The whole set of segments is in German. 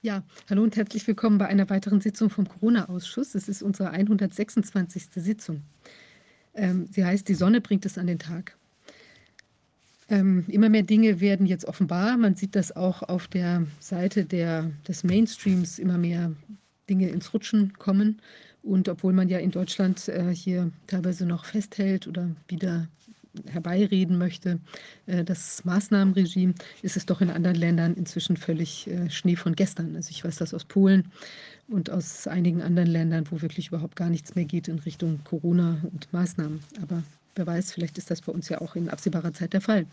Ja, hallo und herzlich willkommen bei einer weiteren Sitzung vom Corona-Ausschuss. Es ist unsere 126. Sitzung. Ähm, sie heißt Die Sonne bringt es an den Tag. Ähm, immer mehr Dinge werden jetzt offenbar. Man sieht das auch auf der Seite der, des Mainstreams, immer mehr Dinge ins Rutschen kommen. Und obwohl man ja in Deutschland äh, hier teilweise noch festhält oder wieder herbeireden möchte, äh, das Maßnahmenregime, ist es doch in anderen Ländern inzwischen völlig äh, Schnee von gestern. Also ich weiß das aus Polen und aus einigen anderen Ländern, wo wirklich überhaupt gar nichts mehr geht in Richtung Corona und Maßnahmen. Aber wer weiß, vielleicht ist das bei uns ja auch in absehbarer Zeit der Fall.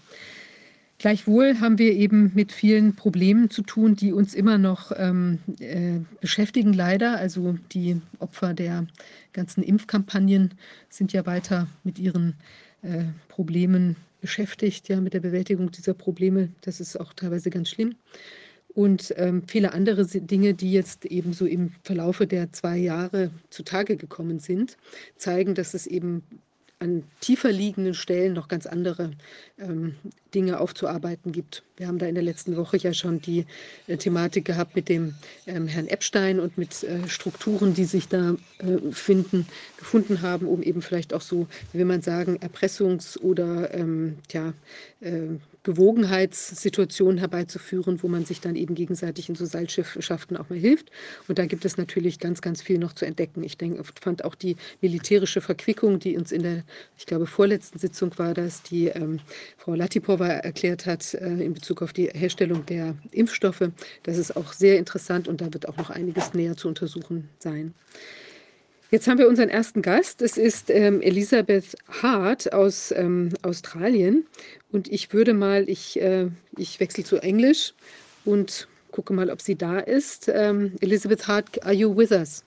Gleichwohl haben wir eben mit vielen Problemen zu tun, die uns immer noch ähm, äh, beschäftigen, leider. Also die Opfer der ganzen Impfkampagnen sind ja weiter mit ihren äh, Problemen beschäftigt, ja, mit der Bewältigung dieser Probleme. Das ist auch teilweise ganz schlimm. Und ähm, viele andere Dinge, die jetzt eben so im Verlaufe der zwei Jahre zutage gekommen sind, zeigen, dass es eben an tiefer liegenden Stellen noch ganz andere ähm, Dinge aufzuarbeiten gibt. Wir haben da in der letzten Woche ja schon die äh, Thematik gehabt mit dem ähm, Herrn Epstein und mit äh, Strukturen, die sich da äh, finden, gefunden haben, um eben vielleicht auch so, wie will man sagen, Erpressungs- oder ähm, ja, äh, Gewogenheitssituationen herbeizuführen, wo man sich dann eben gegenseitig in so Seilschiffschaften auch mal hilft. Und da gibt es natürlich ganz, ganz viel noch zu entdecken. Ich denke, fand auch die militärische Verquickung, die uns in der, ich glaube, vorletzten Sitzung war das, die ähm, Frau Latipova erklärt hat äh, in Bezug auf die Herstellung der Impfstoffe. Das ist auch sehr interessant und da wird auch noch einiges näher zu untersuchen sein. Jetzt haben wir unseren ersten Gast. Es ist ähm, Elisabeth Hart aus ähm, Australien. Und ich würde mal, ich, äh, ich wechsle zu Englisch und gucke mal, ob sie da ist. Ähm, Elizabeth Hart, are you with us?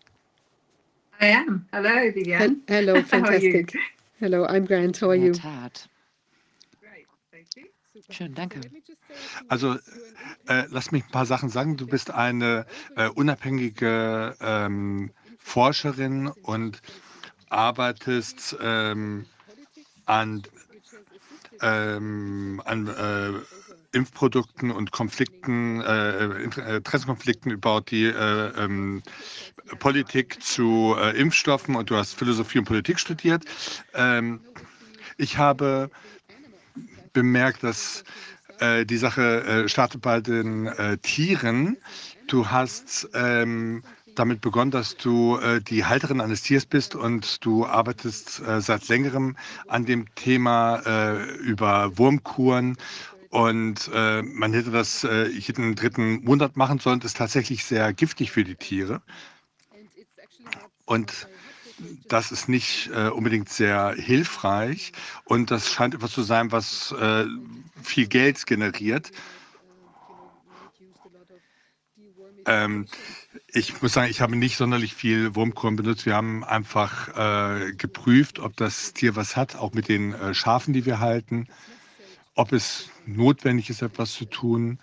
I am. Hello, Vivian. Hello, fantastic. Hello, I'm Grant. How are you? Tat. Schön, danke. Also äh, lass mich ein paar Sachen sagen. Du bist eine äh, unabhängige ähm, Forscherin und arbeitest ähm, an, ähm, an äh, Impfprodukten und Konflikten, äh, Interessenkonflikten über die äh, ähm, Politik zu äh, Impfstoffen und du hast Philosophie und Politik studiert. Ähm, ich habe bemerkt, dass äh, die Sache äh, startet bei den äh, Tieren. Du hast ähm, damit begonnen, dass du äh, die Halterin eines Tiers bist und du arbeitest äh, seit längerem an dem Thema äh, über Wurmkuren. Und äh, man hätte das äh, jeden dritten Monat machen sollen. Das ist tatsächlich sehr giftig für die Tiere. Und das ist nicht äh, unbedingt sehr hilfreich. Und das scheint etwas zu sein, was viel Geld generiert. Ähm, ich muss sagen, ich habe nicht sonderlich viel Wurmkorn benutzt. Wir haben einfach äh, geprüft, ob das Tier was hat, auch mit den äh, Schafen, die wir halten, ob es notwendig ist, etwas zu tun.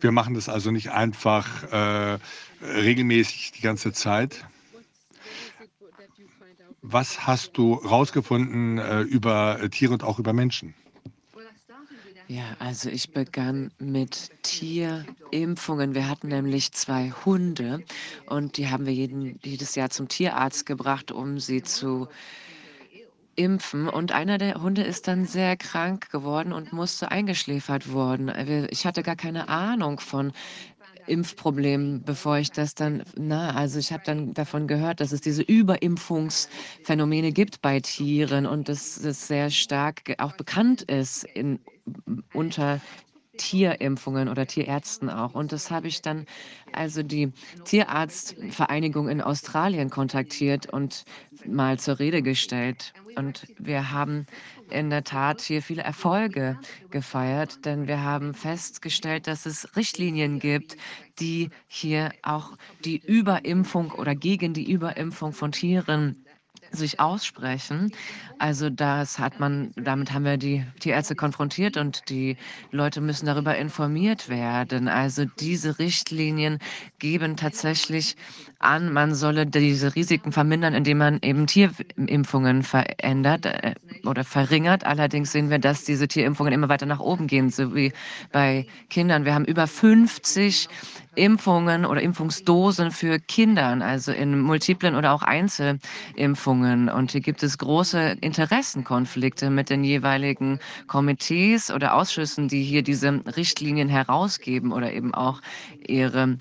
Wir machen das also nicht einfach äh, regelmäßig die ganze Zeit. Was hast du herausgefunden äh, über Tiere und auch über Menschen? Ja, also ich begann mit Tierimpfungen. Wir hatten nämlich zwei Hunde und die haben wir jeden, jedes Jahr zum Tierarzt gebracht, um sie zu impfen. Und einer der Hunde ist dann sehr krank geworden und musste eingeschläfert worden. Ich hatte gar keine Ahnung von Impfproblem, bevor ich das dann, na, also ich habe dann davon gehört, dass es diese Überimpfungsphänomene gibt bei Tieren und dass es sehr stark auch bekannt ist in, unter Tierimpfungen oder Tierärzten auch. Und das habe ich dann also die Tierarztvereinigung in Australien kontaktiert und mal zur Rede gestellt. Und wir haben in der Tat hier viele Erfolge gefeiert, denn wir haben festgestellt, dass es Richtlinien gibt, die hier auch die Überimpfung oder gegen die Überimpfung von Tieren sich aussprechen. Also das hat man, damit haben wir die Tierärzte konfrontiert und die Leute müssen darüber informiert werden. Also diese Richtlinien geben tatsächlich an, man solle diese Risiken vermindern, indem man eben Tierimpfungen verändert äh, oder verringert. Allerdings sehen wir, dass diese Tierimpfungen immer weiter nach oben gehen, so wie bei Kindern. Wir haben über 50 Impfungen oder Impfungsdosen für Kindern, also in multiplen oder auch Einzelimpfungen. Und hier gibt es große Interessenkonflikte mit den jeweiligen Komitees oder Ausschüssen, die hier diese Richtlinien herausgeben oder eben auch ihre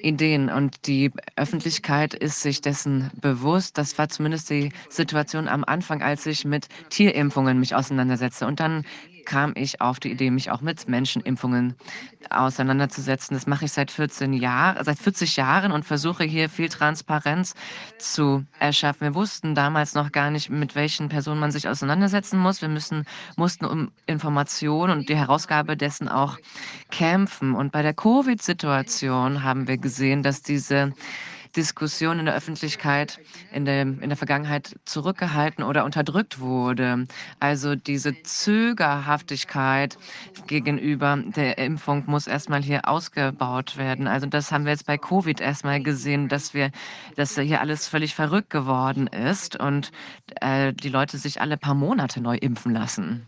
Ideen. Und die Öffentlichkeit ist sich dessen bewusst. Das war zumindest die Situation am Anfang, als ich mit Tierimpfungen mich auseinandersetzte. Und dann kam ich auf die Idee, mich auch mit Menschenimpfungen auseinanderzusetzen. Das mache ich seit 14 Jahren, seit 40 Jahren und versuche hier viel Transparenz zu erschaffen. Wir wussten damals noch gar nicht, mit welchen Personen man sich auseinandersetzen muss. Wir müssen, mussten um Informationen und die Herausgabe dessen auch kämpfen. Und bei der Covid-Situation haben wir gesehen, dass diese Diskussion in der Öffentlichkeit in der, in der Vergangenheit zurückgehalten oder unterdrückt wurde. Also diese Zögerhaftigkeit gegenüber der Impfung muss erstmal hier ausgebaut werden. Also das haben wir jetzt bei Covid erstmal gesehen, dass wir, dass hier alles völlig verrückt geworden ist und äh, die Leute sich alle paar Monate neu impfen lassen.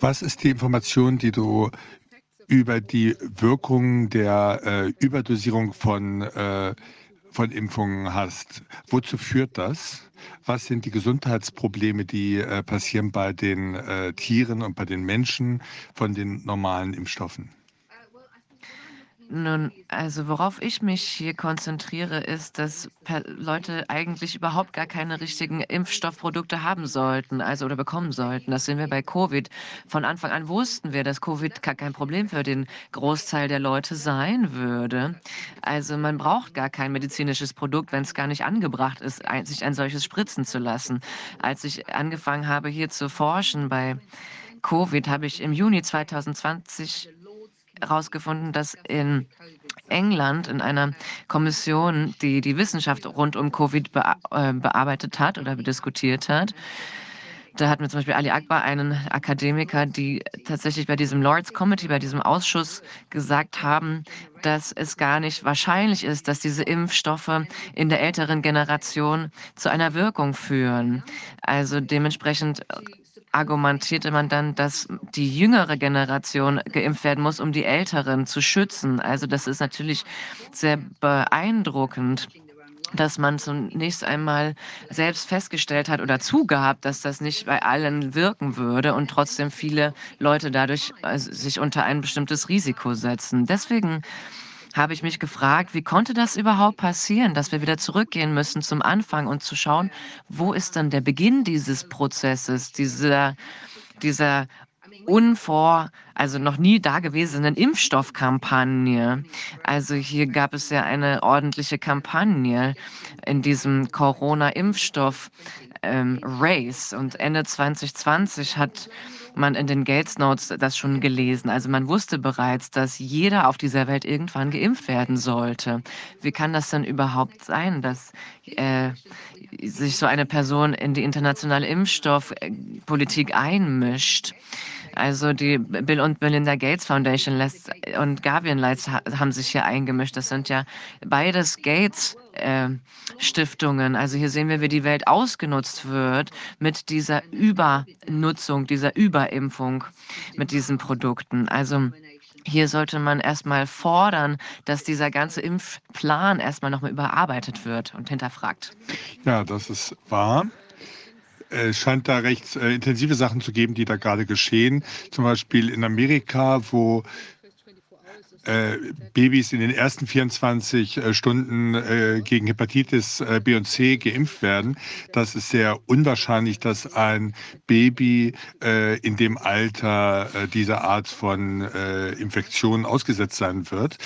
Was ist die Information, die du über die Wirkung der äh, Überdosierung von, äh, von Impfungen hast. Wozu führt das? Was sind die Gesundheitsprobleme, die äh, passieren bei den äh, Tieren und bei den Menschen von den normalen Impfstoffen? Nun, also worauf ich mich hier konzentriere, ist, dass Leute eigentlich überhaupt gar keine richtigen Impfstoffprodukte haben sollten, also oder bekommen sollten. Das sehen wir bei Covid. Von Anfang an wussten wir, dass Covid gar kein Problem für den Großteil der Leute sein würde. Also man braucht gar kein medizinisches Produkt, wenn es gar nicht angebracht ist, sich ein solches spritzen zu lassen. Als ich angefangen habe, hier zu forschen bei Covid, habe ich im Juni 2020 herausgefunden, dass in England in einer Kommission, die die Wissenschaft rund um Covid äh, bearbeitet hat oder diskutiert hat, da hatten wir zum Beispiel Ali Akbar, einen Akademiker, die tatsächlich bei diesem Lords Committee, bei diesem Ausschuss gesagt haben, dass es gar nicht wahrscheinlich ist, dass diese Impfstoffe in der älteren Generation zu einer Wirkung führen. Also dementsprechend argumentierte man dann, dass die jüngere Generation geimpft werden muss, um die älteren zu schützen. Also das ist natürlich sehr beeindruckend dass man zunächst einmal selbst festgestellt hat oder zugehabt, dass das nicht bei allen wirken würde und trotzdem viele Leute dadurch also sich unter ein bestimmtes Risiko setzen. Deswegen habe ich mich gefragt, wie konnte das überhaupt passieren, dass wir wieder zurückgehen müssen zum Anfang und zu schauen, wo ist dann der Beginn dieses Prozesses, dieser, dieser unvor, also noch nie dagewesenen Impfstoffkampagne. Also hier gab es ja eine ordentliche Kampagne in diesem Corona-Impfstoff ähm, und Ende 2020 hat man in den Gates Notes das schon gelesen. Also man wusste bereits, dass jeder auf dieser Welt irgendwann geimpft werden sollte. Wie kann das denn überhaupt sein, dass äh, sich so eine Person in die internationale Impfstoffpolitik einmischt? Also die Bill und Melinda Gates Foundation und Guardian Lights haben sich hier eingemischt. Das sind ja beides Gates äh, Stiftungen. Also hier sehen wir, wie die Welt ausgenutzt wird mit dieser Übernutzung, dieser Überimpfung mit diesen Produkten. Also hier sollte man erstmal fordern, dass dieser ganze Impfplan erstmal nochmal überarbeitet wird und hinterfragt. Ja, das ist wahr. Es scheint da recht äh, intensive Sachen zu geben, die da gerade geschehen. Zum Beispiel in Amerika, wo äh, Babys in den ersten 24 äh, Stunden äh, gegen Hepatitis äh, B und C geimpft werden. Das ist sehr unwahrscheinlich, dass ein Baby in dem Alter dieser Art von Infektionen ausgesetzt sein wird.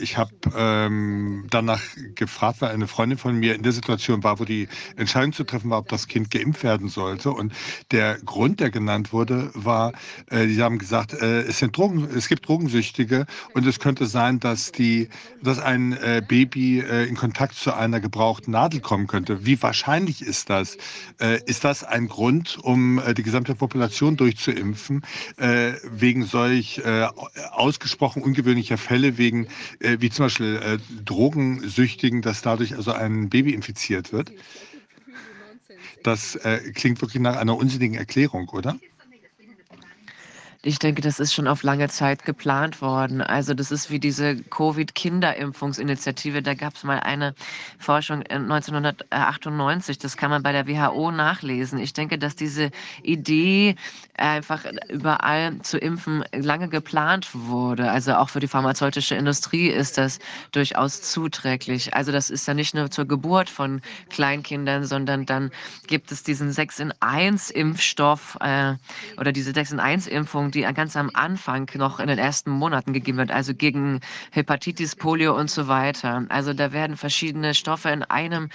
ich habe ähm, danach gefragt, weil eine Freundin von mir in der Situation war, wo die Entscheidung zu treffen war, ob das Kind geimpft werden sollte. Und der Grund, der genannt wurde, war, die haben gesagt, es, sind Drogen, es gibt Drogensüchtige und es könnte sein, dass, die, dass ein äh, Baby äh, in Kontakt zu einer gebrauchten Nadel kommen könnte. Wie wahrscheinlich ist das? Äh, ist das ein Grund, um äh, die gesamte Population durchzuimpfen, äh, wegen solch äh, ausgesprochen ungewöhnlicher Fälle, wegen wie zum Beispiel Drogensüchtigen, dass dadurch also ein Baby infiziert wird? Das klingt wirklich nach einer unsinnigen Erklärung, oder? Ich denke, das ist schon auf lange Zeit geplant worden. Also das ist wie diese Covid-Kinderimpfungsinitiative. Da gab es mal eine Forschung 1998. Das kann man bei der WHO nachlesen. Ich denke, dass diese Idee einfach überall zu impfen lange geplant wurde. Also auch für die pharmazeutische Industrie ist das durchaus zuträglich. Also das ist ja nicht nur zur Geburt von Kleinkindern, sondern dann gibt es diesen 6 in 1 Impfstoff äh, oder diese 6 in 1 Impfung, die ganz am Anfang noch in den ersten Monaten gegeben wird, also gegen Hepatitis, Polio und so weiter. Also da werden verschiedene Stoffe in einem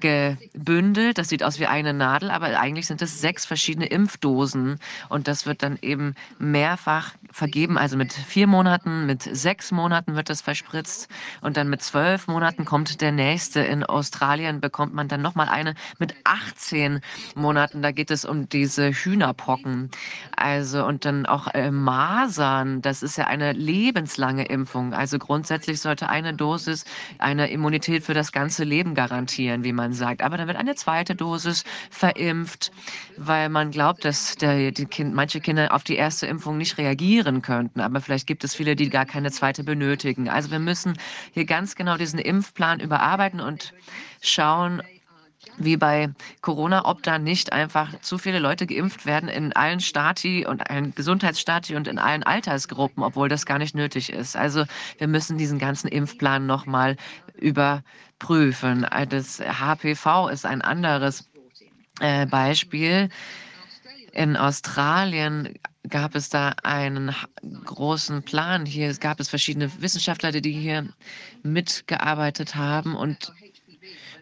gebündelt. Das sieht aus wie eine Nadel, aber eigentlich sind es sechs verschiedene Impfdosen und das wird dann eben mehrfach vergeben. Also mit vier Monaten, mit sechs Monaten wird das verspritzt und dann mit zwölf Monaten kommt der nächste. In Australien bekommt man dann nochmal eine mit 18 Monaten. Da geht es um diese Hühnerpocken. Also und dann auch äh, Masern. Das ist ja eine lebenslange Impfung. Also grundsätzlich sollte eine Dosis eine Immunität für das ganze Leben garantieren, wie man sagt. Aber dann wird eine zweite Dosis verimpft, weil man glaubt, dass der, die kind, manche Kinder auf die erste Impfung nicht reagieren könnten. Aber vielleicht gibt es viele, die gar keine zweite benötigen. Also wir müssen hier ganz genau diesen Impfplan überarbeiten und schauen, wie bei Corona, ob da nicht einfach zu viele Leute geimpft werden in allen Stati und allen Gesundheitsstati und in allen Altersgruppen, obwohl das gar nicht nötig ist. Also wir müssen diesen ganzen Impfplan nochmal überprüfen. Das HPV ist ein anderes äh, Beispiel. In Australien gab es da einen großen Plan. Hier gab es verschiedene Wissenschaftler, die hier mitgearbeitet haben und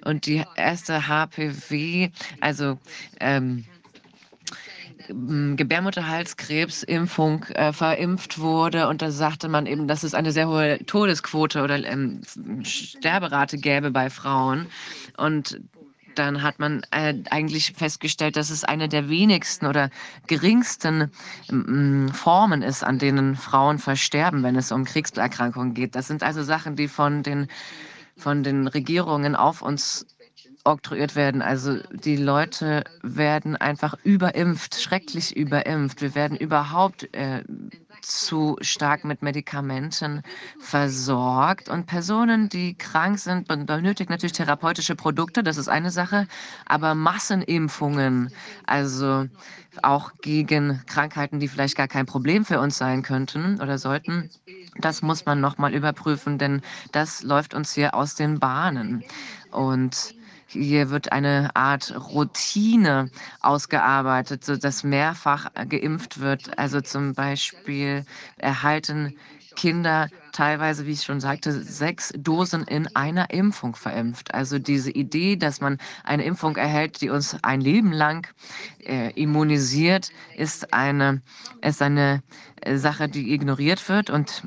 und die erste HPV, also ähm, Gebärmutterhalskrebsimpfung äh, verimpft wurde. Und da sagte man eben, dass es eine sehr hohe Todesquote oder ähm, Sterberate gäbe bei Frauen. Und dann hat man äh, eigentlich festgestellt, dass es eine der wenigsten oder geringsten ähm, Formen ist, an denen Frauen versterben, wenn es um Kriegserkrankungen geht. Das sind also Sachen, die von den von den Regierungen auf uns oktroyiert werden. Also die Leute werden einfach überimpft, schrecklich überimpft. Wir werden überhaupt äh, zu stark mit Medikamenten versorgt. Und Personen, die krank sind, benötigen natürlich therapeutische Produkte, das ist eine Sache, aber Massenimpfungen, also auch gegen Krankheiten, die vielleicht gar kein Problem für uns sein könnten oder sollten, das muss man nochmal überprüfen, denn das läuft uns hier aus den Bahnen. Und hier wird eine Art Routine ausgearbeitet, sodass mehrfach geimpft wird. Also zum Beispiel erhalten Kinder teilweise, wie ich schon sagte, sechs Dosen in einer Impfung verimpft. Also diese Idee, dass man eine Impfung erhält, die uns ein Leben lang äh, immunisiert, ist eine, ist eine äh, Sache, die ignoriert wird und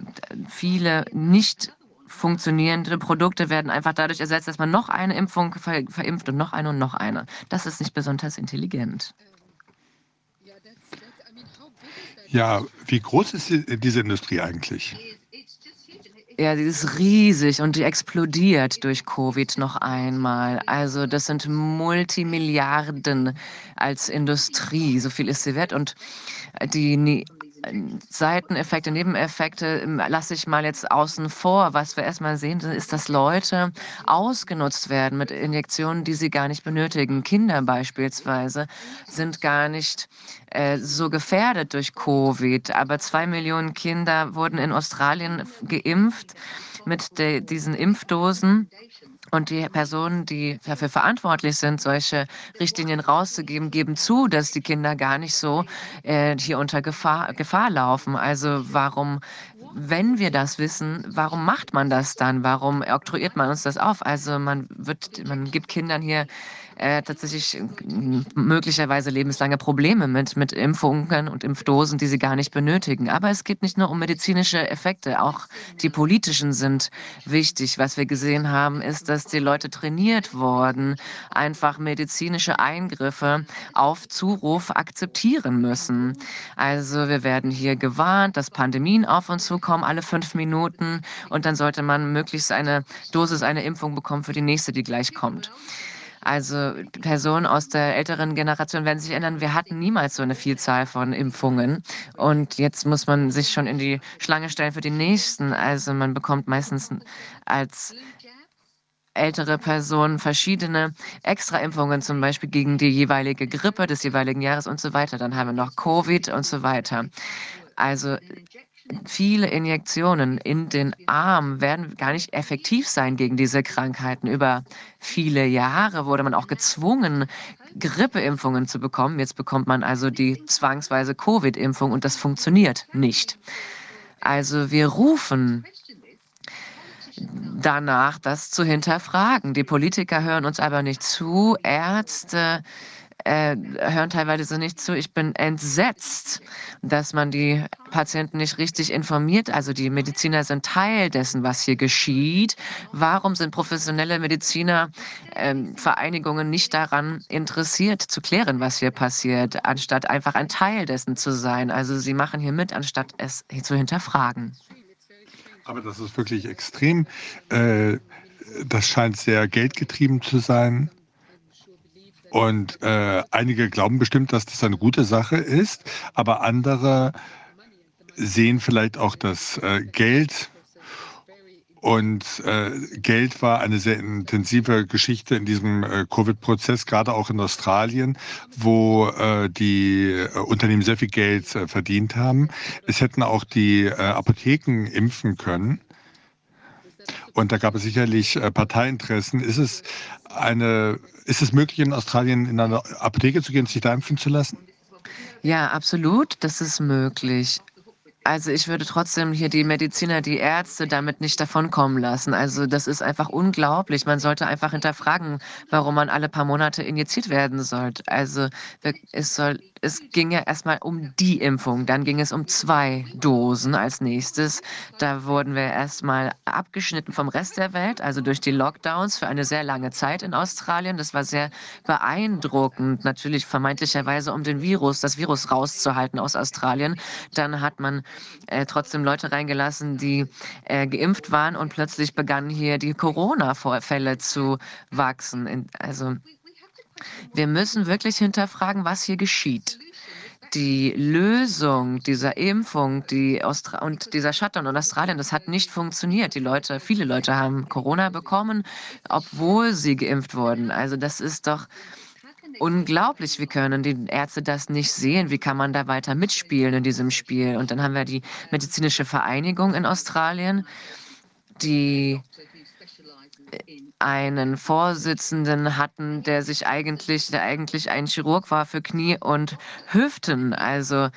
viele nicht funktionierende Produkte werden einfach dadurch ersetzt, dass man noch eine Impfung ver verimpft und noch eine und noch eine. Das ist nicht besonders intelligent. Ja, wie groß ist diese Industrie eigentlich? Ja, die ist riesig und die explodiert durch Covid noch einmal. Also das sind Multimilliarden als Industrie, so viel ist sie wert. Und die Seiteneffekte, Nebeneffekte ähm, lasse ich mal jetzt außen vor. Was wir erstmal sehen, ist, dass Leute ausgenutzt werden mit Injektionen, die sie gar nicht benötigen. Kinder beispielsweise sind gar nicht äh, so gefährdet durch Covid. Aber zwei Millionen Kinder wurden in Australien geimpft mit diesen Impfdosen. Und die Personen, die dafür verantwortlich sind, solche Richtlinien rauszugeben, geben zu, dass die Kinder gar nicht so äh, hier unter Gefahr, Gefahr laufen. Also warum, wenn wir das wissen, warum macht man das dann? Warum oktroyiert man uns das auf? Also man wird, man gibt Kindern hier äh, tatsächlich möglicherweise lebenslange Probleme mit, mit Impfungen und Impfdosen, die sie gar nicht benötigen. Aber es geht nicht nur um medizinische Effekte, auch die politischen sind wichtig. Was wir gesehen haben, ist, dass die Leute trainiert wurden, einfach medizinische Eingriffe auf Zuruf akzeptieren müssen. Also wir werden hier gewarnt, dass Pandemien auf uns zukommen, alle fünf Minuten. Und dann sollte man möglichst eine Dosis, eine Impfung bekommen für die nächste, die gleich kommt. Also Personen aus der älteren Generation werden sich erinnern, wir hatten niemals so eine Vielzahl von Impfungen. Und jetzt muss man sich schon in die Schlange stellen für die nächsten. Also man bekommt meistens als ältere Personen verschiedene Extraimpfungen, zum Beispiel gegen die jeweilige Grippe des jeweiligen Jahres und so weiter. Dann haben wir noch Covid und so weiter. Also viele Injektionen in den Arm werden gar nicht effektiv sein gegen diese Krankheiten. Über viele Jahre wurde man auch gezwungen, Grippeimpfungen zu bekommen. Jetzt bekommt man also die zwangsweise Covid-Impfung und das funktioniert nicht. Also wir rufen danach, das zu hinterfragen. Die Politiker hören uns aber nicht zu, Ärzte, äh, hören teilweise nicht zu. Ich bin entsetzt, dass man die Patienten nicht richtig informiert. Also die Mediziner sind Teil dessen, was hier geschieht. Warum sind professionelle Medizinervereinigungen ähm, äh, nicht daran interessiert, zu klären, was hier passiert, anstatt einfach ein Teil dessen zu sein? Also sie machen hier mit, anstatt es zu hinterfragen. Aber das ist wirklich extrem. Äh, das scheint sehr geldgetrieben zu sein. Und äh, einige glauben bestimmt, dass das eine gute Sache ist, aber andere sehen vielleicht auch das äh, Geld. Und äh, Geld war eine sehr intensive Geschichte in diesem äh, Covid-Prozess, gerade auch in Australien, wo äh, die äh, Unternehmen sehr viel Geld verdient haben. Es hätten auch die Apotheken impfen können. Und da gab es sicherlich Parteiinteressen. Ist es eine, ist es möglich, in Australien in eine Apotheke zu gehen und sich da impfen zu lassen? Ja, absolut, das ist möglich. Also ich würde trotzdem hier die Mediziner, die Ärzte damit nicht davonkommen lassen. Also das ist einfach unglaublich. Man sollte einfach hinterfragen, warum man alle paar Monate injiziert werden sollte. Also es soll es ging ja erstmal um die Impfung, dann ging es um zwei Dosen als nächstes. Da wurden wir erstmal abgeschnitten vom Rest der Welt, also durch die Lockdowns für eine sehr lange Zeit in Australien. Das war sehr beeindruckend, natürlich vermeintlicherweise, um den Virus, das Virus rauszuhalten aus Australien. Dann hat man äh, trotzdem Leute reingelassen, die äh, geimpft waren und plötzlich begannen hier die Corona-Fälle zu wachsen. also wir müssen wirklich hinterfragen, was hier geschieht. Die Lösung dieser Impfung die und dieser Shutdown in Australien, das hat nicht funktioniert. Die Leute, viele Leute haben Corona bekommen, obwohl sie geimpft wurden. Also das ist doch unglaublich. Wie können die Ärzte das nicht sehen? Wie kann man da weiter mitspielen in diesem Spiel? Und dann haben wir die medizinische Vereinigung in Australien, die einen Vorsitzenden hatten, der sich eigentlich, der eigentlich ein Chirurg war für Knie und Hüften. Also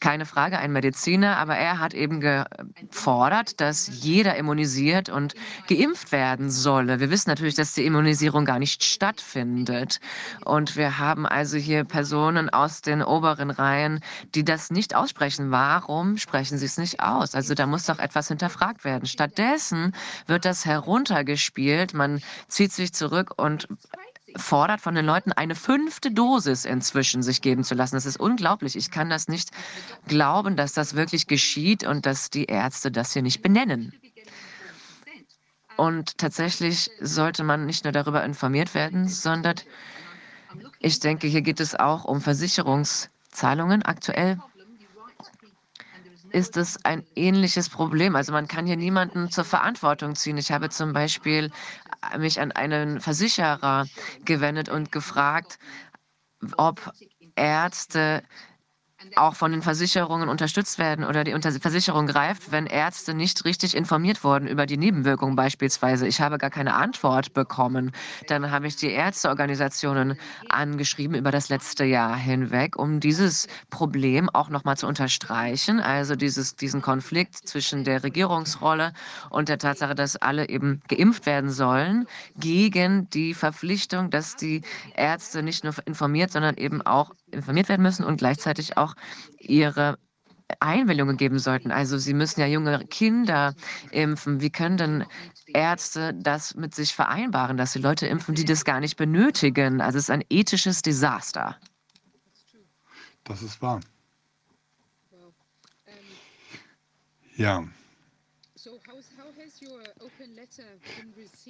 keine Frage, ein Mediziner, aber er hat eben gefordert, dass jeder immunisiert und geimpft werden solle. Wir wissen natürlich, dass die Immunisierung gar nicht stattfindet. Und wir haben also hier Personen aus den oberen Reihen, die das nicht aussprechen. Warum sprechen sie es nicht aus? Also da muss doch etwas hinterfragt werden. Stattdessen wird das heruntergespielt. Man zieht sich zurück und fordert von den Leuten, eine fünfte Dosis inzwischen sich geben zu lassen. Das ist unglaublich. Ich kann das nicht glauben, dass das wirklich geschieht und dass die Ärzte das hier nicht benennen. Und tatsächlich sollte man nicht nur darüber informiert werden, sondern ich denke, hier geht es auch um Versicherungszahlungen. Aktuell ist es ein ähnliches Problem. Also man kann hier niemanden zur Verantwortung ziehen. Ich habe zum Beispiel mich an einen Versicherer gewendet und gefragt, ob Ärzte auch von den Versicherungen unterstützt werden oder die Versicherung greift, wenn Ärzte nicht richtig informiert wurden über die Nebenwirkungen beispielsweise. Ich habe gar keine Antwort bekommen. Dann habe ich die Ärzteorganisationen angeschrieben über das letzte Jahr hinweg, um dieses Problem auch nochmal zu unterstreichen. Also dieses, diesen Konflikt zwischen der Regierungsrolle und der Tatsache, dass alle eben geimpft werden sollen, gegen die Verpflichtung, dass die Ärzte nicht nur informiert, sondern eben auch informiert werden müssen und gleichzeitig auch ihre Einwilligungen geben sollten. Also sie müssen ja junge Kinder impfen. Wie können denn Ärzte das mit sich vereinbaren, dass sie Leute impfen, die das gar nicht benötigen? Also es ist ein ethisches Desaster. Das ist wahr. Ja.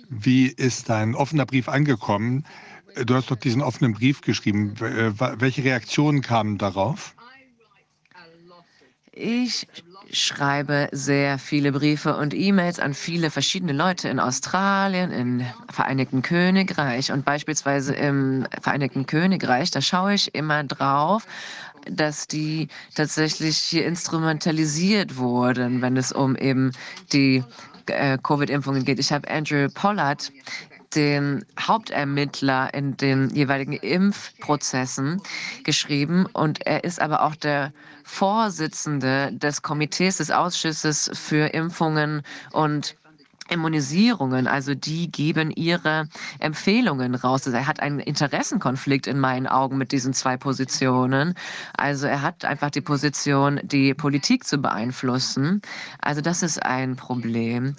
Wie ist dein offener Brief angekommen? Du hast doch diesen offenen Brief geschrieben. Äh, welche Reaktionen kamen darauf? Ich schreibe sehr viele Briefe und E-Mails an viele verschiedene Leute in Australien, im Vereinigten Königreich und beispielsweise im Vereinigten Königreich. Da schaue ich immer drauf, dass die tatsächlich hier instrumentalisiert wurden, wenn es um eben die äh, Covid-Impfungen geht. Ich habe Andrew Pollard den Hauptermittler in den jeweiligen Impfprozessen geschrieben und er ist aber auch der Vorsitzende des Komitees des Ausschusses für Impfungen und Immunisierungen, also die geben ihre Empfehlungen raus. Also er hat einen Interessenkonflikt in meinen Augen mit diesen zwei Positionen. Also er hat einfach die Position, die Politik zu beeinflussen. Also das ist ein Problem.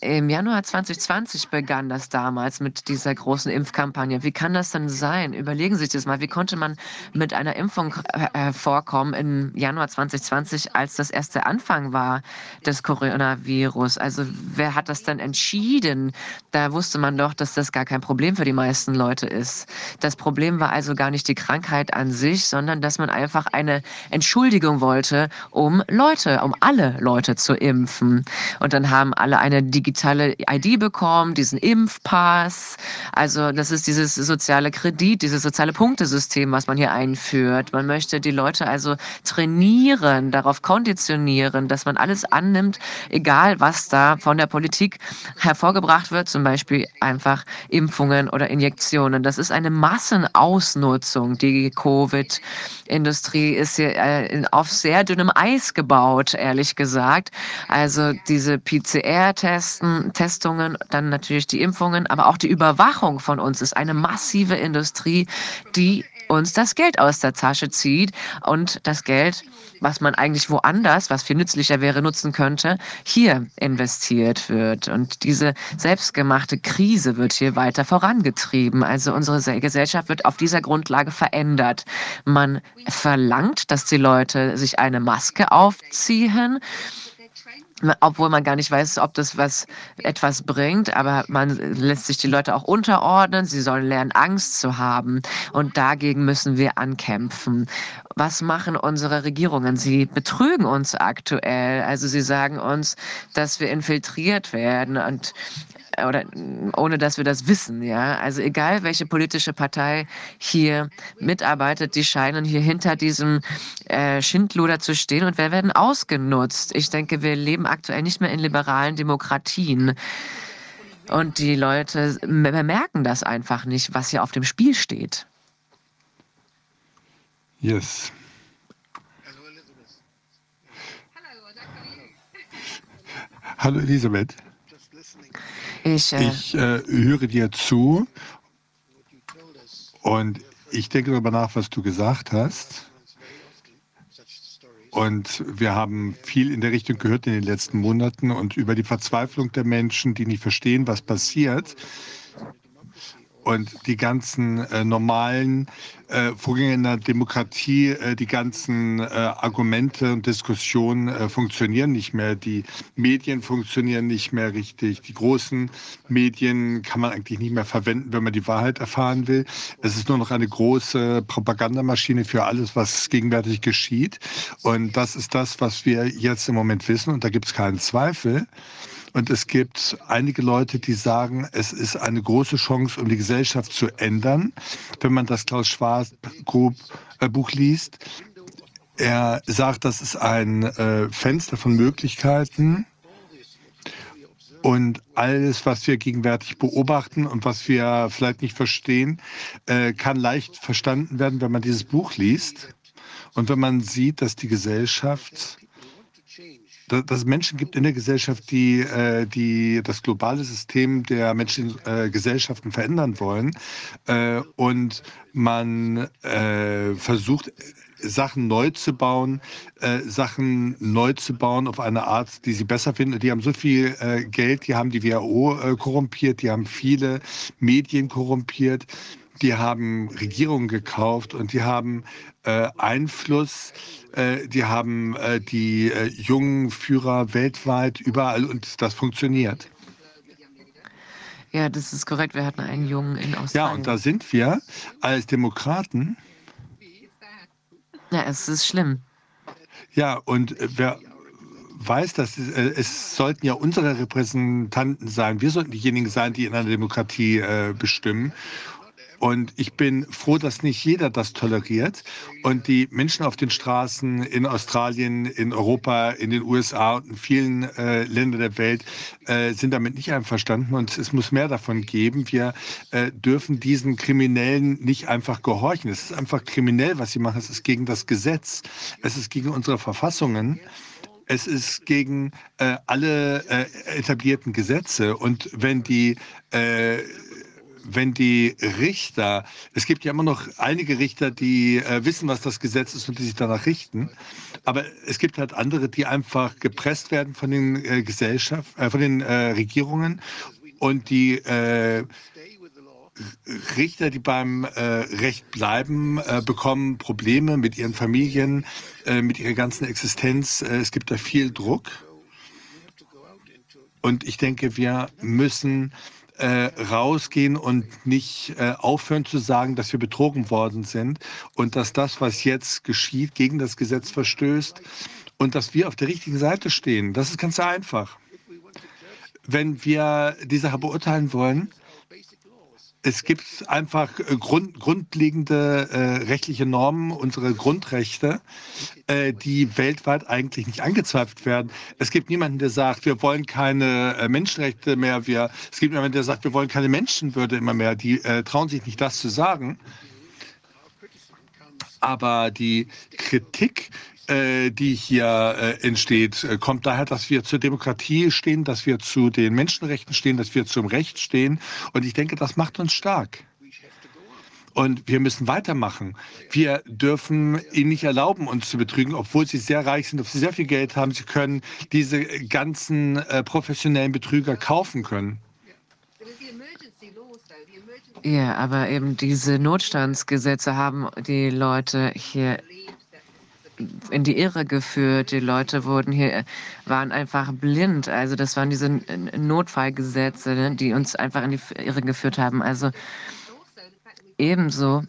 Im Januar 2020 begann das damals mit dieser großen Impfkampagne. Wie kann das denn sein? Überlegen Sie sich das mal. Wie konnte man mit einer Impfung hervorkommen äh, im Januar 2020, als das erste Anfang war des Coronavirus? Also wer hat das denn entschieden? Da wusste man doch, dass das gar kein Problem für die meisten Leute ist. Das Problem war also gar nicht die Krankheit an sich, sondern dass man einfach eine Entschuldigung wollte, um Leute, um alle Leute zu impfen. Und dann haben alle eine digitale digitale ID bekommen, diesen Impfpass. Also das ist dieses soziale Kredit, dieses soziale Punktesystem, was man hier einführt. Man möchte die Leute also trainieren, darauf konditionieren, dass man alles annimmt, egal was da von der Politik hervorgebracht wird, zum Beispiel einfach Impfungen oder Injektionen. Das ist eine Massenausnutzung. Die Covid-Industrie ist hier äh, auf sehr dünnem Eis gebaut, ehrlich gesagt. Also diese PCR-Tests, Testen, Testungen, dann natürlich die Impfungen, aber auch die Überwachung von uns ist eine massive Industrie, die uns das Geld aus der Tasche zieht und das Geld, was man eigentlich woanders, was viel nützlicher wäre, nutzen könnte, hier investiert wird. Und diese selbstgemachte Krise wird hier weiter vorangetrieben. Also unsere Gesellschaft wird auf dieser Grundlage verändert. Man verlangt, dass die Leute sich eine Maske aufziehen obwohl man gar nicht weiß, ob das was etwas bringt, aber man lässt sich die Leute auch unterordnen. Sie sollen lernen, Angst zu haben. Und dagegen müssen wir ankämpfen. Was machen unsere Regierungen? Sie betrügen uns aktuell. Also sie sagen uns, dass wir infiltriert werden und oder ohne dass wir das wissen, ja. Also egal, welche politische Partei hier mitarbeitet, die scheinen hier hinter diesem äh, Schindluder zu stehen und wir werden ausgenutzt. Ich denke, wir leben aktuell nicht mehr in liberalen Demokratien. Und die Leute bemerken das einfach nicht, was hier auf dem Spiel steht. Yes. Hallo Elisabeth. Ich, äh, ich äh, höre dir zu und ich denke darüber nach, was du gesagt hast. Und wir haben viel in der Richtung gehört in den letzten Monaten und über die Verzweiflung der Menschen, die nicht verstehen, was passiert und die ganzen äh, normalen äh, Vorgänge in der Demokratie, äh, die ganzen äh, Argumente und Diskussionen äh, funktionieren nicht mehr. Die Medien funktionieren nicht mehr richtig. Die großen Medien kann man eigentlich nicht mehr verwenden, wenn man die Wahrheit erfahren will. Es ist nur noch eine große Propagandamaschine für alles, was gegenwärtig geschieht. Und das ist das, was wir jetzt im Moment wissen. Und da gibt es keinen Zweifel. Und es gibt einige Leute, die sagen, es ist eine große Chance, um die Gesellschaft zu ändern. Wenn man das Klaus Schwab äh, Buch liest, er sagt, das ist ein äh, Fenster von Möglichkeiten. Und alles, was wir gegenwärtig beobachten und was wir vielleicht nicht verstehen, äh, kann leicht verstanden werden, wenn man dieses Buch liest. Und wenn man sieht, dass die Gesellschaft dass es Menschen gibt in der Gesellschaft, die, äh, die das globale System der menschlichen äh, Gesellschaften verändern wollen. Äh, und man versucht, Sachen neu zu bauen, äh, Sachen neu zu bauen auf eine Art, die sie besser finden. Die haben so viel äh, Geld, die haben die WHO äh, korrumpiert, die haben viele Medien korrumpiert, die haben Regierungen gekauft und die haben Einfluss, die haben äh, die äh, jungen Führer weltweit überall und das funktioniert. Ja, das ist korrekt. Wir hatten einen Jungen in Australien. Ja, und da sind wir als Demokraten. Ja, es ist schlimm. Ja, und wer weiß, dass es, äh, es sollten ja unsere Repräsentanten sein. Wir sollten diejenigen sein, die in einer Demokratie äh, bestimmen. Und ich bin froh, dass nicht jeder das toleriert. Und die Menschen auf den Straßen in Australien, in Europa, in den USA und in vielen äh, Ländern der Welt äh, sind damit nicht einverstanden. Und es muss mehr davon geben. Wir äh, dürfen diesen Kriminellen nicht einfach gehorchen. Es ist einfach kriminell, was sie machen. Es ist gegen das Gesetz. Es ist gegen unsere Verfassungen. Es ist gegen äh, alle äh, etablierten Gesetze. Und wenn die äh, wenn die Richter, es gibt ja immer noch einige Richter, die äh, wissen, was das Gesetz ist und die sich danach richten, aber es gibt halt andere, die einfach gepresst werden von den äh, Gesellschaften, äh, von den äh, Regierungen und die äh, Richter, die beim äh, Recht bleiben, bekommen Probleme mit ihren Familien, mit ihrer ganzen Existenz. es gibt da viel Druck. Und ich denke, wir müssen äh, rausgehen und nicht äh, aufhören zu sagen, dass wir betrogen worden sind und dass das, was jetzt geschieht, gegen das Gesetz verstößt und dass wir auf der richtigen Seite stehen. Das ist ganz einfach. Wenn wir die Sache beurteilen wollen, es gibt einfach äh, grund, grundlegende äh, rechtliche Normen, unsere Grundrechte, äh, die weltweit eigentlich nicht angezweifelt werden. Es gibt niemanden, der sagt, wir wollen keine äh, Menschenrechte mehr. Wir, es gibt niemanden, der sagt, wir wollen keine Menschenwürde immer mehr. Die äh, trauen sich nicht, das zu sagen. Aber die Kritik die hier äh, entsteht, äh, kommt daher, dass wir zur Demokratie stehen, dass wir zu den Menschenrechten stehen, dass wir zum Recht stehen. Und ich denke, das macht uns stark. Und wir müssen weitermachen. Wir dürfen ihnen nicht erlauben, uns zu betrügen, obwohl sie sehr reich sind, obwohl sie sehr viel Geld haben. Sie können diese ganzen äh, professionellen Betrüger kaufen können. Ja, aber eben diese Notstandsgesetze haben die Leute hier in die Irre geführt. Die Leute wurden hier, waren einfach blind. Also das waren diese Notfallgesetze, ne, die uns einfach in die Irre geführt haben. Also ebenso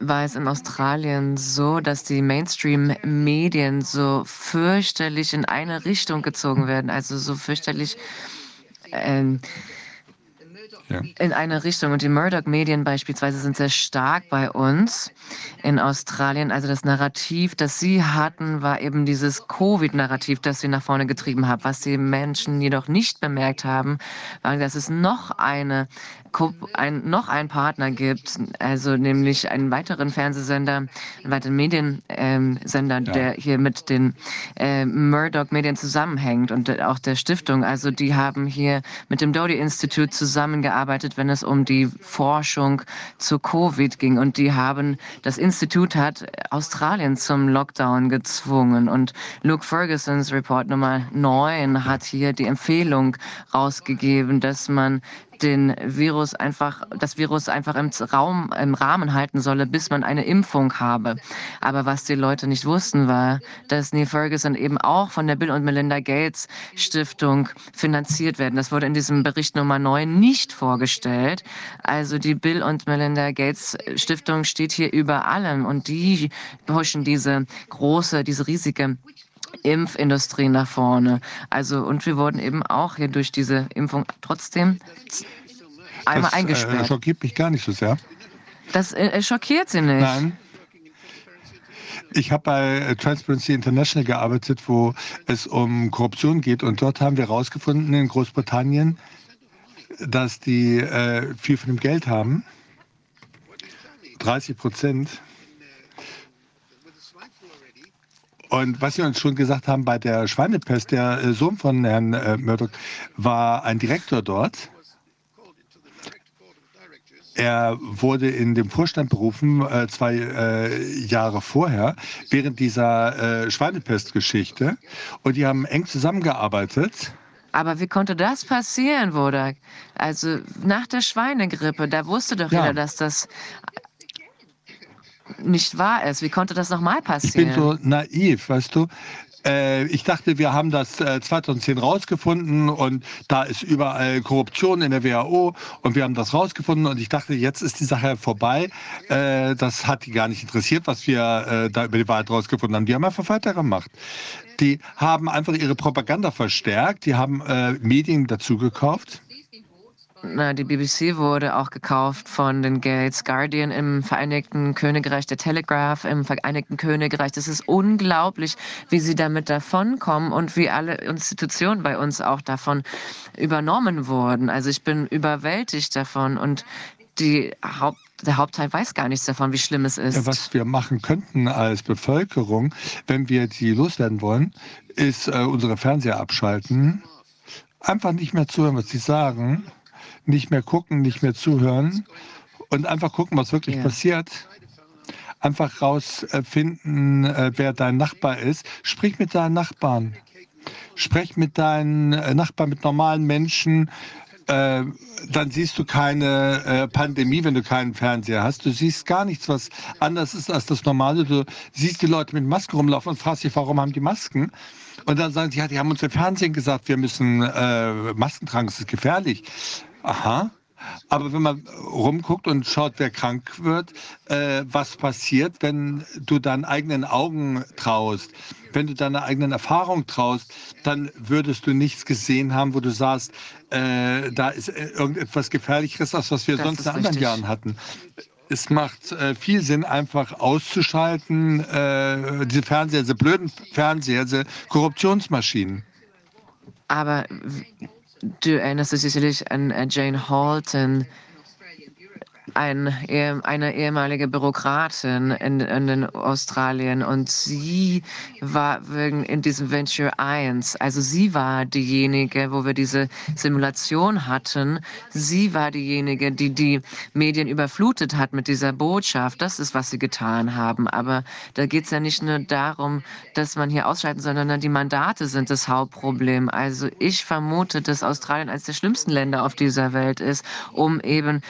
war es in Australien so, dass die Mainstream-Medien so fürchterlich in eine Richtung gezogen werden, also so fürchterlich ähm, in eine Richtung. Und die Murdoch-Medien beispielsweise sind sehr stark bei uns in Australien. Also das Narrativ, das sie hatten, war eben dieses Covid-Narrativ, das sie nach vorne getrieben haben. Was die Menschen jedoch nicht bemerkt haben, war, dass es noch eine ein, noch einen Partner gibt, also nämlich einen weiteren Fernsehsender, einen weiteren Mediensender, ja. der hier mit den äh, Murdoch-Medien zusammenhängt und auch der Stiftung. Also die haben hier mit dem Doty-Institut zusammengearbeitet, wenn es um die Forschung zu Covid ging. Und die haben, das Institut hat Australien zum Lockdown gezwungen. Und Luke Fergusons Report Nummer 9 hat hier die Empfehlung rausgegeben, dass man den Virus einfach, das Virus einfach im Raum, im Rahmen halten solle, bis man eine Impfung habe. Aber was die Leute nicht wussten, war, dass Neil Ferguson eben auch von der Bill und Melinda Gates Stiftung finanziert werden. Das wurde in diesem Bericht Nummer 9 nicht vorgestellt. Also die Bill und Melinda Gates Stiftung steht hier über allem und die pushen diese große, diese riesige Impfindustrie nach vorne. Also und wir wurden eben auch hier durch diese Impfung trotzdem einmal das, eingesperrt. Das äh, schockiert mich gar nicht so sehr. Das äh, schockiert Sie nicht? Nein. Ich habe bei äh, Transparency International gearbeitet, wo es um Korruption geht. Und dort haben wir herausgefunden in Großbritannien, dass die äh, viel von dem Geld haben. 30 Prozent. Und was Sie uns schon gesagt haben bei der Schweinepest, der äh, Sohn von Herrn äh, Murdoch war ein Direktor dort. Er wurde in dem Vorstand berufen, äh, zwei äh, Jahre vorher, während dieser äh, Schweinepestgeschichte. Und die haben eng zusammengearbeitet. Aber wie konnte das passieren, Wodak? Also nach der Schweinegrippe, da wusste doch Ja. jeder, dass das nicht wahr ist. Wie konnte das nochmal Ich passieren? bin so naiv, weißt du. Äh, ich dachte, wir haben das äh, 2010 rausgefunden und da ist überall Korruption in der WHO und wir haben das rausgefunden und ich dachte, jetzt ist die Sache vorbei. Äh, das hat die gar nicht interessiert, was wir äh, da über die Wahrheit rausgefunden haben. Die haben einfach weitergemacht. Die haben einfach ihre Propaganda verstärkt, die haben äh, Medien dazu gekauft. Die BBC wurde auch gekauft von den Gates Guardian im Vereinigten Königreich, der Telegraph im Vereinigten Königreich. Das ist unglaublich, wie sie damit davonkommen und wie alle Institutionen bei uns auch davon übernommen wurden. Also ich bin überwältigt davon und die Haupt, der Hauptteil weiß gar nichts davon, wie schlimm es ist. Was wir machen könnten als Bevölkerung, wenn wir die loswerden wollen, ist äh, unsere Fernseher abschalten. Einfach nicht mehr zuhören, was sie sagen. Nicht mehr gucken, nicht mehr zuhören. Und einfach gucken, was wirklich Ja. passiert. Einfach rausfinden, äh, wer dein Nachbar ist. Sprich mit deinen Nachbarn. Sprech mit deinen äh, Nachbarn, mit normalen Menschen. Äh, dann siehst du keine äh, Pandemie, wenn du keinen Fernseher hast. Du siehst gar nichts, was anders ist als das Normale. Du siehst die Leute mit Masken rumlaufen und fragst dich, warum haben die Masken? Und dann sagen sie, ja, die haben uns im Fernsehen gesagt, wir müssen äh, Masken tragen, das ist gefährlich. Aha. Aber wenn man rumguckt und schaut, wer krank wird, äh, was passiert, wenn du deinen eigenen Augen traust, wenn du deiner eigenen Erfahrung traust, dann würdest du nichts gesehen haben, wo du sagst, äh, da ist äh, irgendetwas Gefährlicheres, als was wir Das sonst in anderen richtig. Jahren hatten. Es macht äh, viel Sinn, einfach auszuschalten, äh, diese Fernseher, diese blöden Fernseher, diese Korruptionsmaschinen. Aber w- du erinnerst dich sicherlich an äh, Jane Halton, ein, eine ehemalige Bürokratin in, in Australien und sie war wegen in diesem Venture 1, also sie war diejenige, wo wir diese Simulation hatten, sie war diejenige, die die Medien überflutet hat mit dieser Botschaft. Das ist, was sie getan haben. Aber da geht es ja nicht nur darum, dass man hier ausschalten, sondern die Mandate sind das Hauptproblem. Also ich vermute, dass Australien eines der schlimmsten Länder auf dieser Welt ist, um eben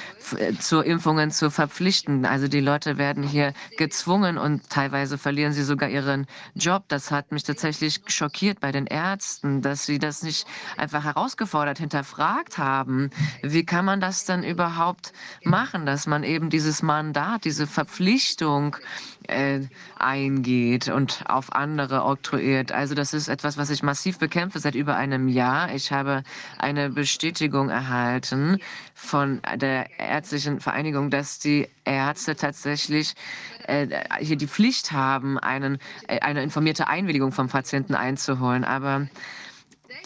zur Impfungen zu verpflichten. Also die Leute werden hier gezwungen und teilweise verlieren sie sogar ihren Job. Das hat mich tatsächlich schockiert bei den Ärzten, dass sie das nicht einfach herausgefordert, hinterfragt haben. Wie kann man das dann überhaupt machen, dass man eben dieses Mandat, diese Verpflichtung äh, eingeht und auf andere oktroyiert. Also das ist etwas, was ich massiv bekämpfe seit über einem Jahr. Ich habe eine Bestätigung erhalten von der ärztlichen Vereinigung, dass die Ärzte tatsächlich äh, hier die Pflicht haben, einen, äh, eine informierte Einwilligung vom Patienten einzuholen. Aber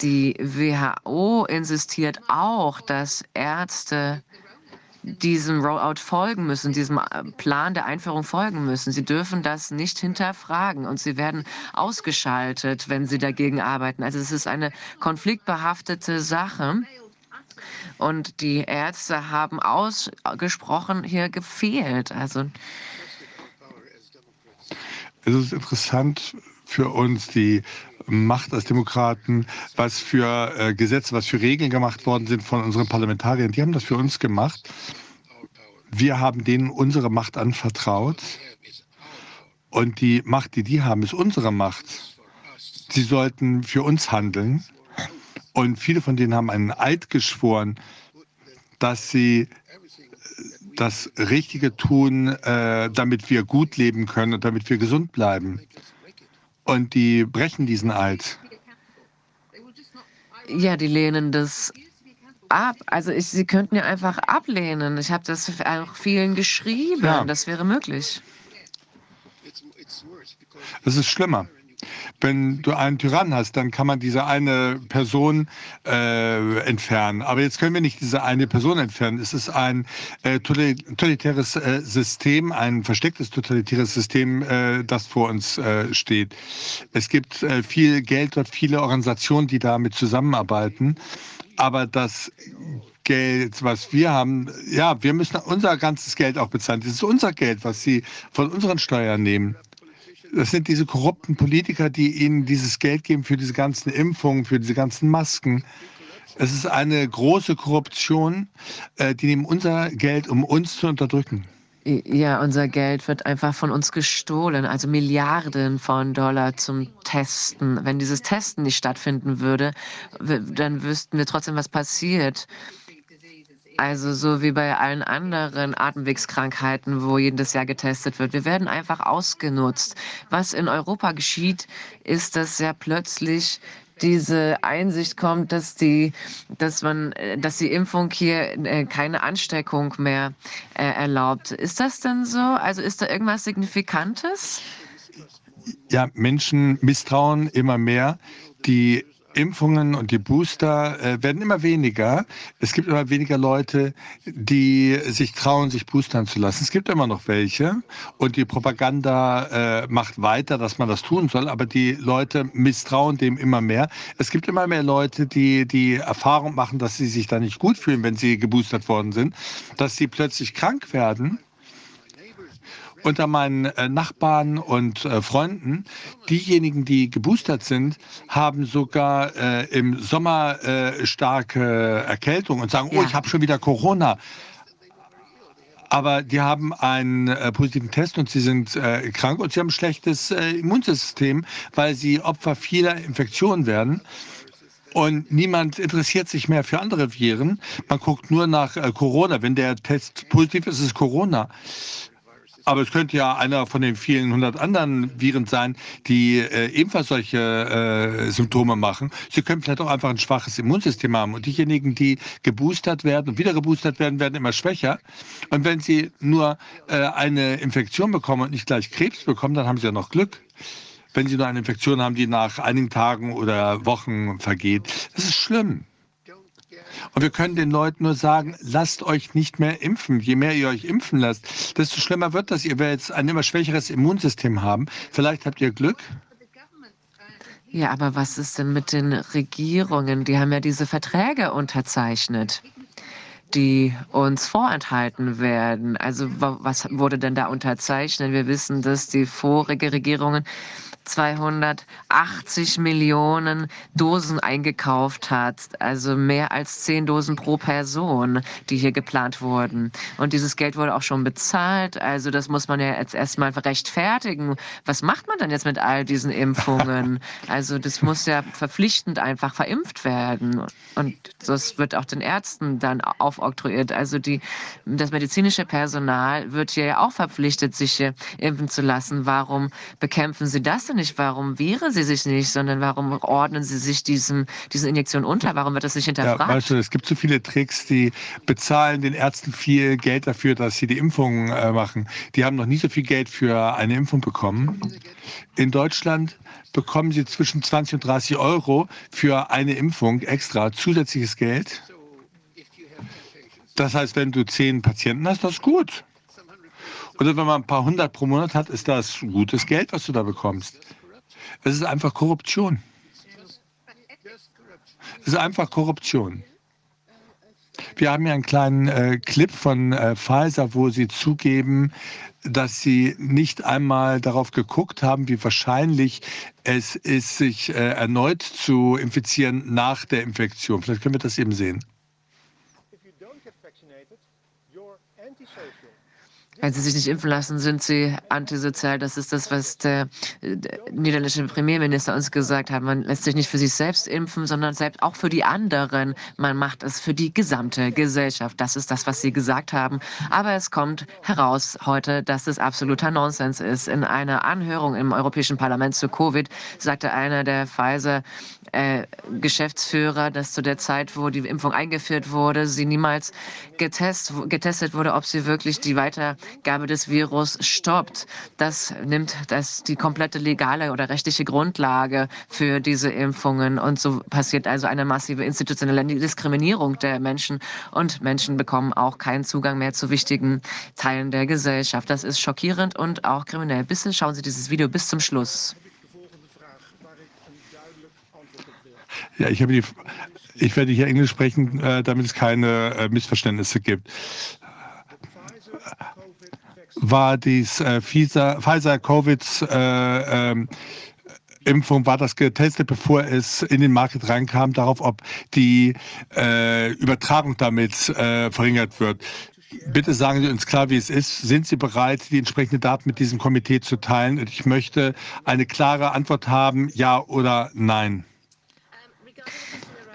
die WHO insistiert auch, dass Ärzte diesem Rollout folgen müssen, diesem äh, Plan der Einführung folgen müssen. Sie dürfen das nicht hinterfragen und sie werden ausgeschaltet, wenn sie dagegen arbeiten. Also es ist eine konfliktbehaftete Sache. Und die Ärzte haben ausgesprochen hier gefehlt. Also Es ist interessant für uns, die Macht als Demokraten, was für äh, Gesetze, was für Regeln gemacht worden sind von unseren Parlamentariern. Die haben das für uns gemacht. Wir haben denen unsere Macht anvertraut. Und die Macht, die die haben, ist unsere Macht. Sie sollten für uns handeln. Und viele von denen haben einen Eid geschworen, dass sie das Richtige tun, äh, damit wir gut leben können und damit wir gesund bleiben. Und die brechen diesen Eid. ja, die lehnen das ab. Also ich, sie könnten ja einfach ablehnen. Ich habe das auch vielen geschrieben. Ja. Das wäre möglich. Es ist schlimmer. Wenn du einen Tyrann hast, dann kann man diese eine Person äh, entfernen. Aber jetzt können wir nicht diese eine Person entfernen. Es ist ein äh, totalitäres äh, System, ein verstecktes totalitäres System, äh, das vor uns äh, steht. Es gibt äh, viel Geld dort, viele Organisationen, die damit zusammenarbeiten. Aber das Geld, was wir haben, ja, wir müssen unser ganzes Geld auch bezahlen. Das ist unser Geld, was sie von unseren Steuern nehmen. Das sind diese korrupten Politiker, die ihnen dieses Geld geben für diese ganzen Impfungen, für diese ganzen Masken. Es ist eine große Korruption. Äh, die nehmen unser Geld, um uns zu unterdrücken. Ja, unser Geld wird einfach von uns gestohlen, also Milliarden von Dollar zum Testen. Wenn dieses Testen nicht stattfinden würde, dann wüssten wir trotzdem, was passiert. Also so wie bei allen anderen Atemwegskrankheiten, wo jedes Jahr getestet wird. Wir werden einfach ausgenutzt. Was in Europa geschieht, ist, dass ja plötzlich diese Einsicht kommt, dass die, dass man, dass die Impfung hier äh, keine Ansteckung mehr äh, erlaubt. Ist das denn so? Also ist da irgendwas Signifikantes? Ja, Menschen misstrauen immer mehr. Die Impfungen und die Booster äh, werden immer weniger. Es gibt immer weniger Leute, die sich trauen, sich boostern zu lassen. Es gibt immer noch welche und die Propaganda äh, macht weiter, dass man das tun soll, aber die Leute misstrauen dem immer mehr. Es gibt immer mehr Leute, die die Erfahrung machen, dass sie sich da nicht gut fühlen, wenn sie geboostert worden sind, dass sie plötzlich krank werden unter meinen äh, Nachbarn und äh, Freunden, diejenigen, die geboostert sind, haben sogar äh, im Sommer äh, starke Erkältung und sagen, oh, ja. oh, ich habe schon wieder Corona. Aber die haben einen äh, positiven Test und sie sind äh, krank und sie haben ein schlechtes Immunsystem, weil sie Opfer vieler Infektionen werden. Und niemand interessiert sich mehr für andere Viren. Man guckt nur nach Corona. Wenn der Test positiv ist, ist es Corona. Aber es könnte ja einer von den vielen hundert anderen Viren sein, die äh, ebenfalls solche äh, Symptome machen. Sie können vielleicht auch einfach ein schwaches Immunsystem haben. Und diejenigen, die geboostert werden und wieder geboostert werden, werden immer schwächer. Und wenn sie nur äh, eine Infektion bekommen und nicht gleich Krebs bekommen, dann haben sie ja noch Glück wenn sie nur eine Infektion haben, die nach einigen Tagen oder Wochen vergeht. Das ist schlimm. Und wir können den Leuten nur sagen, lasst euch nicht mehr impfen. Je mehr ihr euch impfen lasst, desto schlimmer wird das. Ihr werdet ein immer schwächeres Immunsystem haben. Vielleicht habt ihr Glück. Ja, aber was ist denn mit den Regierungen? Die haben ja diese Verträge unterzeichnet die uns vorenthalten werden. Also was wurde denn da unterzeichnet? Wir wissen, dass die vorige Regierungen 280 Millionen Dosen eingekauft hat, also mehr als zehn Dosen pro Person, die hier geplant wurden. Und dieses Geld wurde auch schon bezahlt, also das muss man ja jetzt erstmal rechtfertigen. Was macht man denn jetzt mit all diesen Impfungen? Also das muss ja verpflichtend einfach verimpft werden. Und das wird auch den Ärzten dann aufoktroyiert. Also die, das medizinische Personal wird hier ja auch verpflichtet, sich impfen zu lassen. Warum bekämpfen Sie das denn nicht, warum wehren sie sich nicht, sondern warum ordnen sie sich diesem, diesen Injektionen unter? Warum wird das nicht hinterfragt? Ja, weißt du, es gibt so viele Tricks, die bezahlen den Ärzten viel Geld dafür, dass sie die Impfungen äh, machen. Die haben noch nie so viel Geld für eine Impfung bekommen. In Deutschland bekommen sie zwischen 20 und 30 Euro für eine Impfung extra zusätzliches Geld. Das heißt, wenn du zehn Patienten hast, das ist gut. Oder wenn man ein paar hundert pro Monat hat, ist das gutes Geld, was du da bekommst. Es ist einfach Korruption. Es ist einfach Korruption. Wir haben hier einen kleinen äh, Clip von äh, Pfizer, wo sie zugeben, dass sie nicht einmal darauf geguckt haben, wie wahrscheinlich es ist, sich äh, erneut zu infizieren nach der Infektion. Vielleicht können wir das eben sehen. Wenn sie sich nicht impfen lassen, sind sie antisozial. Das ist das, was der, der, niederländische Premierminister uns gesagt hat. Man lässt sich nicht für sich selbst impfen, sondern selbst auch für die anderen. Man macht es für die gesamte Gesellschaft. Das ist das, was sie gesagt haben. Aber es kommt heraus heute, dass es absoluter Nonsens ist. In einer Anhörung im Europäischen Parlament zu Covid sagte einer der Pfizer äh, Geschäftsführer, dass zu der Zeit, wo die Impfung eingeführt wurde, sie niemals getest, getestet wurde, ob sie wirklich die Weitergabe des Virus stoppt. Das nimmt das die komplette legale oder rechtliche Grundlage für diese Impfungen. Und so passiert also eine massive institutionelle Diskriminierung der Menschen. Und Menschen bekommen auch keinen Zugang mehr zu wichtigen Teilen der Gesellschaft. Das ist schockierend und auch kriminell. Bitte schauen Sie dieses Video bis zum Schluss. Ja, ich habe die, ich werde hier Englisch sprechen, äh, damit es keine äh, Missverständnisse gibt. War dies äh, Pfizer-Covid äh, ähm, Impfung war das getestet, bevor es in den Markt reinkam, darauf, ob die äh, Übertragung damit äh, verringert wird. Bitte sagen Sie uns klar, wie es ist. Sind Sie bereit, die entsprechenden Daten mit diesem Komitee zu teilen? Ich möchte eine klare Antwort haben, ja oder nein.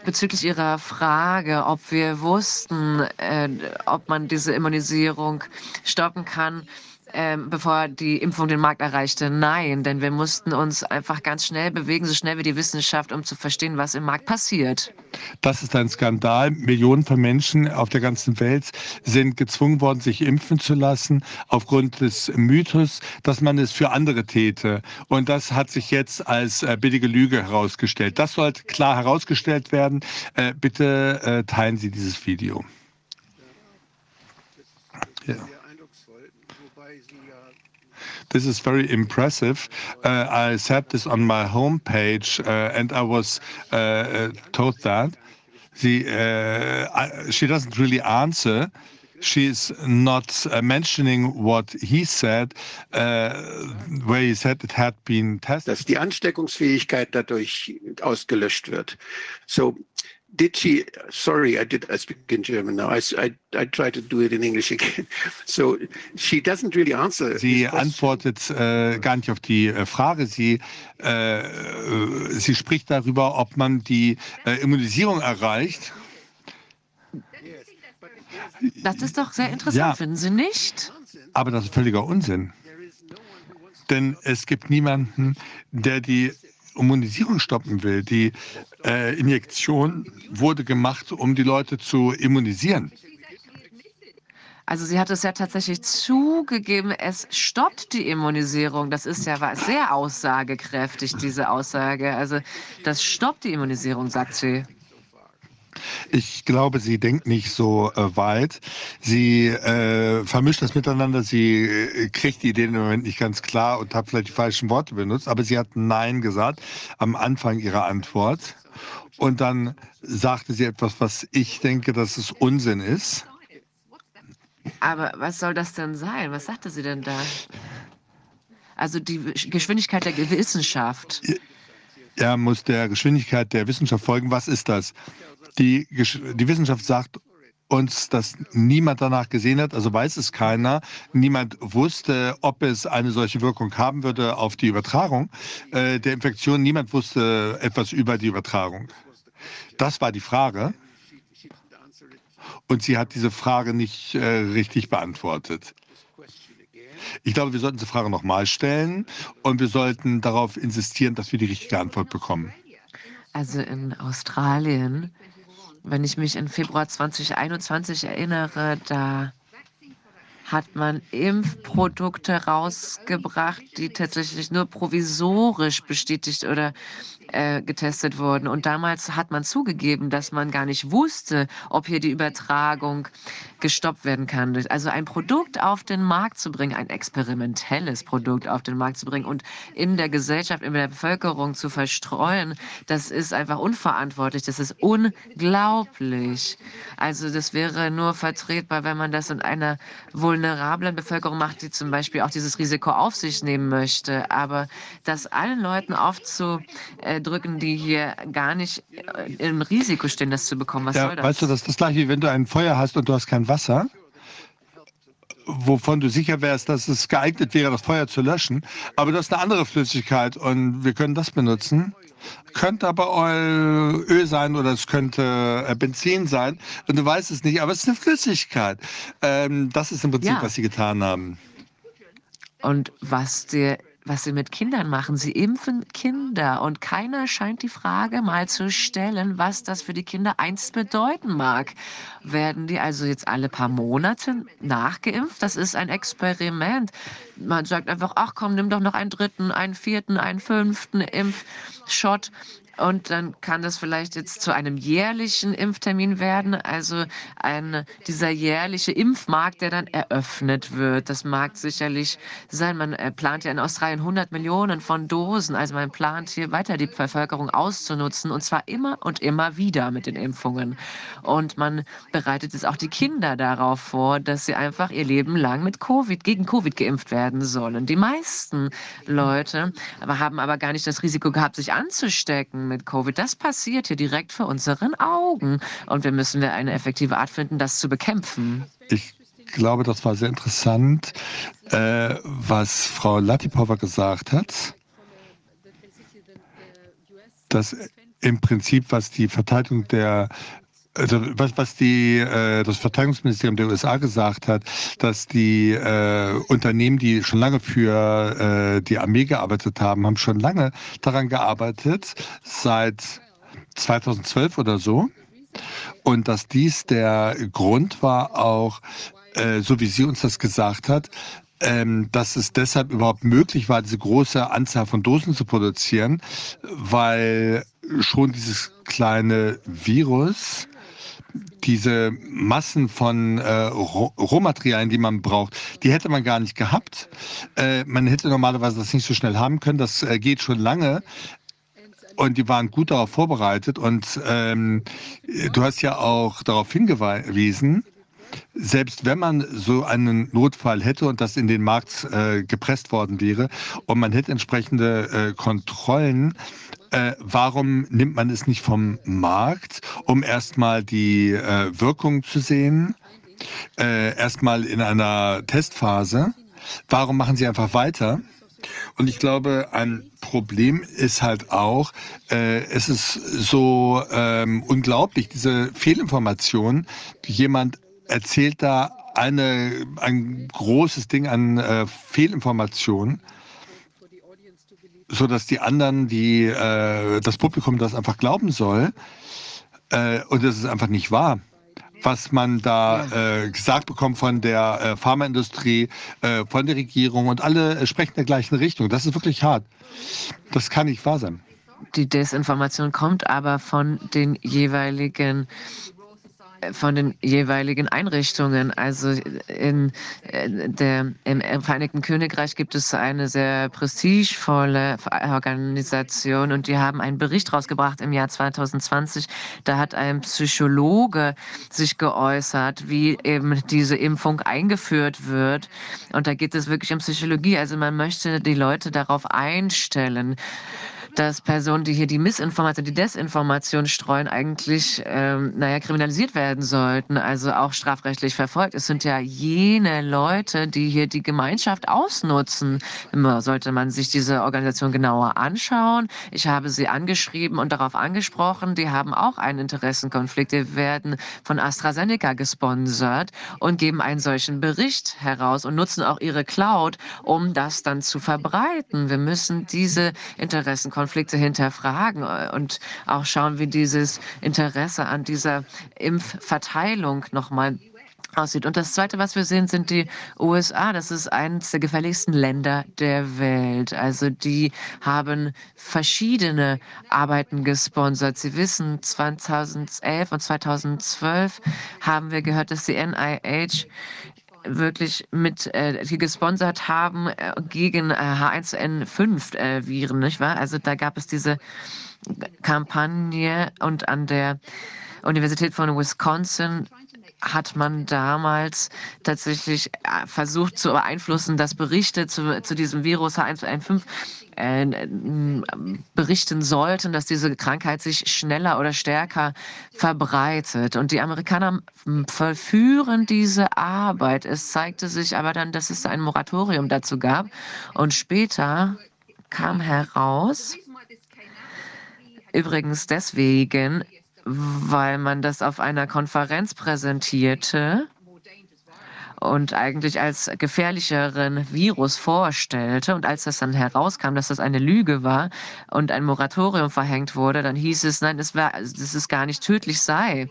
Bezüglich Ihrer Frage, ob wir wussten, äh, ob man diese Immunisierung stoppen kann, ähm, bevor die Impfung den Markt erreichte. Nein, denn wir mussten uns einfach ganz schnell bewegen, so schnell wie die Wissenschaft, um zu verstehen, was im Markt passiert. Das ist ein Skandal. Millionen von Menschen auf der ganzen Welt sind gezwungen worden, sich impfen zu lassen, aufgrund des Mythos, dass man es für andere täte. Und das hat sich jetzt als äh, billige Lüge herausgestellt. Das sollte klar herausgestellt werden. Äh, bitte äh, teilen Sie dieses Video. Ja. This is very impressive. Uh, I said this on my homepage, uh, and I was uh, uh told that the uh, I, she doesn't really answer. She's not uh, mentioning what he said, where he said it had been tested. Dass die Ansteckungsfähigkeit dadurch ausgelöscht wird. So did she sorry i did i speak in german now. I, I, I try to do it in english again. So she doesn't really answer sie antwortet äh, gar nicht auf die äh, frage. Sie äh, sie spricht darüber ob man die äh, immunisierung erreicht. Das ist doch sehr interessant ja, finden sie nicht? Aber das ist völliger unsinn. Denn es gibt niemanden der die Immunisierung stoppen will. Die äh, Injektion wurde gemacht, um die Leute zu immunisieren. Also sie hat es ja tatsächlich zugegeben, es stoppt die Immunisierung. Das ist ja sehr aussagekräftig, diese Aussage. Also das stoppt die Immunisierung, sagt sie. Ich glaube, sie denkt nicht so äh, weit. Sie äh, vermischt das miteinander. Sie äh, kriegt die Ideen im Moment nicht ganz klar und hat vielleicht die falschen Worte benutzt. Aber sie hat Nein gesagt am Anfang ihrer Antwort. Und dann sagte sie etwas, was ich denke, dass es Unsinn ist. Aber was soll das denn sein? Was sagte sie denn da? Also die Geschwindigkeit der Wissenschaft. Er muss der Geschwindigkeit der Wissenschaft folgen. Was ist das? Die, die Wissenschaft sagt uns, dass niemand danach gesehen hat, also weiß es keiner. Niemand wusste, ob es eine solche Wirkung haben würde auf die Übertragung äh, der Infektion. Niemand wusste etwas über die Übertragung. Das war die Frage. Und sie hat diese Frage nicht äh, richtig beantwortet. Ich glaube, wir sollten diese Frage nochmal stellen und wir sollten darauf insistieren, dass wir die richtige Antwort bekommen. Also in Australien wenn ich mich in Februar 2021 erinnere, da hat man Impfprodukte rausgebracht, die tatsächlich nur provisorisch bestätigt oder äh, getestet wurden. Und damals hat man zugegeben, dass man gar nicht wusste, ob hier die Übertragung gestoppt werden kann. Also ein Produkt auf den Markt zu bringen, ein experimentelles Produkt auf den Markt zu bringen und in der Gesellschaft, in der Bevölkerung zu verstreuen, das ist einfach unverantwortlich. Das ist unglaublich. Also das wäre nur vertretbar, wenn man das in einer vulnerablen Bevölkerung macht, die zum Beispiel auch dieses Risiko auf sich nehmen möchte. Aber das allen Leuten aufzudrücken, äh, die hier gar nicht äh, im Risiko stehen, das zu bekommen, was ja, soll das? Weißt du, das ist das gleiche, wie wenn du ein Feuer hast und du hast kein Wasser wovon du sicher wärst, dass es geeignet wäre, das Feuer zu löschen. Aber du hast eine andere Flüssigkeit und wir können das benutzen. Könnte aber Öl sein oder es könnte äh, Benzin sein und du weißt es nicht, aber es ist eine Flüssigkeit. Ähm, das ist im Prinzip, ja. was sie getan haben. Und was dir was sie mit Kindern machen. Sie impfen Kinder und keiner scheint die Frage mal zu stellen, was das für die Kinder einst bedeuten mag. Werden die also jetzt alle paar Monate nachgeimpft? Das ist ein Experiment. Man sagt einfach, ach komm, nimm doch noch einen dritten, einen vierten, einen fünften Impfshot. Und dann kann das vielleicht jetzt zu einem jährlichen Impftermin werden, also ein, dieser jährliche Impfmarkt, der dann eröffnet wird. Das mag sicherlich sein. Man äh, plant ja in Australien 100 Millionen von Dosen. Also man plant hier weiter die Bevölkerung auszunutzen und zwar immer und immer wieder mit den Impfungen. Und man bereitet jetzt auch die Kinder darauf vor, dass sie einfach ihr Leben lang mit Covid, gegen Covid geimpft werden sollen. Die meisten Leute haben aber gar nicht das Risiko gehabt, sich anzustecken mit Covid. Das passiert hier direkt vor unseren Augen. Und wir müssen eine effektive Art finden, das zu bekämpfen. Ich glaube, das war sehr interessant, äh, was Frau Latipova gesagt hat. Dass im Prinzip, was die Verteidigung der also was, was die, äh, das Verteidigungsministerium der USA gesagt hat, dass die äh, Unternehmen, die schon lange für äh, die Armee gearbeitet haben, haben schon lange daran gearbeitet, seit 2012 oder so. Und dass dies der Grund war auch, äh, so wie sie uns das gesagt hat, ähm, dass es deshalb überhaupt möglich war, diese große Anzahl von Dosen zu produzieren, weil schon dieses kleine Virus diese Massen von äh, Rohmaterialien, die man braucht, die hätte man gar nicht gehabt. Äh, man hätte normalerweise das nicht so schnell haben können. Das äh, geht schon lange. Und die waren gut darauf vorbereitet. Und ähm, du hast ja auch darauf hingewiesen, selbst wenn man so einen Notfall hätte und das in den Markt äh, gepresst worden wäre und man hätte entsprechende äh, Kontrollen, äh, warum nimmt man es nicht vom Markt, um erstmal die äh, Wirkung zu sehen, äh, erstmal in einer Testphase? Warum machen Sie einfach weiter? Und ich glaube, ein Problem ist halt auch, äh, es ist so ähm, unglaublich, diese Fehlinformation. Jemand erzählt da eine, ein großes Ding an äh, Fehlinformationen so dass die anderen, die äh, das Publikum das einfach glauben soll, äh, und das ist einfach nicht wahr was man da äh, gesagt bekommt von der äh, Pharmaindustrie, äh, von der Regierung und alle äh, sprechen in der gleichen Richtung. Das ist wirklich hart. Das kann nicht wahr sein. Die Desinformation kommt aber von den jeweiligen von den jeweiligen Einrichtungen. Also in, äh, der, im Vereinigten Königreich gibt es eine sehr prestigevolle Organisation und die haben einen Bericht rausgebracht im Jahr 2020. Da hat ein Psychologe sich geäußert, wie eben diese Impfung eingeführt wird. Und da geht es wirklich um Psychologie. Also man möchte die Leute darauf einstellen dass Personen, die hier die Missinformation, die Desinformation streuen, eigentlich, ähm, naja, kriminalisiert werden sollten, also auch strafrechtlich verfolgt. Es sind ja jene Leute, die hier die Gemeinschaft ausnutzen. Immer sollte man sich diese Organisation genauer anschauen. Ich habe sie angeschrieben und darauf angesprochen. Die haben auch einen Interessenkonflikt. Die werden von AstraZeneca gesponsert und geben einen solchen Bericht heraus und nutzen auch ihre Cloud, um das dann zu verbreiten. Wir müssen diese Interessenkonflikte Konflikte hinterfragen äh, und auch schauen, wie dieses Interesse an dieser Impfverteilung nochmal aussieht. Und das Zweite, was wir sehen, sind die USA. Das ist eines der gefährlichsten Länder der Welt. Also die haben verschiedene Arbeiten gesponsert. Sie wissen, 2011 und 2012 haben wir gehört, dass die NIH wirklich mit äh, gesponsert haben äh, gegen äh, H1N5 äh, nicht wahr? Also da gab es diese Kampagne und an der Universität von Wisconsin hat man damals tatsächlich äh, versucht zu beeinflussen, dass Berichte zu, zu diesem Virus H1N5 äh, berichten sollten, dass diese Krankheit sich schneller oder stärker verbreitet. Und die Amerikaner vollführen diese Arbeit. Es zeigte sich aber dann, dass es ein Moratorium dazu gab. Und später kam heraus, übrigens deswegen, weil man das auf einer Konferenz präsentierte, und eigentlich als gefährlicheren Virus vorstellte. Und als das dann herauskam, dass das eine Lüge war und ein Moratorium verhängt wurde, dann hieß es, nein, es war, dass es gar nicht tödlich sei,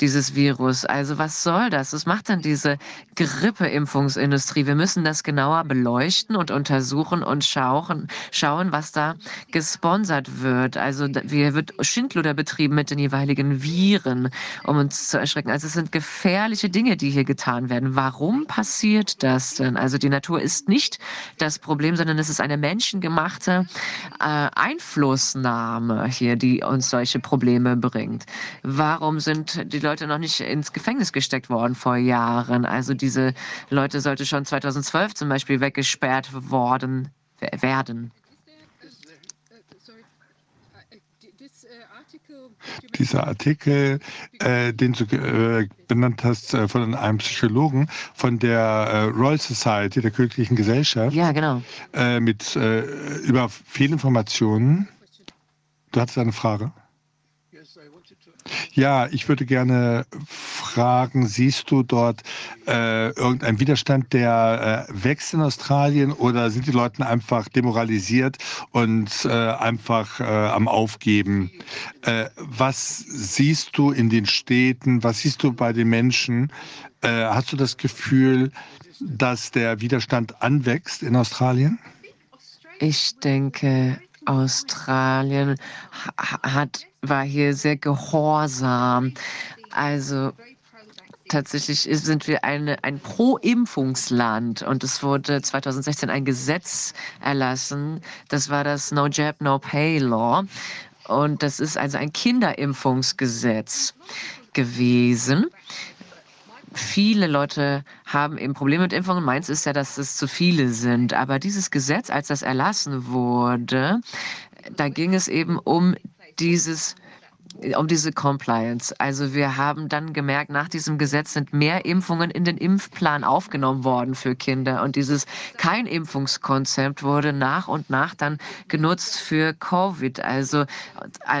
dieses Virus. Also was soll das? Was macht denn diese Grippeimpfungsindustrie? Wir müssen das genauer beleuchten und untersuchen und schauen, schauen was da gesponsert wird. Also wie wird Schindluder betrieben mit den jeweiligen Viren, um uns zu erschrecken. Also es sind gefährliche Dinge, die hier getan werden. Warum passiert das denn? Also die Natur ist nicht das Problem, sondern es ist eine menschengemachte äh, Einflussnahme hier, die uns solche Probleme bringt. Warum sind die Leute noch nicht ins Gefängnis gesteckt worden vor Jahren? Also diese Leute sollte schon 2012 zum Beispiel weggesperrt worden werden. Dieser Artikel, äh, den du äh, benannt hast äh, von einem Psychologen von der äh, Royal Society, der Königlichen Gesellschaft. Ja, genau. Äh, mit äh, über Fehlinformationen. Du hattest eine Frage? Ja, ich würde gerne fragen, siehst du dort äh, irgendeinen Widerstand, der äh, wächst in Australien oder sind die Leute einfach demoralisiert und äh, einfach äh, am Aufgeben? Äh, was siehst du in den Städten, was siehst du bei den Menschen? Äh, hast du das Gefühl, dass der Widerstand anwächst in Australien? Ich denke, Australien hat war hier sehr gehorsam. Also tatsächlich sind wir eine, ein Pro-Impfungsland und es wurde 2016 ein Gesetz erlassen. Das war das No Jab, No Pay Law. Und das ist also ein Kinderimpfungsgesetz gewesen. Viele Leute haben eben Probleme mit Impfungen. Meins ist ja, dass es zu viele sind. Aber dieses Gesetz, als das erlassen wurde, da ging es eben um dieses um diese Compliance. Also wir haben dann gemerkt, nach diesem Gesetz sind mehr Impfungen in den Impfplan aufgenommen worden für Kinder. Und dieses Kein-Impfungskonzept wurde nach und nach dann genutzt für Covid. Also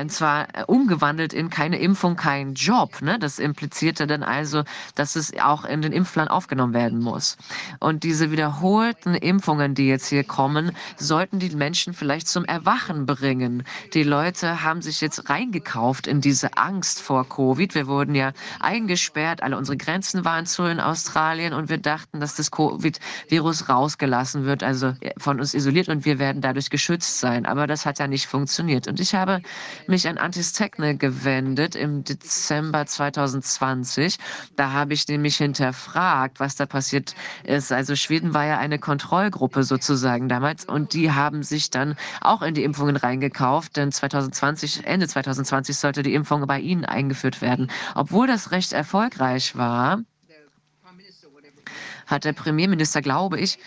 und zwar umgewandelt in keine Impfung, kein Job. Ne? Das implizierte dann also, dass es auch in den Impfplan aufgenommen werden muss. Und diese wiederholten Impfungen, die jetzt hier kommen, sollten die Menschen vielleicht zum Erwachen bringen. Die Leute haben sich jetzt reingekauft in diese Angst vor Covid. Wir wurden ja eingesperrt, alle unsere Grenzen waren zu in Australien und wir dachten, dass das Covid-Virus rausgelassen wird, also von uns isoliert und wir werden dadurch geschützt sein. Aber das hat ja nicht funktioniert. Und ich habe mich an Antistekne gewendet im Dezember 2020. Da habe ich nämlich hinterfragt, was da passiert ist. Also Schweden war ja eine Kontrollgruppe sozusagen damals und die haben sich dann auch in die Impfungen reingekauft, denn 2020, Ende 2020 sollte sollte die Impfung bei ihnen eingeführt werden. Obwohl das recht erfolgreich war, hat der Premierminister, glaube ich,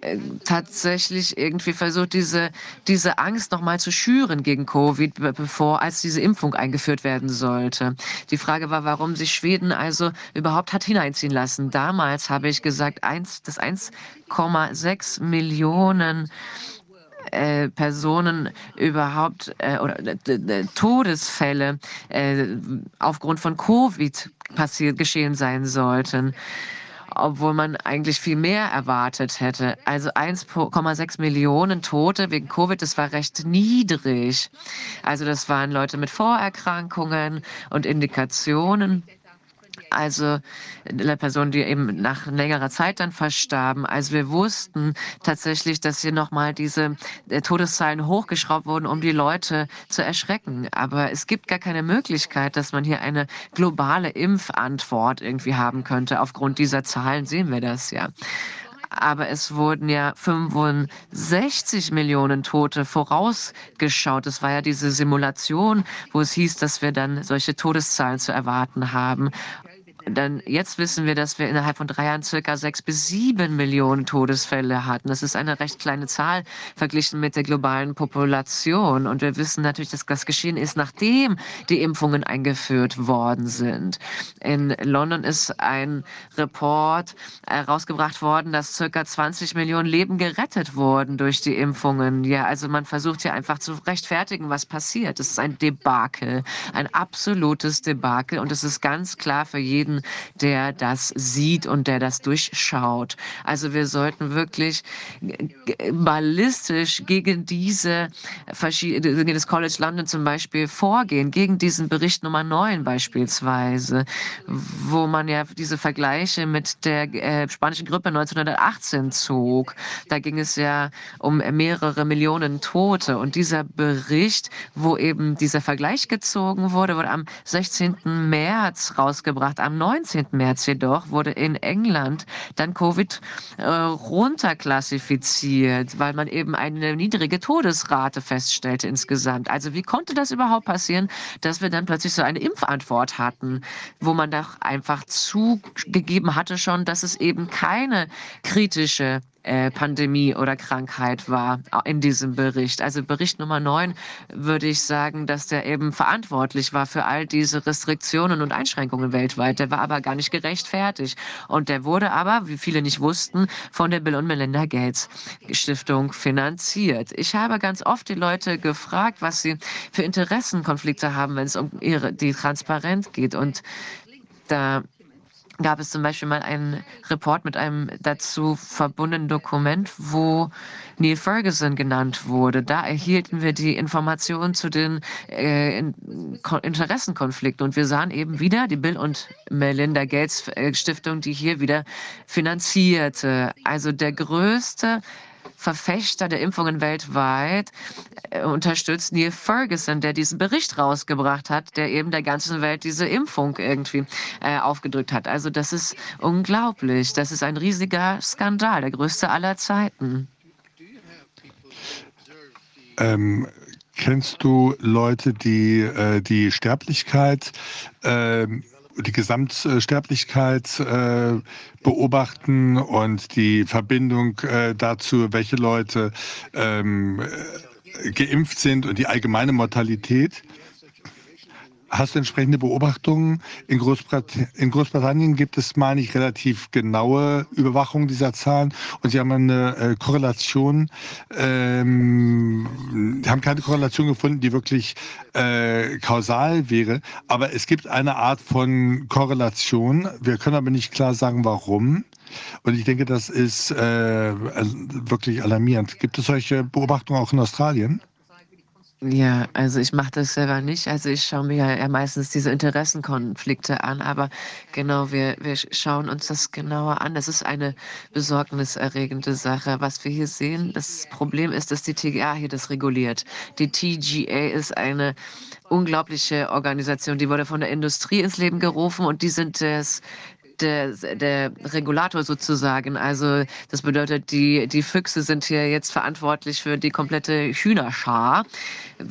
äh, tatsächlich irgendwie versucht, diese, diese Angst nochmal zu schüren gegen Covid, bevor als diese Impfung eingeführt werden sollte. Die Frage war, warum sich Schweden also überhaupt hat hineinziehen lassen. Damals habe ich gesagt, 1, das 1,6 Millionen äh, Personen überhaupt äh, oder äh, Todesfälle äh, aufgrund von Covid passiert geschehen sein sollten obwohl man eigentlich viel mehr erwartet hätte. Also 1,6 Millionen Tote wegen Covid, das war recht niedrig. Also das waren Leute mit Vorerkrankungen und Indikationen also Personen, die eben nach längerer Zeit dann verstarben. Also wir wussten tatsächlich, dass hier nochmal diese äh, Todeszahlen hochgeschraubt wurden, um die Leute zu erschrecken. Aber es gibt gar keine Möglichkeit, dass man hier eine globale Impfantwort irgendwie haben könnte. Aufgrund dieser Zahlen sehen wir das ja aber es wurden ja 65 Millionen Tote vorausgeschaut. Es war ja diese Simulation, wo es hieß, dass wir dann solche Todeszahlen zu erwarten haben. Dann jetzt wissen wir, dass wir innerhalb von drei Jahren circa sechs bis sieben Millionen Todesfälle hatten. Das ist eine recht kleine Zahl verglichen mit der globalen Population. Und wir wissen natürlich, dass das geschehen ist, nachdem die Impfungen eingeführt worden sind. In London ist ein Report herausgebracht worden, dass circa 20 Millionen Leben gerettet wurden durch die Impfungen. Ja, also man versucht hier einfach zu rechtfertigen, was passiert. Das ist ein Debakel, ein absolutes Debakel. Und es ist ganz klar für jeden jeden, der das sieht und der das durchschaut. Also wir sollten wirklich ballistisch gegen diese gegen das College London zum Beispiel vorgehen, gegen diesen Bericht Nummer 9 beispielsweise, wo man ja diese Vergleiche mit der äh, spanischen Grippe 1918 zog. Da ging es ja um mehrere Millionen Tote. Und dieser Bericht, wo eben dieser Vergleich gezogen wurde, wurde am 16. März rausgebracht. Am 19. März jedoch wurde in England dann Covid äh, runterklassifiziert, weil man eben eine niedrige Todesrate feststellte insgesamt. Also wie konnte das überhaupt passieren, dass wir dann plötzlich so eine Impfantwort hatten, wo man doch einfach zugegeben hatte schon, dass es eben keine kritische äh, Pandemie oder Krankheit war in diesem Bericht. Also Bericht Nummer 9 würde ich sagen, dass der eben verantwortlich war für all diese Restriktionen und Einschränkungen weltweit. Der war aber gar nicht gerechtfertigt. Und der wurde aber, wie viele nicht wussten, von der Bill und Melinda Gates Stiftung finanziert. Ich habe ganz oft die Leute gefragt, was sie für Interessenkonflikte haben, wenn es um ihre, die Transparenz geht. Und da gab es zum Beispiel mal einen Report mit einem dazu verbundenen Dokument, wo Neil Ferguson genannt wurde. Da erhielten wir die Informationen zu den äh, Interessenkonflikten und wir sahen eben wieder die Bill und Melinda Gates äh, Stiftung, die hier wieder finanzierte. Also der größte Verfechter der Impfungen weltweit äh, unterstützt Neil Ferguson, der diesen Bericht rausgebracht hat, der eben der ganzen Welt diese Impfung irgendwie äh, aufgedrückt hat. Also das ist unglaublich. Das ist ein riesiger Skandal, der größte aller Zeiten. Ähm, kennst du Leute, die äh, die Sterblichkeit äh, die Gesamtsterblichkeit äh, beobachten und die Verbindung äh, dazu, welche Leute ähm, geimpft sind und die allgemeine Mortalität. Hast du entsprechende Beobachtungen? In, Großbrit in, Großbritannien gibt es, meine ich, relativ genaue Überwachung dieser Zahlen und sie haben eine äh, Korrelation, ähm, haben keine Korrelation gefunden, die wirklich äh, kausal wäre. Aber es gibt eine Art von Korrelation. Wir können aber nicht klar sagen, warum. Und ich denke, das ist äh, wirklich alarmierend. Gibt es solche Beobachtungen auch in Australien? Ja, also ich mache das selber nicht. Also ich schaue mir ja meistens diese Interessenkonflikte an, aber genau, wir, wir schauen uns das genauer an. Das ist eine besorgniserregende Sache. Was wir hier sehen, das Problem ist, dass die TGA hier das reguliert. Die TGA ist eine unglaubliche Organisation, die wurde von der Industrie ins Leben gerufen und die sind das der, der Regulator sozusagen. Also das bedeutet, die, die Füchse sind hier jetzt verantwortlich für die komplette Hühnerschar,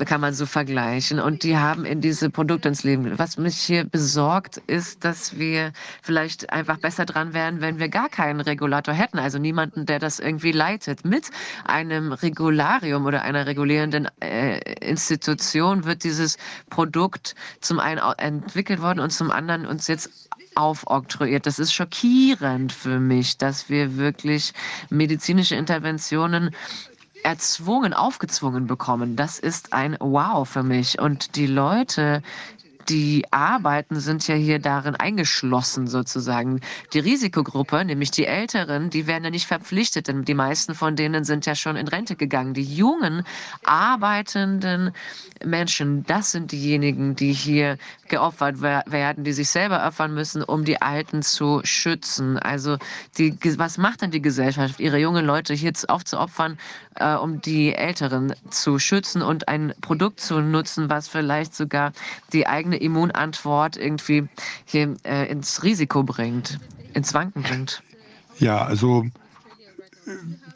kann man so vergleichen. Und die haben in diese Produkte ins Leben. Was mich hier besorgt, ist, dass wir vielleicht einfach besser dran wären, wenn wir gar keinen Regulator hätten. Also niemanden, der das irgendwie leitet. Mit einem Regularium oder einer regulierenden äh, Institution wird dieses Produkt zum einen entwickelt worden und zum anderen uns jetzt aufoktroyiert. Das ist schockierend für mich, dass wir wirklich medizinische Interventionen erzwungen, aufgezwungen bekommen. Das ist ein Wow für mich. Und die Leute, die arbeiten, sind ja hier darin eingeschlossen sozusagen. Die Risikogruppe, nämlich die Älteren, die werden ja nicht verpflichtet, denn die meisten von denen sind ja schon in Rente gegangen. Die jungen, arbeitenden Menschen, das sind diejenigen, die hier geopfert werden, die sich selber opfern müssen, um die Alten zu schützen. Also die, was macht denn die Gesellschaft, ihre jungen Leute hier aufzuopfern, äh, um die Älteren zu schützen und ein Produkt zu nutzen, was vielleicht sogar die eigene Immunantwort irgendwie hier äh, ins Risiko bringt, ins Wanken bringt? Ja, also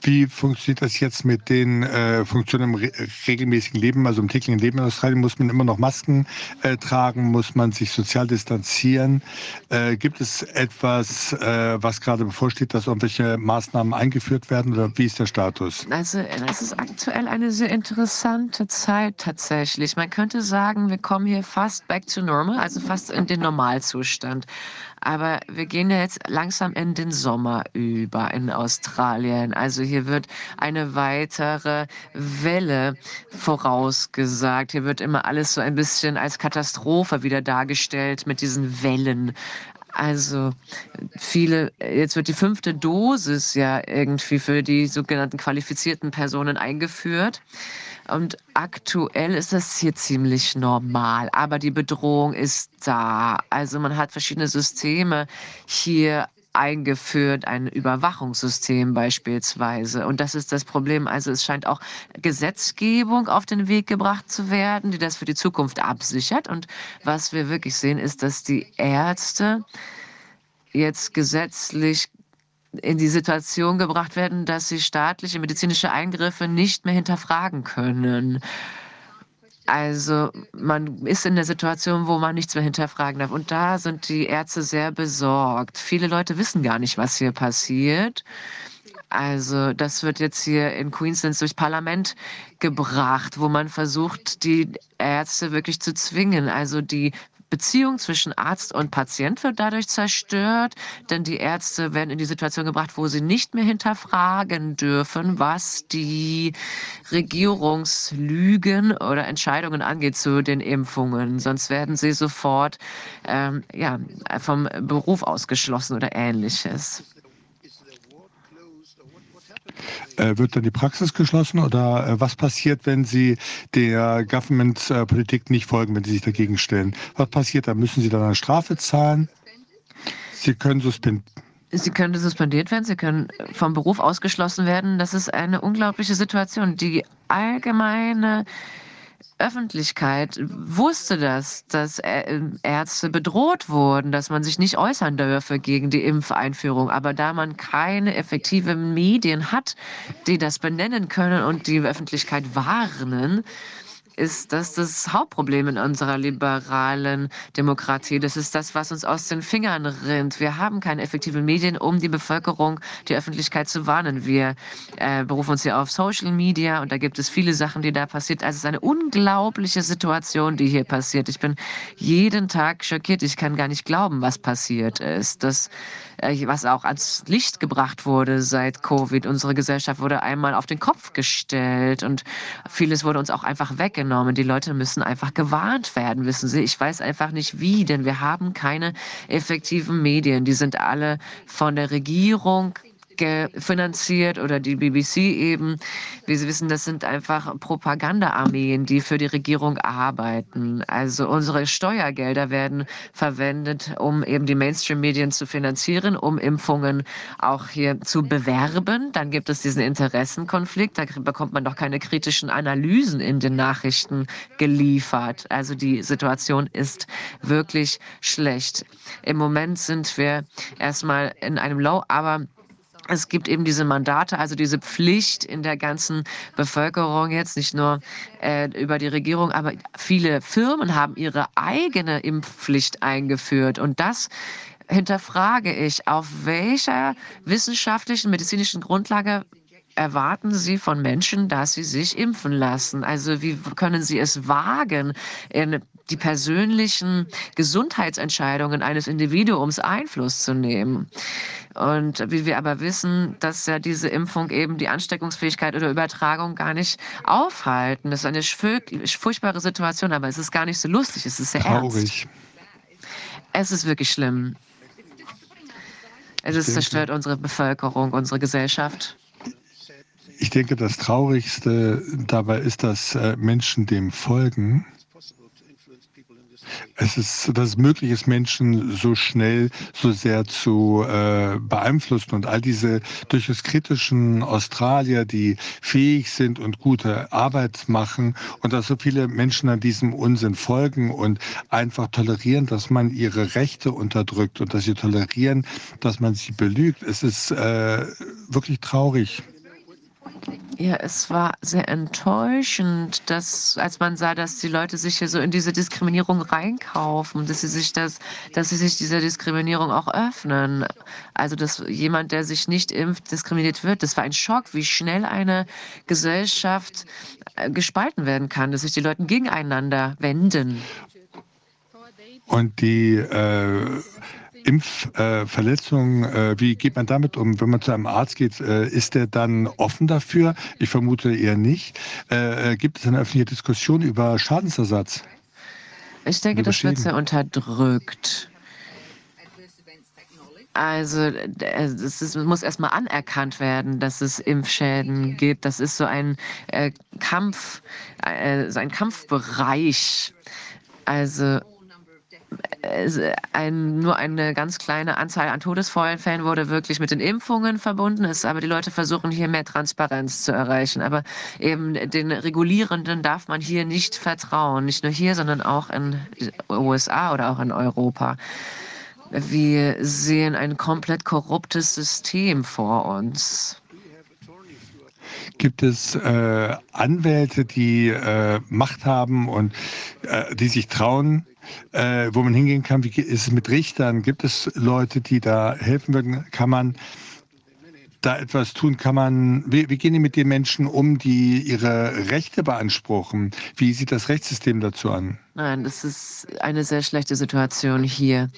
wie funktioniert das jetzt mit den äh, Funktionen im re regelmäßigen Leben, also im täglichen Leben in Australien? Muss man immer noch Masken äh, tragen? Muss man sich sozial distanzieren? Äh, gibt es etwas, äh, was gerade bevorsteht, dass irgendwelche Maßnahmen eingeführt werden oder wie ist der Status? Also es ist aktuell eine sehr interessante Zeit tatsächlich. Man könnte sagen, wir kommen hier fast back to normal, also fast in den Normalzustand. Aber wir gehen jetzt langsam in den Sommer über in Australien. Also hier wird eine weitere Welle vorausgesagt. Hier wird immer alles so ein bisschen als Katastrophe wieder dargestellt mit diesen Wellen. Also viele, jetzt wird die fünfte Dosis ja irgendwie für die sogenannten qualifizierten Personen eingeführt. Und aktuell ist das hier ziemlich normal, aber die Bedrohung ist da. Also man hat verschiedene Systeme hier eingeführt, ein Überwachungssystem beispielsweise. Und das ist das Problem. Also es scheint auch Gesetzgebung auf den Weg gebracht zu werden, die das für die Zukunft absichert. Und was wir wirklich sehen, ist, dass die Ärzte jetzt gesetzlich in die Situation gebracht werden, dass sie staatliche medizinische Eingriffe nicht mehr hinterfragen können. Also man ist in der Situation, wo man nichts mehr hinterfragen darf. Und da sind die Ärzte sehr besorgt. Viele Leute wissen gar nicht, was hier passiert. Also das wird jetzt hier in Queensland durchs Parlament gebracht, wo man versucht, die Ärzte wirklich zu zwingen. Also die Beziehung zwischen Arzt und Patient wird dadurch zerstört, denn die Ärzte werden in die Situation gebracht, wo sie nicht mehr hinterfragen dürfen, was die Regierungslügen oder Entscheidungen angeht zu den Impfungen. Sonst werden sie sofort ähm, ja, vom Beruf ausgeschlossen oder ähnliches. Äh, wird dann die Praxis geschlossen oder äh, was passiert, wenn Sie der Government-Politik nicht folgen, wenn Sie sich dagegen stellen? Was passiert? Da müssen Sie dann eine Strafe zahlen? Sie können suspendieren. Sie können suspendiert werden, Sie können vom Beruf ausgeschlossen werden. Das ist eine unglaubliche Situation. Die allgemeine Öffentlichkeit wusste das, dass Ärzte bedroht wurden, dass man sich nicht äußern dürfe gegen die Impfeinführung. Aber da man keine effektiven Medien hat, die das benennen können und die Öffentlichkeit warnen, ist das das Hauptproblem in unserer liberalen Demokratie. Das ist das, was uns aus den Fingern rinnt. Wir haben keine effektiven Medien, um die Bevölkerung, die Öffentlichkeit zu warnen. Wir äh, berufen uns hier auf Social Media und da gibt es viele Sachen, die da passiert. Also es ist eine unglaubliche Situation, die hier passiert. Ich bin jeden Tag schockiert. Ich kann gar nicht glauben, was passiert ist. Das was auch ans Licht gebracht wurde seit Covid. Unsere Gesellschaft wurde einmal auf den Kopf gestellt und vieles wurde uns auch einfach weggenommen. Die Leute müssen einfach gewarnt werden, wissen Sie. Ich weiß einfach nicht wie, denn wir haben keine effektiven Medien. Die sind alle von der Regierung finanziert oder die BBC eben. Wie Sie wissen, das sind einfach Propagandaarmeen, die für die Regierung arbeiten. Also unsere Steuergelder werden verwendet, um eben die Mainstream-Medien zu finanzieren, um Impfungen auch hier zu bewerben. Dann gibt es diesen Interessenkonflikt. Da bekommt man doch keine kritischen Analysen in den Nachrichten geliefert. Also die Situation ist wirklich schlecht. Im Moment sind wir erstmal in einem Low, aber es gibt eben diese Mandate, also diese Pflicht in der ganzen Bevölkerung jetzt, nicht nur äh, über die Regierung, aber viele Firmen haben ihre eigene Impfpflicht eingeführt. Und das hinterfrage ich, auf welcher wissenschaftlichen, medizinischen Grundlage erwarten Sie von Menschen, dass sie sich impfen lassen? Also wie können Sie es wagen, in die persönlichen Gesundheitsentscheidungen eines Individuums Einfluss zu nehmen? Und wie wir aber wissen, dass ja diese Impfung eben die Ansteckungsfähigkeit oder Übertragung gar nicht aufhalten. Das ist eine furchtbare Situation, aber es ist gar nicht so lustig, es ist sehr Traurig. ernst. Es ist wirklich schlimm. Es zerstört unsere Bevölkerung, unsere Gesellschaft. Ich denke, das Traurigste dabei ist, dass äh, Menschen dem folgen. Es ist, dass es möglich ist, Menschen so schnell, so sehr zu äh, beeinflussen und all diese durchaus kritischen Australier, die fähig sind und gute Arbeit machen und dass so viele Menschen an diesem Unsinn folgen und einfach tolerieren, dass man ihre Rechte unterdrückt und dass sie tolerieren, dass man sie belügt. Es ist äh, wirklich traurig. Ja, es war sehr enttäuschend, dass, als man sah, dass die Leute sich hier so in diese Diskriminierung reinkaufen, dass sie sich das, dass sie sich dieser Diskriminierung auch öffnen. Also, dass jemand, der sich nicht impft, diskriminiert wird. Das war ein Schock, wie schnell eine Gesellschaft äh, gespalten werden kann, dass sich die Leute gegeneinander wenden. Und die äh Impfverletzungen, äh, wie geht man damit um? Wenn man zu einem Arzt geht, äh, ist der dann offen dafür? Ich vermute eher nicht. Äh, gibt es eine öffentliche Diskussion über Schadensersatz? Ich denke, das wird sehr unterdrückt. Also es ist, muss erstmal anerkannt werden, dass es Impfschäden gibt. Das ist so ein äh, Kampf, äh, so ein Kampfbereich. Also ein, nur eine ganz kleine Anzahl an Todesfällen wurde wirklich mit den Impfungen verbunden ist, aber die Leute versuchen hier mehr Transparenz zu erreichen. Aber eben den Regulierenden darf man hier nicht vertrauen, nicht nur hier, sondern auch in USA oder auch in Europa. Wir sehen ein komplett korruptes System vor uns. Gibt es äh, Anwälte, die äh, Macht haben und äh, die sich trauen, äh, wo man hingehen kann? Wie ist es mit Richtern? Gibt es Leute, die da helfen würden? Kann man da etwas tun? Kann man, wie, wie gehen die mit den Menschen um, die ihre Rechte beanspruchen? Wie sieht das Rechtssystem dazu an? Nein, das ist eine sehr schlechte Situation hier,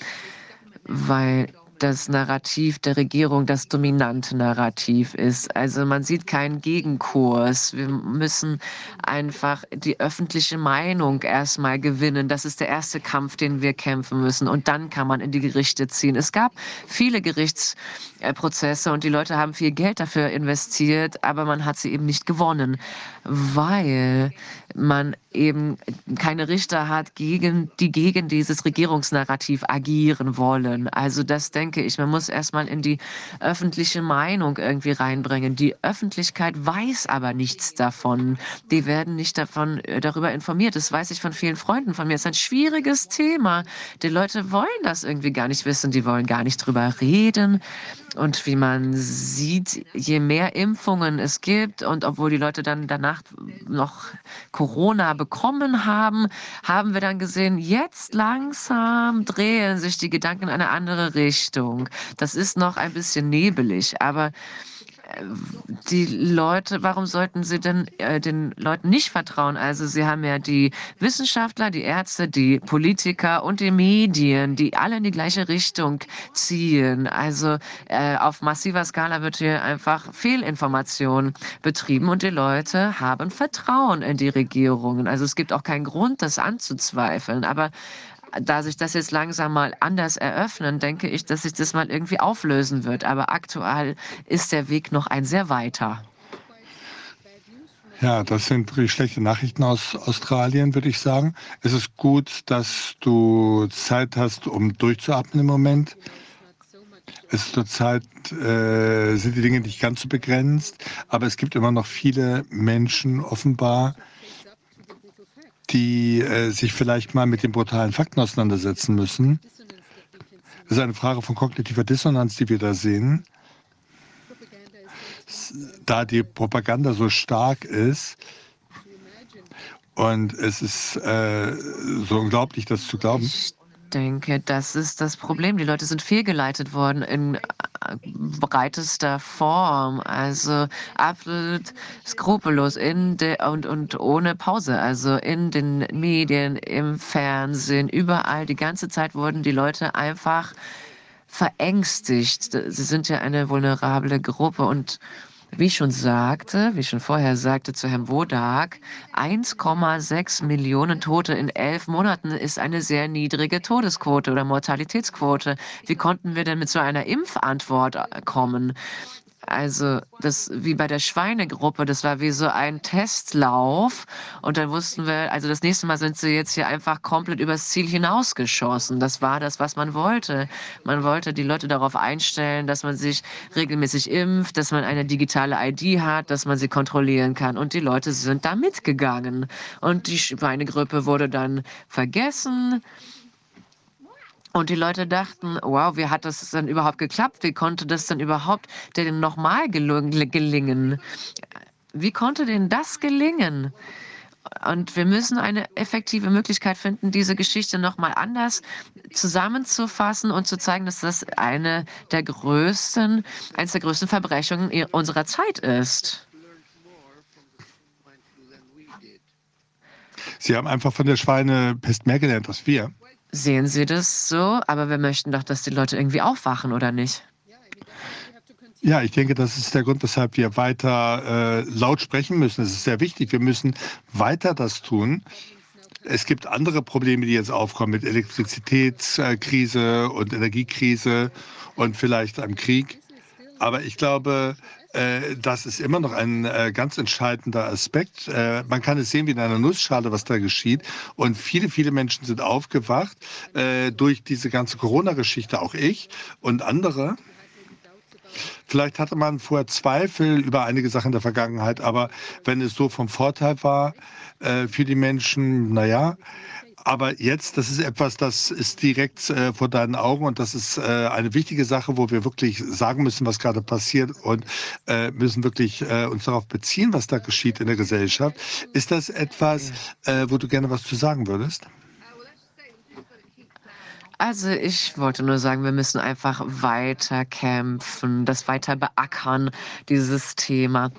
weil das Narrativ der Regierung das dominante Narrativ ist. Also man sieht keinen Gegenkurs. Wir müssen einfach die öffentliche Meinung erstmal gewinnen. Das ist der erste Kampf, den wir kämpfen müssen. Und dann kann man in die Gerichte ziehen. Es gab viele Gerichtsprozesse und die Leute haben viel Geld dafür investiert, aber man hat sie eben nicht gewonnen, weil man eben keine Richter hat, gegen, die gegen dieses Regierungsnarrativ agieren wollen. Also das denke ich, man muss erstmal in die öffentliche Meinung irgendwie reinbringen. Die Öffentlichkeit weiß aber nichts davon. Die werden nicht davon, äh, darüber informiert. Das weiß ich von vielen Freunden von mir. Es ist ein schwieriges Thema. Die Leute wollen das irgendwie gar nicht wissen. Die wollen gar nicht drüber reden. Und wie man sieht, je mehr Impfungen es gibt und obwohl die Leute dann danach noch Corona bekommen haben, haben wir dann gesehen, jetzt langsam drehen sich die Gedanken in eine andere Richtung. Das ist noch ein bisschen nebelig, aber die Leute, warum sollten sie denn äh, den Leuten nicht vertrauen? Also sie haben ja die Wissenschaftler, die Ärzte, die Politiker und die Medien, die alle in die gleiche Richtung ziehen. Also äh, auf massiver Skala wird hier einfach Fehlinformation betrieben und die Leute haben Vertrauen in die Regierungen. Also es gibt auch keinen Grund, das anzuzweifeln. Aber da sich das jetzt langsam mal anders eröffnen, denke ich, dass sich das mal irgendwie auflösen wird. Aber aktuell ist der Weg noch ein sehr weiter. Ja, das sind schlechte Nachrichten aus Australien, würde ich sagen. Es ist gut, dass du Zeit hast, um durchzuatmen im Moment. Es ist zurzeit äh, sind die Dinge nicht ganz so begrenzt, aber es gibt immer noch viele Menschen offenbar, die äh, sich vielleicht mal mit den brutalen Fakten auseinandersetzen müssen. Das ist eine Frage von kognitiver Dissonanz, die wir da sehen. Da die Propaganda so stark ist und es ist äh, so unglaublich, das zu glauben. Ich denke, das ist das Problem. Die Leute sind fehlgeleitet worden in breitester Form, also absolut skrupellos in de und, und ohne Pause, also in den Medien, im Fernsehen, überall. Die ganze Zeit wurden die Leute einfach verängstigt. Sie sind ja eine vulnerable Gruppe und wie ich schon sagte, wie ich schon vorher sagte zu Herrn Wodak, 1,6 Millionen Tote in elf Monaten ist eine sehr niedrige Todesquote oder Mortalitätsquote. Wie konnten wir denn mit so einer Impfantwort äh, kommen? Also das wie bei der Schweinegruppe, das war wie so ein Testlauf und dann wussten wir, also das nächste Mal sind sie jetzt hier einfach komplett übers Ziel hinausgeschossen. Das war das, was man wollte. Man wollte die Leute darauf einstellen, dass man sich regelmäßig impft, dass man eine digitale ID hat, dass man sie kontrollieren kann und die Leute sind da mitgegangen und die Schweinegrippe wurde dann vergessen. Und die Leute dachten, wow, wie hat das denn überhaupt geklappt? Wie konnte das denn überhaupt denn nochmal gelingen? Wie konnte denn das gelingen? Und wir müssen eine effektive Möglichkeit finden, diese Geschichte nochmal anders zusammenzufassen und zu zeigen, dass das eine der größten, eines der größten Verbrechungen unserer Zeit ist. Sie haben einfach von der Schweinepest mehr gelernt als wir. Sehen Sie das so? Aber wir möchten doch, dass die Leute irgendwie aufwachen, oder nicht? Ja, ich denke, das ist der Grund, weshalb wir weiter äh, laut sprechen müssen. Es ist sehr wichtig. Wir müssen weiter das tun. Es gibt andere Probleme, die jetzt aufkommen mit Elektrizitätskrise und Energiekrise und vielleicht einem Krieg. Aber ich glaube, äh, das ist immer noch ein äh, ganz entscheidender Aspekt. Äh, man kann es sehen wie in einer Nussschale, was da geschieht. Und viele, viele Menschen sind aufgewacht durch diese ganze Corona-Geschichte, auch ich und andere. Vielleicht hatte man vorher Zweifel über einige Sachen der Vergangenheit, aber wenn es so vom Vorteil war für die Menschen, naja, aber jetzt, das ist etwas, das ist direkt äh, vor deinen Augen und das ist äh, eine wichtige Sache, wo wir wirklich sagen müssen, was gerade passiert und äh, müssen wirklich äh, uns darauf beziehen, was da geschieht in der Gesellschaft. Ist das etwas, äh, wo du gerne was zu sagen würdest? Also ich wollte nur sagen, wir müssen einfach weiter kämpfen, das weiter beackern, dieses Thema.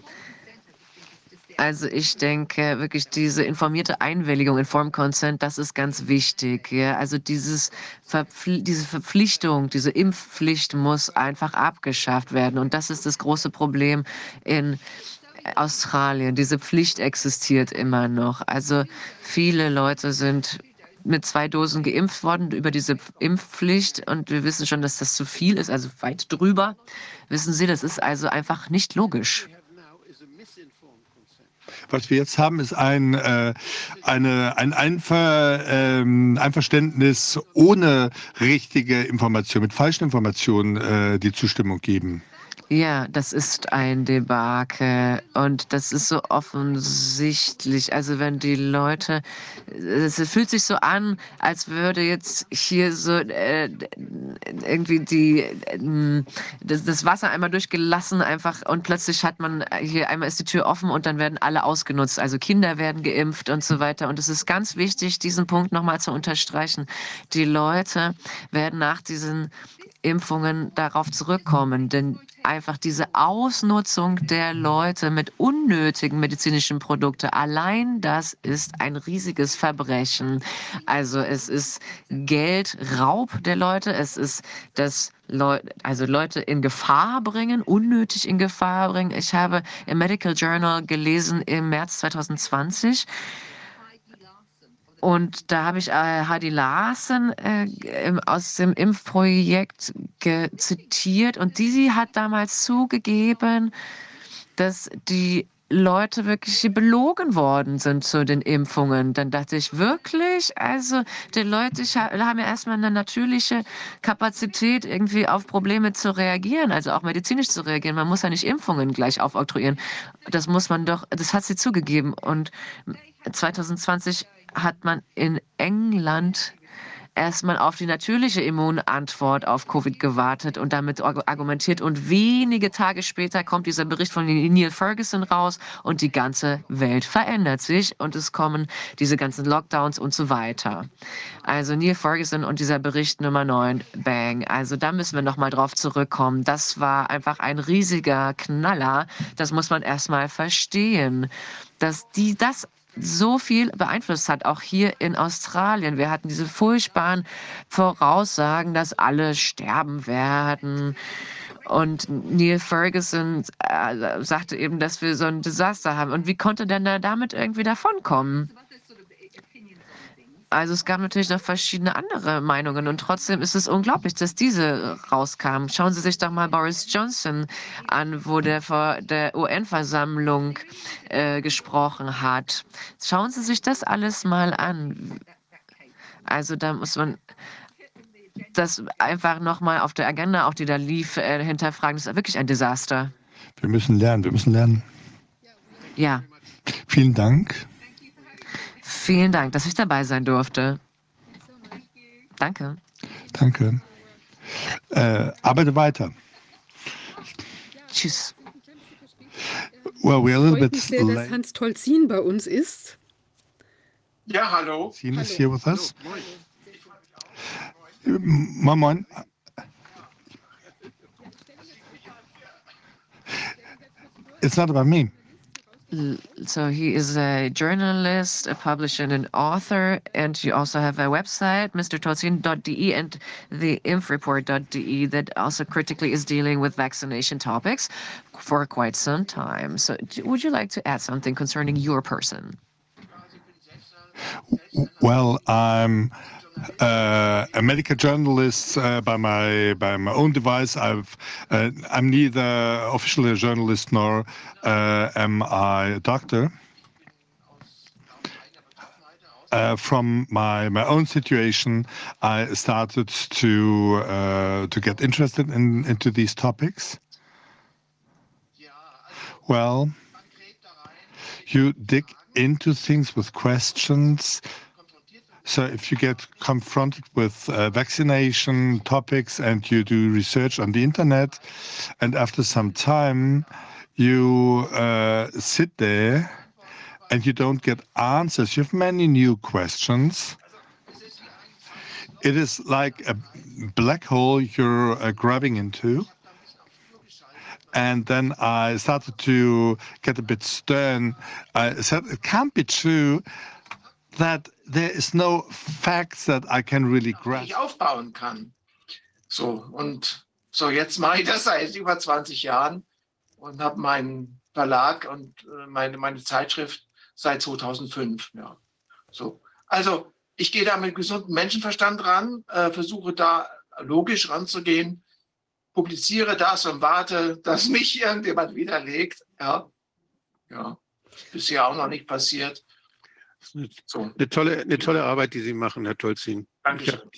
Also ich denke wirklich diese informierte Einwilligung, Informed Consent, das ist ganz wichtig. Ja? Also dieses Verpfli diese Verpflichtung, diese Impfpflicht muss einfach abgeschafft werden. Und das ist das große Problem in Australien. Diese Pflicht existiert immer noch. Also viele Leute sind mit zwei Dosen geimpft worden über diese Impfpflicht und wir wissen schon, dass das zu viel ist, also weit drüber. Wissen Sie, das ist also einfach nicht logisch. Was wir jetzt haben, ist ein, äh, eine, ein Einver, äh, Einverständnis ohne richtige Information, mit falschen Informationen äh, die Zustimmung geben. Ja, das ist ein Debakel und das ist so offensichtlich. Also wenn die Leute, es fühlt sich so an, als würde jetzt hier so äh, irgendwie die äh, das, das, Wasser einmal durchgelassen einfach und plötzlich hat man hier einmal ist die Tür offen und dann werden alle ausgenutzt. Also Kinder werden geimpft und so weiter. Und es ist ganz wichtig, diesen Punkt nochmal zu unterstreichen. Die Leute werden nach diesen Impfungen darauf zurückkommen. Denn einfach diese Ausnutzung der Leute mit unnötigen medizinischen Produkten, allein das ist ein riesiges Verbrechen. Also es ist Geldraub der Leute, es ist das Leu also Leute in Gefahr bringen, unnötig in Gefahr bringen. Ich habe im Medical Journal gelesen im März 2020, und da habe ich äh, Heidi Larsen äh, aus dem Impfprojekt zitiert und die hat damals zugegeben, dass die Leute wirklich belogen worden sind zu den Impfungen. Dann dachte ich wirklich, also die Leute haben ja erstmal eine natürliche Kapazität, irgendwie auf Probleme zu reagieren, also auch medizinisch zu reagieren. Man muss ja nicht Impfungen gleich aufoktroyieren. Das muss man doch, das hat sie zugegeben. Und 2020 hat man in England erstmal auf die natürliche Immunantwort auf Covid gewartet und damit argumentiert. Und wenige Tage später kommt dieser Bericht von Neil Ferguson raus und die ganze Welt verändert sich und es kommen diese ganzen Lockdowns und so weiter. Also Neil Ferguson und dieser Bericht Nummer 9, bang. Also da müssen wir nochmal drauf zurückkommen. Das war einfach ein riesiger Knaller. Das muss man erstmal verstehen dass die das so viel beeinflusst hat, auch hier in Australien. Wir hatten diese furchtbaren Voraussagen, dass alle sterben werden. Und Neil Ferguson äh, sagte eben, dass wir so ein Desaster haben. Und wie konnte denn da damit irgendwie davonkommen? Also es gab natürlich noch verschiedene andere Meinungen und trotzdem ist es unglaublich, dass diese rauskamen. Schauen Sie sich doch mal Boris Johnson an, wo der vor der UN-Versammlung äh, gesprochen hat. Schauen Sie sich das alles mal an. Also da muss man das einfach nochmal auf der Agenda, auch die da lief, äh, hinterfragen. Das ist wirklich ein Desaster. Wir müssen lernen, wir müssen lernen. Ja. Vielen Dank. Vielen Dank, dass ich dabei sein durfte. Danke. Danke. Äh, arbeite weiter. Tschüss. Well, we're a little bit sehr, dass Hans Tolzin bei uns ist. Ja, hallo. Tolzin is here with us. Moin, moin. It's not about me. So he is a journalist, a publisher, and an author. And you also have a website, mrtolzin.de and the infreport.de that also critically is dealing with vaccination topics for quite some time. So would you like to add something concerning your person? Well, I'm uh, a medical journalist uh, by my by my own device. I've uh, I'm neither officially a journalist nor uh, am I a doctor. Uh, from my, my own situation, I started to uh, to get interested in into these topics. Well, you dig into things with questions. So if you get confronted with uh, vaccination topics and you do research on the internet, and after some time you uh, sit there and you don't get answers, you have many new questions. It is like a black hole you're uh, grabbing into. And then I started to get a bit stern. I said, it can't be true that there is no facts that I can really grasp. ich aufbauen kann. So, und so jetzt mache ich das seit über 20 Jahren und habe meinen Verlag und äh, meine, meine Zeitschrift seit 2005. Ja. So. Also ich gehe da mit gesundem Menschenverstand ran, äh, versuche da logisch ranzugehen, publiziere das und warte, dass mich irgendjemand widerlegt. Ja, ja. bisher auch noch nicht passiert. So. Eine tolle, eine tolle Arbeit, die Sie machen, Herr Tolzin. Ich habe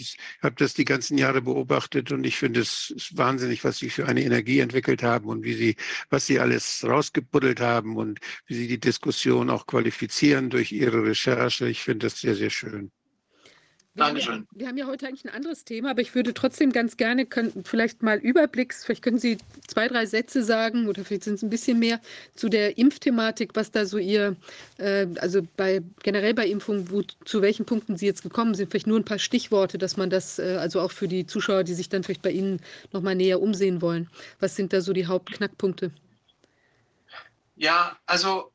hab das die ganzen Jahre beobachtet und ich finde es wahnsinnig, was Sie für eine Energie entwickelt haben und wie Sie, was Sie alles rausgebuddelt haben und wie Sie die Diskussion auch qualifizieren durch Ihre Recherche. Ich finde das sehr, sehr schön. Wir haben, ja, wir haben ja heute eigentlich ein anderes Thema, aber ich würde trotzdem ganz gerne, können, vielleicht mal Überblicks, vielleicht können Sie zwei, drei Sätze sagen oder vielleicht sind es ein bisschen mehr zu der Impfthematik, was da so Ihr, äh, also bei generell bei Impfungen, wo, zu welchen Punkten Sie jetzt gekommen sind, vielleicht nur ein paar Stichworte, dass man das, äh, also auch für die Zuschauer, die sich dann vielleicht bei Ihnen nochmal näher umsehen wollen. Was sind da so die Hauptknackpunkte? Ja, also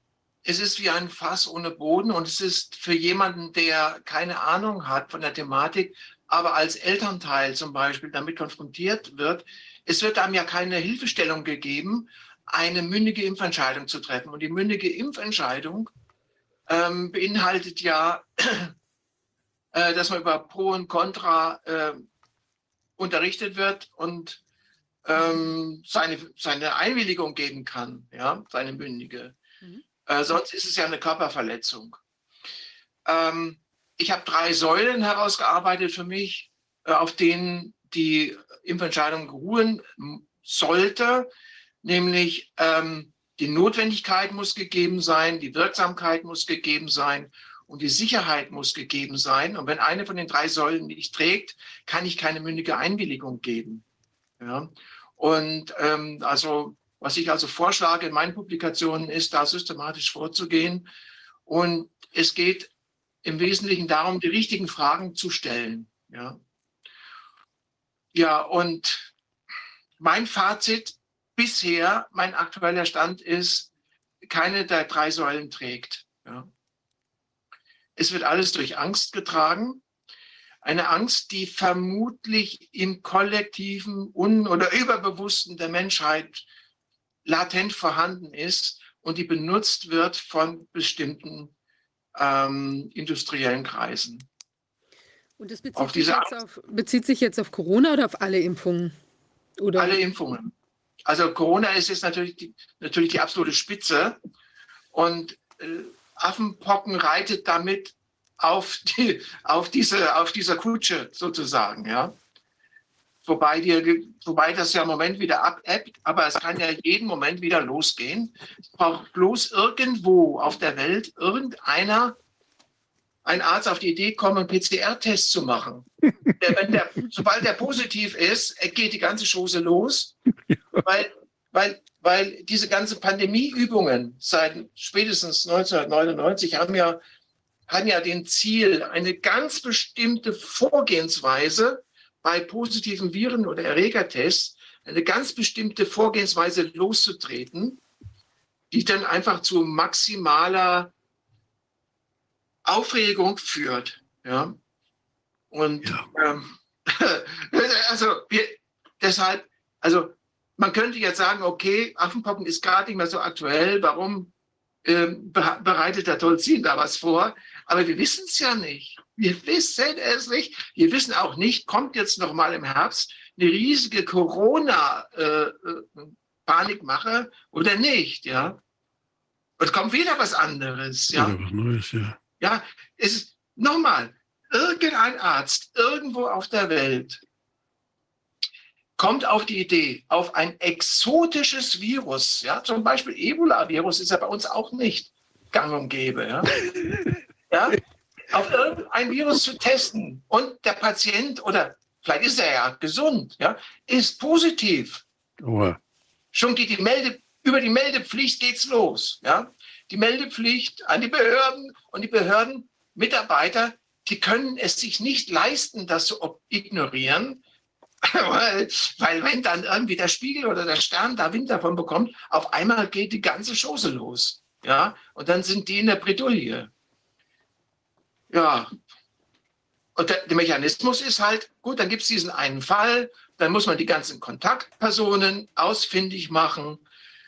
es ist wie ein Fass ohne Boden und es ist für jemanden, der keine Ahnung hat von der Thematik, aber als Elternteil zum Beispiel damit konfrontiert wird, es wird einem ja keine Hilfestellung gegeben, eine mündige Impfentscheidung zu treffen. Und die mündige Impfentscheidung ähm, beinhaltet ja, äh, dass man über Pro und Contra äh, unterrichtet wird und ähm, seine, seine Einwilligung geben kann, ja, seine mündige. Äh, sonst ist es ja eine Körperverletzung. Ähm, ich habe drei Säulen herausgearbeitet für mich, äh, auf denen die Impfentscheidung ruhen sollte, nämlich ähm, die Notwendigkeit muss gegeben sein, die Wirksamkeit muss gegeben sein und die Sicherheit muss gegeben sein. Und wenn eine von den drei Säulen nicht trägt, kann ich keine mündige Einwilligung geben. Ja? Und ähm, also was ich also vorschlage in meinen Publikationen ist, da systematisch vorzugehen. Und es geht im Wesentlichen darum, die richtigen Fragen zu stellen. Ja, ja und mein Fazit bisher, mein aktueller Stand ist, keine der drei Säulen trägt. Ja. Es wird alles durch Angst getragen. Eine Angst, die vermutlich im kollektiven Un- oder Überbewussten der Menschheit latent vorhanden ist und die benutzt wird von bestimmten ähm, industriellen Kreisen. Und das bezieht, sich auf, bezieht, sich jetzt auf Corona oder auf alle Impfungen? Oder? Alle Impfungen. Also Corona ist jetzt natürlich die, natürlich die absolute Spitze und äh, Affenpocken reitet damit auf, die, auf, diese, auf dieser Kutsche sozusagen. Ja? Wobei, die, wobei das ja im Moment wieder abebbt, aber es kann ja jeden Moment wieder losgehen. Es braucht bloß irgendwo auf der Welt irgendeiner, ein Arzt auf die Idee kommen, einen PCR-Test zu machen. Der, der, sobald der positiv ist, geht die ganze Chose los, weil, weil, weil diese ganzen Pandemieübungen seit spätestens 1999 haben ja, haben ja den Ziel, eine ganz bestimmte Vorgehensweise bei positiven Viren- oder Erregertests eine ganz bestimmte Vorgehensweise loszutreten, die dann einfach zu maximaler Aufregung führt. Ja? Und ja. Ähm, also wir, deshalb, also man könnte jetzt sagen, okay, Affenpocken ist gerade nicht mehr so aktuell, warum ähm, bereitet der Tolzin da was vor? Aber wir wissen es ja nicht. Wir wissen es nicht. Wir wissen auch nicht, kommt jetzt noch mal im Herbst eine riesige Corona-Panikmache äh, äh oder nicht, ja? Und kommt wieder was anderes, ja? Oder was Neues, ja. Ja, es ist nochmal, irgendein Arzt irgendwo auf der Welt kommt auf die Idee, auf ein exotisches Virus, ja, zum Beispiel Ebola-Virus ist ja bei uns auch nicht gang und gäbe, ja, ja auf irgendein Virus zu testen und der Patient oder vielleicht ist er ja gesund, ja, ist positiv. Oh. Schon geht die Melde, über die Meldepflicht geht's los, ja. Die Meldepflicht an die Behörden und die Behördenmitarbeiter, die können es sich nicht leisten, das zu ignorieren, weil, weil wenn dann irgendwie der Spiegel oder der Stern da Wind davon bekommt, auf einmal geht die ganze Chose los. Ja, und dann sind die in der Bredouille. Ja, und der, der Mechanismus ist halt, gut, dann gibt es diesen einen Fall, dann muss man die ganzen Kontaktpersonen ausfindig machen.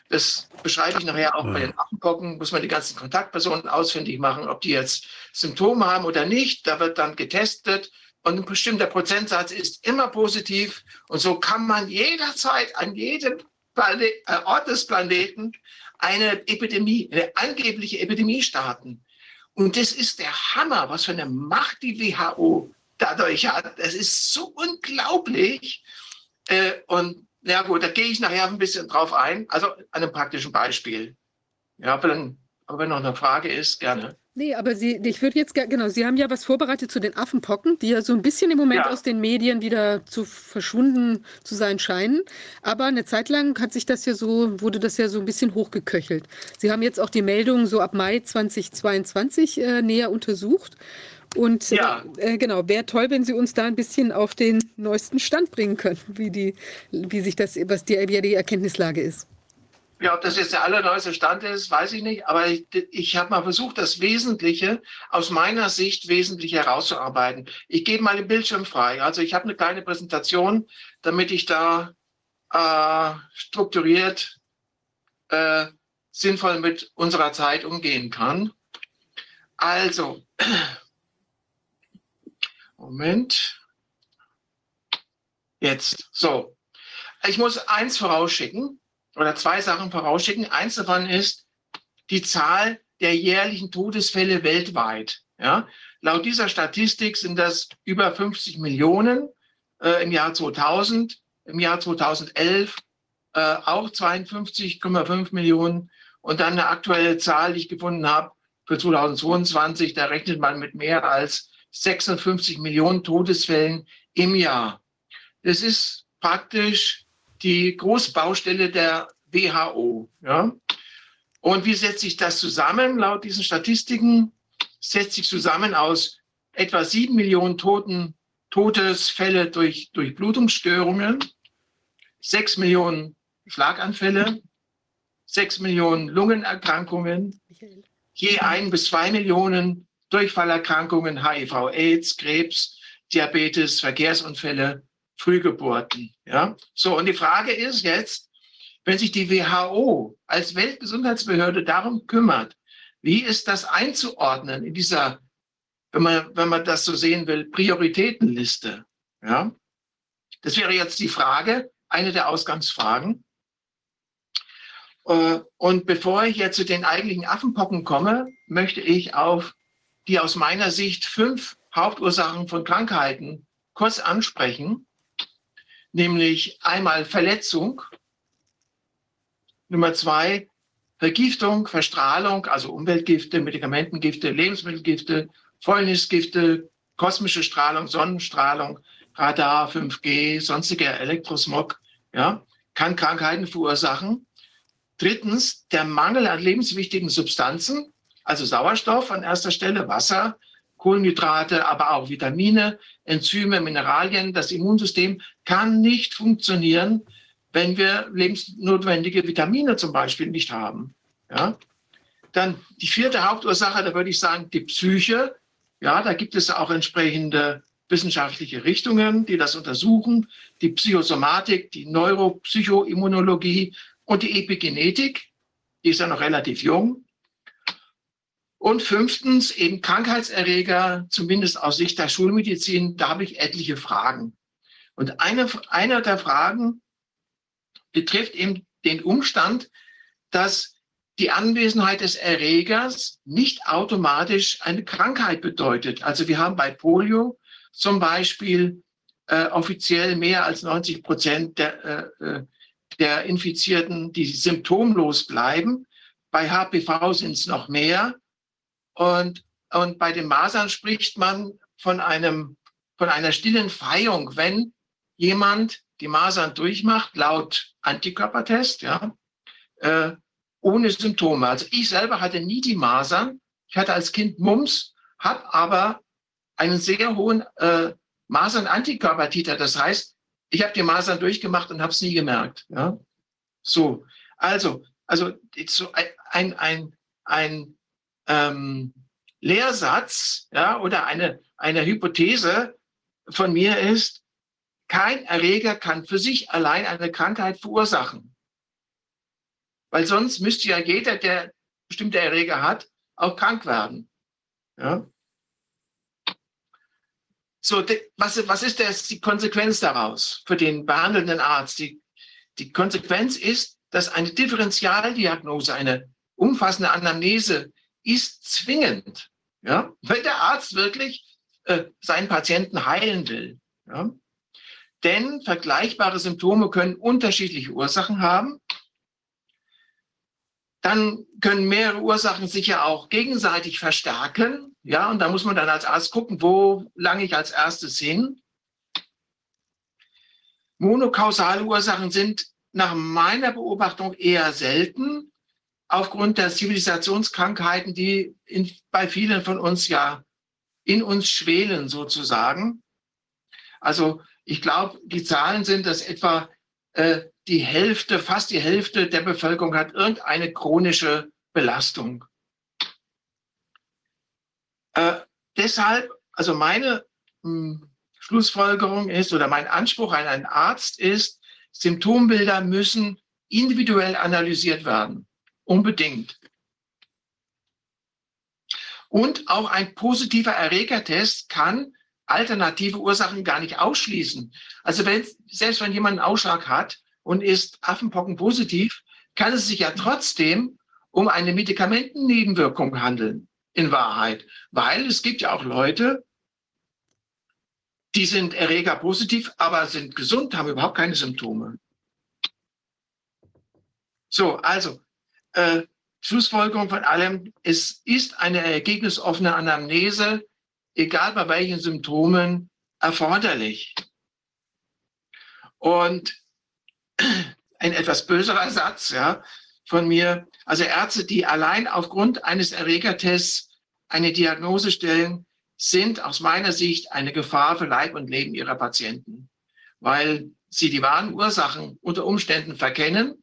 Das beschreibe ich nachher auch bei den Affenpocken, muss man die ganzen Kontaktpersonen ausfindig machen, ob die jetzt Symptome haben oder nicht. Da wird dann getestet und ein bestimmter Prozentsatz ist immer positiv. Und so kann man jederzeit an jedem Planet, äh, Ort des Planeten eine Epidemie, eine angebliche Epidemie starten. Und das ist der Hammer, was für eine Macht die WHO dadurch hat. Das ist so unglaublich. Äh, und ja gut, da gehe ich nachher ein bisschen drauf ein. Also an einem praktischen Beispiel. Ja, dann, aber wenn noch eine Frage ist, gerne. Nee, aber Sie, ich würde jetzt, genau, Sie haben ja was vorbereitet zu den Affenpocken, die ja so ein bisschen im Moment Ja. aus den Medien wieder zu verschwunden zu sein scheinen. Aber eine Zeit lang hat sich das ja so, wurde das ja so ein bisschen hochgeköchelt. Sie haben jetzt auch die Meldung so ab Mai 2022 äh, näher untersucht. Und Ja. äh, genau, wäre toll, wenn Sie uns da ein bisschen auf den neuesten Stand bringen könnten, wie die, wie sich das, was die, wie die Erkenntnislage ist. Ja, ob das jetzt der allerneueste Stand ist, weiß ich nicht. Aber ich, ich habe mal versucht, das Wesentliche aus meiner Sicht wesentlich herauszuarbeiten. Ich gebe mal den Bildschirm frei. Also ich habe eine kleine Präsentation, damit ich da äh, strukturiert äh, sinnvoll mit unserer Zeit umgehen kann. Also, Moment. Jetzt, so. Ich muss eins vorausschicken oder zwei Sachen vorausschicken. Eins davon ist die Zahl der jährlichen Todesfälle weltweit. Ja? Laut dieser Statistik sind das über 50 Millionen äh, im Jahr 2000, im Jahr 2011 äh, auch 52,5 Millionen und dann eine aktuelle Zahl, die ich gefunden habe für 2022, da rechnet man mit mehr als 56 Millionen Todesfällen im Jahr. Das ist praktisch die Großbaustelle der WHO. Ja? Und wie setzt sich das zusammen? Laut diesen Statistiken setzt sich zusammen aus etwa sieben Millionen Toten, Todesfälle durch, durch Blutungsstörungen, sechs Millionen Schlaganfälle, sechs Millionen Lungenerkrankungen, je ein bis zwei Millionen Durchfallerkrankungen, HIV, AIDS, Krebs, Diabetes, Verkehrsunfälle, Frühgeburten. Ja? So, und die Frage ist jetzt, wenn sich die WHO als Weltgesundheitsbehörde darum kümmert, wie ist das einzuordnen in dieser, wenn man, wenn man das so sehen will, Prioritätenliste? Ja? Das wäre jetzt die Frage, eine der Ausgangsfragen. Äh, Und bevor ich jetzt zu den eigentlichen Affenpocken komme, möchte ich auf die aus meiner Sicht fünf Hauptursachen von Krankheiten kurz ansprechen, nämlich einmal Verletzung, Nummer zwei Vergiftung, Verstrahlung, also Umweltgifte, Medikamentengifte, Lebensmittelgifte, Fäulnisgifte, kosmische Strahlung, Sonnenstrahlung, Radar, 5G, sonstiger Elektrosmog, ja, kann Krankheiten verursachen. Drittens, der Mangel an lebenswichtigen Substanzen, also Sauerstoff an erster Stelle, Wasser, Kohlenhydrate, aber auch Vitamine, Enzyme, Mineralien. Das Immunsystem kann nicht funktionieren, wenn wir lebensnotwendige Vitamine zum Beispiel nicht haben. Ja? Dann die vierte Hauptursache, da würde ich sagen, die Psyche. Ja, da gibt es auch entsprechende wissenschaftliche Richtungen, die das untersuchen. Die Psychosomatik, die Neuropsychoimmunologie und die Epigenetik. Die ist ja noch relativ jung. Und fünftens eben Krankheitserreger, zumindest aus Sicht der Schulmedizin, da habe ich etliche Fragen. Und eine, einer der Fragen betrifft eben den Umstand, dass die Anwesenheit des Erregers nicht automatisch eine Krankheit bedeutet. Also wir haben bei Polio zum Beispiel äh, offiziell mehr als 90 Prozent der, äh, äh, der Infizierten, die symptomlos bleiben. Bei HPV sind es noch mehr. Und, und bei den Masern spricht man von, einem, von einer stillen Feierung, wenn jemand die Masern durchmacht, laut Antikörpertest, ja, äh, ohne Symptome. Also ich selber hatte nie die Masern. Ich hatte als Kind Mumps, habe aber einen sehr hohen äh, Masern-Antikörpertiter. Das heißt, ich habe die Masern durchgemacht und habe es nie gemerkt. Ja? So, also, also so ein, ein, ein ähm, Lehrsatz ja, oder eine, eine Hypothese von mir ist, kein Erreger kann für sich allein eine Krankheit verursachen. Weil sonst müsste ja jeder, der bestimmte Erreger hat, auch krank werden. Ja? So, was, was ist das, die Konsequenz daraus für den behandelnden Arzt? Die, die Konsequenz ist, dass eine Differentialdiagnose, eine umfassende Anamnese ist zwingend. Ja? Wenn der Arzt wirklich äh, seinen Patienten heilen will. Ja? Denn vergleichbare Symptome können unterschiedliche Ursachen haben dann können mehrere Ursachen sich ja auch gegenseitig verstärken. Ja, und da muss man dann als Arzt gucken, wo lange ich als erstes hin. Monokausale Ursachen sind nach meiner Beobachtung eher selten, aufgrund der Zivilisationskrankheiten, die in, bei vielen von uns ja in uns schwelen sozusagen. Also ich glaube, die Zahlen sind, dass etwa äh, die Hälfte, fast die Hälfte der Bevölkerung hat irgendeine chronische Belastung. Äh, deshalb, also meine mh, hm, Schlussfolgerung ist oder mein Anspruch an einen Arzt ist, Symptombilder müssen individuell analysiert werden. Unbedingt. Und auch ein positiver Erregertest kann alternative Ursachen gar nicht ausschließen. Also wenn, selbst wenn jemand einen Ausschlag hat und ist Affenpocken positiv, kann es sich ja trotzdem um eine Medikamentennebenwirkung handeln, in Wahrheit. Weil es gibt ja auch Leute, die sind Erreger positiv, aber sind gesund, haben überhaupt keine Symptome. So, also, äh, Schlussfolgerung von allem, es ist eine ergebnisoffene Anamnese egal bei welchen Symptomen, erforderlich. Und ein etwas böserer Satz ja, von mir, also Ärzte, die allein aufgrund eines Erregertests eine Diagnose stellen, sind aus meiner Sicht eine Gefahr für Leib und Leben ihrer Patienten, weil sie die wahren Ursachen unter Umständen verkennen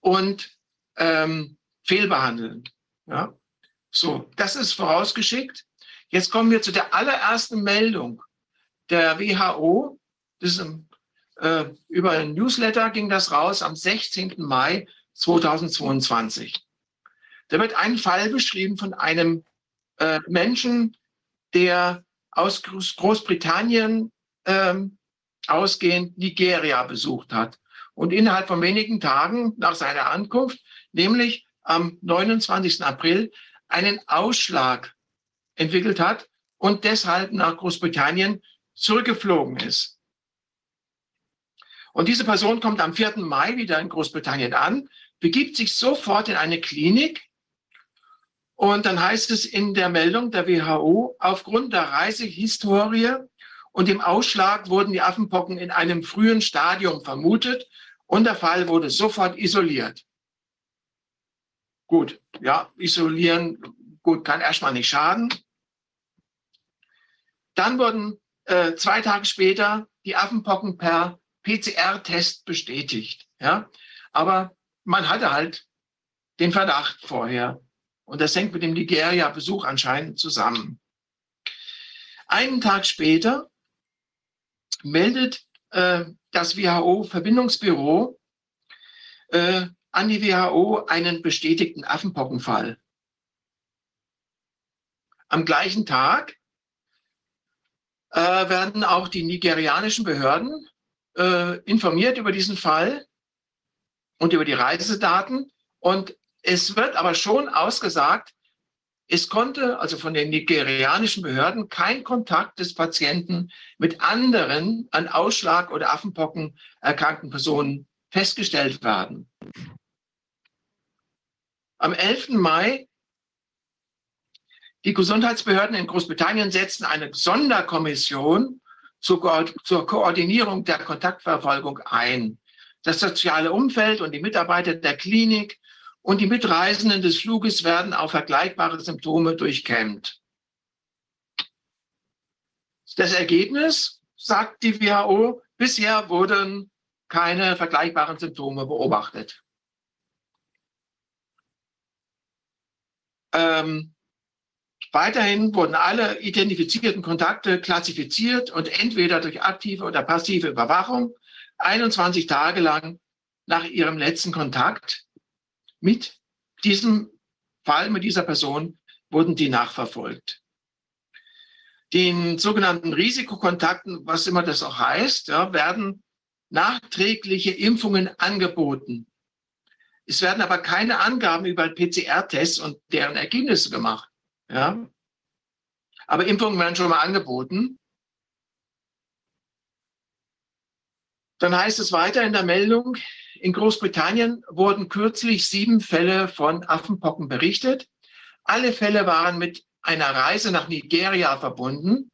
und ähm, fehlbehandeln. Ja? So, das ist vorausgeschickt. Jetzt kommen wir zu der allerersten Meldung der WHO. Das ist äh, über ein Newsletter ging das raus am 16. Mai 2022. Da wird ein Fall beschrieben von einem äh, Menschen, der aus Großbritannien ähm, ausgehend Nigeria besucht hat und innerhalb von wenigen Tagen nach seiner Ankunft, nämlich am 29. April, einen Ausschlag entwickelt hat und deshalb nach Großbritannien zurückgeflogen ist. Und diese Person kommt am 4. Mai wieder in Großbritannien an, begibt sich sofort in eine Klinik und dann heißt es in der Meldung der WHO, aufgrund der Reisehistorie und dem Ausschlag wurden die Affenpocken in einem frühen Stadium vermutet und der Fall wurde sofort isoliert. Gut, ja, isolieren, gut, kann erstmal nicht schaden. Dann wurden äh, zwei Tage später die Affenpocken per PCR-Test bestätigt. Ja? Aber man hatte halt den Verdacht vorher. Und das hängt mit dem Nigeria-Besuch anscheinend zusammen. Einen Tag später meldet äh, das WHO-Verbindungsbüro äh, an die WHO einen bestätigten Affenpockenfall. Am gleichen Tag äh, werden auch die nigerianischen Behörden äh, informiert über diesen Fall und über die Reisedaten. Und es wird aber schon ausgesagt, es konnte also von den nigerianischen Behörden kein Kontakt des Patienten mit anderen an Ausschlag oder Affenpocken erkrankten Personen festgestellt werden. Am 11. Mai die Gesundheitsbehörden in Großbritannien setzen eine Sonderkommission zur, Ko zur Koordinierung der Kontaktverfolgung ein. Das soziale Umfeld und die Mitarbeiter der Klinik und die Mitreisenden des Fluges werden auf vergleichbare Symptome durchkämmt. Das Ergebnis, sagt die WHO, bisher wurden keine vergleichbaren Symptome beobachtet. Ähm, weiterhin wurden alle identifizierten Kontakte klassifiziert und entweder durch aktive oder passive Überwachung 21 Tage lang nach ihrem letzten Kontakt mit diesem Fall, mit dieser Person, wurden die nachverfolgt. Den sogenannten Risikokontakten, was immer das auch heißt, ja, werden nachträgliche Impfungen angeboten. Es werden aber keine Angaben über PCR-Tests und deren Ergebnisse gemacht. Ja? Aber Impfungen werden schon mal angeboten. Dann heißt es weiter in der Meldung, in Großbritannien wurden kürzlich sieben Fälle von Affenpocken berichtet. Alle Fälle waren mit einer Reise nach Nigeria verbunden.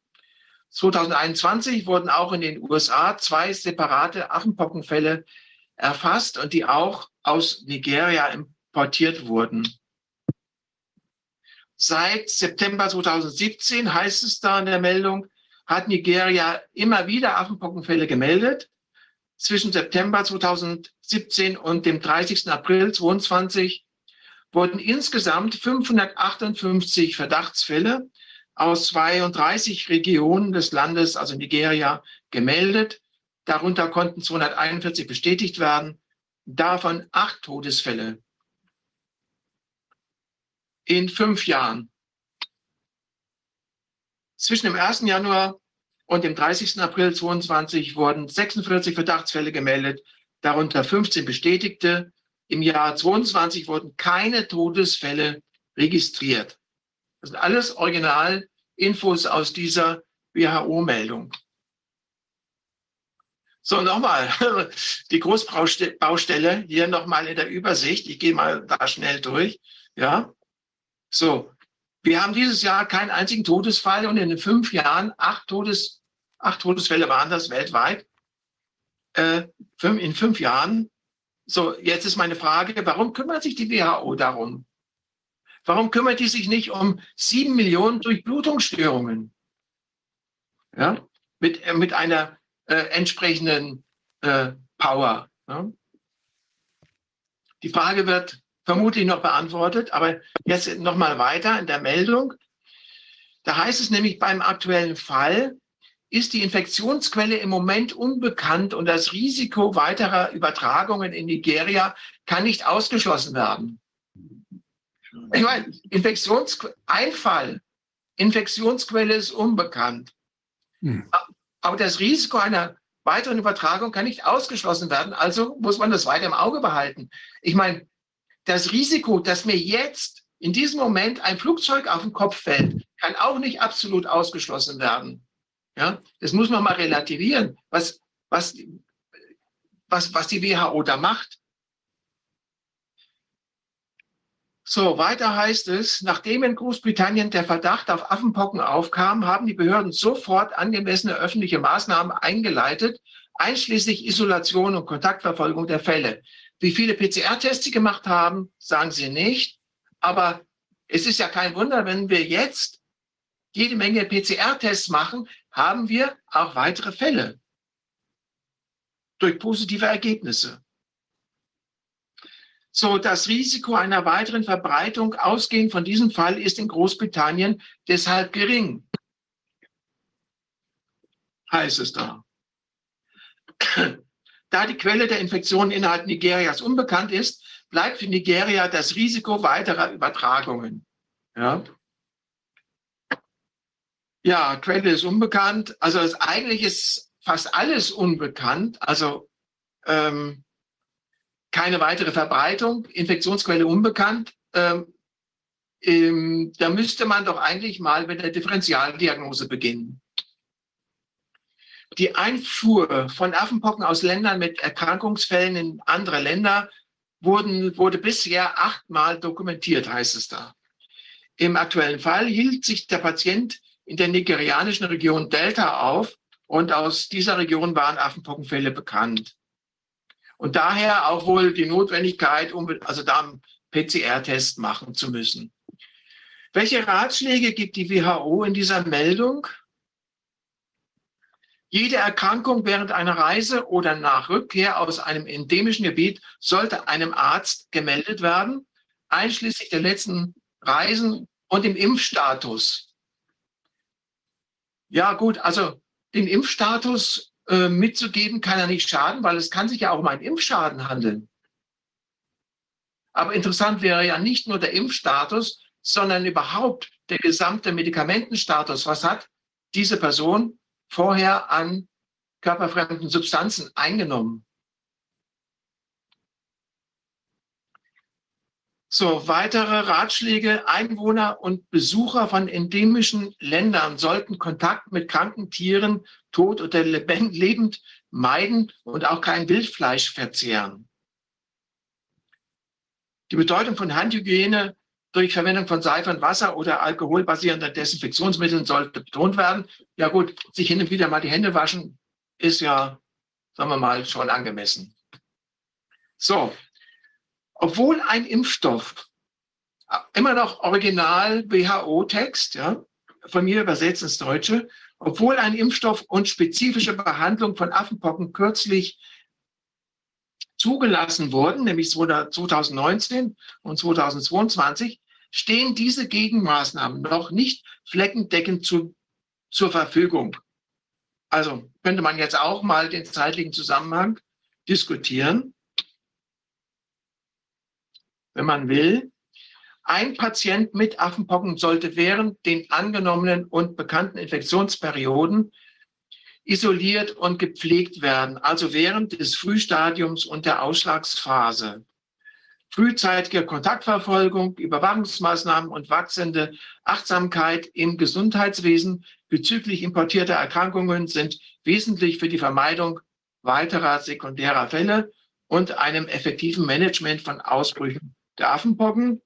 2021 wurden auch in den USA zwei separate Affenpockenfälle erfasst und die auch aus Nigeria importiert wurden. Seit September 2017 heißt es da in der Meldung, hat Nigeria immer wieder Affenpockenfälle gemeldet. Zwischen September 2017 und dem 30. April 2022 wurden insgesamt 558 Verdachtsfälle aus 32 Regionen des Landes, also Nigeria, gemeldet. Darunter konnten 241 bestätigt werden, davon acht Todesfälle in fünf Jahren. Zwischen dem 1. Januar und dem 30. April 2022 wurden 46 Verdachtsfälle gemeldet, darunter 15 bestätigte. Im Jahr 2022 wurden keine Todesfälle registriert. Das sind alles Originalinfos aus dieser WHO-Meldung. So, nochmal, die Großbaustelle hier nochmal in der Übersicht. Ich gehe mal da schnell durch. Ja, so, wir haben dieses Jahr keinen einzigen Todesfall und in den fünf Jahren acht, Todes, acht Todesfälle waren das weltweit. Äh, in fünf Jahren. So, jetzt ist meine Frage, warum kümmert sich die WHO darum? Warum kümmert die sich nicht um sieben Millionen Durchblutungsstörungen? Ja, mit, äh, mit einer äh, entsprechenden äh, Power. Ja? Die Frage wird vermutlich noch beantwortet, aber jetzt noch mal weiter in der Meldung. Da heißt es nämlich beim aktuellen Fall, ist die Infektionsquelle im Moment unbekannt und das Risiko weiterer Übertragungen in Nigeria kann nicht ausgeschlossen werden. Ich meine, Infektionseinfall, Infektionsquelle ist unbekannt. Hm. Aber das Risiko einer weiteren Übertragung kann nicht ausgeschlossen werden. Also muss man das weiter im Auge behalten. Ich meine, das Risiko, dass mir jetzt in diesem Moment ein Flugzeug auf den Kopf fällt, kann auch nicht absolut ausgeschlossen werden. Ja, das muss man mal relativieren, was, was, was, was die WHO da macht. So, weiter heißt es, nachdem in Großbritannien der Verdacht auf Affenpocken aufkam, haben die Behörden sofort angemessene öffentliche Maßnahmen eingeleitet, einschließlich Isolation und Kontaktverfolgung der Fälle. Wie viele PCR-Tests sie gemacht haben, sagen sie nicht. Aber es ist ja kein Wunder, wenn wir jetzt jede Menge PCR-Tests machen, haben wir auch weitere Fälle durch positive Ergebnisse. So, das Risiko einer weiteren Verbreitung ausgehend von diesem Fall ist in Großbritannien deshalb gering. Heißt es da. Da die Quelle der Infektion innerhalb Nigerias unbekannt ist, bleibt für Nigeria das Risiko weiterer Übertragungen. Ja. Ja, Cradle ist unbekannt. Also es, eigentlich ist fast alles unbekannt. Also ähm, keine weitere Verbreitung, Infektionsquelle unbekannt. Ähm, ähm, da müsste man doch eigentlich mal mit der Differentialdiagnose beginnen. Die Einfuhr von Affenpocken aus Ländern mit Erkrankungsfällen in andere Länder wurden, wurde bisher achtmal dokumentiert, heißt es da. Im aktuellen Fall hielt sich der Patient in der nigerianischen Region Delta auf und aus dieser Region waren Affenpockenfälle bekannt. Und daher auch wohl die Notwendigkeit, also da einen PCR-Test machen zu müssen. Welche Ratschläge gibt die WHO in dieser Meldung? Jede Erkrankung während einer Reise oder nach Rückkehr aus einem endemischen Gebiet sollte einem Arzt gemeldet werden, einschließlich der letzten Reisen und dem Impfstatus. Ja gut, also den Impfstatus äh, mitzugeben kann ja nicht schaden, weil es kann sich ja auch um einen Impfschaden handeln. Aber interessant wäre ja nicht nur der Impfstatus, sondern überhaupt der gesamte Medikamentenstatus. Was hat diese Person vorher an körperfremden Substanzen eingenommen? So, weitere Ratschläge. Einwohner und Besucher von endemischen Ländern sollten Kontakt mit kranken Tieren, tot oder lebend, meiden und auch kein Wildfleisch verzehren. Die Bedeutung von Handhygiene durch Verwendung von Seife und Wasser oder alkoholbasierenden Desinfektionsmitteln sollte betont werden. Ja gut, sich hin und wieder mal die Hände waschen ist ja, sagen wir mal, schon angemessen. So, obwohl ein Impfstoff immer noch original WHO-Text, ja, von mir übersetzt ins Deutsche, obwohl ein Impfstoff und spezifische Behandlung von Affenpocken kürzlich zugelassen wurden, nämlich 2019 und 2022, stehen diese Gegenmaßnahmen noch nicht fleckendeckend zu, zur Verfügung. Also könnte man jetzt auch mal den zeitlichen Zusammenhang diskutieren, wenn man will. Ein Patient mit Affenpocken sollte während den angenommenen und bekannten Infektionsperioden isoliert und gepflegt werden, also während des Frühstadiums und der Ausschlagsphase frühzeitige Kontaktverfolgung, Überwachungsmaßnahmen und wachsende Achtsamkeit im Gesundheitswesen bezüglich importierter Erkrankungen sind wesentlich für die Vermeidung weiterer sekundärer Fälle und einem effektiven Management von Ausbrüchen der Affenpocken.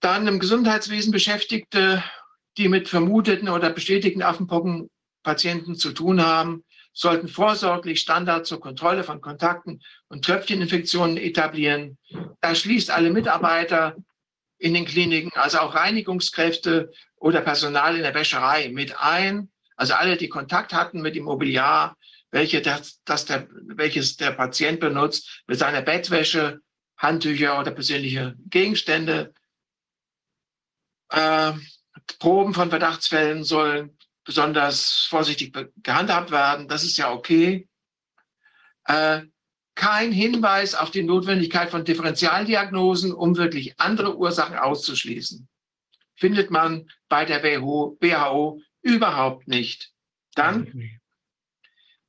Dann im Gesundheitswesen Beschäftigte, die mit vermuteten oder bestätigten Affenpockenpatienten zu tun haben, sollten vorsorglich Standards zur Kontrolle von Kontakten und Tröpfcheninfektionen etablieren. Das schließt alle Mitarbeiter in den Kliniken, also auch Reinigungskräfte oder Personal in der Wäscherei mit ein. Also alle, die Kontakt hatten mit dem Mobiliar, welche das, das der, welches der Patient benutzt, mit seiner Bettwäsche, Handtücher oder persönliche Gegenstände. Äh, Proben von Verdachtsfällen sollen besonders vorsichtig gehandhabt werden. Das ist ja okay. Äh, kein Hinweis auf die Notwendigkeit von Differentialdiagnosen, um wirklich andere Ursachen auszuschließen. Findet man bei der WHO, WHO überhaupt nicht. Dann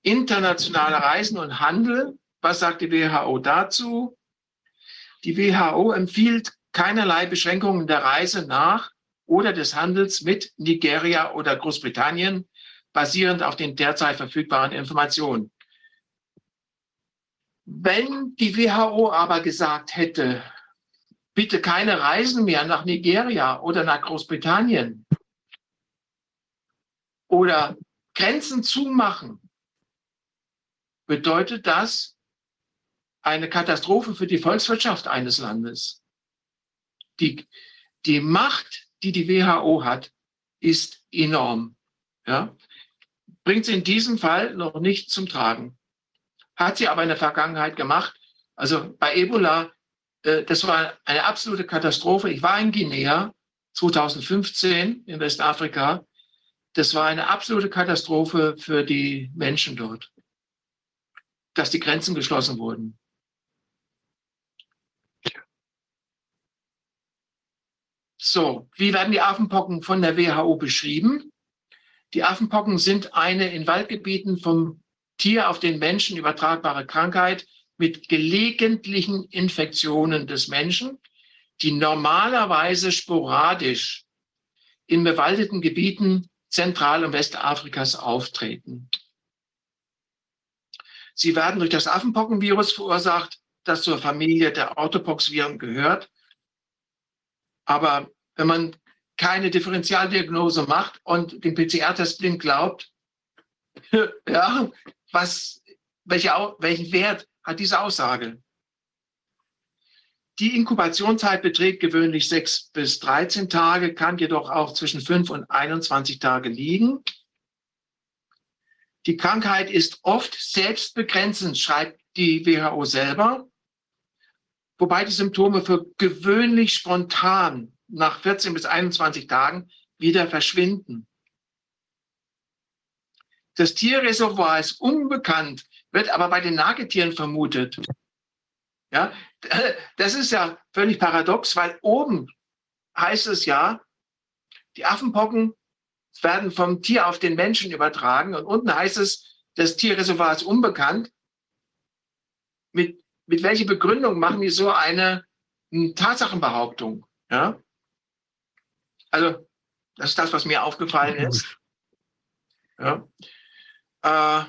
internationale Reisen und Handel. Was sagt die WHO dazu? Die WHO empfiehlt keinerlei Beschränkungen der Reise nach oder des Handels mit Nigeria oder Großbritannien, basierend auf den derzeit verfügbaren Informationen. Wenn die WHO aber gesagt hätte, bitte keine Reisen mehr nach Nigeria oder nach Großbritannien oder Grenzen zumachen, bedeutet das eine Katastrophe für die Volkswirtschaft eines Landes. Die, die Macht die die WHO hat, ist enorm. Ja? Bringt sie in diesem Fall noch nicht zum Tragen. Hat sie aber in der Vergangenheit gemacht. Also bei Ebola, äh, das war eine absolute Katastrophe. Ich war in Guinea 2015 in Westafrika. Das war eine absolute Katastrophe für die Menschen dort, dass die Grenzen geschlossen wurden. So, wie werden die Affenpocken von der WHO beschrieben? Die Affenpocken sind eine in Waldgebieten vom Tier auf den Menschen übertragbare Krankheit mit gelegentlichen Infektionen des Menschen, die normalerweise sporadisch in bewaldeten Gebieten Zentral- und Westafrikas auftreten. Sie werden durch das Affenpockenvirus verursacht, das zur Familie der Orthopox-Viren gehört. Aber wenn man keine Differentialdiagnose macht und den PCR-Test blind glaubt, ja, was, welche, welchen Wert hat diese Aussage? Die Inkubationszeit beträgt gewöhnlich 6 bis 13 Tage, kann jedoch auch zwischen 5 und 21 Tage liegen. Die Krankheit ist oft selbstbegrenzend, schreibt die WHO selber, wobei die Symptome für gewöhnlich spontan nach 14 bis 21 Tagen wieder verschwinden. Das Tierreservoir ist unbekannt, wird aber bei den Nagetieren vermutet. Ja, das ist ja völlig paradox, weil oben heißt es ja, die Affenpocken werden vom Tier auf den Menschen übertragen und unten heißt es, das Tierreservoir ist unbekannt. Mit, mit welcher Begründung machen die so eine, eine Tatsachenbehauptung? Ja? Also, das ist das, was mir aufgefallen ist. Ja. Äh,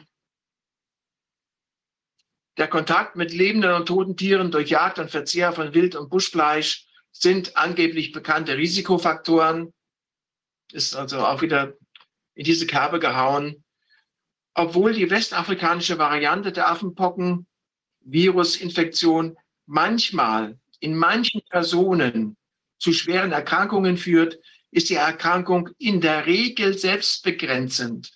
der Kontakt mit lebenden und toten Tieren durch Jagd und Verzehr von Wild- und Buschfleisch sind angeblich bekannte Risikofaktoren. Ist also auch wieder in diese Kerbe gehauen. Obwohl die westafrikanische Variante der Affenpocken Virusinfektion manchmal in manchen Personen zu schweren Erkrankungen führt, ist die Erkrankung in der Regel selbstbegrenzend.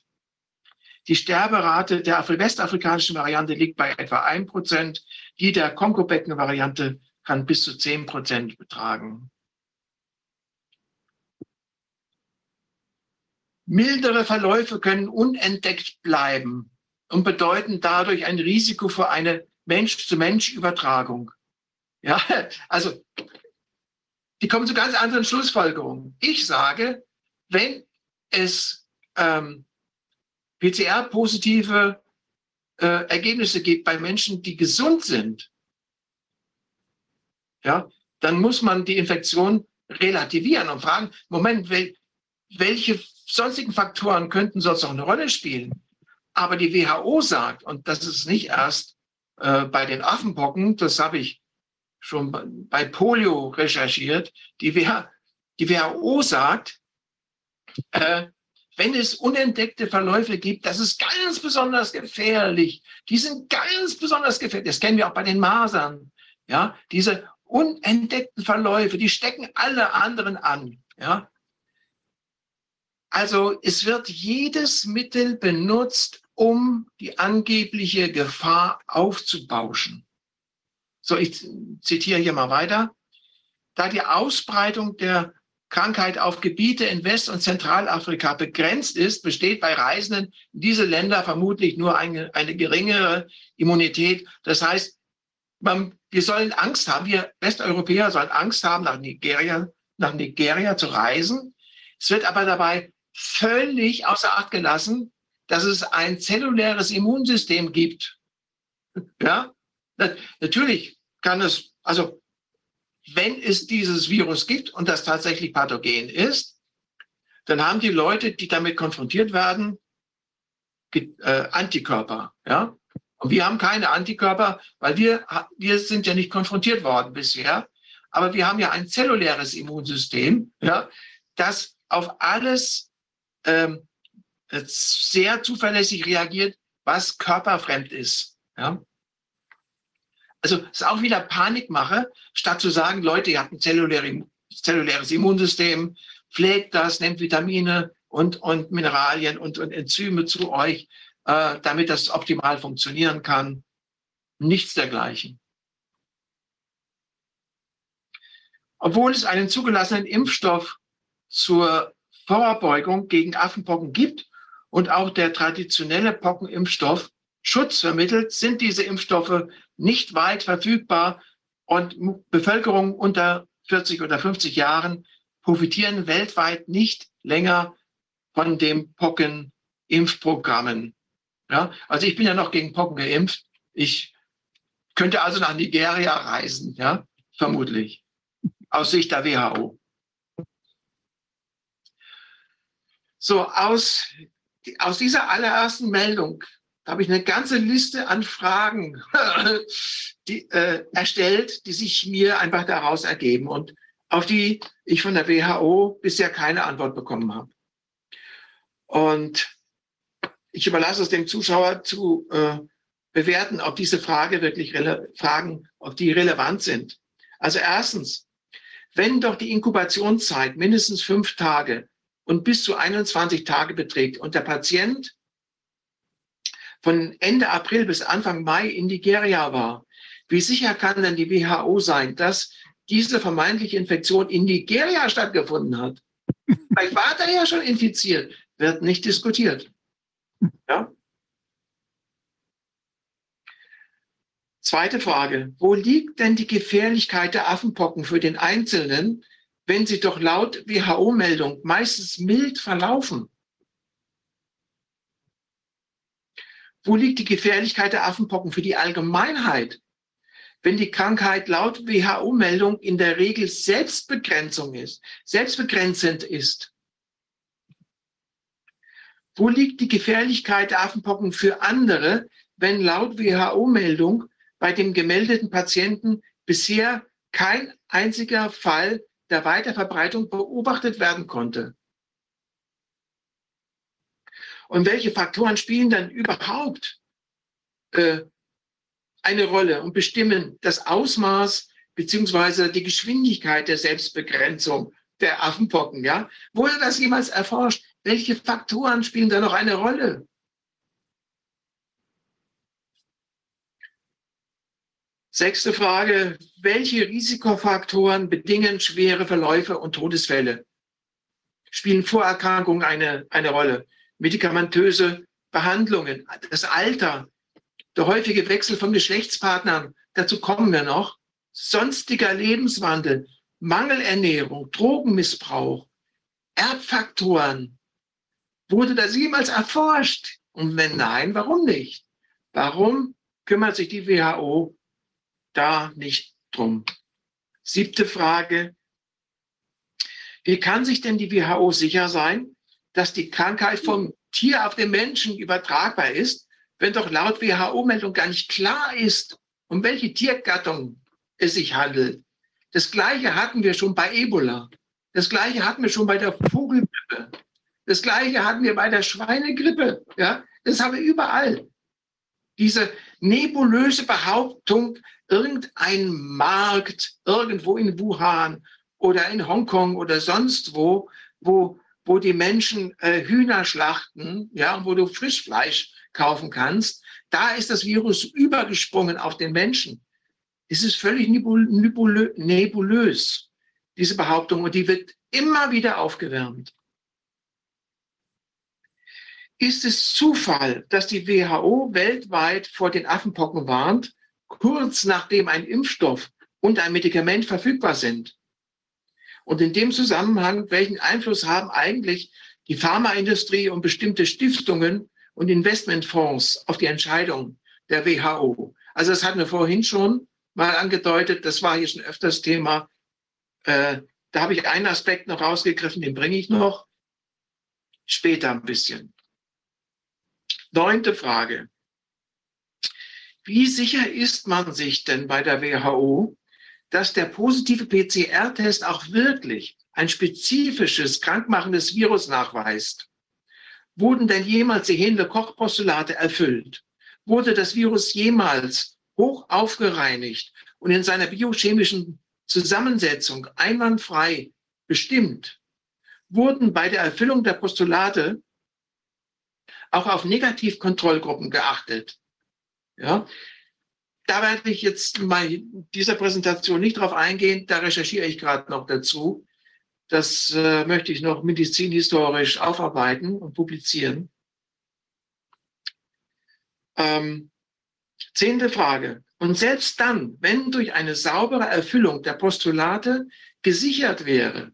Die Sterberate der westafrikanischen Variante liegt bei etwa 1%, die der Kongo-Becken-Variante kann bis zu 10% betragen. Mildere Verläufe können unentdeckt bleiben und bedeuten dadurch ein Risiko für eine Mensch-zu-Mensch-Übertragung. Ja, also die kommen zu ganz anderen Schlussfolgerungen. Ich sage, wenn es ähm, PCR-positive äh, Ergebnisse gibt bei Menschen, die gesund sind, ja, dann muss man die Infektion relativieren und fragen, Moment, wel, welche sonstigen Faktoren könnten sonst noch eine Rolle spielen? Aber die WHO sagt, und das ist nicht erst äh, bei den Affenpocken, das habe ich schon bei Polio recherchiert, die, WHO, die WHO sagt, äh, wenn es unentdeckte Verläufe gibt, das ist ganz besonders gefährlich. Die sind ganz besonders gefährlich. Das kennen wir auch bei den Masern. Ja, diese unentdeckten Verläufe, die stecken alle anderen an. Ja, also es wird jedes Mittel benutzt, um die angebliche Gefahr aufzubauschen. So, ich zitiere hier mal weiter. Da die Ausbreitung der Krankheit auf Gebiete in West- und Zentralafrika begrenzt ist, besteht bei Reisenden in diese Länder vermutlich nur eine, eine geringere Immunität. Das heißt, man, wir sollen Angst haben, wir Westeuropäer sollen Angst haben, nach Nigeria, nach Nigeria zu reisen. Es wird aber dabei völlig außer Acht gelassen, dass es ein zelluläres Immunsystem gibt. Ja, natürlich kann es, also wenn es dieses Virus gibt und das tatsächlich pathogen ist, dann haben die Leute, die damit konfrontiert werden, äh, Antikörper. Ja? Und wir haben keine Antikörper, weil wir, wir sind ja nicht konfrontiert worden bisher. Aber wir haben ja ein zelluläres Immunsystem, ja, das auf alles ähm, sehr zuverlässig reagiert, was körperfremd ist. Ja? Also es ist auch wieder Panikmache, statt zu sagen, Leute, ihr habt ein zelluläre, zelluläres Immunsystem, pflegt das, nehmt Vitamine und, und Mineralien und, und Enzyme zu euch, äh, damit das optimal funktionieren kann. Nichts dergleichen. Obwohl es einen zugelassenen Impfstoff zur Vorbeugung gegen Affenpocken gibt und auch der traditionelle Pockenimpfstoff Schutz vermittelt, sind diese Impfstoffe nicht weit verfügbar und Bevölkerung unter 40 oder 50 Jahren profitieren weltweit nicht länger von den Pockenimpfprogrammen. Ja, also ich bin ja noch gegen Pocken geimpft. Ich könnte also nach Nigeria reisen, ja, vermutlich, aus Sicht der WHO. So, aus, aus dieser allerersten Meldung habe ich eine ganze Liste an Fragen die, äh, erstellt, die sich mir einfach daraus ergeben und auf die ich von der WHO bisher keine Antwort bekommen habe. Und ich überlasse es dem Zuschauer zu äh, bewerten, ob diese Frage wirklich Fragen, ob die relevant sind. Also erstens, wenn doch die Inkubationszeit mindestens fünf Tage und bis zu 21 Tage beträgt und der Patient von Ende April bis Anfang Mai in Nigeria war, wie sicher kann denn die WHO sein, dass diese vermeintliche Infektion in Nigeria stattgefunden hat? Vielleicht war der ja schon infiziert, wird nicht diskutiert. Ja? Zweite Frage. Wo liegt denn die Gefährlichkeit der Affenpocken für den Einzelnen, wenn sie doch laut WHO-Meldung meistens mild verlaufen? Wo liegt die Gefährlichkeit der Affenpocken für die Allgemeinheit, wenn die Krankheit laut WHO-Meldung in der Regel Selbstbegrenzung ist, selbstbegrenzend ist? Wo liegt die Gefährlichkeit der Affenpocken für andere, wenn laut WHO-Meldung bei dem gemeldeten Patienten bisher kein einziger Fall der Weiterverbreitung beobachtet werden konnte? Und welche Faktoren spielen dann überhaupt äh, eine Rolle und bestimmen das Ausmaß beziehungsweise die Geschwindigkeit der Selbstbegrenzung der Affenpocken? Ja? Wurde das jemals erforscht? Welche Faktoren spielen da noch eine Rolle? Sechste Frage. Welche Risikofaktoren bedingen schwere Verläufe und Todesfälle? Spielen Vorerkrankungen eine, eine Rolle? Medikamentöse Behandlungen, das Alter, der häufige Wechsel von Geschlechtspartnern, dazu kommen wir noch, sonstiger Lebenswandel, Mangelernährung, Drogenmissbrauch, Erbfaktoren, Wurde das jemals erforscht? Und wenn nein, warum nicht? Warum kümmert sich die WHO da nicht drum? Siebte Frage. Wie kann sich denn die WHO sicher sein, dass die Krankheit vom Tier auf den Menschen übertragbar ist, wenn doch laut WHO-Meldung gar nicht klar ist, um welche Tiergattung es sich handelt? Das Gleiche hatten wir schon bei Ebola. Das Gleiche hatten wir schon bei der Vogelgrippe. Das Gleiche hatten wir bei der Schweinegrippe. Ja, das haben wir überall. Diese nebulöse Behauptung, irgendein Markt irgendwo in Wuhan oder in Hongkong oder sonst wo, wo, wo die Menschen äh, Hühner schlachten, ja, wo du Frischfleisch kaufen kannst, da ist das Virus übergesprungen auf den Menschen. Es ist völlig nebulös, diese Behauptung, und die wird immer wieder aufgewärmt. Ist es Zufall, dass die WHO weltweit vor den Affenpocken warnt, kurz nachdem ein Impfstoff und ein Medikament verfügbar sind? Und in dem Zusammenhang, welchen Einfluss haben eigentlich die Pharmaindustrie und bestimmte Stiftungen und Investmentfonds auf die Entscheidung der WHO? Also das hatten wir vorhin schon mal angedeutet, das war hier schon öfters Thema. Äh, da habe ich einen Aspekt noch rausgegriffen, den bringe ich noch später ein bisschen. Neunte Frage. Wie sicher ist man sich denn bei der WHO, dass der positive PCR-Test auch wirklich ein spezifisches krankmachendes Virus nachweist? Wurden denn jemals die Hände-Koch-Postulate erfüllt? Wurde das Virus jemals hoch aufgereinigt und in seiner biochemischen Zusammensetzung einwandfrei bestimmt? Wurden bei der Erfüllung der Postulate auch auf Negativkontrollgruppen geachtet. Ja, da werde ich jetzt mal dieser Präsentation nicht drauf eingehen, da recherchiere ich gerade noch dazu. Das äh, möchte ich noch medizinhistorisch aufarbeiten und publizieren. Ähm, zehnte Frage. Und selbst dann, wenn durch eine saubere Erfüllung der Postulate gesichert wäre,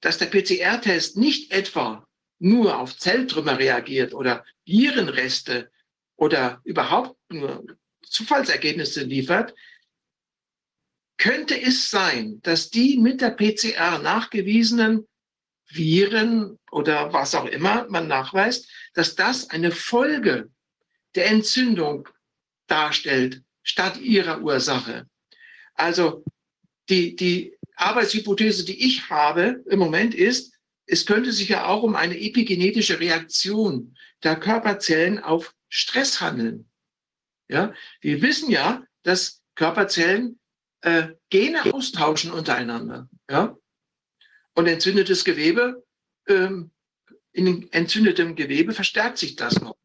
dass der PCR-Test nicht etwa nur auf Zelltrümmer reagiert oder Virenreste oder überhaupt nur Zufallsergebnisse liefert, könnte es sein, dass die mit der PCR nachgewiesenen Viren oder was auch immer man nachweist, dass das eine Folge der Entzündung darstellt, statt ihrer Ursache. Also die, die Arbeitshypothese, die ich habe im Moment ist, es könnte sich ja auch um eine epigenetische Reaktion der Körperzellen auf Stress handeln. Ja, wir wissen ja, dass Körperzellen äh, Gene austauschen untereinander. Ja, und entzündetes Gewebe, ähm, in entzündetem Gewebe verstärkt sich das noch.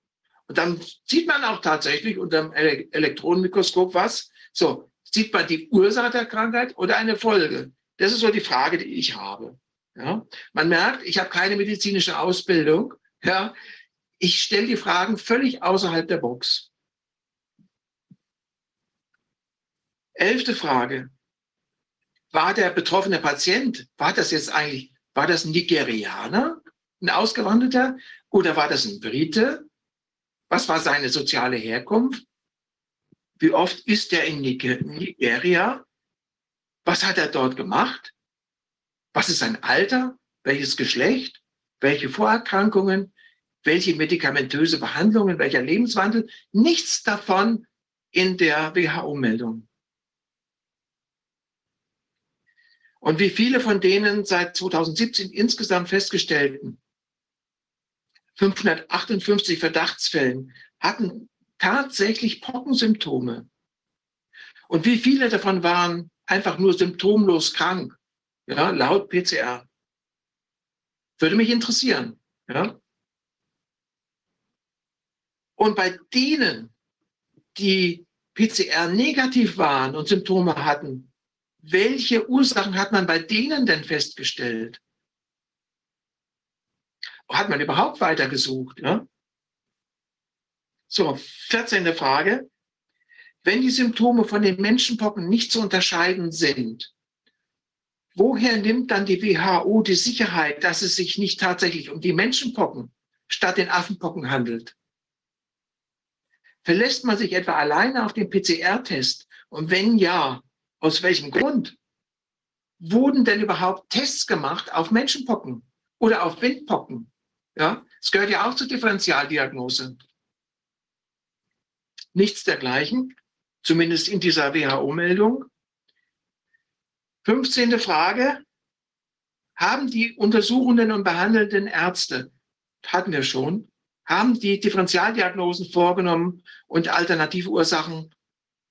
Und dann sieht man auch tatsächlich unter dem Elektronenmikroskop was. So, sieht man die Ursache der Krankheit oder eine Folge? Das ist so die Frage, die ich habe. Ja? Man merkt, ich habe keine medizinische Ausbildung. Ja? Ich stelle die Fragen völlig außerhalb der Box. Elfte Frage. War der betroffene Patient, war das jetzt eigentlich, war das ein Nigerianer, ein Ausgewanderter oder war das ein Brite? Was war seine soziale Herkunft? Wie oft ist er in Nigeria? Was hat er dort gemacht? Was ist sein Alter? Welches Geschlecht? Welche Vorerkrankungen? Welche medikamentöse Behandlungen? Welcher Lebenswandel? Nichts davon in der WHO-Meldung. Und wie viele von denen seit 2017 insgesamt festgestellten 558 Verdachtsfällen hatten tatsächlich Pockensymptome. Und wie viele davon waren einfach nur symptomlos krank, ja, laut PCR. Würde mich interessieren. Ja. Und bei denen, die PCR negativ waren und Symptome hatten, welche Ursachen hat man bei denen denn festgestellt? Hat man überhaupt weitergesucht? Ja? So, 14. Frage. Wenn die Symptome von den Menschenpocken nicht zu unterscheiden sind, woher nimmt dann die WHO die Sicherheit, dass es sich nicht tatsächlich um die Menschenpocken statt den Affenpocken handelt? Verlässt man sich etwa alleine auf den PCR-Test? Und wenn ja, aus welchem Grund? Wurden denn überhaupt Tests gemacht auf Menschenpocken oder auf Windpocken? Ja, es gehört ja auch zur Differentialdiagnose. Nichts dergleichen, zumindest in dieser WHO-Meldung. 15. Frage. Haben die untersuchenden und behandelnden Ärzte, hatten wir schon, haben die Differentialdiagnosen vorgenommen und alternative Ursachen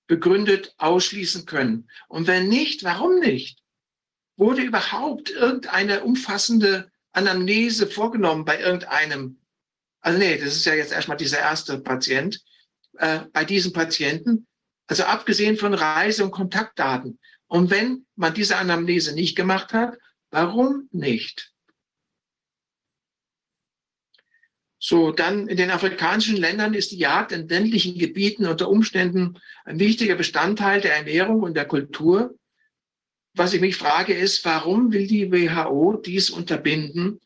begründet ausschließen können? Und wenn nicht, warum nicht? Wurde überhaupt irgendeine umfassende Anamnese vorgenommen bei irgendeinem? Also nee, das ist ja jetzt erstmal dieser erste Patient. Äh, bei diesem Patienten, also abgesehen von Reise- und Kontaktdaten. Und wenn man diese Anamnese nicht gemacht hat, warum nicht? So, dann in den afrikanischen Ländern ist die Jagd in ländlichen Gebieten unter Umständen ein wichtiger Bestandteil der Ernährung und der Kultur. Was ich mich frage, ist, warum will die WHO dies unterbinden,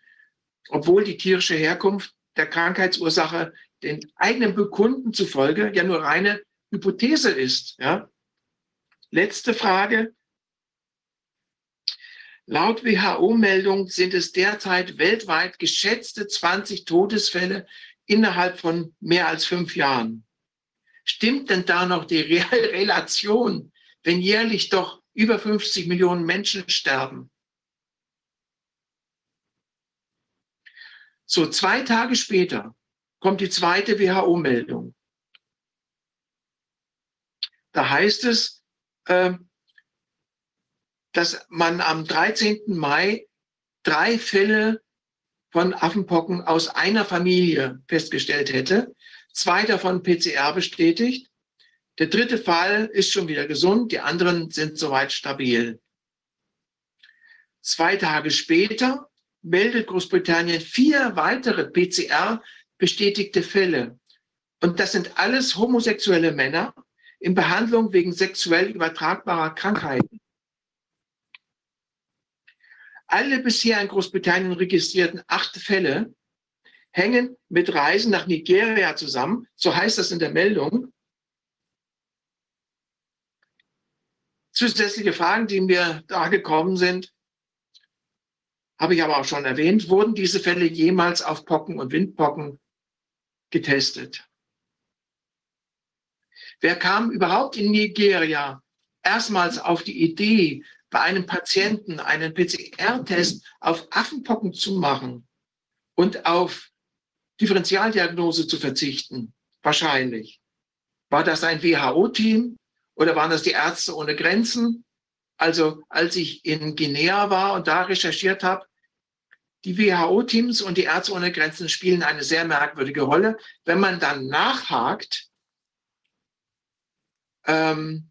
obwohl die tierische Herkunft der Krankheitsursache den eigenen Bekunden zufolge ja nur reine Hypothese ist. Ja? Letzte Frage. Laut WHO-Meldung sind es derzeit weltweit geschätzte 20 Todesfälle innerhalb von mehr als fünf Jahren. Stimmt denn da noch die Re Relation, wenn jährlich doch über 50 Millionen Menschen sterben? So zwei Tage später kommt die zweite WHO-Meldung. Da heißt es, äh, dass man am 13. Mai drei Fälle von Affenpocken aus einer Familie festgestellt hätte. Zwei davon PCR bestätigt. Der dritte Fall ist schon wieder gesund, die anderen sind soweit stabil. Zwei Tage später meldet Großbritannien vier weitere PCR bestätigte Fälle. Und das sind alles homosexuelle Männer in Behandlung wegen sexuell übertragbarer Krankheiten. Alle bisher in Großbritannien registrierten acht Fälle hängen mit Reisen nach Nigeria zusammen. So heißt das in der Meldung. Zusätzliche Fragen, die mir da gekommen sind, habe ich aber auch schon erwähnt, wurden diese Fälle jemals auf Pocken und Windpocken getestet? Wer kam überhaupt in Nigeria erstmals auf die Idee, bei einem Patienten einen PCR-Test auf Affenpocken zu machen und auf Differentialdiagnose zu verzichten? Wahrscheinlich. War das ein WHO-Team oder waren das die Ärzte ohne Grenzen? Also als ich in Guinea war und da recherchiert habe, die WHO-Teams und die Ärzte ohne Grenzen spielen eine sehr merkwürdige Rolle. Wenn man dann nachhakt, ähm,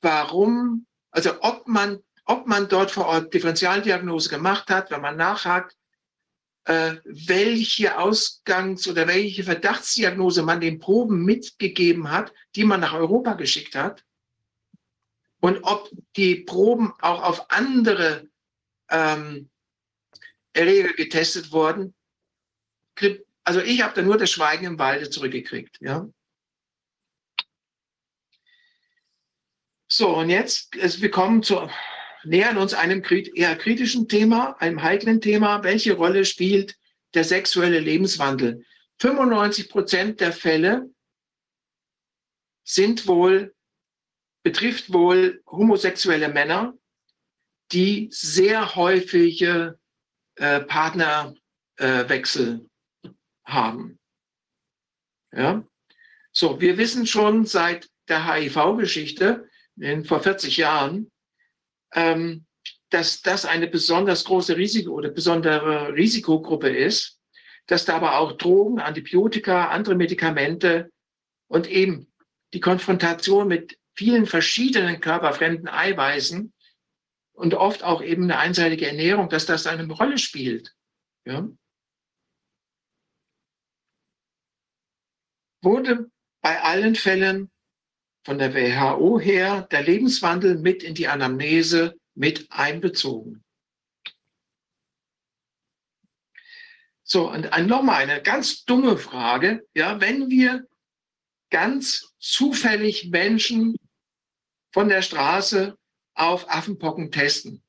warum, also ob man, ob man dort vor Ort Differentialdiagnose gemacht hat, wenn man nachhakt, äh, welche Ausgangs- oder welche Verdachtsdiagnose man den Proben mitgegeben hat, die man nach Europa geschickt hat, und ob die Proben auch auf andere ähm, Erreger getestet wurden. Also ich habe da nur das Schweigen im Walde zurückgekriegt. Ja. So, und jetzt, wir kommen zu, nähern uns einem eher kritischen Thema, einem heiklen Thema. Welche Rolle spielt der sexuelle Lebenswandel? 95 Prozent der Fälle sind wohl, betrifft wohl homosexuelle Männer, die sehr häufige äh, Partnerwechsel äh, haben. Ja? So, wir wissen schon seit der HIV-Geschichte, vor 40 Jahren, ähm, dass das eine besonders große Risiko oder besondere Risikogruppe ist, dass da aber auch Drogen, Antibiotika, andere Medikamente und eben die Konfrontation mit vielen verschiedenen körperfremden Eiweißen und oft auch eben eine einseitige Ernährung, dass das eine Rolle spielt. Ja? Wurde bei allen Fällen von der WHO her der Lebenswandel mit in die Anamnese mit einbezogen. So, und nochmal eine ganz dumme Frage. Ja, wenn wir ganz zufällig Menschen von der Straße auf Affenpocken testen.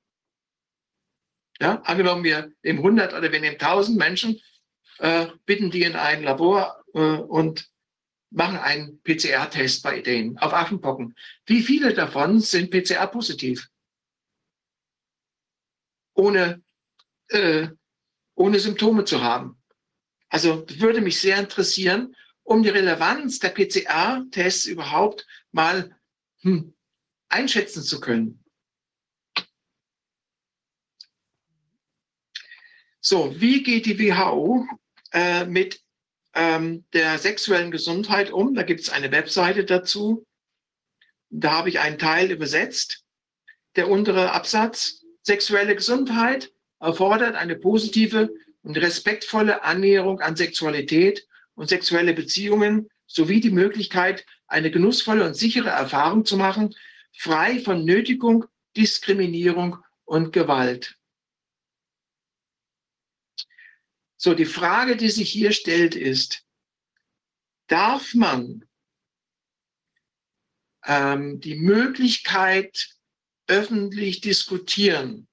Ja, angenommen, wir nehmen 100 oder wir nehmen 1000 Menschen, äh, bitten die in ein Labor äh, und machen einen PCR-Test bei denen auf Affenpocken. Wie viele davon sind PCR-positiv? Ohne, äh, ohne Symptome zu haben. Also würde mich sehr interessieren, um die Relevanz der PCR-Tests überhaupt mal hm, einschätzen zu können. So, wie geht die WHO äh, mit ähm, der sexuellen Gesundheit um? Da gibt es eine Webseite dazu. Da habe ich einen Teil übersetzt. Der untere Absatz, sexuelle Gesundheit erfordert eine positive und respektvolle Annäherung an Sexualität und sexuelle Beziehungen sowie die Möglichkeit, eine genussvolle und sichere Erfahrung zu machen, frei von Nötigung, Diskriminierung und Gewalt. So, die Frage, die sich hier stellt, ist, darf man ähm, die Möglichkeit öffentlich diskutieren,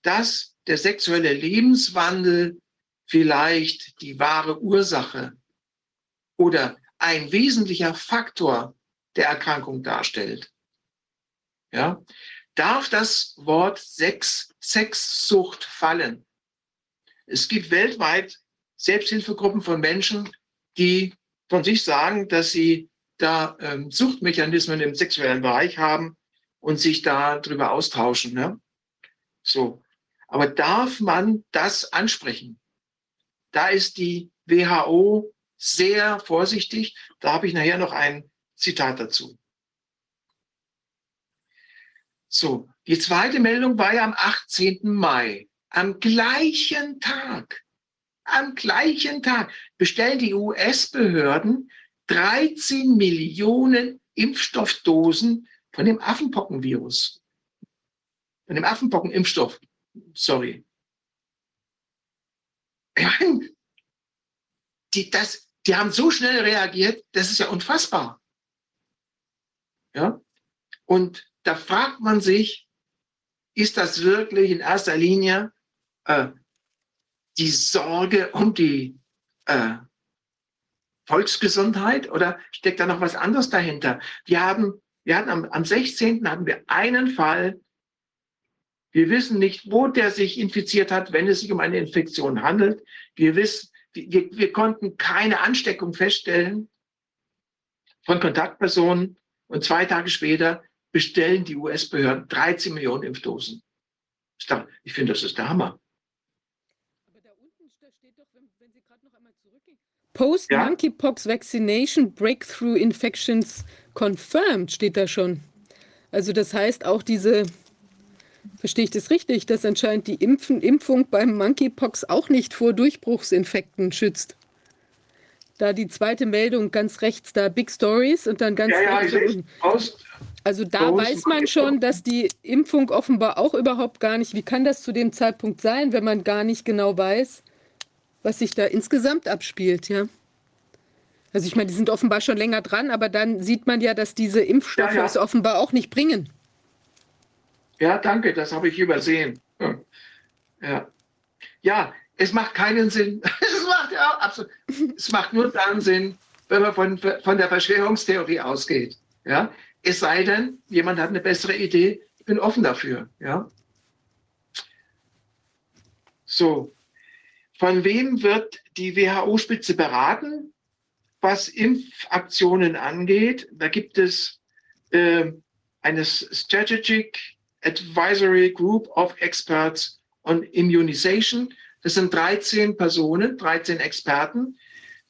dass der sexuelle Lebenswandel vielleicht die wahre Ursache oder ein wesentlicher Faktor der Erkrankung darstellt? ja, darf das Wort Sex, Sexsucht fallen. Es gibt weltweit Selbsthilfegruppen von Menschen, die von sich sagen, dass sie da ähm, Suchtmechanismen im sexuellen Bereich haben und sich da drüber austauschen. Ne? So. Aber darf man das ansprechen? Da ist die WHO sehr vorsichtig. Da habe ich nachher noch ein Zitat dazu. So, die zweite Meldung war ja am 18. Mai. Am gleichen Tag, am gleichen Tag bestellen die US-Behörden 13 Millionen Impfstoffdosen von dem Affenpockenvirus. Von dem Affenpockenimpfstoff. sorry. Ich meine, die, das, die haben so schnell reagiert, das ist ja unfassbar. Ja? Und da fragt man sich, ist das wirklich in erster Linie äh, die Sorge um die äh, Volksgesundheit oder steckt da noch was anderes dahinter? Wir haben, wir hatten am, am 16. hatten wir einen Fall. Wir wissen nicht, wo der sich infiziert hat, wenn es sich um eine Infektion handelt. Wir wissen, wir, wir konnten keine Ansteckung feststellen von Kontaktpersonen und zwei Tage später bestellen die US-Behörden 13 Millionen Impfdosen. Ich finde, das ist der Hammer. Post-Monkeypox Vaccination Breakthrough Infections Confirmed steht da schon. Also das heißt auch diese, verstehe ich das richtig, dass anscheinend die Impfen, Impfung beim Monkeypox auch nicht vor Durchbruchsinfekten schützt. Da die zweite Meldung ganz rechts, da Big Stories und dann ganz ja, rechts. Ja, Post, also da Post weiß man schon, dass die Impfung offenbar auch überhaupt gar nicht, wie kann das zu dem Zeitpunkt sein, wenn man gar nicht genau weiß, was sich da insgesamt abspielt, ja. Also ich meine, die sind offenbar schon länger dran, aber dann sieht man ja, dass diese Impfstoffe ja, ja. es offenbar auch nicht bringen. Ja, danke, das habe ich übersehen. Ja. ja, es macht keinen Sinn. es macht ja absolut. Es macht nur dann Sinn, wenn man von, von der Verschwörungstheorie ausgeht. Ja, es sei denn, jemand hat eine bessere Idee. Ich bin offen dafür. Ja. So, von wem wird die WHO-Spitze beraten, was Impfaktionen angeht? Da gibt es äh, eine Strategic Advisory Group of Experts on Immunization. Das sind 13 Personen, 13 Experten.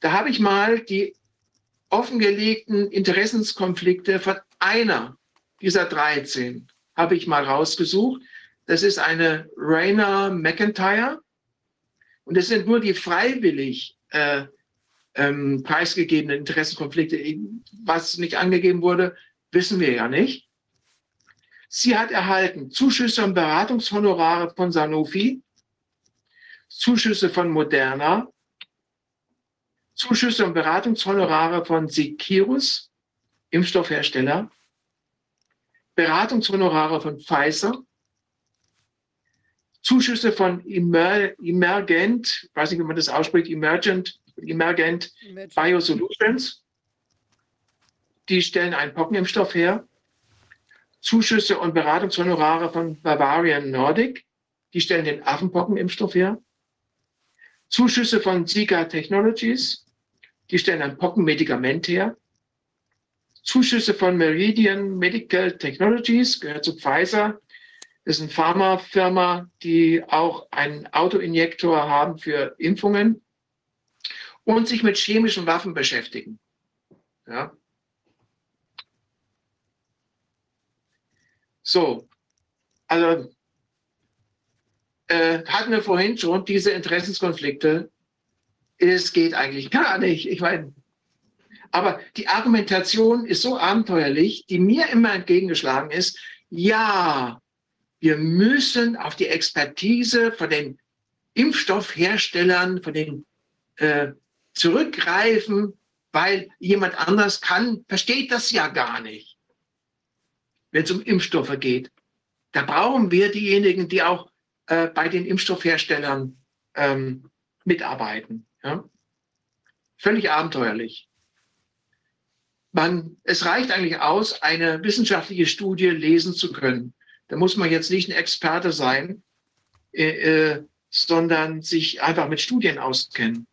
Da habe ich mal die offengelegten Interessenskonflikte von einer dieser 13 habe ich mal rausgesucht. Das ist eine Rainer McIntyre. Und es sind nur die freiwillig äh, ähm, preisgegebenen Interessenkonflikte. Was nicht angegeben wurde, wissen wir ja nicht. Sie hat erhalten Zuschüsse und Beratungshonorare von Sanofi, Zuschüsse von Moderna, Zuschüsse und Beratungshonorare von Sikirus, Impfstoffhersteller, Beratungshonorare von Pfizer, Zuschüsse von Emer Emergent, weiß nicht, wie man das ausspricht, Emergent, Emergent Biosolutions. Die stellen einen Pockenimpfstoff her. Zuschüsse und Beratungshonorare von Bavarian Nordic. Die stellen den Affenpockenimpfstoff her. Zuschüsse von Zika Technologies. Die stellen ein Pockenmedikament her. Zuschüsse von Meridian Medical Technologies, gehört zu Pfizer. Ist eine Pharmafirma, die auch einen Autoinjektor haben für Impfungen und sich mit chemischen Waffen beschäftigen. Ja. So, also äh, hatten wir vorhin schon diese Interessenskonflikte. Es geht eigentlich gar nicht. Ich meine, aber die Argumentation ist so abenteuerlich, die mir immer entgegengeschlagen ist. Ja, wir müssen auf die Expertise von den Impfstoffherstellern, von den äh, zurückgreifen, weil jemand anders kann, versteht das ja gar nicht, wenn es um Impfstoffe geht. Da brauchen wir diejenigen, die auch äh, bei den Impfstoffherstellern ähm, mitarbeiten. Ja? Völlig abenteuerlich. Man, es reicht eigentlich aus, eine wissenschaftliche Studie lesen zu können. Da muss man jetzt nicht ein Experte sein, äh, äh, sondern sich einfach mit Studien auskennen.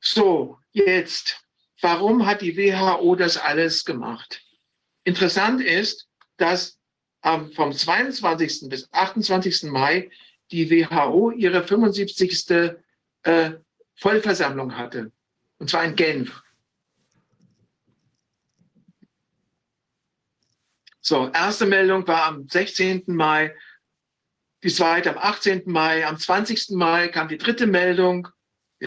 So, jetzt, warum hat die WHO das alles gemacht? Interessant ist, dass ähm, vom 22. bis 28. Mai die WHO ihre 75. Äh, Vollversammlung hatte. Und zwar in Genf. So, erste Meldung war am 16. Mai, die zweite am 18. Mai, am 20. Mai kam die dritte Meldung,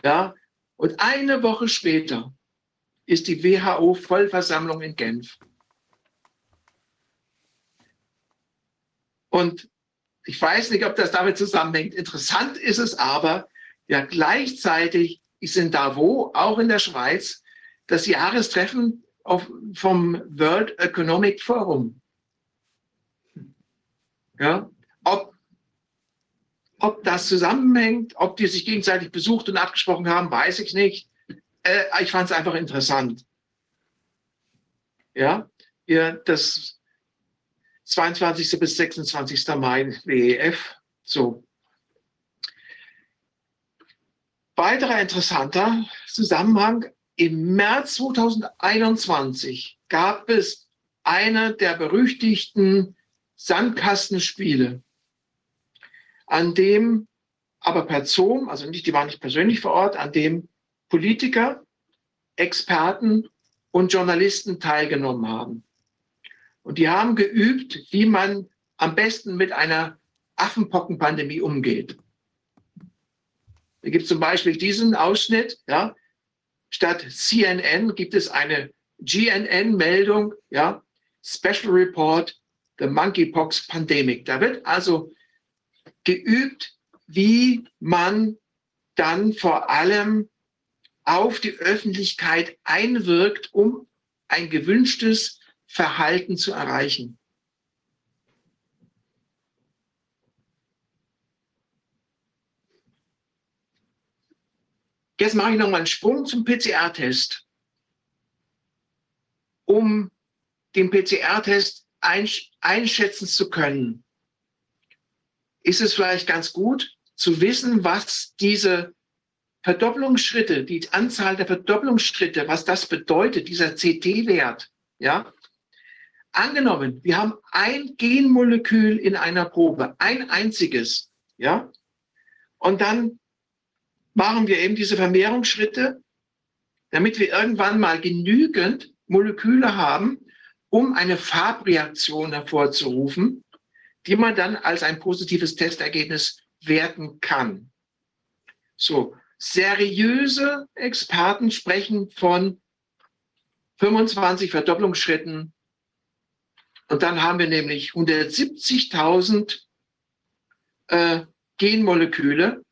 ja, und eine Woche später ist die WHO Vollversammlung in Genf. Und ich weiß nicht, ob das damit zusammenhängt. Interessant ist es aber, ja gleichzeitig ist in Davos, auch in der Schweiz, das Jahrestreffen auf, vom World Economic Forum. Ja, ob, ob das zusammenhängt, ob die sich gegenseitig besucht und abgesprochen haben, weiß ich nicht. Äh, ich fand es einfach interessant. Ja, ja, das 22. bis 26. Mai WEF. So. Weiterer interessanter Zusammenhang. Im März 2021 gab es eine der berüchtigten Sandkastenspiele, an dem aber per Zoom, also nicht, die waren nicht persönlich vor Ort, an dem Politiker, Experten und Journalisten teilgenommen haben. Und die haben geübt, wie man am besten mit einer Affenpockenpandemie umgeht. Da gibt es zum Beispiel diesen Ausschnitt, ja. Statt CNN gibt es eine GNN-Meldung, ja, Special Report, the Monkeypox Pandemic. Da wird also geübt, wie man dann vor allem auf die Öffentlichkeit einwirkt, um ein gewünschtes Verhalten zu erreichen. Jetzt mache ich noch mal einen Sprung zum PCR-Test, um den PCR-Test einschätzen zu können. Ist es vielleicht ganz gut zu wissen, was diese Verdopplungsschritte, die Anzahl der Verdopplungsschritte, was das bedeutet, dieser CT-Wert, ja, Angenommen, wir haben ein Genmolekül in einer Probe, ein einziges, ja, und dann machen wir eben diese Vermehrungsschritte, damit wir irgendwann mal genügend Moleküle haben, um eine Farbreaktion hervorzurufen, die man dann als ein positives Testergebnis werten kann. So, seriöse Experten sprechen von 25 Verdopplungsschritten und dann haben wir nämlich 170.000 äh, Genmoleküle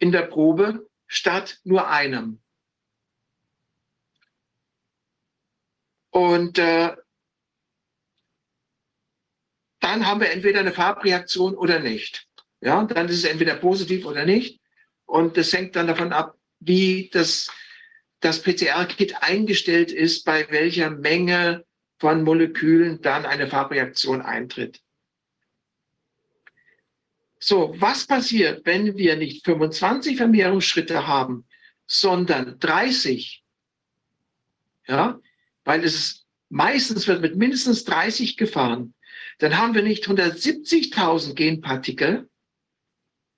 in der Probe statt nur einem. Und äh, dann haben wir entweder eine Farbreaktion oder nicht. Ja, dann ist es entweder positiv oder nicht. Und das hängt dann davon ab, wie das, das PCR-Kit eingestellt ist, bei welcher Menge von Molekülen dann eine Farbreaktion eintritt. So, was passiert, wenn wir nicht 25 Vermehrungsschritte haben, sondern 30? Ja, weil es meistens wird mit mindestens 30 gefahren. Dann haben wir nicht 170.000 Genpartikel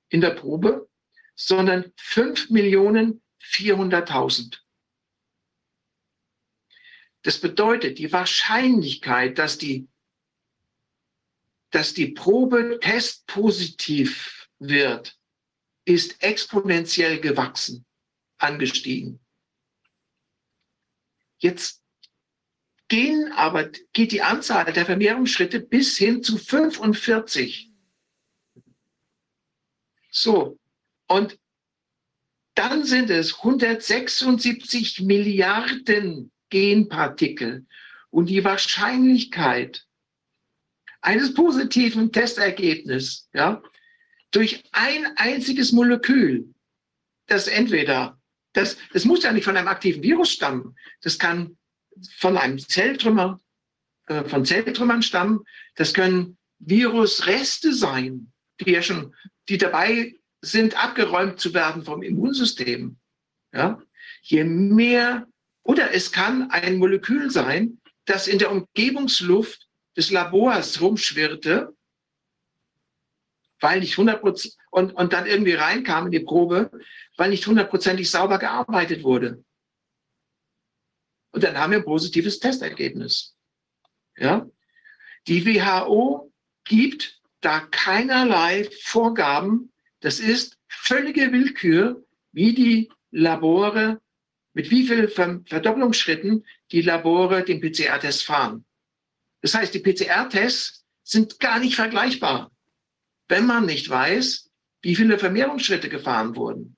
in der Probe, sondern 5.400.000. Das bedeutet, die Wahrscheinlichkeit, dass die, dass die Probe testpositiv wird, ist exponentiell gewachsen, angestiegen. Jetzt gehen aber, geht die Anzahl der Vermehrungsschritte bis hin zu 45. So. Und dann sind es 176 Milliarden Genpartikel. Und die Wahrscheinlichkeit eines positiven Testergebnisses ja, durch ein einziges Molekül, das entweder, das, das muss ja nicht von einem aktiven Virus stammen, das kann von einem Zelltrümmer, äh, von Zelltrümmern stammen, das können Virusreste sein, die ja schon, die dabei sind, abgeräumt zu werden vom Immunsystem. Ja? Je mehr oder es kann ein Molekül sein, das in der Umgebungsluft des Labors rumschwirrte, weil nicht 100 und, und dann irgendwie reinkam in die Probe, weil nicht hundertprozentig sauber gearbeitet wurde. Und dann haben wir ein positives Testergebnis. Ja? Die WHO gibt da keinerlei Vorgaben. Das ist völlige Willkür, wie die Labore mit wie vielen Verdopplungsschritten die Labore den PCR-Test fahren. Das heißt, die PCR-Tests sind gar nicht vergleichbar. wenn man nicht weiß, wie viele Vermehrungsschritte gefahren wurden.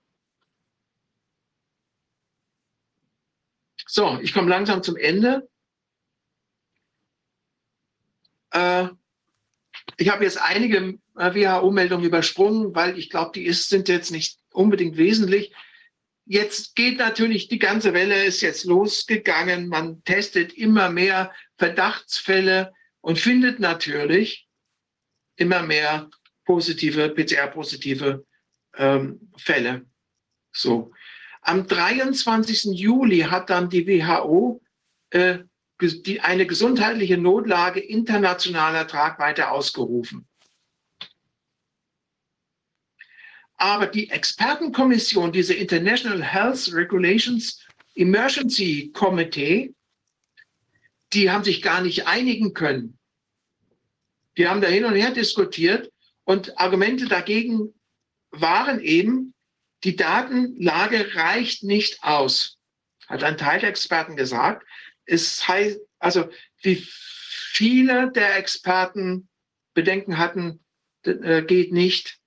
So, ich komme langsam zum Ende. Äh, ich habe jetzt einige äh, WHO-Meldungen übersprungen, weil ich glaube, die ist, sind jetzt nicht unbedingt wesentlich. Jetzt geht natürlich die ganze Welle ist jetzt losgegangen. Man testet immer mehr Verdachtsfälle und findet natürlich immer mehr positive, PCR-positive ähm, Fälle. So. Am 23. Juli hat dann die WHO äh, die, eine gesundheitliche Notlage internationaler Tragweite ausgerufen. Aber die Expertenkommission, diese International Health Regulations Emergency Committee, die haben sich gar nicht einigen können. Die haben da hin und her diskutiert und Argumente dagegen waren eben, die Datenlage reicht nicht aus, hat ein Teil der Experten gesagt. Es heißt, also wie viele der Experten Bedenken hatten, äh, geht nicht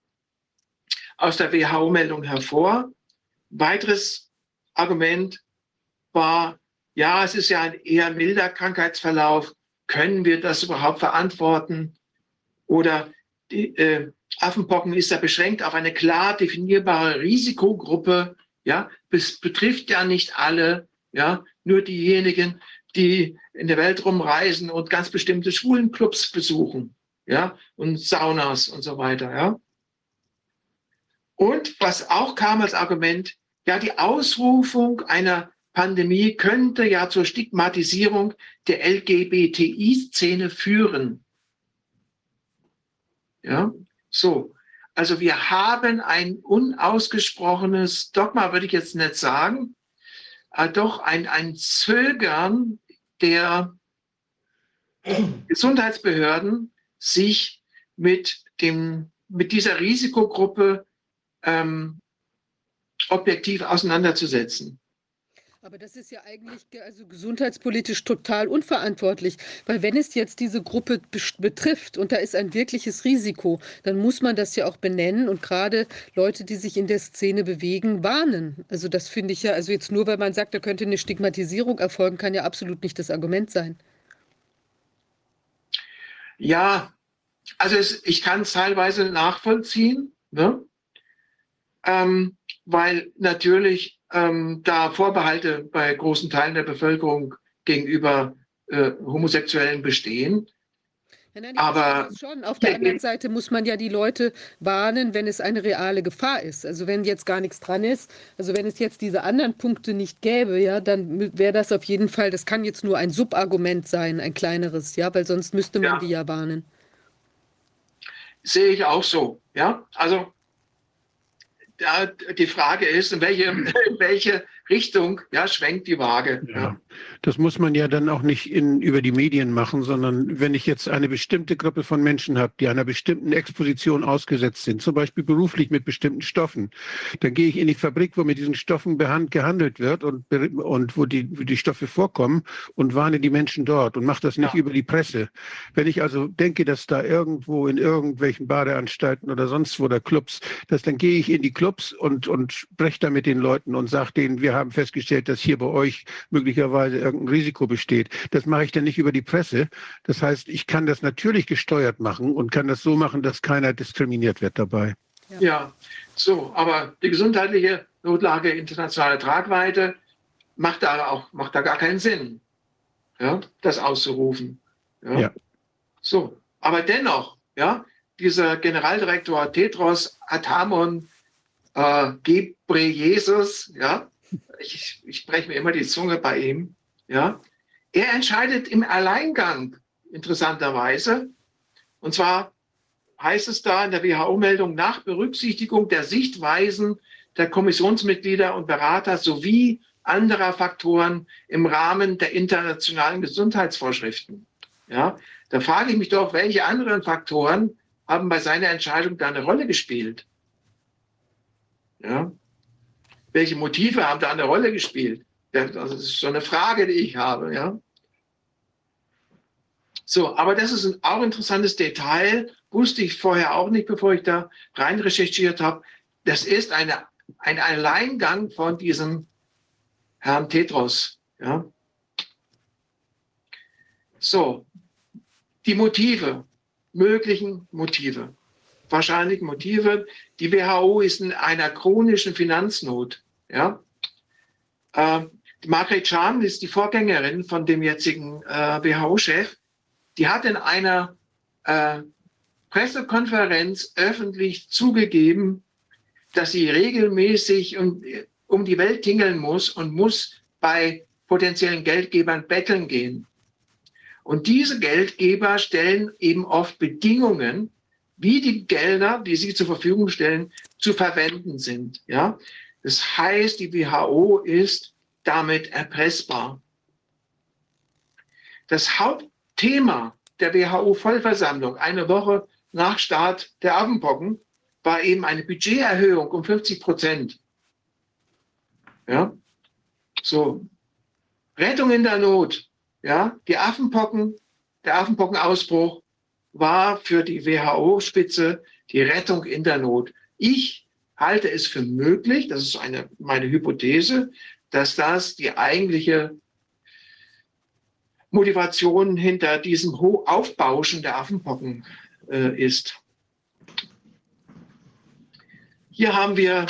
aus der WHO-Meldung hervor. Weiteres Argument war, ja, es ist ja ein eher milder Krankheitsverlauf. Können wir das überhaupt verantworten? Oder die, äh, Affenpocken ist ja beschränkt auf eine klar definierbare Risikogruppe. Ja, es betrifft ja nicht alle, ja, nur diejenigen, die in der Welt rumreisen und ganz bestimmte Schwulenclubs besuchen, ja, und Saunas und so weiter, ja. Und was auch kam als Argument, ja, die Ausrufung einer Pandemie könnte ja zur Stigmatisierung der LGBTI-Szene führen. Ja, so. Also wir haben ein unausgesprochenes Dogma, würde ich jetzt nicht sagen, äh, doch ein, ein Zögern der Gesundheitsbehörden, sich mit, dem, mit dieser Risikogruppe ähm, objektiv auseinanderzusetzen. Aber das ist ja eigentlich also gesundheitspolitisch total unverantwortlich, weil wenn es jetzt diese Gruppe betrifft und da ist ein wirkliches Risiko, dann muss man das ja auch benennen und gerade Leute, die sich in der Szene bewegen, warnen. Also das finde ich ja, also jetzt nur weil man sagt, da könnte eine Stigmatisierung erfolgen, kann ja absolut nicht das Argument sein. Ja, also es, ich kann es teilweise nachvollziehen, ne? ähm, weil natürlich ähm, da Vorbehalte bei großen Teilen der Bevölkerung gegenüber äh, Homosexuellen bestehen. Ja, nein, aber schon. Auf der anderen Seite muss man ja die Leute warnen, wenn es eine reale Gefahr ist. Also wenn jetzt gar nichts dran ist, also wenn es jetzt diese anderen Punkte nicht gäbe, ja, dann wäre das auf jeden Fall, das kann jetzt nur ein Subargument sein, ein kleineres, ja, weil sonst müsste man ja. die ja warnen. Sehe ich auch so, ja. Also ja, die Frage ist, in welche, in welche Richtung ja, schwenkt die Waage. Ja. ja. Das muss man ja dann auch nicht in, über die Medien machen, sondern wenn ich jetzt eine bestimmte Gruppe von Menschen habe, die einer bestimmten Exposition ausgesetzt sind, zum Beispiel beruflich mit bestimmten Stoffen, dann gehe ich in die Fabrik, wo mit diesen Stoffen gehandelt wird und, und wo, die, wo die Stoffe vorkommen und warne die Menschen dort und mache das nicht ja. über die Presse. Wenn ich also denke, dass da irgendwo in irgendwelchen Badeanstalten oder sonst wo der Clubs, dass dann gehe ich in die Clubs und, und spreche da mit den Leuten und sage denen, wir haben festgestellt, dass hier bei euch möglicherweise irgendein Risiko besteht. Das mache ich dann nicht über die Presse. Das heißt, ich kann das natürlich gesteuert machen und kann das so machen, dass keiner diskriminiert wird dabei. Ja, ja. so, aber die gesundheitliche Notlage internationale Tragweite macht da auch macht da gar keinen Sinn, ja, das auszurufen. Ja. ja. So, aber dennoch, ja, dieser Generaldirektor Tetros Atamon äh, Gebreyesus, ja, ich, ich spreche mir immer die Zunge bei ihm, ja, er entscheidet im Alleingang, interessanterweise. Und zwar heißt es da in der WHO-Meldung nach Berücksichtigung der Sichtweisen der Kommissionsmitglieder und Berater sowie anderer Faktoren im Rahmen der internationalen Gesundheitsvorschriften. Ja, da frage ich mich doch, welche anderen Faktoren haben bei seiner Entscheidung da eine Rolle gespielt? Ja, welche Motive haben da eine Rolle gespielt? Das ist so eine Frage, die ich habe. Ja? So, aber das ist ein auch interessantes Detail, wusste ich vorher auch nicht, bevor ich da rein recherchiert habe. Das ist eine, ein Alleingang von diesem Herrn Tetros. Ja. So, die Motive, möglichen Motive, wahrscheinlich Motive. Die WHO ist in einer chronischen Finanznot. Ja. Äh, Margaret Chan ist die Vorgängerin von dem jetzigen äh, WHO-Chef. Die hat in einer äh, Pressekonferenz öffentlich zugegeben, dass sie regelmäßig um, um die Welt tingeln muss und muss bei potenziellen Geldgebern betteln gehen. Und diese Geldgeber stellen eben oft Bedingungen, wie die Gelder, die sie zur Verfügung stellen, zu verwenden sind. Ja? Das heißt, die WHO ist damit erpressbar. Das Hauptthema der WHO-Vollversammlung eine Woche nach Start der Affenpocken war eben eine Budgeterhöhung um 50 Prozent. Ja, so. Rettung in der Not. Ja, die Affenpocken, der Affenpockenausbruch war für die WHO-Spitze die Rettung in der Not. Ich halte es für möglich, das ist eine, meine Hypothese, dass das die eigentliche Motivation hinter diesem Aufbauschen der Affenpocken äh, ist. Hier haben wir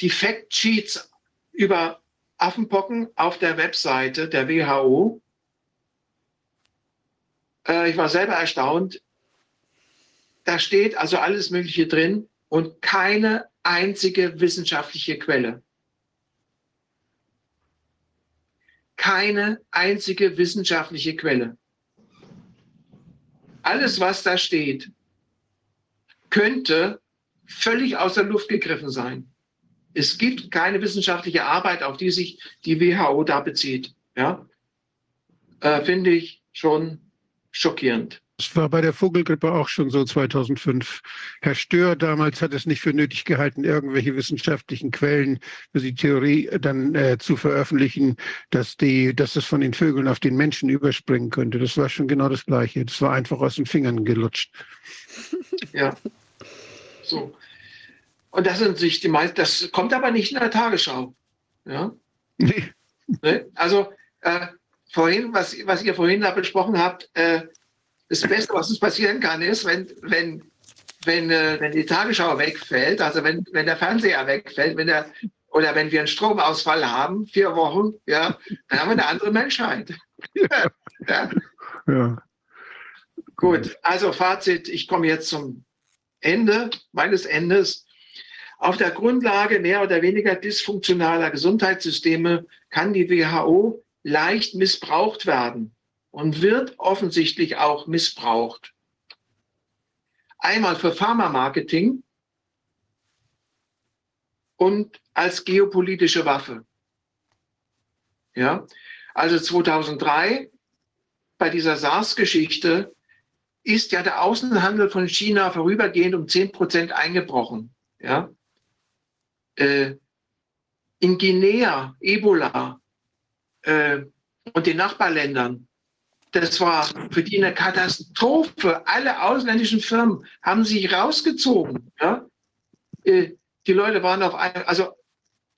die Factsheets über Affenpocken auf der Webseite der WHO. Äh, ich war selber erstaunt. Da steht also alles Mögliche drin und keine einzige wissenschaftliche Quelle. Keine einzige wissenschaftliche Quelle. Alles, was da steht, könnte völlig aus der Luft gegriffen sein. Es gibt keine wissenschaftliche Arbeit, auf die sich die WHO da bezieht. Ja? Äh, Finde ich schon schockierend. Das war bei der Vogelgrippe auch schon so 2005. Herr Stör damals hat es nicht für nötig gehalten, irgendwelche wissenschaftlichen Quellen für die Theorie dann äh, zu veröffentlichen, dass, die, dass es von den Vögeln auf den Menschen überspringen könnte. Das war schon genau das Gleiche. Das war einfach aus den Fingern gelutscht. Ja. So. Und das sind sich die meisten, das kommt aber nicht in der Tagesschau. Ja. Nee. Ne? Also äh, vorhin, was, was ihr vorhin da besprochen habt, äh, das Beste, was uns passieren kann, ist, wenn, wenn, wenn, äh, wenn die Tagesschau wegfällt, also wenn, wenn der Fernseher wegfällt, wenn der, oder wenn wir einen Stromausfall haben, vier Wochen, ja, dann haben wir eine andere Menschheit. ja. ja. Gut, also Fazit, ich komme jetzt zum Ende meines Endes. Auf der Grundlage mehr oder weniger dysfunktionaler Gesundheitssysteme kann die WHO leicht missbraucht werden und wird offensichtlich auch missbraucht. Einmal für Pharma-Marketing und als geopolitische Waffe. Ja, also 2003 bei dieser SARS-Geschichte ist ja der Außenhandel von China vorübergehend um 10 Prozent eingebrochen. Ja? Äh, in Guinea, Ebola äh, und den Nachbarländern das war für die eine Katastrophe. Alle ausländischen Firmen haben sich rausgezogen. Ja? Äh, die Leute waren auf einmal, also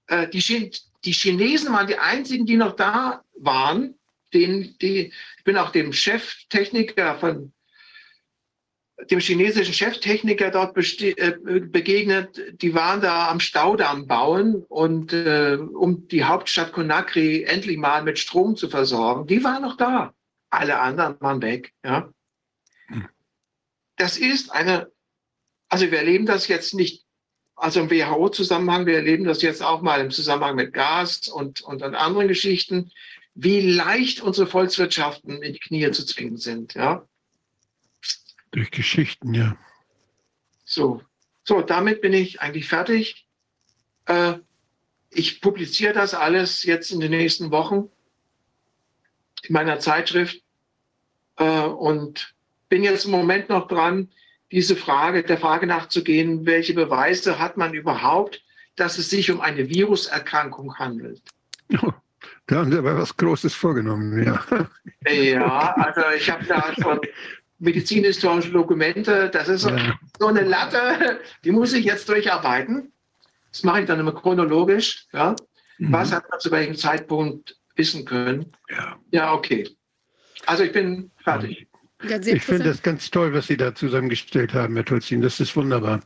äh, die, die Chinesen waren die einzigen, die noch da waren. Den, die, ich bin auch dem Cheftechniker von dem chinesischen Cheftechniker dort äh, begegnet. Die waren da am Staudamm bauen und äh, um die Hauptstadt Conakry endlich mal mit Strom zu versorgen. Die waren noch da alle anderen waren weg. Ja. Das ist eine, also wir erleben das jetzt nicht, also im WHO-Zusammenhang, wir erleben das jetzt auch mal im Zusammenhang mit Gas und, und an anderen Geschichten, wie leicht unsere Volkswirtschaften in die Knie zu zwingen sind. Ja. Durch Geschichten, ja. So, so, damit bin ich eigentlich fertig. Äh, ich publiziere das alles jetzt in den nächsten Wochen in meiner Zeitschrift äh, und bin jetzt im Moment noch dran, diese Frage, der Frage nachzugehen, welche Beweise hat man überhaupt, dass es sich um eine Viruserkrankung handelt. Da haben Sie aber was Großes vorgenommen, ja. Ja, also ich habe da schon medizinhistorische Dokumente. Das ist so, Ja. so eine Latte, die muss ich jetzt durcharbeiten. Das mache ich dann immer chronologisch. Ja. Was hat man zu welchem Zeitpunkt wissen können? Ja. Ja, okay. Also ich bin fertig. Ja, Ich finde das ganz toll, was Sie da zusammengestellt haben, Herr Tolzin. Das ist wunderbar.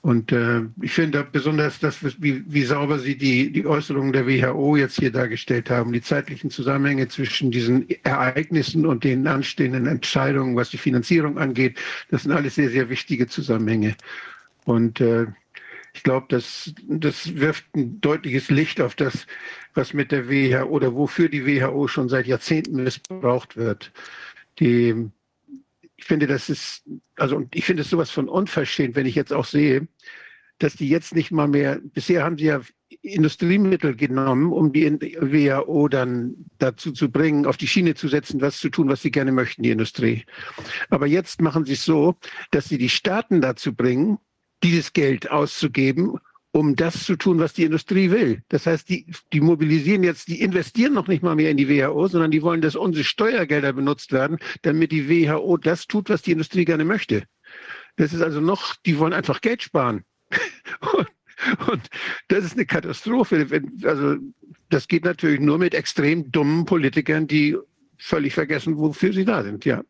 Und äh, ich finde besonders, dass, wie, wie sauber Sie die, die Äußerungen der WHO jetzt hier dargestellt haben, die zeitlichen Zusammenhänge zwischen diesen Ereignissen und den anstehenden Entscheidungen, was die Finanzierung angeht. Das sind alles sehr, sehr wichtige Zusammenhänge. Und äh, ich glaube, das, das wirft ein deutliches Licht auf das, was mit der WHO oder wofür die WHO schon seit Jahrzehnten missbraucht wird. Die, finde, das ist, also ich finde es sowas von unverschämt, wenn ich jetzt auch sehe, dass die jetzt nicht mal mehr, bisher haben sie ja Industriemittel genommen, um die WHO dann dazu zu bringen, auf die Schiene zu setzen, was zu tun, was sie gerne möchten, die Industrie. Aber jetzt machen sie es so, dass sie die Staaten dazu bringen, dieses Geld auszugeben, um das zu tun, was die Industrie will. Das heißt, die, die mobilisieren jetzt, die investieren noch nicht mal mehr in die WHO, sondern die wollen, dass unsere Steuergelder benutzt werden, damit die WHO das tut, was die Industrie gerne möchte. Das ist also noch, die wollen einfach Geld sparen. Und, und das ist eine Katastrophe. Also das geht natürlich nur mit extrem dummen Politikern, die völlig vergessen, wofür sie da sind. Ja.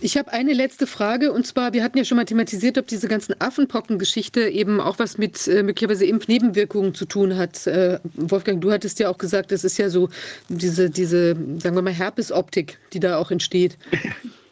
Ich habe eine letzte Frage und zwar, wir hatten ja schon mal thematisiert, ob diese ganzen Affenpocken-Geschichte eben auch was mit äh, möglicherweise Impfnebenwirkungen zu tun hat. Äh, Wolfgang, du hattest ja auch gesagt, das ist ja so diese, diese, sagen wir mal, Herpesoptik, die da auch entsteht.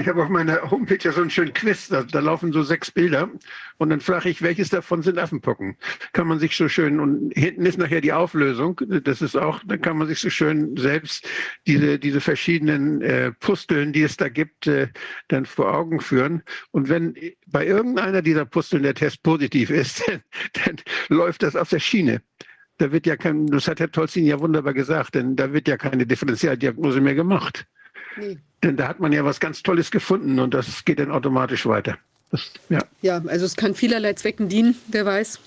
Ich habe auf meiner Homepage ja so einen schönen Quiz, da, da laufen so sechs Bilder und dann frage ich, welches davon sind Affenpocken? Kann man sich so schön, und hinten ist nachher die Auflösung, das ist auch, da kann man sich so schön selbst diese, diese verschiedenen äh, Pusteln, die es da gibt, äh, dann vor Augen führen. Und wenn bei irgendeiner dieser Pusteln der Test positiv ist, dann, dann läuft das auf der Schiene. Da wird ja kein, das hat Herr Tolzin ja wunderbar gesagt, denn da wird ja keine Differentialdiagnose mehr gemacht. Nee. Denn da hat man ja was ganz Tolles gefunden und das geht dann automatisch weiter. Das, ja. Ja, also es kann vielerlei Zwecken dienen, wer weiß.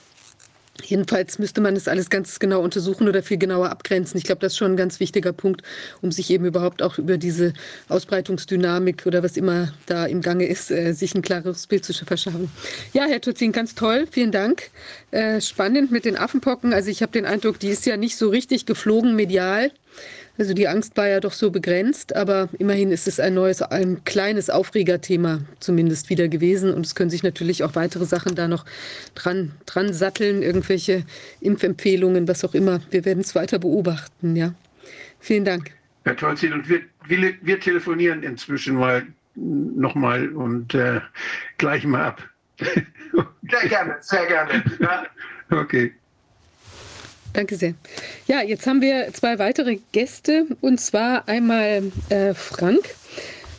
Jedenfalls müsste man das alles ganz genau untersuchen oder viel genauer abgrenzen. Ich glaube, das ist schon ein ganz wichtiger Punkt, um sich eben überhaupt auch über diese Ausbreitungsdynamik oder was immer da im Gange ist, äh, sich ein klares Bild zu verschaffen. Ja, Herr Tutzin, ganz toll, vielen Dank. Äh, spannend mit den Affenpocken. Also ich habe den Eindruck, die ist ja nicht so richtig geflogen medial. Also die Angst war ja doch so begrenzt, aber immerhin ist es ein neues, ein kleines Aufregerthema zumindest wieder gewesen. Und es können sich natürlich auch weitere Sachen da noch dran, dran satteln, irgendwelche Impfempfehlungen, was auch immer. Wir werden es weiter beobachten, ja. Vielen Dank. Herr Tolzin, und wir, wir, wir telefonieren inzwischen mal nochmal und äh, gleichen mal ab. Sehr gerne, sehr gerne. Ja. okay. Danke sehr. Ja, jetzt haben wir zwei weitere Gäste und zwar einmal äh, Frank,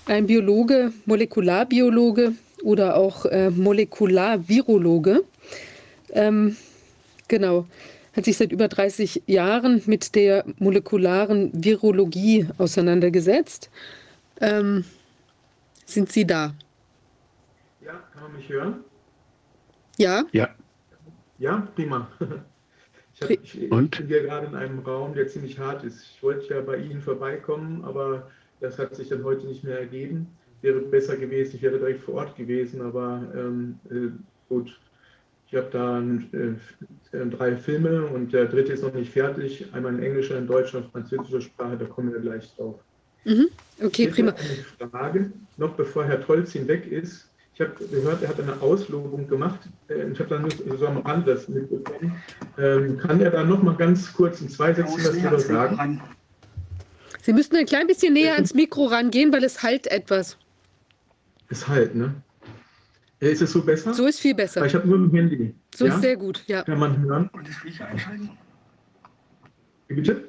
ein Biologe, Molekularbiologe oder auch äh, Molekularvirologe. Ähm, genau, hat sich seit über 30 Jahren mit der molekularen Virologie auseinandergesetzt. Ähm, sind Sie da? Ja, kann man mich hören? Ja? Ja. Ja, prima. Ich, hab, ich, ich Und? bin hier gerade in einem Raum, der ziemlich hart ist. Ich wollte ja bei Ihnen vorbeikommen, aber das hat sich dann heute nicht mehr ergeben. Wäre besser gewesen, ich wäre direkt vor Ort gewesen, aber ähm, äh, gut. Ich habe da äh, äh, drei Filme und der dritte ist noch nicht fertig. Einmal in englischer, in deutscher und französischer Sprache, da kommen wir gleich drauf. Mhm. Okay, Ich prima. eine Frage, noch bevor Herr Tolzin weg ist. Ich habe gehört, er hat eine Auslobung gemacht. Ich habe da nur so am Rand das mitbekommen. Ähm, kann er da noch mal ganz kurz in zwei Sätzen was drüber sagen? Sie müssten ein klein bisschen näher ans Mikro rangehen, weil es halt etwas. Ist halt, ne? Äh, Ist es so besser? So ist viel Weil besser. ich habe nur ein Handy. So ja? ist sehr gut, ja. Kann man hören? Und das Video einschalten? Wie Bitte?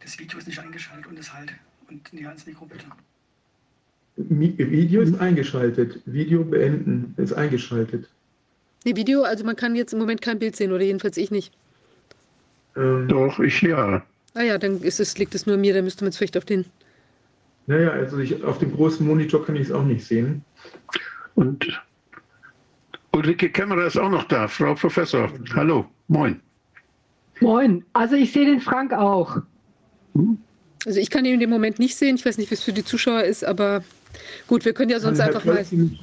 Das Video ist nicht eingeschaltet und das halt. Und näher ans Mikro bitte. Video ist eingeschaltet. Video beenden ist eingeschaltet. Nee, Video, also man kann jetzt im Moment kein Bild sehen oder jedenfalls ich nicht. Ähm, Doch, ich ja. Ah ja, dann ist es, liegt es nur mir, dann müsste man es vielleicht auf den. naja, also ich, auf dem großen Monitor kann ich es auch nicht sehen. Und Ulrike Kämmerer ist auch noch da, Frau Professor. Hallo, moin. Moin. Also ich sehe den Frank auch. Also ich kann ihn in dem Moment nicht sehen. Ich weiß nicht, wie es für die Zuschauer ist, aber gut, wir können ja sonst einfach mal. Tolzin-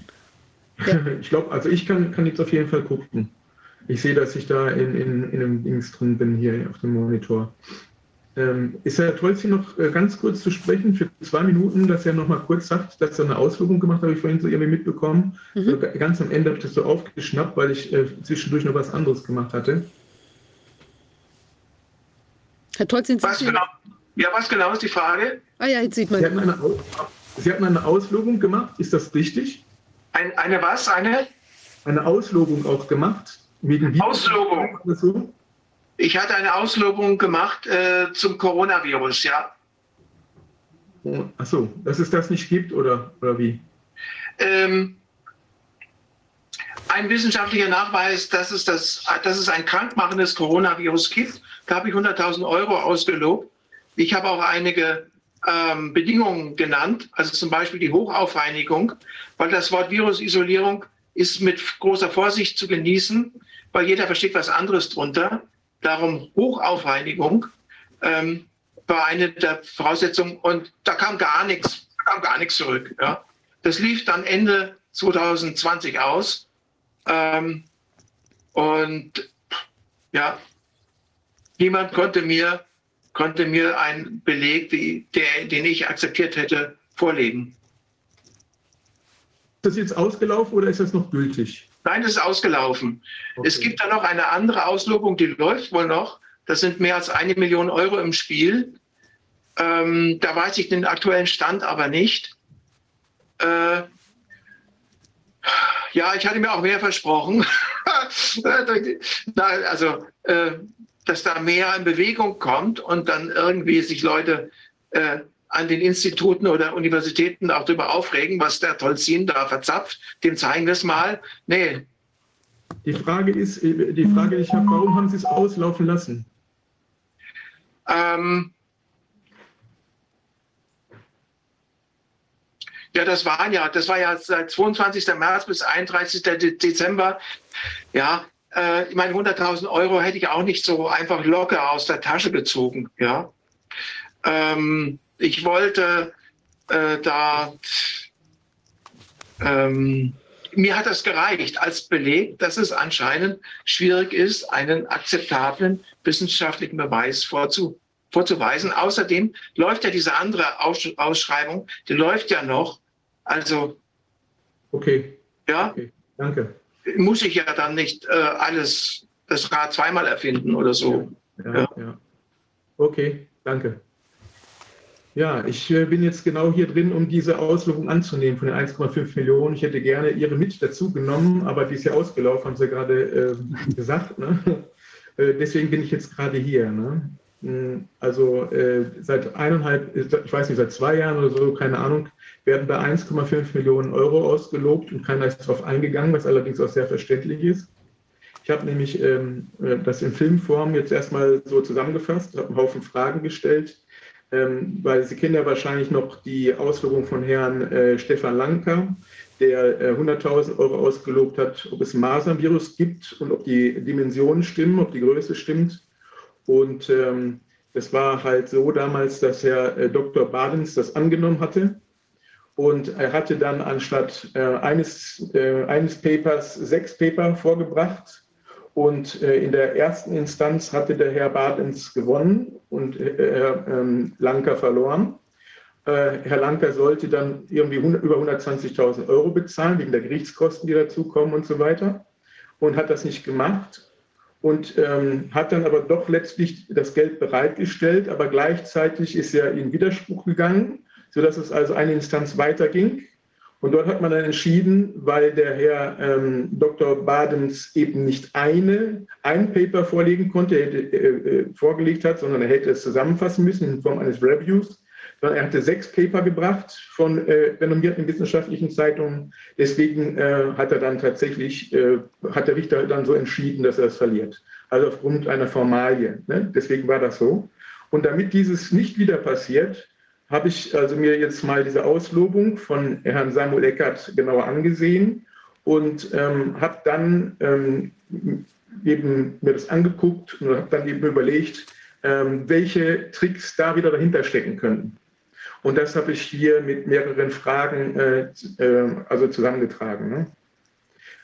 Ich glaube, also ich kann, kann jetzt auf jeden Fall gucken. Ich sehe, dass ich da in, in, in einem Dings drin bin hier auf dem Monitor. Ähm, ist Herr Tolzi noch äh, ganz kurz zu sprechen für zwei Minuten, dass er noch mal kurz sagt, dass er eine Ausführung gemacht hat, habe ich vorhin so irgendwie mitbekommen. Mhm. Ganz am Ende habe ich das so aufgeschnappt, weil ich äh, zwischendurch noch was anderes gemacht hatte. Herr Tolzin, sind Was Sie- genau, ja, was genau ist die Frage? Ah ja, jetzt sieht man. Sie hatten eine, Au- Sie hatten eine Auslobung gemacht, ist das richtig? Ein, eine was? Eine? Eine Auslobung auch gemacht? Auslobung. so? Ich hatte eine Auslobung gemacht äh, zum Coronavirus, ja. Ach so, dass es das nicht gibt oder, oder wie? ähm, ein wissenschaftlicher Nachweis, dass es, das, dass es ein krankmachendes Coronavirus gibt. Da habe ich 100.000 Euro ausgelobt. Ich habe auch einige ähm, Bedingungen genannt, also zum Beispiel die Hochaufreinigung, weil das Wort Virusisolierung ist mit großer Vorsicht zu genießen, weil jeder versteht was anderes drunter. Darum Hochaufreinigung ähm, war eine der Voraussetzungen und da kam gar nichts, kam gar nichts zurück. Ja. Das lief dann Ende 2020 aus. Ähm, und ja, niemand konnte mir, konnte mir einen Beleg, die, der, den ich akzeptiert hätte, vorlegen. Ist das jetzt ausgelaufen oder ist das noch gültig? Nein, das ist ausgelaufen. Okay. Es gibt da noch eine andere Auslobung, die läuft wohl noch. Das sind mehr als eine Million Euro im Spiel. Ähm, da weiß ich den aktuellen Stand aber nicht. Äh, ja, ich hatte mir auch mehr versprochen. Also, äh, dass da mehr in Bewegung kommt und dann irgendwie sich Leute äh, an den Instituten oder Universitäten auch darüber aufregen, was der Tolzin da verzapft. Dem zeigen wir es mal. Nee, Die Frage ist, äh, die Frage, ich habe, warum haben Sie es auslaufen lassen? Ähm, ja, das waren ja, das war ja seit 22. März bis 31. De Dezember. Ja, äh, ich meine, 100.000 Euro hätte ich auch nicht so einfach locker aus der Tasche gezogen. Ja, ähm, ich wollte äh, da, ähm, mir hat das gereicht als Beleg, dass es anscheinend schwierig ist, einen akzeptablen wissenschaftlichen Beweis vorzu, vorzuweisen. Außerdem läuft ja diese andere Aus Ausschreibung, die läuft ja noch. Also, Okay, ja, okay, danke. Muss ich ja dann nicht äh, alles, das Rad zweimal erfinden oder so. Ja, Ja. ja. Okay, danke. Ja, ich äh, bin jetzt genau hier drin, um diese Auslobung anzunehmen von den 1,5 Millionen. Ich hätte gerne Ihre mit dazu genommen, aber die ist ja ausgelaufen, haben Sie gerade äh, gesagt. Ne? Äh, deswegen bin ich jetzt gerade hier. Ne? Mm, Also äh, seit eineinhalb, ich weiß nicht, seit zwei Jahren oder so, keine Ahnung, werden da 1,5 Millionen Euro ausgelobt und keiner ist darauf eingegangen, was allerdings auch sehr verständlich ist. Ich habe nämlich ähm, äh, das in Filmform jetzt erstmal so zusammengefasst, habe einen Haufen Fragen gestellt, ähm, weil Sie kennen ja wahrscheinlich noch die Auslobung von Herrn äh, Stefan Lanka, der äh, 100.000 Euro ausgelobt hat, ob es Masernvirus gibt und ob die Dimensionen stimmen, ob die Größe stimmt. Und ähm, es war halt so damals, dass Herr äh, Dr. Badens das angenommen hatte. Und er hatte dann anstatt äh, eines, äh, eines Papers sechs Paper vorgebracht. Und äh, in der ersten Instanz hatte der Herr Badens gewonnen und äh, Herr ähm, Lanker verloren. Äh, Herr Lanker sollte dann irgendwie 100, über 120.000 Euro bezahlen, wegen der Gerichtskosten, die dazukommen und so weiter. Und hat das nicht gemacht und ähm, hat dann aber doch letztlich das Geld bereitgestellt, aber gleichzeitig ist er in Widerspruch gegangen, sodass es also eine Instanz weiterging. Und dort hat man dann entschieden, weil der Herr ähm, Dr. Badens eben nicht eine, ein Paper vorlegen konnte, hätte, äh, äh, vorgelegt hat, sondern er hätte es zusammenfassen müssen in Form eines Reviews, sondern er hatte sechs Paper gebracht von äh, renommierten wissenschaftlichen Zeitungen. Deswegen äh, hat er dann tatsächlich, äh, hat der Richter dann so entschieden, dass er es verliert. Also aufgrund einer Formalie. Ne? Deswegen war das so. Und damit dieses nicht wieder passiert, habe ich also mir jetzt mal diese Auslobung von Herrn Samuel Eckert genauer angesehen und ähm, habe dann ähm, eben mir das angeguckt und habe dann eben überlegt, ähm, welche Tricks da wieder dahinter stecken könnten. Und das habe ich hier mit mehreren Fragen äh, äh, also zusammengetragen. Ne?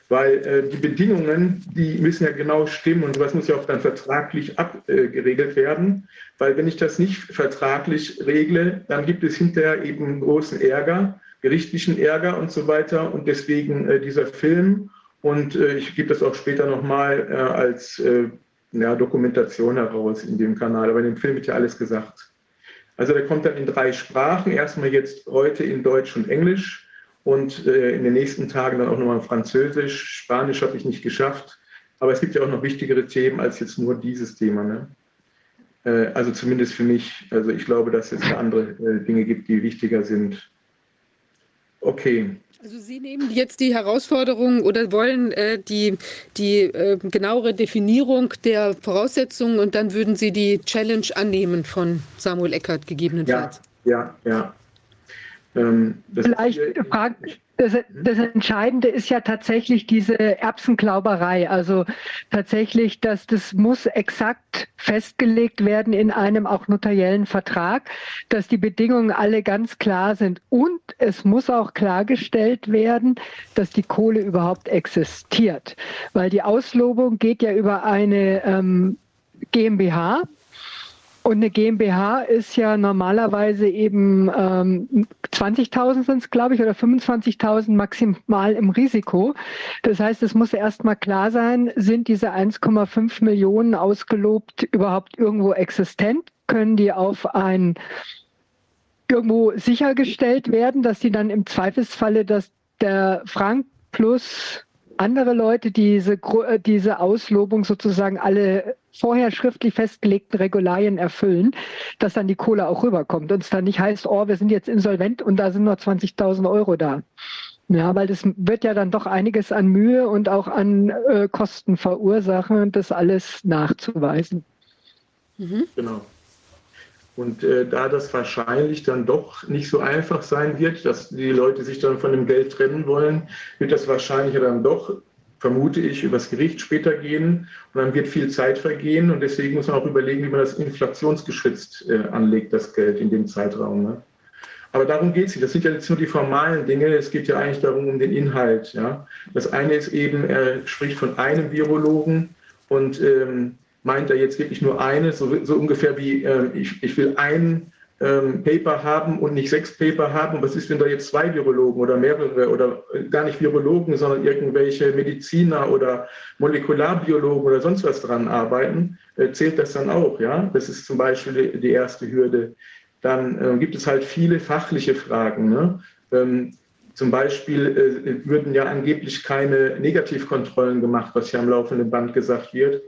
Weil äh, die Bedingungen, die müssen ja genau stimmen und sowas muss ja auch dann vertraglich abgeregelt werden. Weil wenn ich das nicht vertraglich regle, dann gibt es hinterher eben großen Ärger, gerichtlichen Ärger und so weiter. Und deswegen äh, dieser Film. Und äh, ich gebe das auch später nochmal äh, als äh, ja, Dokumentation heraus in dem Kanal. Aber in dem Film wird ja alles gesagt. Also der kommt dann in drei Sprachen. Erstmal jetzt heute in Deutsch und Englisch und äh, in den nächsten Tagen dann auch nochmal in Französisch. Spanisch habe ich nicht geschafft. Aber es gibt ja auch noch wichtigere Themen als jetzt nur dieses Thema. Ne? Äh, also zumindest für mich. Also ich glaube, dass es andere äh, Dinge gibt, die wichtiger sind. Okay, also Sie nehmen jetzt die Herausforderung oder wollen äh, die, die äh, genauere Definierung der Voraussetzungen und dann würden Sie die Challenge annehmen von Samuel Eckert gegebenenfalls. Ja, ja, ja. Ähm, Vielleicht fragt, das, das, Entscheidende ist ja tatsächlich diese Erbsenglauberei. Also tatsächlich, dass das muss exakt festgelegt werden in einem auch notariellen Vertrag, dass die Bedingungen alle ganz klar sind. Und es muss auch klargestellt werden, dass die Kohle überhaupt existiert. Weil die Auslobung geht ja über eine ähm, GmbH, und eine GmbH ist ja normalerweise eben ähm, 20.000 sind es, glaube ich, oder 25.000 maximal im Risiko. Das heißt, es muss erstmal klar sein, sind diese 1,5 Millionen ausgelobt überhaupt irgendwo existent? Können die auf ein irgendwo sichergestellt werden, dass die dann im Zweifelsfalle, dass der Frank plus andere Leute diese, diese Auslobung sozusagen alle vorher schriftlich festgelegten Regularien erfüllen, dass dann die Kohle auch rüberkommt und es dann nicht heißt, oh, wir sind jetzt insolvent und da sind noch 20.000 Euro da. Ja, weil das wird ja dann doch einiges an Mühe und auch an äh, Kosten verursachen, das alles nachzuweisen. Mhm. Genau. Und äh, da das wahrscheinlich dann doch nicht so einfach sein wird, dass die Leute sich dann von dem Geld trennen wollen, wird das wahrscheinlich dann doch, vermute ich, übers Gericht später gehen. Und dann wird viel Zeit vergehen. Und deswegen muss man auch überlegen, wie man das inflationsgeschützt äh, anlegt, das Geld in dem Zeitraum. Ne? Aber darum geht es nicht. Das sind ja jetzt nur die formalen Dinge. Es geht ja eigentlich darum, um den Inhalt. Ja? Das eine ist eben, er spricht von einem Virologen und ähm, meint er jetzt wirklich nur eine, so, so ungefähr wie äh, ich, ich will ein ähm, Paper haben und nicht sechs Paper haben. Was ist, wenn da jetzt zwei Virologen oder mehrere oder äh, gar nicht Virologen, sondern irgendwelche Mediziner oder Molekularbiologen oder sonst was dran arbeiten? Äh, zählt das dann auch? Ja, das ist zum Beispiel die erste Hürde. Dann äh, gibt es halt viele fachliche Fragen. Ne? Ähm, zum Beispiel äh, würden ja angeblich keine Negativkontrollen gemacht, was ja am laufenden Band gesagt wird.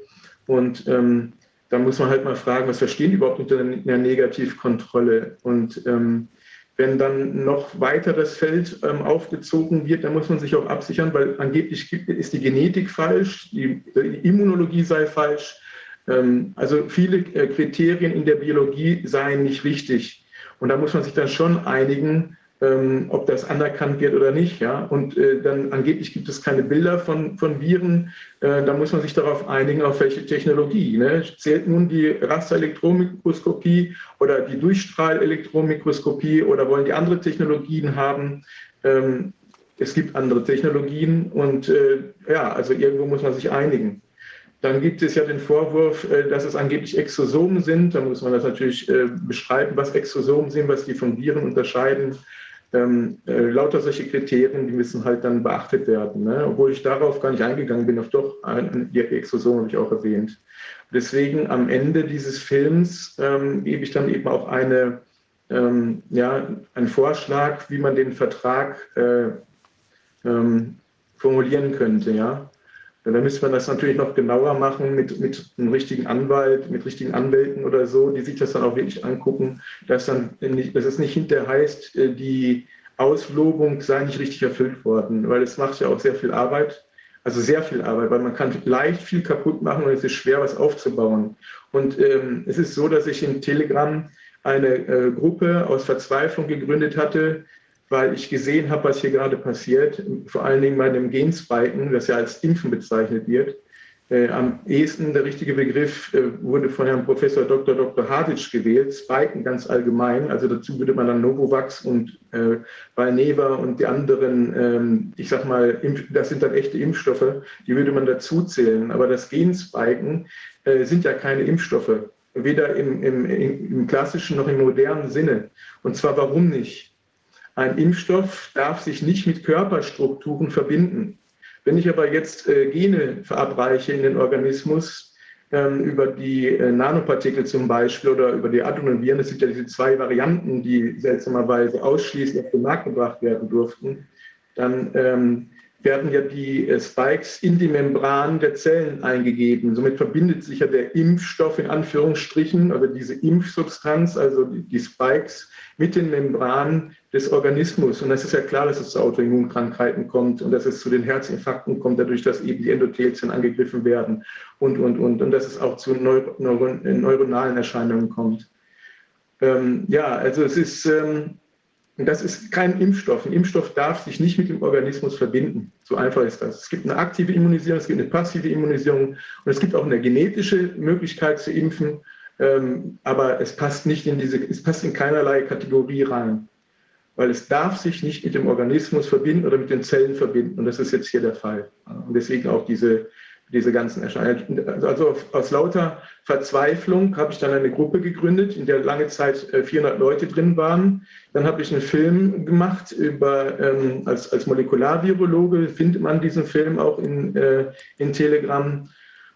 Und ähm, da muss man halt mal fragen, was verstehen die überhaupt unter einer Negativkontrolle? Und ähm, wenn dann noch weiteres Feld ähm, aufgezogen wird, dann muss man sich auch absichern, weil angeblich ist die Genetik falsch, die, die Immunologie sei falsch. Ähm, also viele äh, Kriterien in der Biologie seien nicht richtig. Und da muss man sich dann schon einigen, ähm, ob das anerkannt wird oder nicht. Ja? Und äh, dann angeblich gibt es keine Bilder von, von Viren. Äh, da muss man sich darauf einigen, auf welche Technologie. Ne? Zählt nun die Rasterelektromikroskopie oder die Durchstrahlelektromikroskopie oder wollen die andere Technologien haben? Ähm, es gibt andere Technologien und äh, ja, also irgendwo muss man sich einigen. Dann gibt es ja den Vorwurf, äh, dass es angeblich Exosomen sind. Da muss man das natürlich äh, beschreiben, was Exosomen sind, was die von Viren unterscheiden. Ähm, äh, lauter solche Kriterien, die müssen halt dann beachtet werden. Ne? Obwohl ich darauf gar nicht eingegangen bin, auf doch die Exosomen habe ich auch erwähnt. Deswegen am Ende dieses Films ähm, gebe ich dann eben auch eine, ähm, ja, einen Vorschlag, wie man den Vertrag äh, ähm, formulieren könnte. Ja? Dann müsste man das natürlich noch genauer machen mit, mit einem richtigen Anwalt, mit richtigen Anwälten oder so, die sich das dann auch wirklich angucken, dass, dann nicht, dass es nicht hinterher heißt, äh, die Auslobung sei nicht richtig erfüllt worden, weil es macht ja auch sehr viel Arbeit, also sehr viel Arbeit, weil man kann leicht viel kaputt machen und es ist schwer, was aufzubauen. Und ähm, es ist so, dass ich in Telegram eine äh, Gruppe aus Verzweiflung gegründet hatte, weil ich gesehen habe, was hier gerade passiert, vor allen Dingen bei dem Genspiken, das ja als Impfen bezeichnet wird. Äh, am ehesten der richtige Begriff äh, wurde von Herrn Professor Dr. Dr. Hadic gewählt, Spiken ganz allgemein. Also dazu würde man dann Novovax und äh, Valneva und die anderen, ähm, ich sag mal, das sind dann echte Impfstoffe, die würde man dazu zählen. Aber das Genspiken äh, sind ja keine Impfstoffe, weder im, im, im klassischen noch im modernen Sinne. Und zwar warum nicht? Ein Impfstoff darf sich nicht mit Körperstrukturen verbinden. Wenn ich aber jetzt äh, Gene verabreiche in den Organismus, ähm, über die äh, Nanopartikel zum Beispiel oder über die Adenoviren, das sind ja diese zwei Varianten, die seltsamerweise ausschließlich auf den Markt gebracht werden durften, dann ähm, werden ja die äh, Spikes in die Membran der Zellen eingegeben. Somit verbindet sich ja der Impfstoff in Anführungsstrichen, also diese Impfsubstanz, also die, die Spikes mit den Membranen des Organismus. Und es ist ja klar, dass es zu Autoimmunkrankheiten kommt und dass es zu den Herzinfarkten kommt, dadurch, dass eben die Endothelzellen angegriffen werden und, und, und. Und dass es auch zu Neur Neur neuronalen Erscheinungen kommt. Ähm, ja, also es ist, ähm, das ist kein Impfstoff. Ein Impfstoff darf sich nicht mit dem Organismus verbinden. So einfach ist das. Es gibt eine aktive Immunisierung, es gibt eine passive Immunisierung und es gibt auch eine genetische Möglichkeit zu impfen. Ähm, aber es passt nicht in diese, es passt in keinerlei Kategorie rein, weil es darf sich nicht mit dem Organismus verbinden oder mit den Zellen verbinden und das ist jetzt hier der Fall. Und deswegen auch diese, diese ganzen Erscheinungen. Also aus lauter Verzweiflung habe ich dann eine Gruppe gegründet, in der lange Zeit 400 äh, Leute drin waren. Dann habe ich einen Film gemacht über, ähm, als, als Molekularvirologe, findet man diesen Film auch in, äh, in Telegram.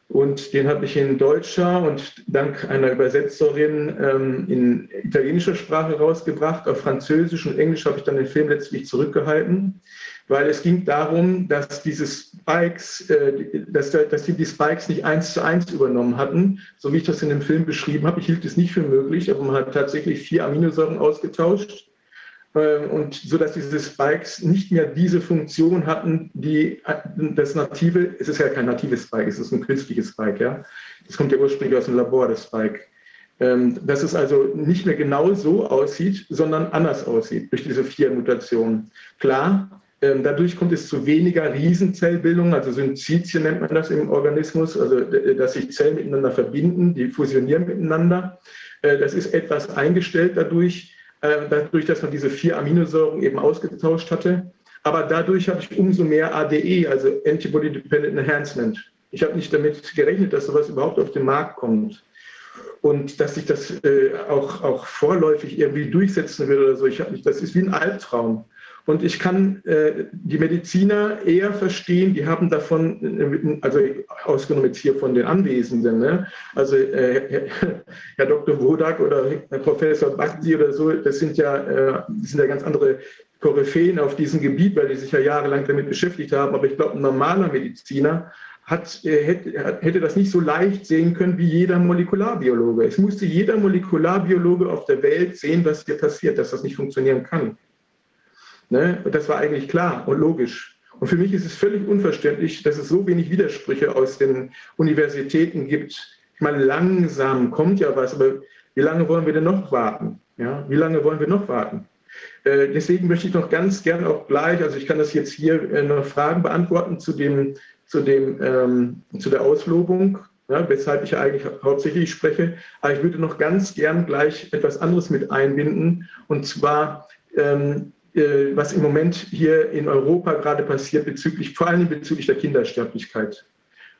Und den habe ich in deutscher und dank einer Übersetzerin ähm, in italienischer Sprache rausgebracht. Auf Französisch und Englisch habe ich dann den Film letztlich zurückgehalten, weil es ging darum, dass diese Spikes, äh, dass, dass die die Spikes nicht eins zu eins übernommen hatten, so wie ich das in dem Film beschrieben habe. Ich hielt es nicht für möglich, aber man hat tatsächlich vier Aminosäuren ausgetauscht und so dass diese Spikes nicht mehr diese Funktion hatten, die das native, es ist ja kein natives Spike, es ist ein künstliches Spike, ja. Das kommt ja ursprünglich aus dem Labor, das Spike. Ähm, dass es also nicht mehr genau so aussieht, sondern anders aussieht durch diese vier Mutationen. Klar, ähm, dadurch kommt es zu weniger Riesenzellbildung, also Synzitien nennt man das im Organismus, also dass sich Zellen miteinander verbinden, die fusionieren miteinander. Äh, das ist etwas eingestellt dadurch äh, dadurch, dass man diese vier Aminosäuren eben ausgetauscht hatte. Aber dadurch habe ich umso mehr ADE, also Antibody Dependent Enhancement. Ich habe nicht damit gerechnet, dass sowas überhaupt auf den Markt kommt. Und dass sich das äh, auch, auch vorläufig irgendwie durchsetzen würde oder so. Ich hab, das ist wie ein Albtraum. Und ich kann äh, die Mediziner eher verstehen, die haben davon, äh, also ausgenommen jetzt hier von den Anwesenden, ne? also äh, Herr Dr. Wodak oder Herr Professor Bakti oder so, das sind ja, äh, das sind ja ganz andere Koryphäen auf diesem Gebiet, weil die sich ja jahrelang damit beschäftigt haben. Aber ich glaube, ein normaler Mediziner hat, äh, hätte, hätte das nicht so leicht sehen können wie jeder Molekularbiologe. Es musste jeder Molekularbiologe auf der Welt sehen, was hier passiert, dass das nicht funktionieren kann. Ne? Das war eigentlich klar und logisch. Und für mich ist es völlig unverständlich, dass es so wenig Widersprüche aus den Universitäten gibt. Ich meine, langsam kommt ja was, aber wie lange wollen wir denn noch warten? Ja? Wie lange wollen wir noch warten? Äh, deswegen möchte ich noch ganz gern auch gleich, also ich kann das jetzt hier äh, noch Fragen beantworten zu, dem, zu, dem, ähm, zu der Auslobung, ja, weshalb ich eigentlich hauptsächlich spreche. Aber ich würde noch ganz gern gleich etwas anderes mit einbinden, und zwar ähm, äh, was im Moment hier in Europa gerade passiert, bezüglich, vor allem bezüglich der Kindersterblichkeit.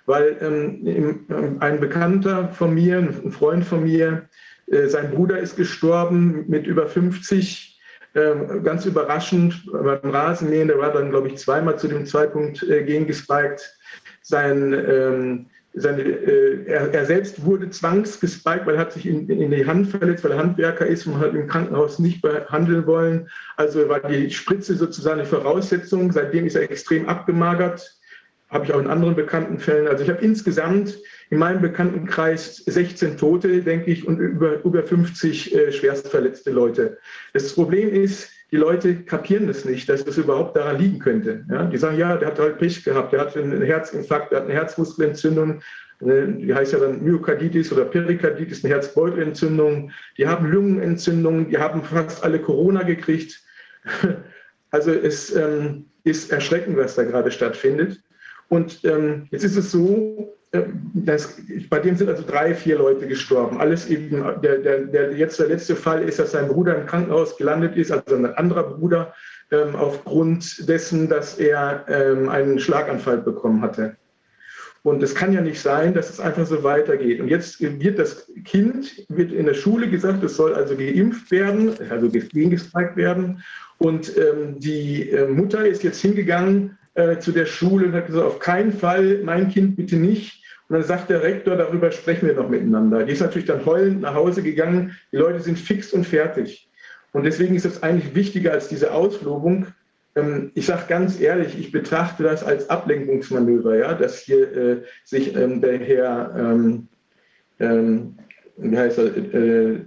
Weil ähm, ähm, ein Bekannter von mir, ein Freund von mir, äh, sein Bruder ist gestorben mit über 50, äh, ganz überraschend beim Rasenmähen, der war dann, glaube ich, zweimal zu dem Zeitpunkt äh, gegengespiked. Sein ähm, seine, äh, er, er, selbst wurde zwangsgespiked, weil er hat sich in, in, die Hand verletzt, weil er Handwerker ist und hat im Krankenhaus nicht behandeln wollen. Also war die Spritze sozusagen eine Voraussetzung. Seitdem ist er extrem abgemagert. Habe ich auch in anderen bekannten Fällen. Also ich habe insgesamt in meinem Bekanntenkreis 16 Tote, denke ich, und über, über 50 äh, schwerstverletzte Leute. Das Problem ist, die Leute kapieren das nicht, dass das überhaupt daran liegen könnte. Ja? Die sagen, ja, der hat halt Pech gehabt, der hat einen Herzinfarkt, der hat eine Herzmuskelentzündung, die heißt ja dann Myokarditis oder Perikarditis, eine Herzbeutelentzündung, die haben Lungenentzündungen, die haben fast alle Corona gekriegt. Also es ähm, ist erschreckend, was da gerade stattfindet. Und ähm, jetzt ist es so, äh, das, bei dem sind also drei, vier Leute gestorben. Alles eben, der, der, der, jetzt der letzte Fall ist, dass sein Bruder im Krankenhaus gelandet ist, also ein anderer Bruder, ähm, aufgrund dessen, dass er ähm, einen Schlaganfall bekommen hatte. Und es kann ja nicht sein, dass es einfach so weitergeht. Und jetzt wird das Kind, wird in der Schule gesagt, es soll also geimpft werden, also gegengestreikt werden. Und ähm, die äh, Mutter ist jetzt hingegangen äh, zu der Schule und hat gesagt, auf keinen Fall, mein Kind bitte nicht. Und dann sagt der Rektor, darüber sprechen wir noch miteinander. Die ist natürlich dann heulend nach Hause gegangen. Die Leute sind fix und fertig. Und deswegen ist es eigentlich wichtiger als diese Auslobung. Ähm, ich sage ganz ehrlich, ich betrachte das als Ablenkungsmanöver, ja, dass hier äh, sich ähm, der Herr, ähm, ähm, wie heißt er, äh,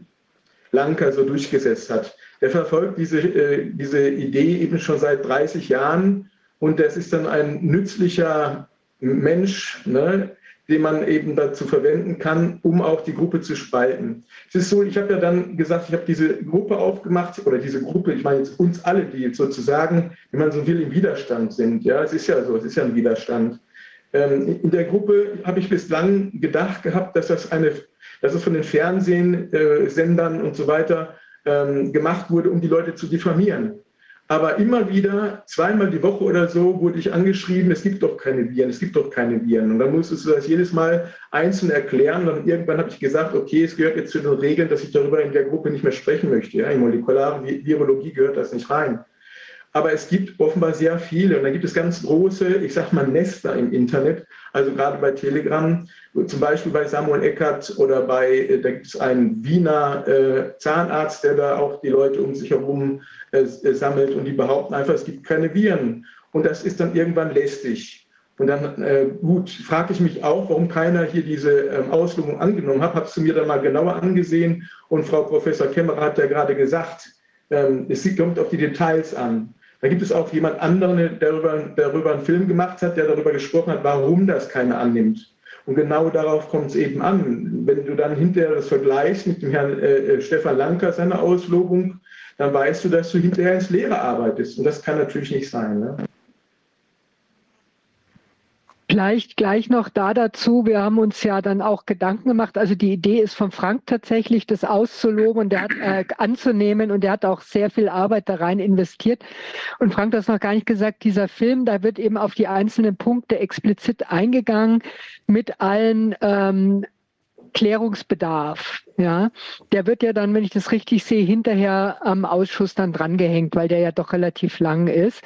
Lanka so durchgesetzt hat. Der verfolgt diese, äh, diese Idee eben schon seit 30 Jahren und das ist dann ein nützlicher Mensch, ne, den man eben dazu verwenden kann, um auch die Gruppe zu spalten. Es ist so, ich habe ja dann gesagt, ich habe diese Gruppe aufgemacht oder diese Gruppe, ich meine jetzt uns alle, die sozusagen, wenn man so will, im Widerstand sind. Ja, es ist ja so, es ist ja ein Widerstand. Ähm, in der Gruppe habe ich bislang gedacht gehabt, dass das eine, dass es von den Fernsehsendern äh, und so weiter ähm, gemacht wurde, um die Leute zu diffamieren. Aber immer wieder, zweimal die Woche oder so, wurde ich angeschrieben, es gibt doch keine Viren, es gibt doch keine Viren. Und dann musstest du das jedes Mal einzeln erklären. Und irgendwann habe ich gesagt, okay, es gehört jetzt zu den Regeln, dass ich darüber in der Gruppe nicht mehr sprechen möchte. Ja, in molekulare Virologie gehört das nicht rein. Aber es gibt offenbar sehr viele und da gibt es ganz große, ich sag mal, Nester im Internet, also gerade bei Telegram, zum Beispiel bei Samuel Eckert oder bei, äh, da gibt es einen Wiener äh, Zahnarzt, der da auch die Leute um sich herum äh, äh, sammelt und die behaupten einfach, es gibt keine Viren. Und das ist dann irgendwann lästig. Und dann, äh, gut, frage ich mich auch, warum keiner hier diese ähm, Auslobung angenommen hat. Habe es mir dann mal genauer angesehen und Frau Professor Kämmerer hat ja gerade gesagt, ähm, es kommt auf die Details an. Da gibt es auch jemand anderen, der darüber, darüber einen Film gemacht hat, der darüber gesprochen hat, warum das keiner annimmt. Und genau darauf kommt es eben an. Wenn du dann hinterher das vergleichst mit dem Herrn äh, äh, Stefan Lanker, seine Auslobung, dann weißt du, dass du hinterher ins Leere arbeitest. Und das kann natürlich nicht sein. Ne? Vielleicht gleich noch da dazu, wir haben uns ja dann auch Gedanken gemacht, also die Idee ist von Frank tatsächlich, das auszuloben und der hat äh, anzunehmen und der hat auch sehr viel Arbeit da rein investiert. Und Frank, das noch gar nicht gesagt, dieser Film, da wird eben auf die einzelnen Punkte explizit eingegangen mit allen ähm, Klärungsbedarf. Ja, der wird ja dann, wenn ich das richtig sehe, hinterher am Ausschuss dann drangehängt, weil der ja doch relativ lang ist.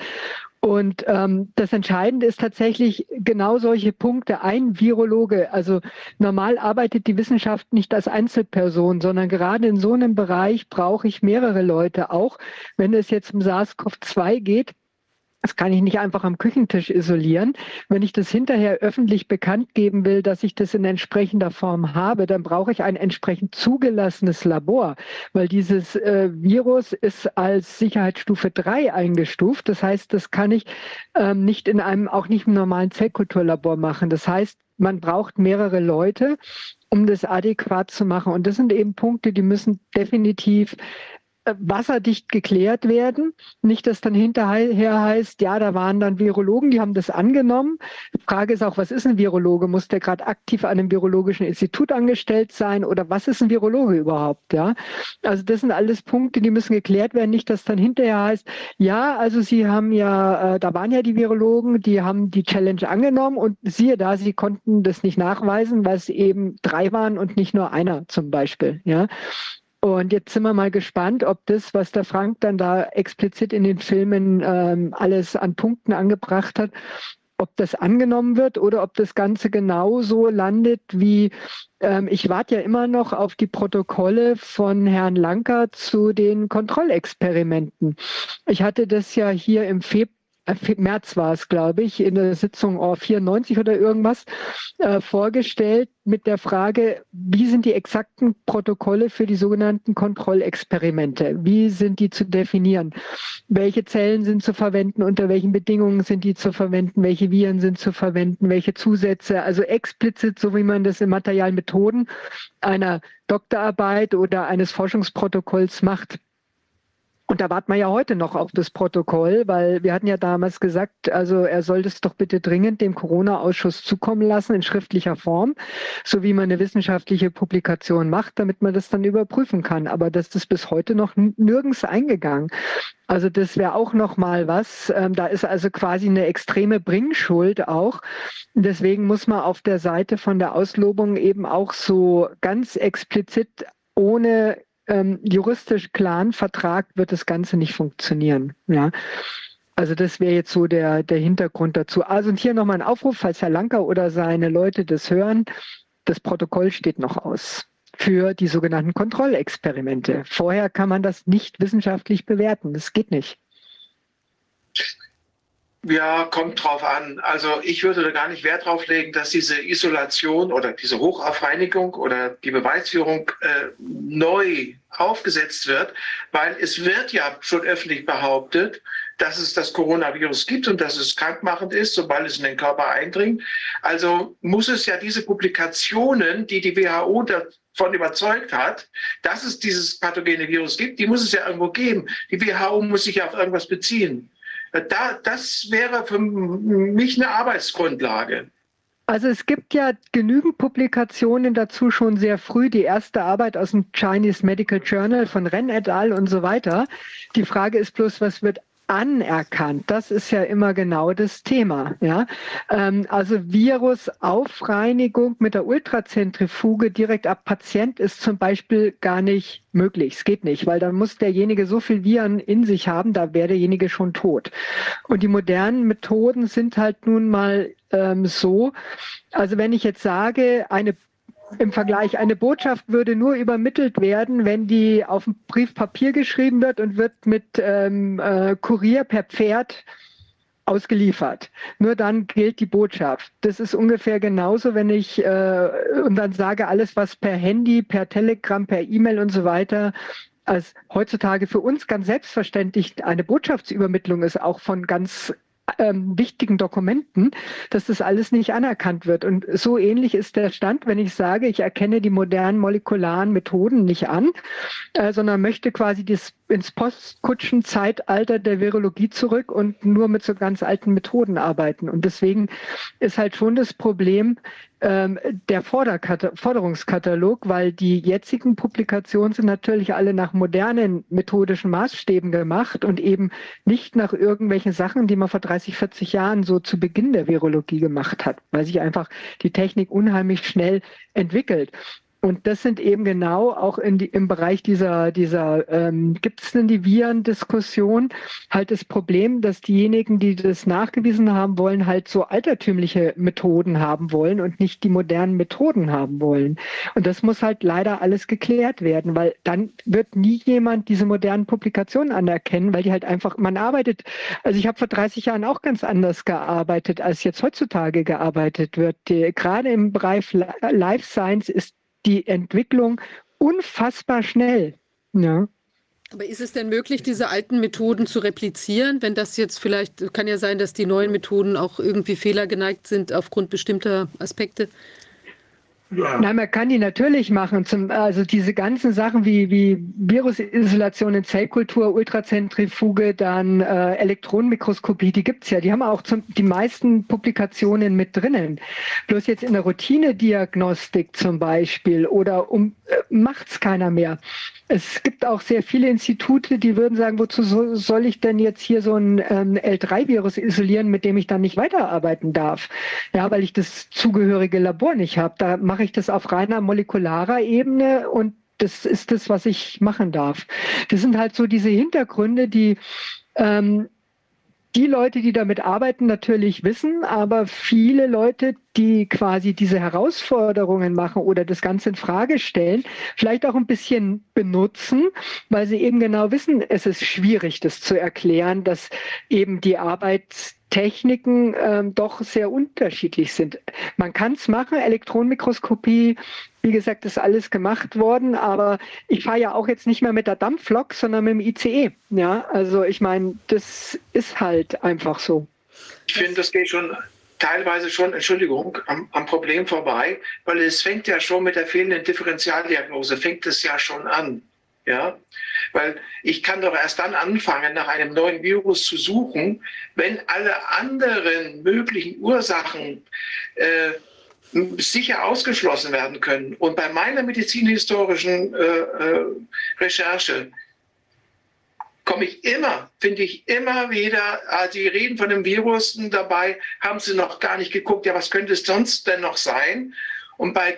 Und ähm, das Entscheidende ist tatsächlich genau solche Punkte. Ein Virologe, also normal arbeitet die Wissenschaft nicht als Einzelperson, sondern gerade in so einem Bereich brauche ich mehrere Leute. Auch wenn es jetzt um SARS-CoV-2 geht, das kann ich nicht einfach am Küchentisch isolieren. Wenn ich das hinterher öffentlich bekannt geben will, dass ich das in entsprechender Form habe, dann brauche ich ein entsprechend zugelassenes Labor, weil dieses äh, Virus ist als Sicherheitsstufe 3 eingestuft. Das heißt, das kann ich ähm, nicht in einem, auch nicht im normalen Zellkulturlabor machen. Das heißt, man braucht mehrere Leute, um das adäquat zu machen. Und das sind eben Punkte, die müssen definitiv wasserdicht geklärt werden. Nicht, dass dann hinterher heißt, ja, da waren dann Virologen, die haben das angenommen. Die Frage ist auch, was ist ein Virologe? Muss der gerade aktiv an einem virologischen Institut angestellt sein oder was ist ein Virologe überhaupt? Ja, also das sind alles Punkte, die müssen geklärt werden. Nicht, dass dann hinterher heißt, ja, also Sie haben ja, äh, da waren ja die Virologen, die haben die Challenge angenommen und siehe da, sie konnten das nicht nachweisen, weil es eben drei waren und nicht nur einer zum Beispiel. Ja, und jetzt sind wir mal gespannt, ob das, was der Frank dann da explizit in den Filmen ähm, alles an Punkten angebracht hat, ob das angenommen wird oder ob das Ganze genauso landet wie, ähm, ich warte ja immer noch auf die Protokolle von Herrn Lanker zu den Kontrollexperimenten. Ich hatte das ja hier im Februar März war es, glaube ich, in der Sitzung oh, 94 oder irgendwas äh, vorgestellt mit der Frage, wie sind die exakten Protokolle für die sogenannten Kontrollexperimente? Wie sind die zu definieren? Welche Zellen sind zu verwenden? Unter welchen Bedingungen sind die zu verwenden? Welche Viren sind zu verwenden? Welche Zusätze? Also explizit, so wie man das in Materialmethoden einer Doktorarbeit oder eines Forschungsprotokolls macht. Und da warten wir ja heute noch auf das Protokoll, weil wir hatten ja damals gesagt, also er soll das doch bitte dringend dem Corona-Ausschuss zukommen lassen in schriftlicher Form, so wie man eine wissenschaftliche Publikation macht, damit man das dann überprüfen kann. Aber das ist bis heute noch nirgends eingegangen. Also das wäre auch noch mal was. Ähm, da ist also quasi eine extreme Bringschuld auch. Deswegen muss man auf der Seite von der Auslobung eben auch so ganz explizit ohne ähm, juristisch klaren Vertrag wird das Ganze nicht funktionieren. Ja. Also das wäre jetzt so der, der Hintergrund dazu. Also und hier nochmal ein Aufruf, falls Herr Lanker oder seine Leute das hören. Das Protokoll steht noch aus für die sogenannten Kontrollexperimente. Vorher kann man das nicht wissenschaftlich bewerten. Das geht nicht. Ja, kommt drauf an. Also ich würde da gar nicht Wert drauf legen, dass diese Isolation oder diese Hochaufreinigung oder die Beweisführung äh, neu aufgesetzt wird, weil es wird ja schon öffentlich behauptet, dass es das Coronavirus gibt und dass es krankmachend ist, sobald es in den Körper eindringt. Also muss es ja diese Publikationen, die die WHO davon überzeugt hat, dass es dieses pathogene Virus gibt, die muss es ja irgendwo geben. Die WHO muss sich ja auf irgendwas beziehen. Da, das wäre für mich eine Arbeitsgrundlage. Also es gibt ja genügend Publikationen dazu schon sehr früh. Die erste Arbeit aus dem Chinese Medical Journal von Ren et al. und so weiter. Die Frage ist bloß, was wird anerkannt. Das ist ja immer genau das Thema. Ja? Ähm, also Virusaufreinigung mit der Ultrazentrifuge direkt ab Patient ist zum Beispiel gar nicht möglich. Es geht nicht, weil dann muss derjenige so viel Viren in sich haben, da wäre derjenige schon tot. Und die modernen Methoden sind halt nun mal ähm, so, also wenn ich jetzt sage, eine im Vergleich. Eine Botschaft würde nur übermittelt werden, wenn die auf dem Brief Papier geschrieben wird und wird mit ähm, äh, Kurier per Pferd ausgeliefert. Nur dann gilt die Botschaft. Das ist ungefähr genauso, wenn ich äh, und dann sage, alles, was per Handy, per Telegram, per E-Mail und so weiter als heutzutage für uns ganz selbstverständlich eine Botschaftsübermittlung ist, auch von ganz ähm, wichtigen Dokumenten, dass das alles nicht anerkannt wird. Und so ähnlich ist der Stand, wenn ich sage, ich erkenne die modernen molekularen Methoden nicht an, äh, sondern möchte quasi das ins Postkutschen-Zeitalter der Virologie zurück und nur mit so ganz alten Methoden arbeiten. Und deswegen ist halt schon das Problem ähm, der Forderungskatalog, weil die jetzigen Publikationen sind natürlich alle nach modernen methodischen Maßstäben gemacht und eben nicht nach irgendwelchen Sachen, die man vor 30, 40 Jahren so zu Beginn der Virologie gemacht hat, weil sich einfach die Technik unheimlich schnell entwickelt. Und das sind eben genau auch die, im Bereich dieser, dieser ähm, gibt es denn die Viren-Diskussion halt das Problem, dass diejenigen, die das nachgewiesen haben wollen, halt so altertümliche Methoden haben wollen und nicht die modernen Methoden haben wollen. Und das muss halt leider alles geklärt werden, weil dann wird nie jemand diese modernen Publikationen anerkennen, weil die halt einfach, man arbeitet, also ich habe vor 30 Jahren auch ganz anders gearbeitet, als jetzt heutzutage gearbeitet wird. Gerade im Bereich Life Science ist die Entwicklung unfassbar schnell. Ja. Aber ist es denn möglich, diese alten Methoden zu replizieren, wenn das jetzt vielleicht, kann ja sein, dass die neuen Methoden auch irgendwie fehlergeneigt sind aufgrund bestimmter Aspekte? Ja. Nein, man kann die natürlich machen. Zum, also diese ganzen Sachen wie, wie Virusisolation in Zellkultur, Ultrazentrifuge, dann äh, Elektronenmikroskopie, die gibt's ja. Die haben auch zum, die meisten Publikationen mit drinnen. Bloß jetzt in der Routinediagnostik zum Beispiel oder um äh, macht's keiner mehr. Es gibt auch sehr viele Institute, die würden sagen, wozu so, soll ich denn jetzt hier so ein ähm, L3-Virus isolieren, mit dem ich dann nicht weiterarbeiten darf? Ja, weil ich das zugehörige Labor nicht habe. Da mache ich das auf reiner molekularer Ebene und das ist das, was ich machen darf. Das sind halt so diese Hintergründe, die ähm, die Leute, die damit arbeiten, natürlich wissen, aber viele Leute, die quasi diese Herausforderungen machen oder das Ganze in Frage stellen, vielleicht auch ein bisschen benutzen, weil sie eben genau wissen, es ist schwierig, das zu erklären, dass eben die Arbeitstechniken ähm, doch sehr unterschiedlich sind. Man kann es machen, Elektronenmikroskopie wie gesagt, ist alles gemacht worden, aber ich fahre ja auch jetzt nicht mehr mit der Dampflok, sondern mit dem ICE. Ja, also ich meine, das ist halt einfach so. Ich finde, das geht schon teilweise schon, Entschuldigung, am, am, Problem vorbei, weil es fängt ja schon mit der fehlenden Differentialdiagnose, fängt es ja schon an. Ja, weil ich kann doch erst dann anfangen, nach einem neuen Virus zu suchen, wenn alle anderen möglichen Ursachen äh, sicher ausgeschlossen werden können. Und bei meiner medizinhistorischen äh, äh, Recherche komme ich immer, finde ich immer wieder, äh, die reden von dem Virus dabei, haben sie noch gar nicht geguckt, ja, was könnte es sonst denn noch sein? Und bei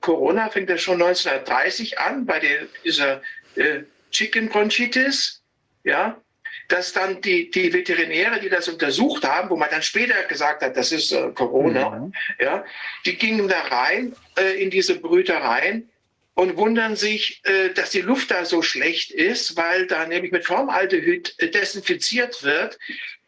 Corona fängt das schon 1930 an, bei der, dieser äh, Chicken Bronchitis, ja, dass dann die, die Veterinäre, die das untersucht haben, wo man dann später gesagt hat, das ist äh, Corona, mhm. ja, die gingen da rein äh, in diese Brütereien und wundern sich, äh, dass die Luft da so schlecht ist, weil da nämlich mit Formaldehyd äh, desinfiziert wird,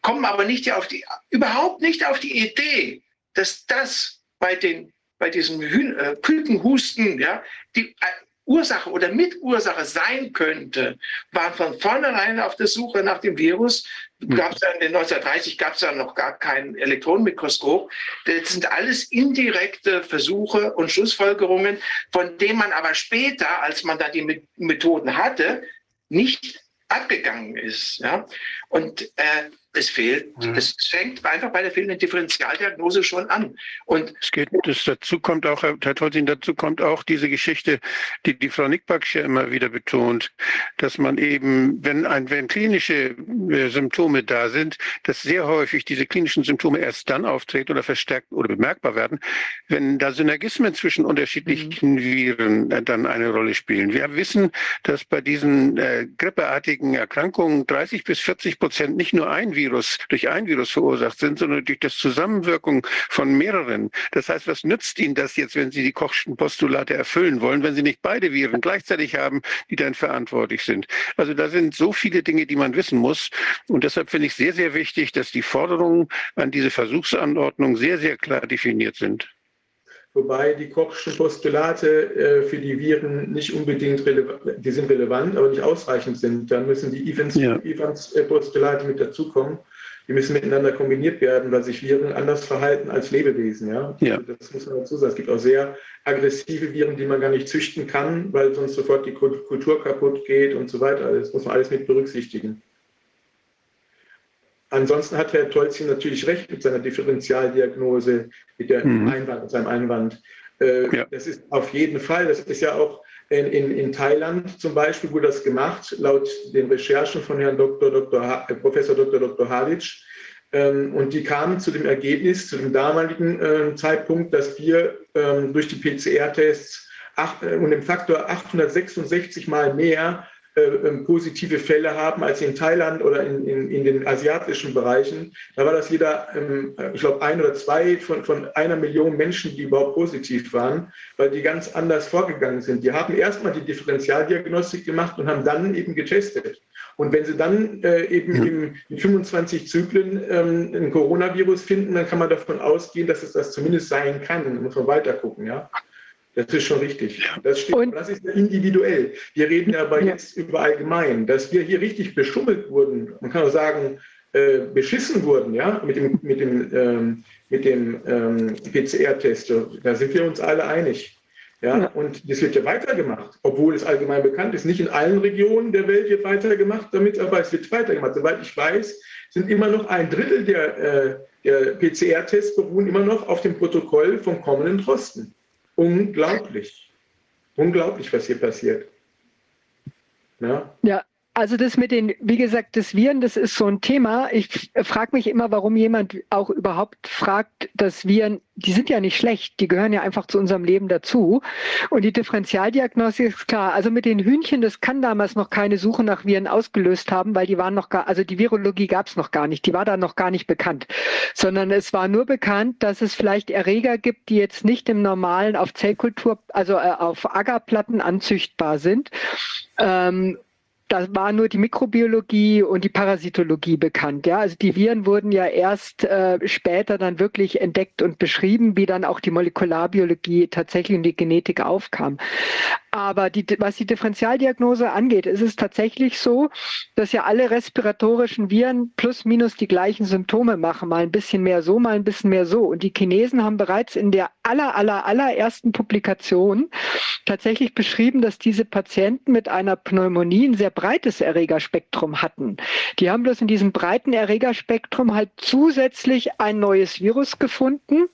kommen aber nicht auf die, überhaupt nicht auf die Idee, dass das bei den bei diesem Hühn, äh, Kükenhusten, ja, die äh, Ursache oder Mitursache sein könnte, waren von vornherein auf der Suche nach dem Virus. Hm. Gab es ja in den 1930 gab es ja noch gar kein Elektronenmikroskop. Das sind alles indirekte Versuche und Schlussfolgerungen, von denen man aber später, als man dann die Methoden hatte, nicht abgegangen ist. Ja? Und äh, es fehlt, mhm. es fängt einfach bei der fehlenden Differentialdiagnose schon an. Und es geht, das dazu kommt auch, Herr Tolzin, dazu kommt auch diese Geschichte, die die Frau Nickbacksch ja immer wieder betont, dass man eben, wenn ein, wenn klinische äh, Symptome da sind, dass sehr häufig diese klinischen Symptome erst dann auftreten oder verstärkt oder bemerkbar werden, wenn da Synergismen zwischen unterschiedlichen mhm. Viren äh, dann eine Rolle spielen. Wir wissen, dass bei diesen äh, grippeartigen Erkrankungen 30 bis 40 Prozent nicht nur ein Virus Virus, durch ein Virus verursacht sind, sondern durch das Zusammenwirken von mehreren. Das heißt, was nützt Ihnen das jetzt, wenn Sie die Kochschen Postulate erfüllen wollen, wenn Sie nicht beide Viren gleichzeitig haben, die dann verantwortlich sind? Also da sind so viele Dinge, die man wissen muss. Und deshalb finde ich sehr, sehr wichtig, dass die Forderungen an diese Versuchsanordnung sehr, sehr klar definiert sind wobei die Kochschen Postulate äh, für die Viren nicht unbedingt relevant, die sind relevant, aber nicht ausreichend sind. Da müssen die Evans-Postulate ja. mit dazukommen. Die müssen miteinander kombiniert werden, weil sich Viren anders verhalten als Lebewesen. Ja? ja. Also das muss man dazu sagen. Es gibt auch sehr aggressive Viren, die man gar nicht züchten kann, weil sonst sofort die Kultur kaputt geht und so weiter. Das muss man alles mit berücksichtigen. Ansonsten hat Herr Tolzin natürlich recht mit seiner Differentialdiagnose, mit, der mhm. Einwand, seinem Einwand. Äh, ja. Das ist auf jeden Fall, das ist ja auch in, in, in, Thailand zum Beispiel wurde das gemacht, laut den Recherchen von Herrn Dr. Dr. Ha, äh, Professor Dr. Dr. Halic. Ähm, und die kamen zu dem Ergebnis, zu dem damaligen äh, Zeitpunkt, dass wir ähm, durch die PCR-Tests äh, um den Faktor 866 mal mehr positive Fälle haben als in Thailand oder in, in, in den asiatischen Bereichen. Da war das jeder, ähm, ich glaube, ein oder zwei von, von einer Million Menschen, die überhaupt positiv waren, weil die ganz anders vorgegangen sind. Die haben erstmal die Differentialdiagnostik gemacht und haben dann eben getestet. Und wenn sie dann äh, eben ja. im, in 25 Zyklen ähm, ein Coronavirus finden, dann kann man davon ausgehen, dass es das zumindest sein kann. Dann muss man weiter gucken, ja. Das ist schon richtig. Das, stimmt. Und das ist individuell. Wir reden aber ja. jetzt über allgemein, dass wir hier richtig beschummelt wurden. Man kann auch sagen, äh, beschissen wurden, ja, mit dem, mit dem, ähm, mit dem ähm, PCR-Test. Da sind wir uns alle einig. Ja, ja, und das wird ja weitergemacht, obwohl es allgemein bekannt ist. Nicht in allen Regionen der Welt wird weitergemacht damit, aber es wird weitergemacht. Soweit ich weiß, sind immer noch ein Drittel der, äh, der PCR-Tests beruhen immer noch auf dem Protokoll vom kommenden Drosten unglaublich. Unglaublich, was hier passiert. Ja. ja, also das mit den, wie gesagt, das Viren, das ist so ein Thema. Ich frage mich immer, warum jemand auch überhaupt fragt, dass Viren, die sind ja nicht schlecht, die gehören ja einfach zu unserem Leben dazu. Und die Differentialdiagnostik ist klar. Also mit den Hühnchen, das kann damals noch keine Suche nach Viren ausgelöst haben, weil die waren noch gar, also die Virologie gab es noch gar nicht, die war da noch gar nicht bekannt, sondern es war nur bekannt, dass es vielleicht Erreger gibt, die jetzt nicht im normalen auf Zellkultur, also äh, auf Agarplatten anzüchtbar sind. Ähm, da war nur die Mikrobiologie und die Parasitologie bekannt. Ja, also die Viren wurden ja erst äh, später dann wirklich entdeckt und beschrieben, wie dann auch die Molekularbiologie tatsächlich in die Genetik aufkam. Aber die, was die Differentialdiagnose angeht, ist es tatsächlich so, dass ja alle respiratorischen Viren plus minus die gleichen Symptome machen. Mal ein bisschen mehr so, mal ein bisschen mehr so. Und die Chinesen haben bereits in der aller, aller, allerersten Publikation tatsächlich beschrieben, dass diese Patienten mit einer Pneumonie ein sehr breites Erregerspektrum hatten. Die haben bloß in diesem breiten Erregerspektrum halt zusätzlich ein neues Virus gefunden.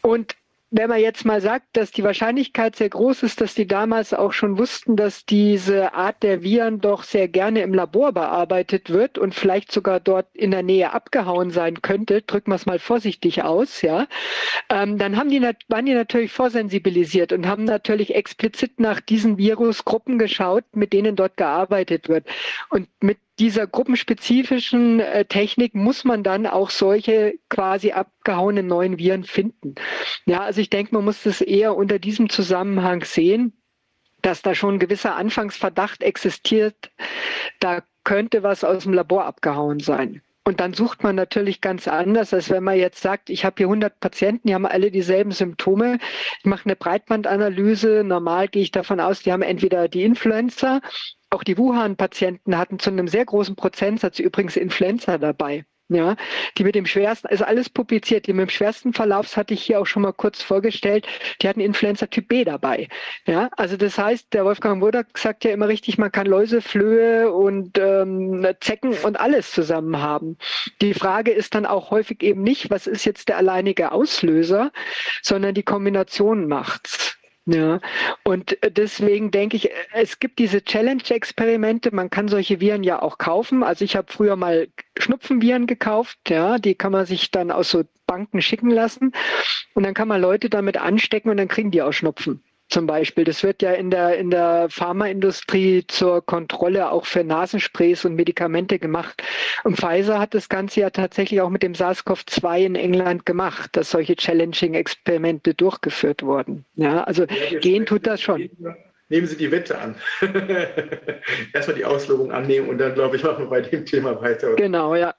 Und wenn man jetzt mal sagt, dass die Wahrscheinlichkeit sehr groß ist, dass die damals auch schon wussten, dass diese Art der Viren doch sehr gerne im Labor bearbeitet wird und vielleicht sogar dort in der Nähe abgehauen sein könnte, drücken wir es mal vorsichtig aus, ja, ähm, dann haben die, waren die natürlich vorsensibilisiert und haben natürlich explizit nach diesen Virusgruppen geschaut, mit denen dort gearbeitet wird. Und mit dieser gruppenspezifischen äh, Technik muss man dann auch solche quasi abgehauenen neuen Viren finden. Ja, also ich denke, man muss das eher unter diesem Zusammenhang sehen, dass da schon ein gewisser Anfangsverdacht existiert, da könnte was aus dem Labor abgehauen sein. Und dann sucht man natürlich ganz anders, als wenn man jetzt sagt, ich habe hier 100 Patienten, die haben alle dieselben Symptome. Ich mache eine Breitbandanalyse. Normal gehe ich davon aus, die haben entweder die Influenza auch die Wuhan-Patienten hatten zu einem sehr großen Prozentsatz übrigens Influenza dabei. Ja, die mit dem schwersten, also alles publiziert, die mit dem schwersten Verlauf hatte ich hier auch schon mal kurz vorgestellt, die hatten Influenza Typ B dabei. Ja, also das heißt, der Wolfgang Wodak sagt ja immer richtig, man kann Läuse, Flöhe und ähm, Zecken und alles zusammen haben. Die Frage ist dann auch häufig eben nicht, was ist jetzt der alleinige Auslöser, sondern die Kombination macht's. Ja, und deswegen denke ich, es gibt diese Challenge-Experimente. Man kann solche Viren ja auch kaufen. Also ich habe früher mal Schnupfenviren gekauft. Ja, die kann man sich dann aus so Banken schicken lassen. Und dann kann man Leute damit anstecken und dann kriegen die auch Schnupfen zum Beispiel. Das wird ja in der, in der Pharmaindustrie zur Kontrolle auch für Nasensprays und Medikamente gemacht. Und Pfizer hat das Ganze ja tatsächlich auch mit dem SARS-CoV-2 in England gemacht, dass solche Challenging-Experimente durchgeführt wurden. Ja, also ja, gehen tut das schon. Nehmen Sie die Wette an. Erstmal die Auslobung annehmen und dann, glaube ich, machen wir bei dem Thema weiter. Genau, ja.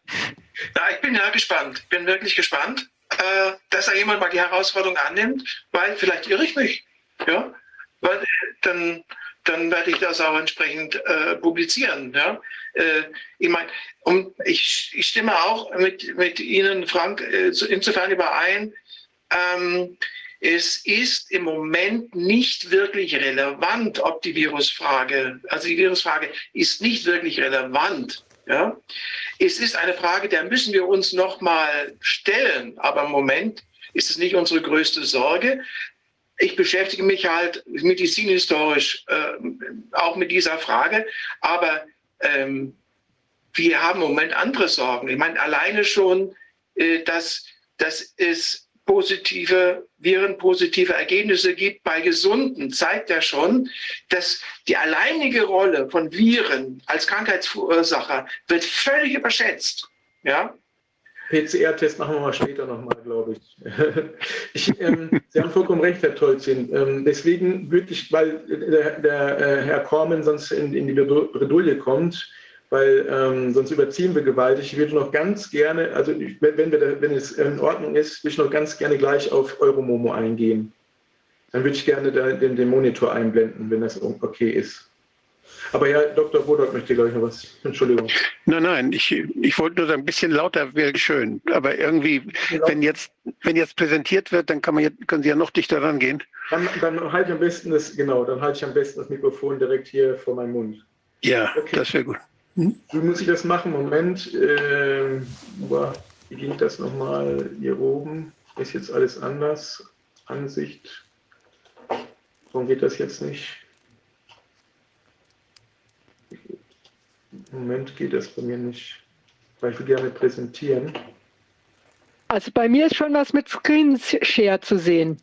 Ja, ich bin ja gespannt. Bin wirklich gespannt, äh, dass da jemand mal die Herausforderung annimmt, weil vielleicht irre ich mich. Ja, weil dann, dann werde ich das auch entsprechend äh, publizieren. Ja? Äh, ich meine, um, ich, ich, stimme auch mit, mit Ihnen, Frank, äh, insofern überein. Ähm, es ist im Moment nicht wirklich relevant, ob die Virusfrage, also die Virusfrage ist nicht wirklich relevant. Ja? Es ist eine Frage, der müssen wir uns noch mal stellen. Aber im Moment ist es nicht unsere größte Sorge ich beschäftige mich halt medizinhistorisch äh, auch mit dieser Frage, aber ähm, wir haben im Moment andere Sorgen. Ich meine, alleine schon, äh, dass, dass es positive, virenpositive Ergebnisse gibt bei Gesunden, zeigt ja schon, dass die alleinige Rolle von Viren als Krankheitsverursacher wird völlig überschätzt. Ja? PCR-Test machen wir mal später nochmal, glaube ich. ich ähm, Sie haben vollkommen recht, Herr Tolzin. Ähm, deswegen würde ich, weil der, der äh, Herr Kormann sonst in, in die Bredouille kommt, weil ähm, sonst überziehen wir gewaltig. Ich würde noch ganz gerne, also wenn, wenn, wir, wenn es in Ordnung ist, würde ich noch ganz gerne gleich auf Euromomo eingehen. Dann würde ich gerne da, den, den Monitor einblenden, wenn das okay ist. Aber ja, Dr. Bodok möchte, glaube ich, noch was. Entschuldigung. Nein, nein, ich, ich wollte nur sagen, ein bisschen lauter wäre schön. Aber irgendwie, wenn jetzt, wenn jetzt präsentiert wird, dann kann man jetzt, können Sie ja noch dichter rangehen. Dann, dann halte ich am besten das, genau, dann halte ich am besten das Mikrofon direkt hier vor meinem Mund. Ja, okay. das wäre gut. Hm? Wie muss ich das machen? Moment. Äh, wie ging das nochmal hier oben? Ist jetzt alles anders? Ansicht. Warum geht das jetzt nicht? Im Moment geht das bei mir nicht, weil ich will gerne präsentieren. Also bei mir ist schon was mit Screen Share zu sehen.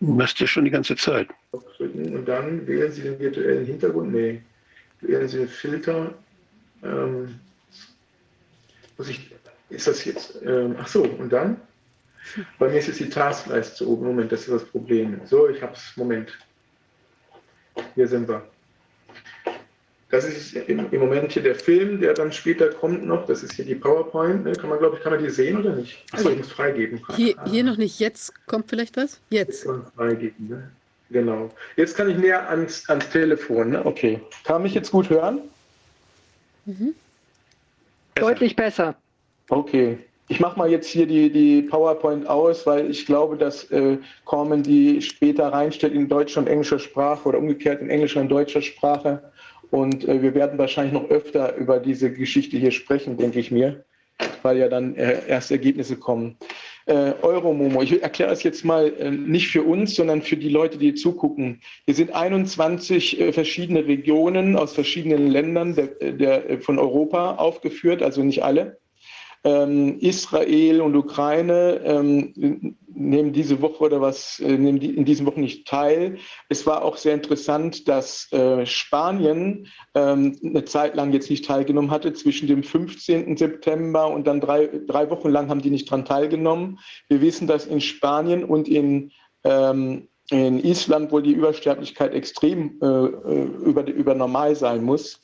Machst du schon die ganze Zeit. Und dann wählen Sie den virtuellen Hintergrund. Nee, wählen Sie den Filter. Ähm, muss ich, ist das jetzt, ähm, ach so, und dann? Bei mir ist jetzt die Taskleiste oben. Moment, das ist das Problem. So, ich habe es. Moment. Hier sind wir. Das ist im, im, Moment hier der Film, der dann später kommt noch. Das ist hier die PowerPoint. Ne? Kann man, glaube ich, kann man die sehen oder nicht? Achso, ich muss freigeben. Hier, hier noch nicht. Jetzt kommt vielleicht was? Jetzt. Freigeben, ne? Genau. Jetzt kann ich näher ans, ans Telefon. Ne? Okay. Kann mich jetzt gut hören? Mhm. Deutlich besser. Okay. Ich mache mal jetzt hier die, die PowerPoint aus, weil ich glaube, dass äh, Corman die später reinstellt in deutscher und englischer Sprache oder umgekehrt in englischer und deutscher Sprache. Und äh, wir werden wahrscheinlich noch öfter über diese Geschichte hier sprechen, denke ich mir, weil ja dann äh, erst Ergebnisse kommen. Äh, Euromomo, ich erkläre das jetzt mal äh, nicht für uns, sondern für die Leute, die zugucken. Hier sind 21 äh, verschiedene Regionen aus verschiedenen Ländern der, der, von Europa aufgeführt, also nicht alle. Ähm, Israel und Ukraine ähm, nehmen diese Woche oder was, äh, nehmen die, in diesen Wochen nicht teil. Es war auch sehr interessant, dass äh, Spanien ähm, eine Zeit lang jetzt nicht teilgenommen hatte. Zwischen dem 15. September und dann drei, drei Wochen lang haben die nicht daran teilgenommen. Wir wissen, dass in Spanien und in ähm, in Island wohl die Übersterblichkeit extrem äh, äh über, über normal sein muss.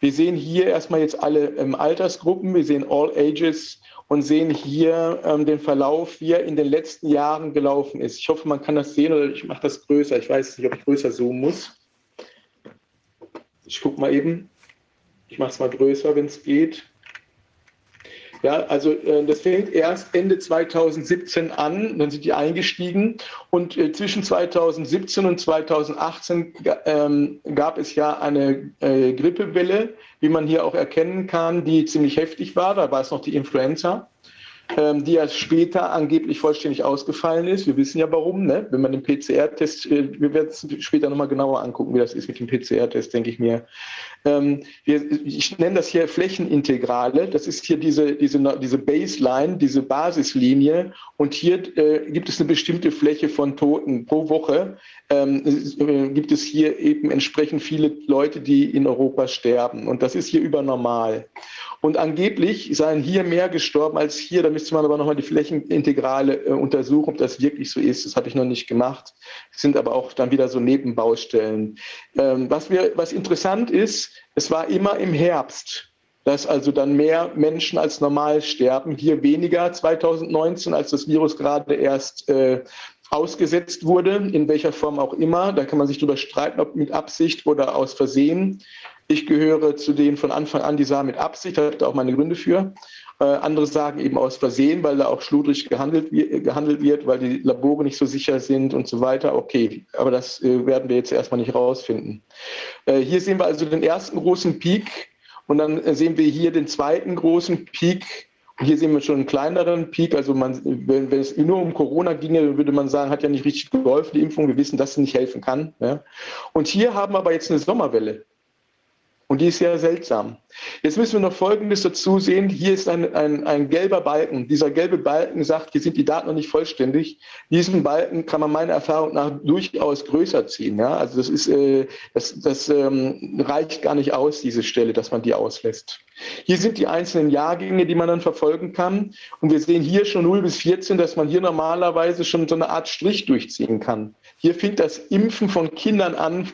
Wir sehen hier erstmal jetzt alle ähm, Altersgruppen, wir sehen All Ages und sehen hier ähm, den Verlauf, wie er in den letzten Jahren gelaufen ist. Ich hoffe, man kann das sehen oder ich mache das größer. Ich weiß nicht, ob ich größer zoomen muss. Ich gucke mal eben. Ich mache es mal größer, wenn es geht. Ja, also äh, das fängt erst Ende 2017 an, dann sind die eingestiegen und äh, zwischen 2017 und 2018 ähm, gab es ja eine äh, Grippewelle, wie man hier auch erkennen kann, die ziemlich heftig war. Da war es noch die Influenza ähm, die ja später angeblich vollständig ausgefallen ist. Wir wissen ja warum, ne? wenn man den PCR-Test, äh, wir werden es später nochmal genauer angucken, wie das ist mit dem PCR-Test, denke ich mir. Ähm, wir, ich nenne das hier Flächenintegrale, das ist hier diese, diese, diese Baseline, diese Basislinie und hier äh, gibt es eine bestimmte Fläche von Toten pro Woche. Ähm, äh, gibt es hier eben entsprechend viele Leute, die in Europa sterben und das ist hier übernormal. Und angeblich seien hier mehr gestorben als hier. Da müsste man aber nochmal die Flächenintegrale äh, untersuchen, ob das wirklich so ist. Das habe ich noch nicht gemacht. Das sind aber auch dann wieder so Nebenbaustellen. Ähm, was, wir, was interessant ist, es war immer im Herbst dass also dann mehr Menschen als normal sterben. Hier weniger 2019, als das Virus gerade erst äh, ausgesetzt wurde, in welcher Form auch immer. Da kann man sich darüber streiten, ob mit Absicht oder aus Versehen. Ich gehöre zu denen von Anfang an, die sagen mit Absicht, da da auch meine Gründe für. Äh, andere sagen eben aus Versehen, weil da auch schludrig gehandelt, gehandelt, wird, weil die Labore nicht so sicher sind und so weiter. Okay, aber das äh, werden wir jetzt erstmal nicht rausfinden. Äh, hier sehen wir also den ersten großen Peak und dann äh, sehen wir hier den zweiten großen Peak. Und hier sehen wir schon einen kleineren Peak. Also man, wenn, wenn, es nur um Corona ginge, würde man sagen, hat ja nicht richtig geholfen, die Impfung. Wir wissen, dass sie nicht helfen kann. Ja. Und hier haben wir aber jetzt eine Sommerwelle. Und die ist sehr seltsam. Jetzt müssen wir noch Folgendes dazu sehen. Hier ist ein, ein, ein gelber Balken. Dieser gelbe Balken sagt, hier sind die Daten noch nicht vollständig. Diesen Balken kann man meiner Erfahrung nach durchaus größer ziehen. Ja? Also das, ist, äh, das, das ähm, reicht gar nicht aus, diese Stelle, dass man die auslässt. Hier sind die einzelnen Jahrgänge, die man dann verfolgen kann. Und wir sehen hier schon 0 bis 14, dass man hier normalerweise schon so eine Art Strich durchziehen kann. Hier fängt das Impfen von Kindern an.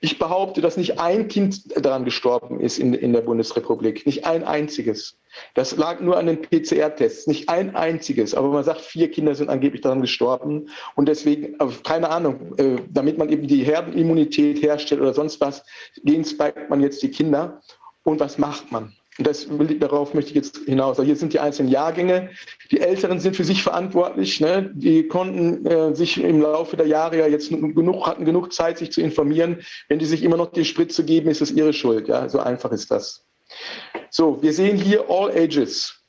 Ich behaupte, dass nicht ein Kind daran gestorben ist in, in der Bundesrepublik. Nicht ein einziges. Das lag nur an den PCR-Tests. Nicht ein einziges. Aber man sagt, vier Kinder sind angeblich daran gestorben. Und deswegen, keine Ahnung, äh, damit man eben die Herdenimmunität herstellt oder sonst was, spiked man jetzt die Kinder. Und was macht man? Das, darauf möchte ich jetzt hinaus. Also hier sind die einzelnen Jahrgänge. Die Älteren sind für sich verantwortlich. Ne? Die konnten äh, sich im Laufe der Jahre ja jetzt genug, hatten genug Zeit, sich zu informieren. Wenn die sich immer noch die Spritze geben, ist es ihre Schuld. Ja? So einfach ist das. So, wir sehen hier All Ages.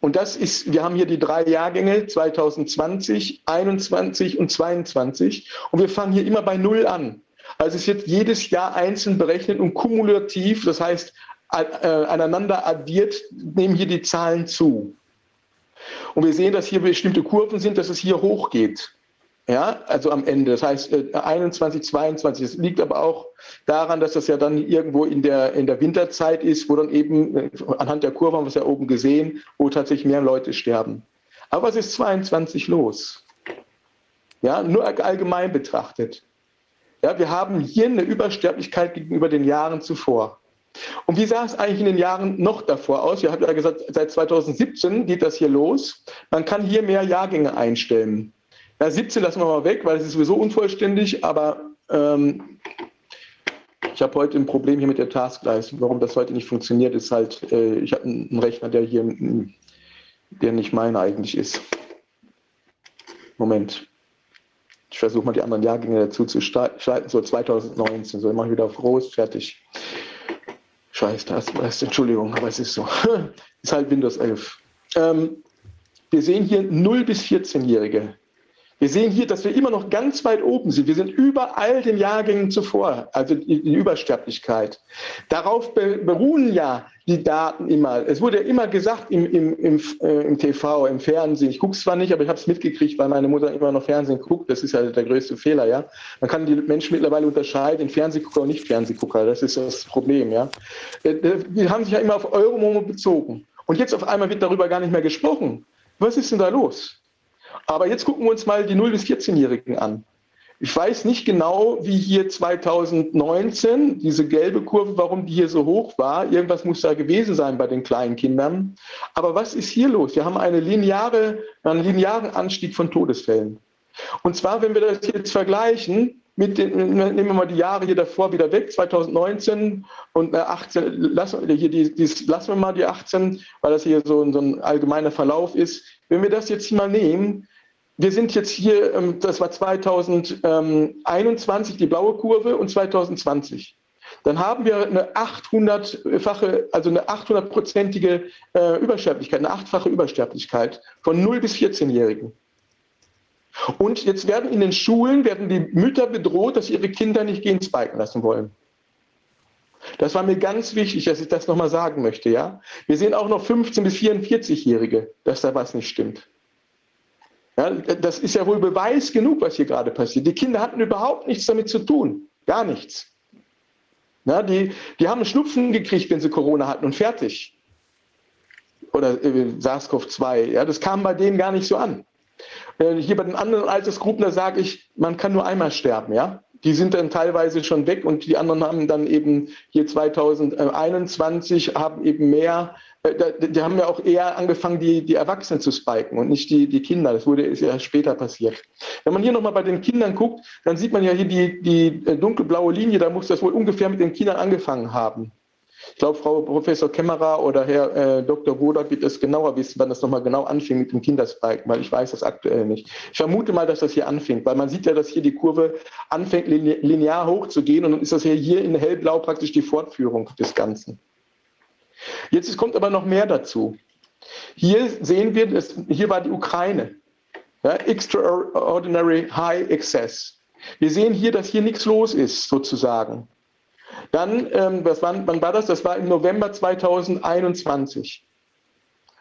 Und das ist, wir haben hier die drei Jahrgänge 2020, 21 und 22. Und wir fangen hier immer bei Null an. Also es wird jedes Jahr einzeln berechnet und kumulativ, das heißt aneinander addiert, nehmen hier die Zahlen zu. Und wir sehen, dass hier bestimmte Kurven sind, dass es hier hochgeht. Ja, also am Ende. Das heißt 21, 22. Das liegt aber auch daran, dass das ja dann irgendwo in der, in der Winterzeit ist, wo dann eben äh, anhand der Kurve haben wir es ja oben gesehen, wo tatsächlich mehr Leute sterben. Aber was ist 22 los? Ja, nur allgemein betrachtet. Ja, wir haben hier eine Übersterblichkeit gegenüber den Jahren zuvor. Und wie sah es eigentlich in den Jahren noch davor aus? Ihr habt ja gesagt, seit 2017 geht das hier los. Man kann hier mehr Jahrgänge einstellen. Ja, 17 lassen wir mal weg, weil es ist sowieso unvollständig, aber ähm, ich habe heute ein Problem hier mit der Taskleistung. Warum das heute nicht funktioniert, ist halt, äh, ich habe einen Rechner, der hier, der nicht mein eigentlich ist. Moment. Ich versuche mal die anderen Jahrgänge dazu zu schalten, so 2019. So, mache ich wieder auf groß, fertig. Scheiß Taskleiste, Entschuldigung, aber es ist so. ist halt Windows 11. Ähm, wir sehen hier 0 bis 14-Jährige. Wir sehen hier, dass wir immer noch ganz weit oben sind. Wir sind über all den Jahrgängen zuvor, also die Übersterblichkeit. Darauf beruhen ja die Daten immer. Es wurde ja immer gesagt im, im, im, äh, im TV, im Fernsehen. Ich gucke es zwar nicht, aber ich habe es mitgekriegt, weil meine Mutter immer noch Fernsehen guckt. Das ist ja der größte Fehler, ja. Man kann die Menschen mittlerweile unterscheiden in Fernsehgucker und Nicht-Fernsehgucker. Das ist das Problem, ja. Äh, äh, die haben sich ja immer auf Euromomo bezogen. Und jetzt auf einmal wird darüber gar nicht mehr gesprochen. Was ist denn da los? Aber jetzt gucken wir uns mal die 0- bis 14-Jährigen an. Ich weiß nicht genau, wie hier 2019 diese gelbe Kurve, warum die hier so hoch war. Irgendwas muss da gewesen sein bei den kleinen Kindern. Aber was ist hier los? Wir haben eine lineare, einen linearen Anstieg von Todesfällen. Und zwar, wenn wir das jetzt vergleichen, mit den, nehmen wir mal die Jahre hier davor wieder weg, 2019 und 18, lassen, hier die, die, lassen wir mal die 18, weil das hier so, so ein allgemeiner Verlauf ist. Wenn wir das jetzt mal nehmen, wir sind jetzt hier, ähm, das war 2021 die blaue Kurve und 2020. Dann haben wir eine 800-fache, also eine 800-prozentige äh, Übersterblichkeit, eine achtfache Übersterblichkeit von 0 bis 14-Jährigen. Und jetzt werden in den Schulen, werden die Mütter bedroht, dass ihre Kinder nicht gehen spiken lassen wollen. Das war mir ganz wichtig, dass ich das nochmal sagen möchte. Ja? Wir sehen auch noch 15- bis 44-Jährige, dass da was nicht stimmt. Ja, das ist ja wohl Beweis genug, was hier gerade passiert. Die Kinder hatten überhaupt nichts damit zu tun. Gar nichts. Ja, die, die haben Schnupfen gekriegt, wenn sie Corona hatten und fertig. Oder äh, SARS-CoV-2. Ja, das kam bei denen gar nicht so an. Äh, hier bei den anderen Altersgruppen, da sage ich, man kann nur einmal sterben. Ja? Die sind dann teilweise schon weg und die anderen haben dann eben hier 2021 haben eben mehr äh, die haben ja auch eher angefangen, die, die Erwachsenen zu spiken und nicht die, die Kinder. Das wurde ist ja später passiert. Wenn man hier nochmal bei den Kindern guckt, dann sieht man ja hier die, die äh, dunkelblaue Linie, da muss das wohl ungefähr mit den Kindern angefangen haben. Ich glaube, Frau Professor Kämmerer oder Herr äh, Dr. Wodak wird es genauer wissen, wann das nochmal genau anfing mit dem Kinderspiken, weil ich weiß das aktuell nicht. Ich vermute mal, dass das hier anfängt, weil man sieht ja, dass hier die Kurve anfängt linear hochzugehen und dann ist das hier in hellblau praktisch die Fortführung des Ganzen. Jetzt kommt aber noch mehr dazu. Hier sehen wir, dass, hier war die Ukraine. Ja, extraordinary High Excess. Wir sehen hier, dass hier nichts los ist, sozusagen. Dann, ähm, was war, wann war das? Das war im November 2021.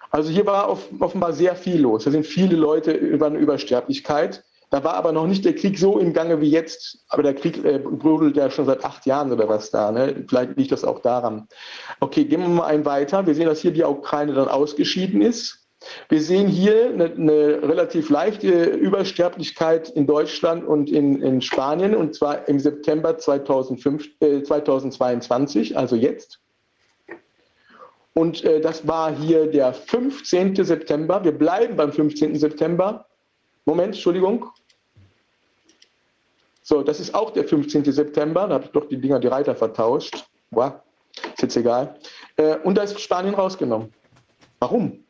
Also hier war offenbar sehr viel los. Da sind viele Leute über eine Übersterblichkeit. Da war aber noch nicht der Krieg so im Gange wie jetzt. Aber der Krieg äh, brodelt ja schon seit acht Jahren oder was da. Ne? Vielleicht liegt das auch daran. Okay, gehen wir mal einen weiter. Wir sehen, dass hier die Ukraine dann ausgeschieden ist. Wir sehen hier eine, eine, relativ leichte Übersterblichkeit in Deutschland und in, in Spanien, und zwar im September 2005, äh, 2022, also jetzt. Und äh, das war hier der 15. September. Wir bleiben beim 15. September. Moment, Entschuldigung. So, das ist auch der 15. September. Da habe ich doch die Dinger, die Reiter vertauscht. Wow, ist jetzt egal. Äh, und da ist Spanien rausgenommen. Warum?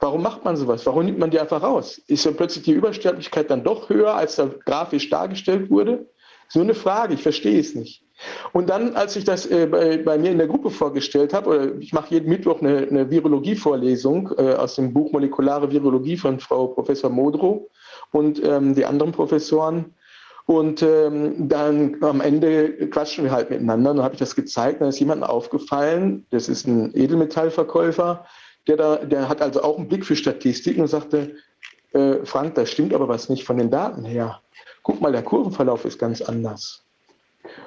Warum macht man sowas? Warum nimmt man die einfach raus? Ist ja plötzlich die Übersterblichkeit dann doch höher, als da grafisch dargestellt wurde? So eine Frage, ich verstehe es nicht. Und dann, als ich das äh, bei, bei, mir in der Gruppe vorgestellt habe, oder ich mache jeden Mittwoch eine, eine Virologie-Vorlesung äh, aus dem Buch Molekulare Virologie von Frau Professor Modrow und ähm, die anderen Professoren, und ähm, dann am Ende quatschen wir halt miteinander. dann habe ich das gezeigt. Dann ist jemandem aufgefallen, das ist ein Edelmetallverkäufer, der, da, der hat also auch einen Blick für Statistiken und sagte, äh, Frank, da stimmt aber was nicht von den Daten her. Guck mal, der Kurvenverlauf ist ganz anders.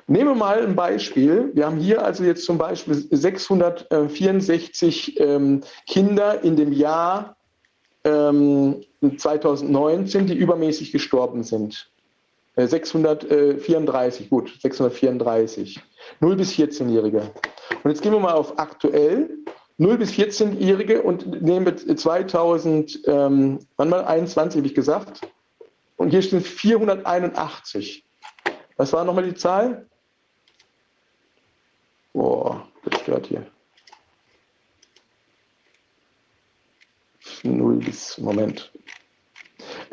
Nehmen wir mal ein Beispiel. Wir haben hier also jetzt zum Beispiel 664 ähm, Kinder in dem Jahr ähm, 2019, die übermäßig gestorben sind. 634, äh, gut, 634. 0 bis 14-Jährige. Und jetzt gehen wir mal auf aktuell. 0 bis 14-Jährige und nehmen wir 2000, ähm, wann mal 21, habe ich gesagt? und hier sind 481. Was war nochmal die Zahl? Boah, das stört hier. Null bis, Moment.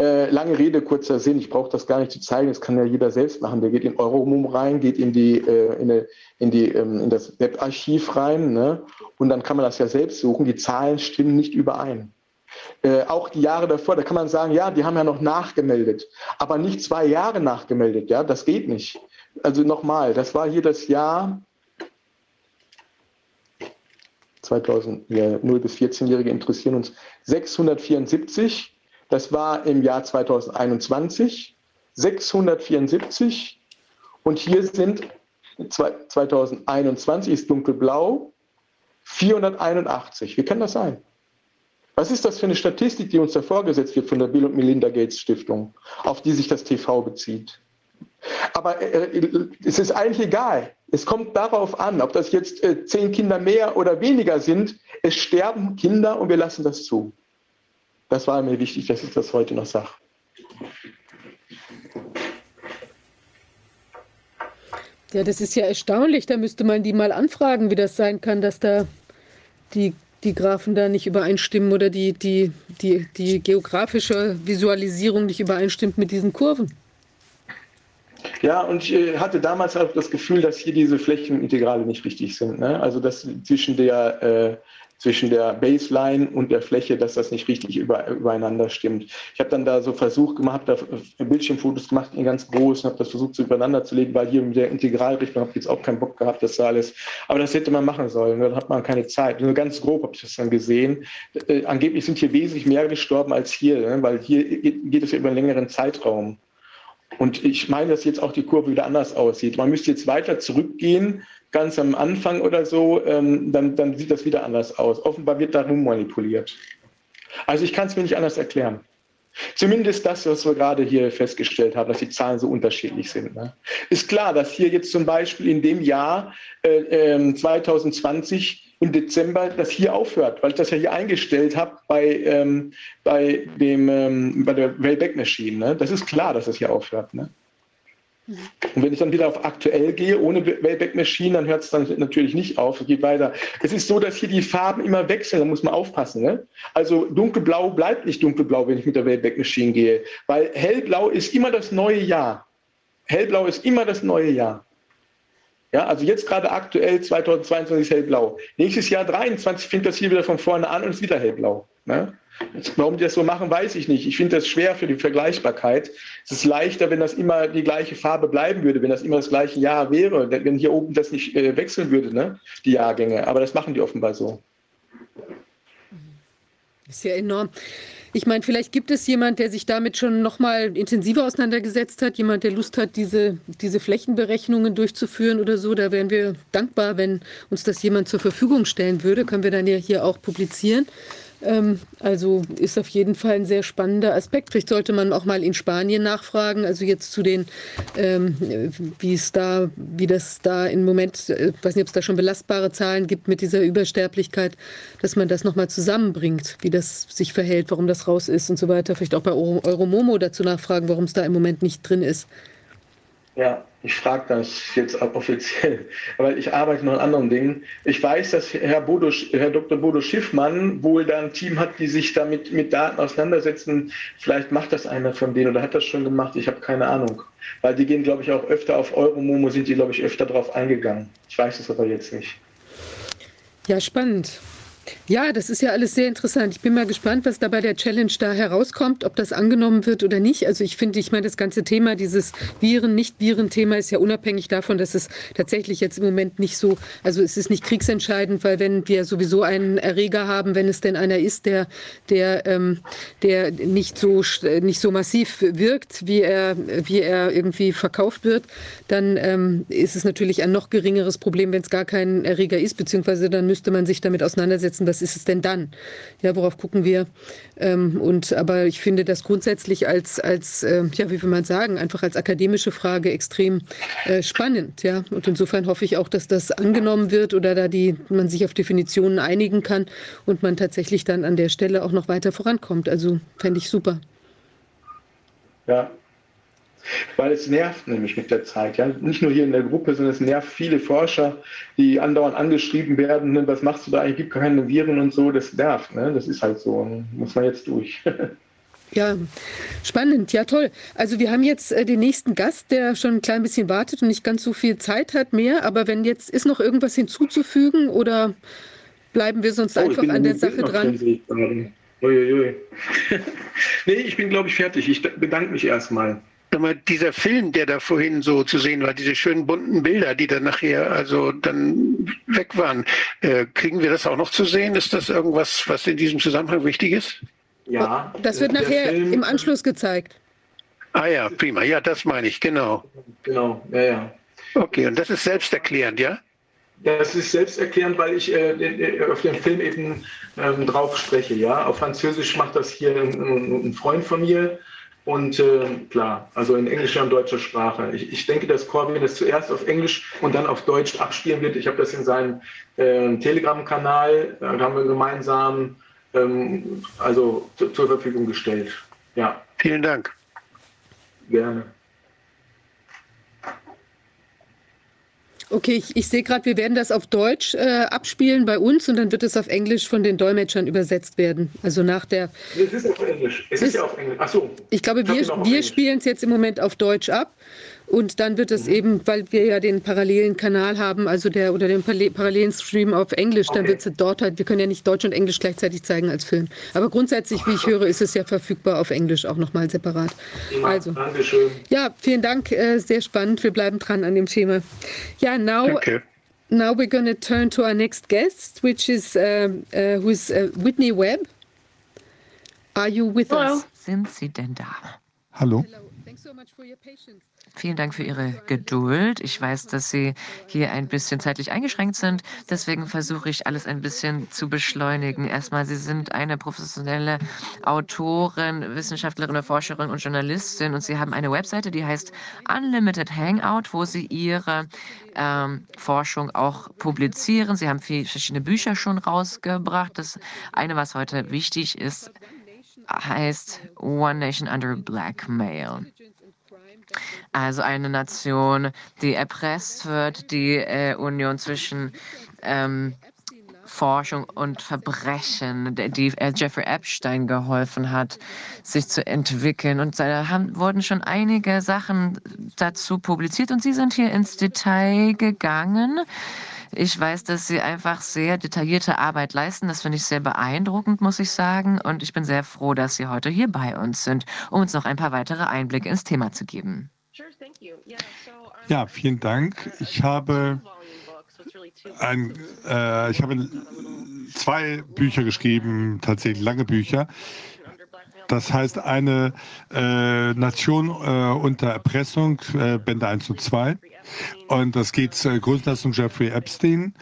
Äh, lange Rede, kurzer Sinn. Ich brauche das gar nicht zu zeigen. Das kann ja jeder selbst machen. Der geht in Euromum rein, geht in, die, äh, in, die, in, die, ähm, in das Webarchiv rein ne? und dann kann man das ja selbst suchen. Die Zahlen stimmen nicht überein. Äh, auch die Jahre davor, da kann man sagen, ja, die haben ja noch nachgemeldet, aber nicht zwei Jahre nachgemeldet. Ja, das geht nicht. Also nochmal, das war hier das Jahr 2000, ja, 0 bis 14-Jährige interessieren uns 674. Das war im Jahr 2021 674. Und hier sind 2021 ist dunkelblau 481. Wie kann das sein? Was ist das für eine Statistik, die uns da vorgesetzt wird von der Bill und Melinda Gates Stiftung, auf die sich das TV bezieht? Aber äh, äh, es ist eigentlich egal. Es kommt darauf an, ob das jetzt äh, zehn Kinder mehr oder weniger sind. Es sterben Kinder und wir lassen das zu. Das war mir wichtig, dass ich das heute noch sage. Ja, das ist ja erstaunlich. Da müsste man die mal anfragen, wie das sein kann, dass da die, die Graphen da nicht übereinstimmen oder die, die, die, die geografische Visualisierung nicht übereinstimmt mit diesen Kurven. Ja, und ich äh, hatte damals auch das Gefühl, dass hier diese Flächenintegrale nicht richtig sind. Ne? Also dass zwischen der, äh, zwischen der Baseline und der Fläche, dass das nicht richtig über, übereinander stimmt. Ich habe dann da so Versuch gemacht, da Bildschirmfotos gemacht, in ganz groß, und habe das versucht, so übereinander zu legen, weil hier mit der Integralrichtung habe ich jetzt auch keinen Bock gehabt, das da alles. Aber das hätte man machen sollen, dann hat man keine Zeit. Nur ganz grob habe ich das dann gesehen. Äh, angeblich sind hier wesentlich mehr gestorben als hier, ne? weil hier geht es ja über einen längeren Zeitraum. Und ich meine, dass jetzt auch die Kurve wieder anders aussieht. Man müsste jetzt weiter zurückgehen, ganz am Anfang oder so, ähm, dann, dann sieht das wieder anders aus. Offenbar wird darum manipuliert. Also ich kann es mir nicht anders erklären. Zumindest das, was wir gerade hier festgestellt haben, dass die Zahlen so unterschiedlich sind. Ne? Ist klar, dass hier jetzt zum Beispiel in dem Jahr äh, 2020 im Dezember das hier aufhört, weil ich das ja hier eingestellt habe bei, ähm, bei, dem, ähm, bei der Wayback Machine. Ne? Das ist klar, dass das hier aufhört. Ne? Mhm. Und wenn ich dann wieder auf aktuell gehe, ohne Wayback Machine, dann hört es dann natürlich nicht auf, es geht weiter. Es ist so, dass hier die Farben immer wechseln, da muss man aufpassen. Ne? Also dunkelblau bleibt nicht dunkelblau, wenn ich mit der Wayback Machine gehe, weil hellblau ist immer das neue Jahr. Hellblau ist immer das neue Jahr. Ja, also jetzt gerade aktuell 2022 ist hellblau. Nächstes Jahr 23 fängt das hier wieder von vorne an und ist wieder hellblau. Ne? Warum die das so machen, weiß ich nicht. Ich finde das schwer für die Vergleichbarkeit. Es ist leichter, wenn das immer die gleiche Farbe bleiben würde, wenn das immer das gleiche Jahr wäre, wenn hier oben das nicht äh, wechseln würde, ne? die Jahrgänge. Aber das machen die offenbar so. Das ist ja enorm. Ich meine, vielleicht gibt es jemand, der sich damit schon noch mal intensiver auseinandergesetzt hat, jemand, der Lust hat, diese, diese Flächenberechnungen durchzuführen oder so. Da wären wir dankbar, wenn uns das jemand zur Verfügung stellen würde. Können wir dann ja hier auch publizieren. Ähm, also ist auf jeden Fall ein sehr spannender Aspekt. Vielleicht sollte man auch mal in Spanien nachfragen, also jetzt zu den, ähm, wie es da, wie das da im Moment, äh, weiß nicht, ob es da schon belastbare Zahlen gibt mit dieser Übersterblichkeit, dass man das nochmal zusammenbringt, wie das sich verhält, warum das raus ist und so weiter. Vielleicht auch bei Euromomo dazu nachfragen, warum es da im Moment nicht drin ist. Ja, ich frage das jetzt offiziell, weil ich arbeite noch an anderen Dingen. Ich weiß, dass Herr, Bodo, Herr Dr. Bodo Schiffmann wohl da ein Team hat, die sich damit mit Daten auseinandersetzen. Vielleicht macht das einer von denen oder hat das schon gemacht. Ich habe keine Ahnung. Weil die gehen, glaube ich, auch öfter auf Euromomo, sind die, glaube ich, öfter drauf eingegangen. Ich weiß es aber jetzt nicht. Ja, spannend. Ja, das ist ja alles sehr interessant. Ich bin mal gespannt, was da bei der Challenge da herauskommt, ob das angenommen wird oder nicht. Also ich finde, ich meine, das ganze Thema, dieses Viren, Nicht-Viren-Thema ist ja unabhängig davon, dass es tatsächlich jetzt im Moment nicht so, also es ist nicht kriegsentscheidend, weil wenn wir sowieso einen Erreger haben, wenn es denn einer ist, der, der, ähm, der nicht so, nicht so massiv wirkt, wie er, wie er irgendwie verkauft wird, dann ähm, ist es natürlich ein noch geringeres Problem, wenn es gar kein Erreger ist, beziehungsweise dann müsste man sich damit auseinandersetzen, setzen, was ist es denn dann? Ja, worauf gucken wir? Ähm, und aber ich finde das grundsätzlich als, als äh, ja, wie will man sagen, einfach als akademische Frage extrem äh, spannend. Ja, und insofern hoffe ich auch, dass das angenommen wird oder da die man sich auf Definitionen einigen kann und man tatsächlich dann an der Stelle auch noch weiter vorankommt. Also fände ich super. Ja. Weil es nervt nämlich mit der Zeit. Ja? Nicht nur hier in der Gruppe, sondern es nervt viele Forscher, die andauernd angeschrieben werden, ne? was machst du da eigentlich, gibt keine Viren und so, das nervt. Ne? Das ist halt so, muss man jetzt durch. Ja, spannend, ja toll. Also wir haben jetzt äh, den nächsten Gast, der schon ein klein bisschen wartet und nicht ganz so viel Zeit hat mehr. Aber wenn jetzt ist noch irgendwas hinzuzufügen oder bleiben wir sonst oh, einfach an der Sache dran? Uiuiui. nee, ich bin, glaube ich, fertig. Ich bedanke mich erstmal. Dieser Film, der da vorhin so zu sehen war, diese schönen bunten Bilder, die dann nachher also dann weg waren, äh, kriegen wir das auch noch zu sehen? Ist das irgendwas, was in diesem Zusammenhang wichtig ist? Ja. Das wird nachher Film, im Anschluss gezeigt. Ah ja, prima. Ja, das meine ich, genau. Genau, ja, ja. Okay, und das ist selbsterklärend, ja? Das ist selbsterklärend, weil ich äh, auf den Film eben ähm, drauf spreche. Ja? Auf Französisch macht das hier ein, ein Freund von mir. Und äh, klar, also in englischer und deutscher Sprache. Ich, ich denke, dass Corbyn das zuerst auf Englisch und dann auf Deutsch abspielen wird. Ich habe das in seinem äh, Telegram-Kanal, da haben wir gemeinsam ähm, also zur Verfügung gestellt. Ja. Vielen Dank. Gerne. Okay, ich, ich sehe gerade, wir werden das auf Deutsch äh, abspielen bei uns und dann wird es auf Englisch von den Dolmetschern übersetzt werden. Also nach der. Es ist auf Englisch. Es ist, ist ja auf Englisch. Ach so. Ich glaube, wir, wir spielen es jetzt im Moment auf Deutsch ab. Und dann wird es mhm. eben, weil wir ja den parallelen Kanal haben, also der oder den parallelen Stream auf Englisch, okay. dann wird es dort halt, wir können ja nicht Deutsch und Englisch gleichzeitig zeigen als Film. Aber grundsätzlich, wie ich höre, ist es ja verfügbar auf Englisch auch nochmal separat. Also, Dankeschön. Ja, vielen Dank, äh, sehr spannend. Wir bleiben dran an dem Thema. Ja, now. Okay. Now we're going to turn to our next guest, which is uh, uh, who's uh, Whitney Webb. Are you with Hello. us? Sind Sie denn da? Hallo. Hello. Thanks so much for your patience. Vielen Dank für Ihre Geduld. Ich weiß, dass Sie hier ein bisschen zeitlich eingeschränkt sind. Deswegen versuche ich, alles ein bisschen zu beschleunigen. Erstmal, Sie sind eine professionelle Autorin, Wissenschaftlerin, Forscherin und Journalistin. Und Sie haben eine Webseite, die heißt Unlimited Hangout, wo Sie Ihre ähm, Forschung auch publizieren. Sie haben viele verschiedene Bücher schon rausgebracht. Das eine, was heute wichtig ist, heißt One Nation Under Blackmail. Also eine Nation, die erpresst wird, die äh, Union zwischen ähm, Forschung und Verbrechen, die äh, Jeffrey Epstein geholfen hat, sich zu entwickeln. Und da haben, wurden schon einige Sachen dazu publiziert und Sie sind hier ins Detail gegangen. Ich weiß, dass Sie einfach sehr detaillierte Arbeit leisten. Das finde ich sehr beeindruckend, muss ich sagen. Und ich bin sehr froh, dass Sie heute hier bei uns sind, um uns noch ein paar weitere Einblicke ins Thema zu geben. Ja, vielen Dank. Ich habe, ein, äh, ich habe zwei Bücher geschrieben, tatsächlich lange Bücher. Das heißt, eine äh, Nation äh, unter Erpressung, äh, Bände 1 und 2. Und das geht äh, größtenteils um Jeffrey Epstein.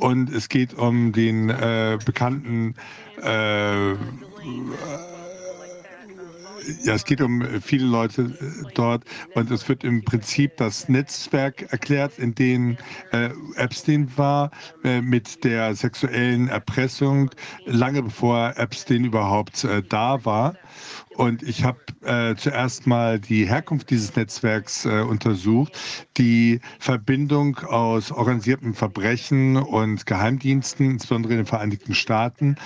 Und es geht um den äh, bekannten äh, ja, es geht um viele Leute äh, dort und es wird im Prinzip das Netzwerk erklärt, in dem äh, Epstein war, äh, mit der sexuellen Erpressung, lange bevor Epstein überhaupt da war. Und ich habe äh, zuerst mal die Herkunft dieses Netzwerks äh, untersucht, die Verbindung aus organisiertem Verbrechen und Geheimdiensten, insbesondere in den Vereinigten Staaten.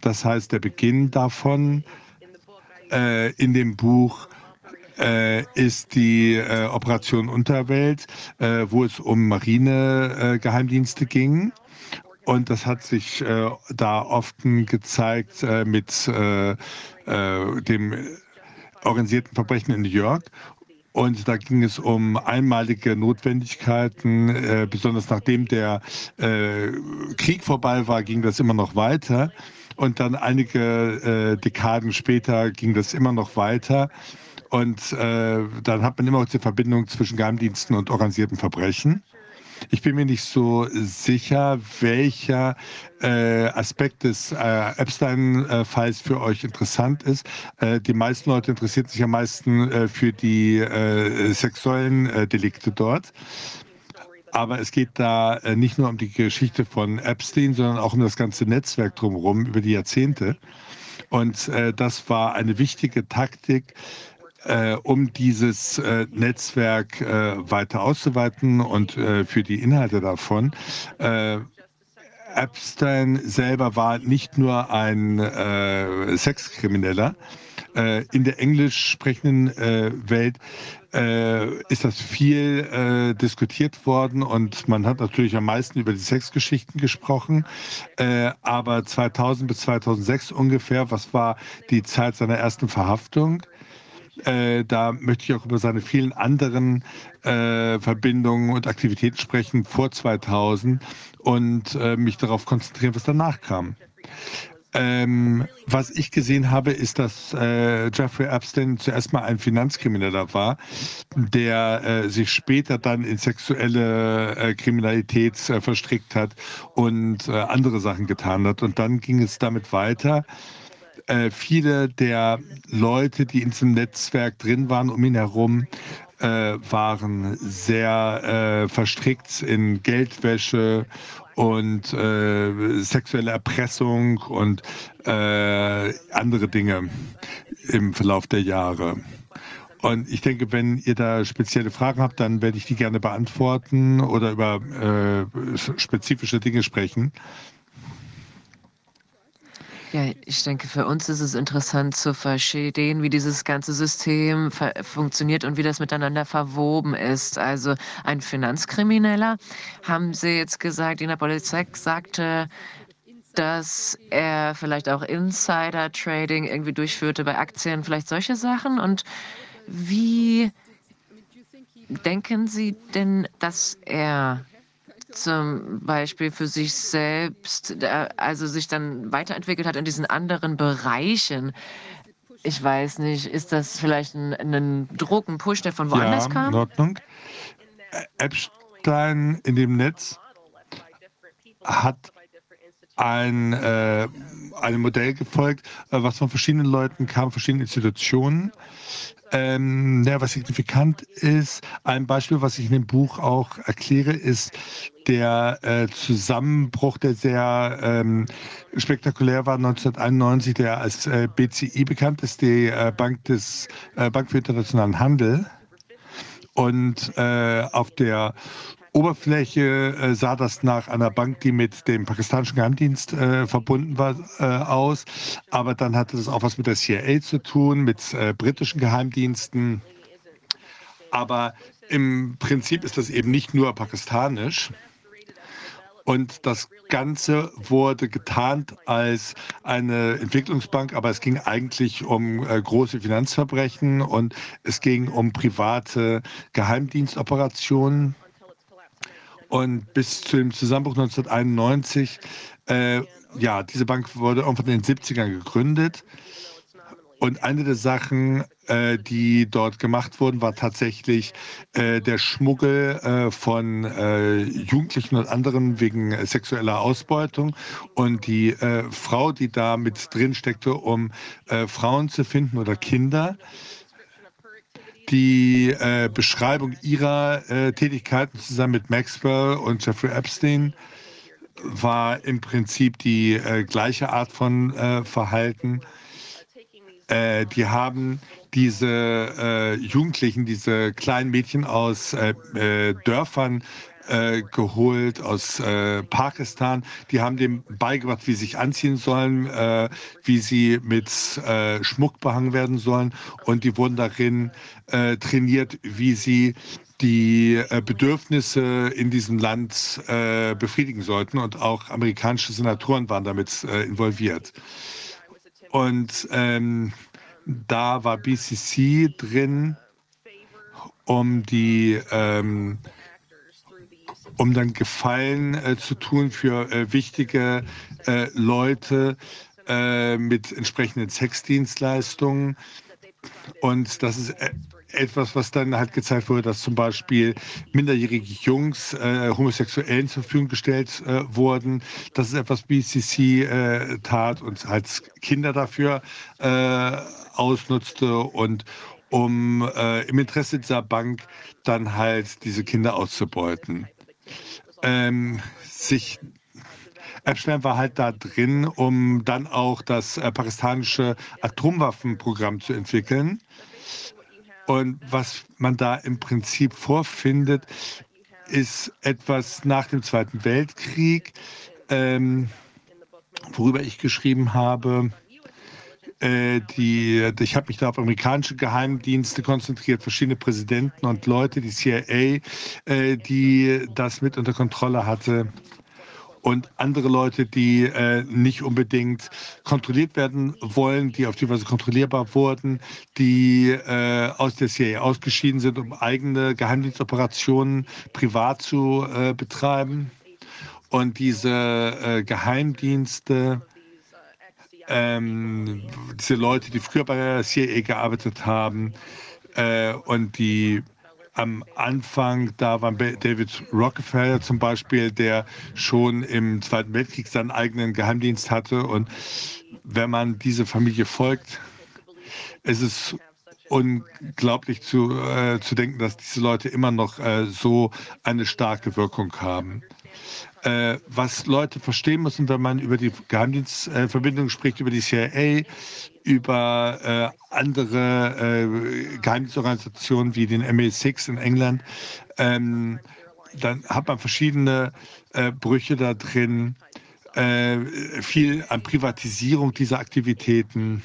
Das heißt, der Beginn davon äh, in dem Buch äh, ist die äh, Operation Unterwelt, äh, wo es um Marinegeheimdienste ging. Und das hat sich äh, da oft gezeigt äh, mit dem organisierten Verbrechen in New York. Und da ging es um einmalige Notwendigkeiten. Äh, besonders nachdem der äh, Krieg vorbei war, ging das immer noch weiter. Und dann einige äh, Dekaden später ging das immer noch weiter. Und äh, dann hat man immer noch die Verbindung zwischen Geheimdiensten und organisiertem Verbrechen. Ich bin mir nicht so sicher, welcher äh, Aspekt des äh, Epstein-Falls für euch interessant ist. Äh, die meisten Leute interessieren sich am meisten äh, für die äh, sexuellen äh, Delikte dort. Aber es geht da nicht nur um die Geschichte von Epstein, sondern auch um das ganze Netzwerk drumherum über die Jahrzehnte. Und das war eine wichtige Taktik, äh, um dieses äh, Netzwerk äh, weiter auszuweiten und äh, für die Inhalte davon. Äh, Epstein selber war nicht nur ein äh, Sexkrimineller. in der englisch sprechenden Welt ist das viel diskutiert worden und man hat natürlich am meisten über die Sexgeschichten gesprochen. aber 2000 bis 2006 ungefähr, was war die Zeit seiner ersten Verhaftung? Äh, da möchte ich auch über seine vielen anderen äh, Verbindungen und Aktivitäten sprechen vor 2000 und äh, mich darauf konzentrieren, was danach kam. Ähm, was ich gesehen habe, ist, dass äh, Jeffrey Epstein zuerst mal ein Finanzkrimineller war, der äh, sich später dann in sexuelle äh, Kriminalität verstrickt hat und andere Sachen getan hat. Und dann ging es damit weiter äh, viele der Leute, die in diesem Netzwerk drin waren, um ihn herum, äh, waren sehr äh, verstrickt in Geldwäsche und äh, sexuelle Erpressung und äh, andere Dinge im Verlauf der Jahre. Und ich denke, wenn ihr da spezielle Fragen habt, dann werde ich die gerne beantworten oder über äh, spezifische Dinge sprechen. Ja, ich denke, für uns ist es interessant zu verstehen, wie dieses ganze System funktioniert und wie das miteinander verwoben ist. Also ein Finanzkrimineller, haben Sie jetzt gesagt, Ina Polizei sagte, dass er vielleicht auch Insider-Trading irgendwie durchführte bei Aktien, vielleicht solche Sachen. Und wie denken Sie denn, dass er zum Beispiel für sich selbst, also sich dann weiterentwickelt hat in diesen anderen Bereichen. Ich weiß nicht, ist das vielleicht ein, ein Druck, ein Push, der von woanders ja, kam? in Ordnung. Epstein in dem Netz hat ein, äh, ein Modell gefolgt, äh, was von verschiedenen Leuten kam, verschiedenen Institutionen. Ähm, ja, was signifikant ist, ein Beispiel, was ich in dem Buch auch erkläre, ist der äh, Zusammenbruch, der sehr ähm, spektakulär war 1991, der als äh, BCI bekannt ist, die äh, Bank des äh, Bank für internationalen Handel. Und äh, auf der Oberfläche äh, sah das nach einer Bank, die mit dem pakistanischen Geheimdienst äh, verbunden war, äh, aus. Aber dann hatte das auch was mit der CIA zu tun, mit äh, britischen Geheimdiensten. Aber im Prinzip ist das eben nicht nur pakistanisch. Und das Ganze wurde getarnt als eine Entwicklungsbank, aber es ging eigentlich um äh, große Finanzverbrechen und es ging um private Geheimdienstoperationen und bis zu dem Zusammenbruch 1991, äh, ja, diese Bank wurde irgendwann in den 70ern gegründet. Und eine der Sachen, äh, die dort gemacht wurden, war tatsächlich äh, der Schmuggel äh, von äh, Jugendlichen und anderen wegen sexueller Ausbeutung. Und die äh, Frau, die da mit drin steckte, um äh, Frauen zu finden oder Kinder, die äh, Beschreibung ihrer äh, Tätigkeiten zusammen mit Maxwell und Jeffrey Epstein war im Prinzip die äh, gleiche Art von äh, Verhalten. Äh, die haben diese äh, Jugendlichen, diese kleinen Mädchen aus Dörfern äh, geholt aus äh, Pakistan. Die haben dem beigebracht, wie sie sich anziehen sollen, äh, wie sie mit äh, Schmuck behangen werden sollen. Und die wurden darin äh, trainiert, wie sie die Bedürfnisse in diesem Land befriedigen sollten. Und auch amerikanische Senatoren waren damit involviert. Und ähm, da war BCC drin, um die ähm, um dann Gefallen äh, zu tun für äh, wichtige äh, Leute äh, mit entsprechenden Sexdienstleistungen. Und das ist äh, etwas, was dann halt gezeigt wurde, dass zum Beispiel minderjährige Jungs äh, Homosexuellen zur Verfügung gestellt äh, wurden. Das ist etwas, BCC äh, tat und als Kinder dafür äh, ausnutzte und um im Interesse dieser Bank dann halt diese Kinder auszubeuten ähm, sich Epstein war halt da drin, um dann auch das äh, pakistanische Atomwaffenprogramm zu entwickeln. Und was man da im Prinzip vorfindet, ist etwas nach dem Zweiten Weltkrieg, ähm, worüber ich geschrieben habe. Äh, die, ich habe mich da auf amerikanische Geheimdienste konzentriert, verschiedene Präsidenten und Leute, die CIA, äh, die das mit unter Kontrolle hatte und andere Leute, die äh, nicht unbedingt kontrolliert werden wollen, die auf die Weise kontrollierbar wurden, die äh, aus der CIA ausgeschieden sind, um eigene Geheimdienstoperationen privat zu äh, betreiben. Und diese äh, Geheimdienste, ähm, diese Leute, die früher bei der CIA gearbeitet haben äh, und die am Anfang, da war David Rockefeller zum Beispiel, der schon im Zweiten Weltkrieg seinen eigenen Geheimdienst hatte. Und wenn man diese Familie folgt, ist es unglaublich zu, äh, zu denken, dass diese Leute immer noch äh, so eine starke Wirkung haben. Äh, was Leute verstehen müssen, wenn man über die Geheimdienstverbindung spricht, über die CIA, über äh, andere äh, Geheimdienstorganisationen wie den MI6 in England, ähm, dann hat man verschiedene äh, Brüche da drin, äh, viel an Privatisierung dieser Aktivitäten.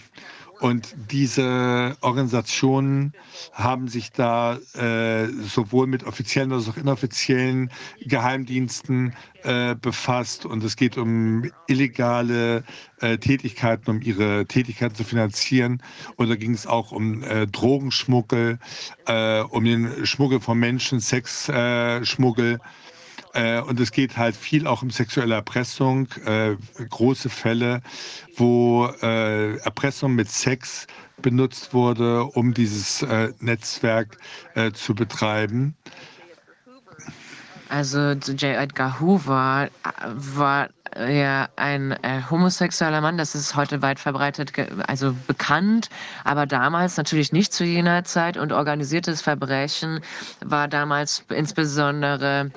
Und diese Organisationen haben sich da äh, sowohl mit offiziellen als auch inoffiziellen Geheimdiensten äh, befasst. Und es geht um illegale äh, Tätigkeiten, um ihre Tätigkeiten zu finanzieren. Und da ging es auch um äh, Drogenschmuggel, äh, um den Schmuggel von Menschen, Sexschmuggel. Äh, und es geht halt viel auch um sexuelle Erpressung, äh, große Fälle, wo äh, Erpressung mit Sex benutzt wurde, um dieses äh, Netzwerk äh, zu betreiben. Also J. Edgar Hoover war ja ein äh, homosexueller Mann, das ist heute weit verbreitet, also bekannt, aber damals natürlich nicht zu jener Zeit und organisiertes Verbrechen war damals insbesondere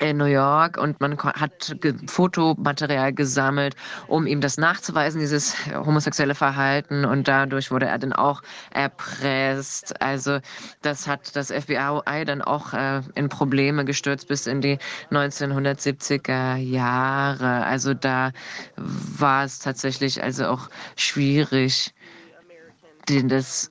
in New York und man hat Fotomaterial gesammelt, um ihm das nachzuweisen, dieses homosexuelle Verhalten und dadurch wurde er dann auch erpresst. Also das hat das FBI dann auch äh, in Probleme gestürzt bis in die 1970er Jahre. Also da war es tatsächlich also auch schwierig, den das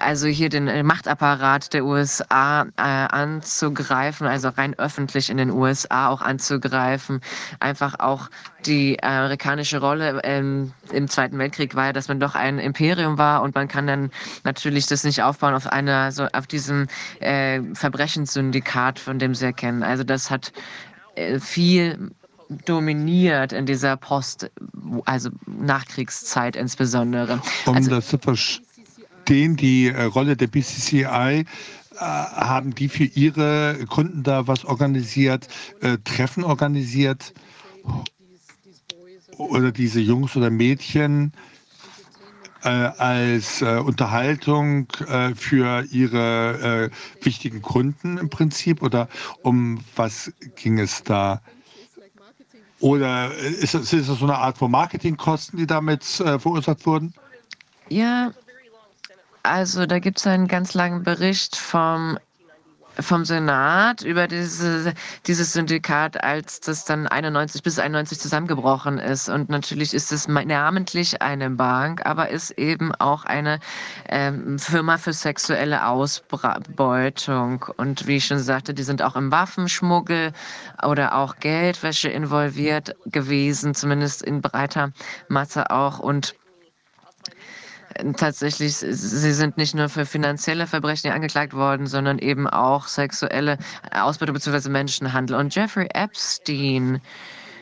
also hier den äh, Machtapparat der USA äh, anzugreifen, also rein öffentlich in den USA auch anzugreifen. Einfach auch die amerikanische Rolle ähm, im Zweiten Weltkrieg war ja, dass man doch ein Imperium war und man kann dann natürlich das nicht aufbauen auf einer, so auf diesem äh, Verbrechenssyndikat, von dem Sie erkennen. Also das hat äh, viel dominiert in dieser Post, also Nachkriegszeit insbesondere. Um also, das zu verstehen verstehen die äh, Rolle der BCCI? Äh, haben die für ihre Kunden da was organisiert, äh, Treffen organisiert? Oder diese Jungs oder Mädchen äh, als äh, Unterhaltung äh, für ihre wichtigen Kunden im Prinzip? Oder um was ging es da? Oder ist das, ist das so eine Art von Marketingkosten, die damit verursacht wurden? Ja, also da gibt es einen ganz langen Bericht vom vom Senat über diese, dieses Syndikat, als das dann 91 bis 91 zusammengebrochen ist. Und natürlich ist es namentlich eine Bank, aber ist eben auch eine ähm, Firma für sexuelle Ausbeutung. Und wie ich schon sagte, die sind auch im Waffenschmuggel oder auch Geldwäsche involviert gewesen, zumindest in breiter Masse auch. Und tatsächlich, sie sind nicht nur für finanzielle Verbrechen angeklagt worden, sondern eben auch sexuelle Ausbeutung bzw. Menschenhandel. Und Jeffrey Epstein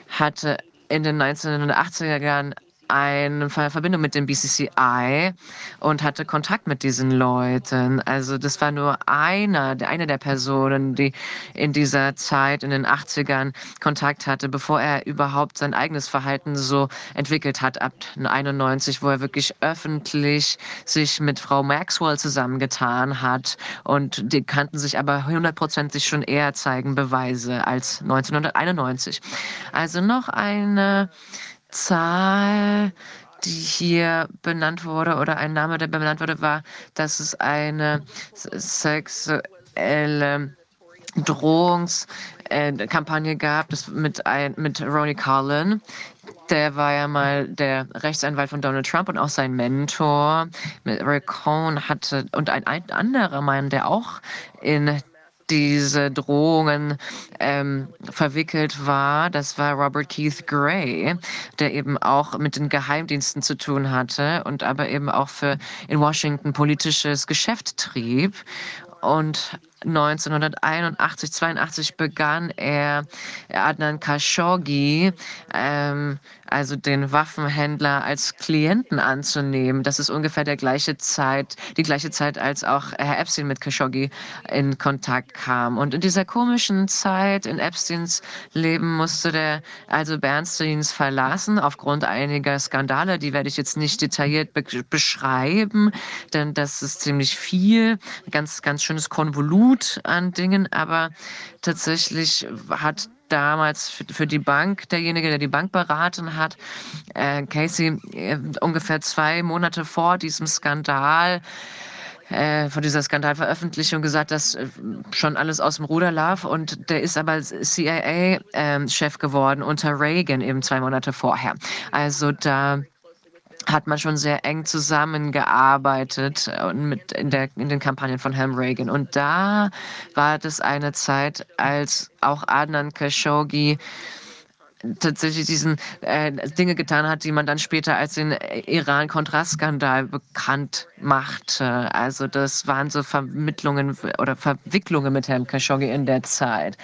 hatte in den 1980er Jahren eine Verbindung mit dem BCCI und hatte Kontakt mit diesen Leuten. Also das war nur einer, eine der Personen, die in dieser Zeit in den 80ern Kontakt hatte, bevor er überhaupt sein eigenes Verhalten so entwickelt hat ab 91, wo er wirklich öffentlich sich mit Frau Maxwell zusammengetan hat und die kannten sich aber hundertprozentig schon eher zeigen Beweise als 1991. Also noch eine Zahl, die hier benannt wurde oder ein Name, der benannt wurde, war, dass es eine sexuelle Drohungskampagne gab, das mit, ein, mit Ronnie Carlin. Der war ja mal der Rechtsanwalt von Donald Trump und auch sein Mentor. Rick Cohn hatte und ein, ein anderer Mann, der auch in diese Drohungen ähm, verwickelt war, das war Robert Keith Gray, der eben auch mit den Geheimdiensten zu tun hatte und aber eben auch für in Washington politisches Geschäft trieb. Und 1981, 82 begann er Adnan Khashoggi, ähm, also den Waffenhändler, als Klienten anzunehmen. Das ist ungefähr der gleiche Zeit, die gleiche Zeit, als auch Herr Epstein mit Khashoggi in Kontakt kam. Und in dieser komischen Zeit in Epsteins Leben musste der also Bernsteins verlassen aufgrund einiger Skandale. Die werde ich jetzt nicht detailliert be beschreiben, denn das ist ziemlich viel, ganz ganz schönes Konvolut an Dingen. Aber tatsächlich hat damals für, die Bank, derjenige, der die Bank beraten hat, äh, Casey, äh, ungefähr zwei Monate vor diesem Skandal, äh, vor dieser Skandalveröffentlichung gesagt, dass äh, schon alles aus dem Ruder lief. Und der ist aber CIA-Chef ähm, geworden unter Reagan eben zwei Monate vorher. Also da hat man schon sehr eng zusammengearbeitet äh, mit in, der, in den Kampagnen von Herrn Reagan. Und da war das eine Zeit, als auch Adnan Khashoggi tatsächlich diesen äh, Dinge getan hat, die man dann später als den Iran-Contra-Skandal bekannt machte. Also das waren so Vermittlungen oder Verwicklungen mit Herrn Khashoggi in der Zeit.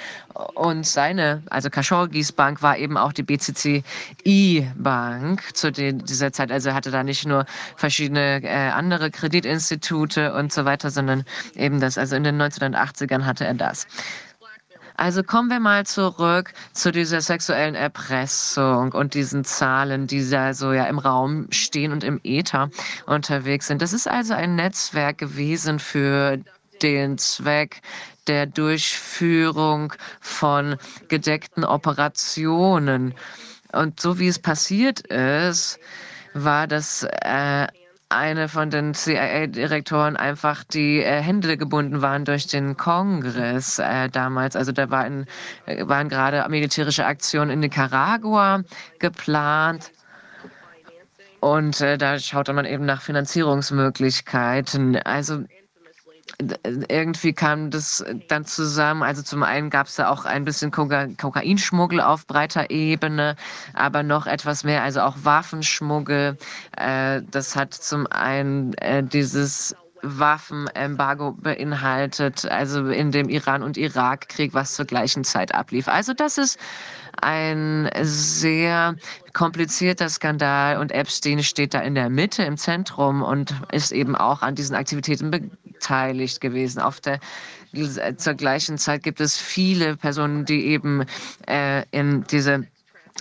Und seine, also Khashoggis Bank war eben auch die BCCI-Bank zu dieser Zeit. Also er hatte da nicht nur verschiedene äh, andere Kreditinstitute und so weiter, sondern eben das. Also in den 1980ern hatte er das. Also kommen wir mal zurück zu dieser sexuellen Erpressung und diesen Zahlen, die da so ja im Raum stehen und im Äther unterwegs sind. Das ist also ein Netzwerk gewesen für den Zweck der Durchführung von gedeckten Operationen. Und so wie es passiert ist, war das äh, eine von den CIA-Direktoren einfach die äh, Hände gebunden waren durch den Kongress äh, damals. Also da war in, äh, waren gerade militärische Aktionen in Nicaragua geplant. Und äh, da schaute man eben nach Finanzierungsmöglichkeiten. Also irgendwie kam das dann zusammen. Also zum einen gab es da auch ein bisschen Koka Kokainschmuggel auf breiter Ebene, aber noch etwas mehr, also auch Waffenschmuggel. Äh, das hat zum einen äh, dieses Waffenembargo beinhaltet, also in dem Iran- und Irakkrieg, was zur gleichen Zeit ablief. Also das ist ein sehr komplizierter Skandal und Epstein steht da in der Mitte, im Zentrum und ist eben auch an diesen Aktivitäten beteiligt gewesen. Auf der zur gleichen Zeit gibt es viele Personen, die eben äh, in diese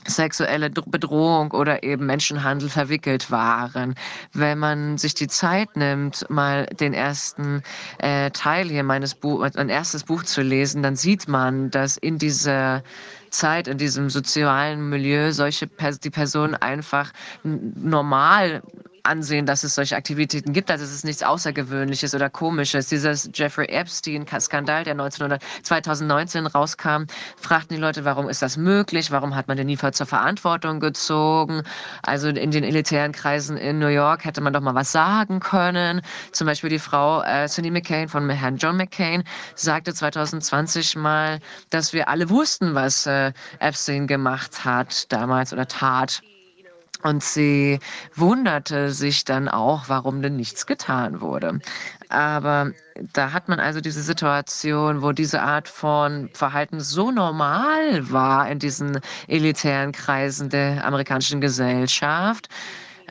sexuelle Bedrohung oder eben Menschenhandel verwickelt waren. Wenn man sich die Zeit nimmt, mal den ersten äh, Teil hier meines Buches, ein erstes Buch zu lesen, dann sieht man, dass in dieser Zeit, in diesem sozialen Milieu solche die Personen einfach normal ansehen, dass es solche Aktivitäten gibt. Also es ist nichts Außergewöhnliches oder Komisches. Dieser Jeffrey Epstein-Skandal, der 1900, 2019 rauskam, fragten die Leute, warum ist das möglich? Warum hat man den nie zur Verantwortung gezogen? Also in den elitären Kreisen in New York hätte man doch mal was sagen können. Zum Beispiel die Frau äh, Cindy McCain von Herrn John McCain sagte 2020 mal, dass wir alle wussten, was äh, Epstein gemacht hat damals oder tat. Und sie wunderte sich dann auch, warum denn nichts getan wurde. Aber da hat man also diese Situation, wo diese Art von Verhalten so normal war in diesen elitären Kreisen der amerikanischen Gesellschaft,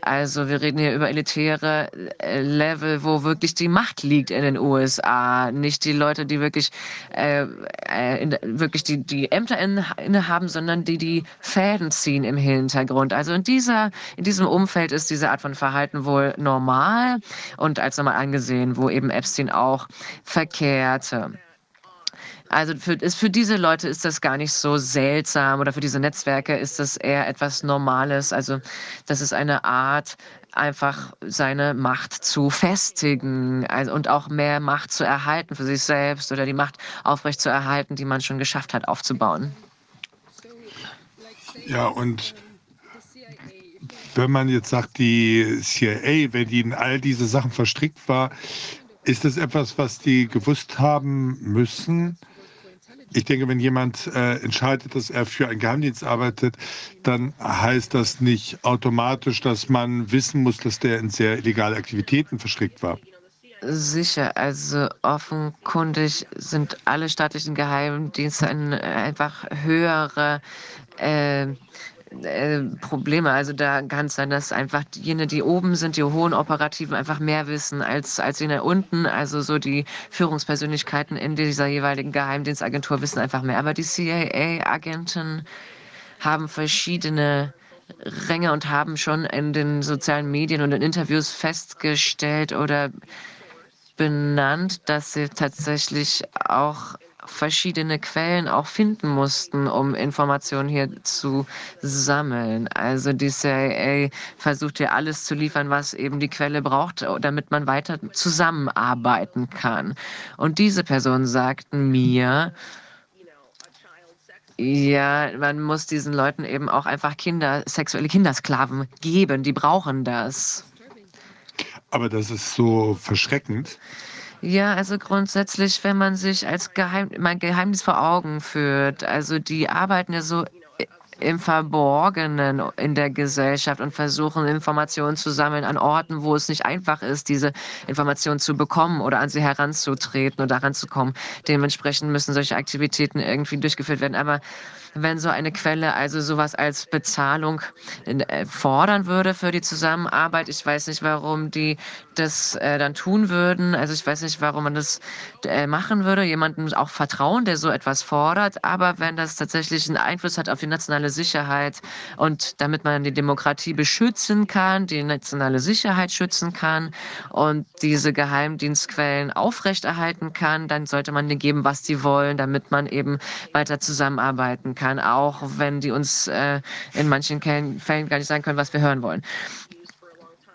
also wir reden hier über elitäre äh, Level, wo wirklich die Macht liegt in den USA. Nicht die Leute, die wirklich, äh, äh in, wirklich die, die Ämter innehaben, sondern die die Fäden ziehen im Hintergrund. Also in, dieser, in diesem Umfeld ist diese Art von Verhalten wohl normal und als normal angesehen, wo eben Epstein auch verkehrte. Also für, ist, für diese Leute ist das gar nicht so seltsam oder für diese Netzwerke ist das eher etwas Normales. Also das ist eine Art, einfach seine Macht zu festigen also, und auch mehr Macht zu erhalten für sich selbst oder die Macht aufrecht zu erhalten, die man schon geschafft hat aufzubauen. Ja, und wenn man jetzt sagt, die CIA, wenn die in all diese Sachen verstrickt war, ist das etwas, was die gewusst haben müssen? Ich denke, wenn jemand äh, entscheidet, dass er für einen Geheimdienst arbeitet, dann heißt das nicht automatisch, dass man wissen muss, dass der in sehr illegale Aktivitäten verstrickt war. Sicher, also offenkundig sind alle staatlichen Geheimdienste ein, einfach höhere äh, äh, Probleme. Also da kann es sein, dass einfach jene, die oben sind, die hohen Operativen, einfach mehr wissen als, als jene unten. Also so die Führungspersönlichkeiten in dieser jeweiligen Geheimdienstagentur wissen einfach mehr. Aber die CIA-Agenten haben verschiedene Ränge und haben schon in den sozialen Medien und in Interviews festgestellt oder benannt, dass sie tatsächlich auch verschiedene Quellen auch finden mussten, um Informationen hier zu sammeln. Also die CIA versucht hier alles zu liefern, was eben die Quelle braucht, damit man weiter zusammenarbeiten kann. Und diese Personen sagten mir, ja, man muss diesen Leuten eben auch einfach Kinder, sexuelle Kindersklaven geben. Die brauchen das. Aber das ist so verschreckend. Ja, also grundsätzlich, wenn man sich als Geheim mein Geheimnis vor Augen führt, also die arbeiten ja so im Verborgenen in der Gesellschaft und versuchen Informationen zu sammeln an Orten, wo es nicht einfach ist, diese Informationen zu bekommen oder an sie heranzutreten oder heranzukommen. Dementsprechend müssen solche Aktivitäten irgendwie durchgeführt werden. Aber wenn so eine Quelle also sowas als Bezahlung äh, fordern würde für die Zusammenarbeit. Ich weiß nicht, warum die das äh, dann tun würden. Also ich weiß nicht, warum man das äh, machen würde. Jemandem auch vertrauen, der so etwas fordert. Aber wenn das tatsächlich einen Einfluss hat auf die nationale Sicherheit und damit man die Demokratie beschützen kann, die nationale Sicherheit schützen kann und diese Geheimdienstquellen aufrechterhalten kann, dann sollte man denen geben, was sie wollen, damit man eben weiter zusammenarbeiten kann, auch wenn die uns äh, in manchen Fällen gar nicht sagen können, was wir hören wollen.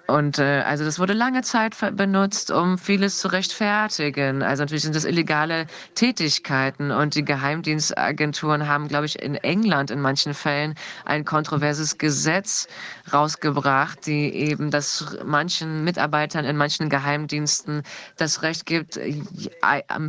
Und äh, also das wurde lange Zeit benutzt, um vieles zu rechtfertigen. Also natürlich sind das illegale Tätigkeiten und die Geheimdienstagenturen haben, glaube ich, in England in manchen Fällen ein kontroverses Gesetz rausgebracht, die eben das manchen Mitarbeitern in manchen Geheimdiensten das Recht gibt,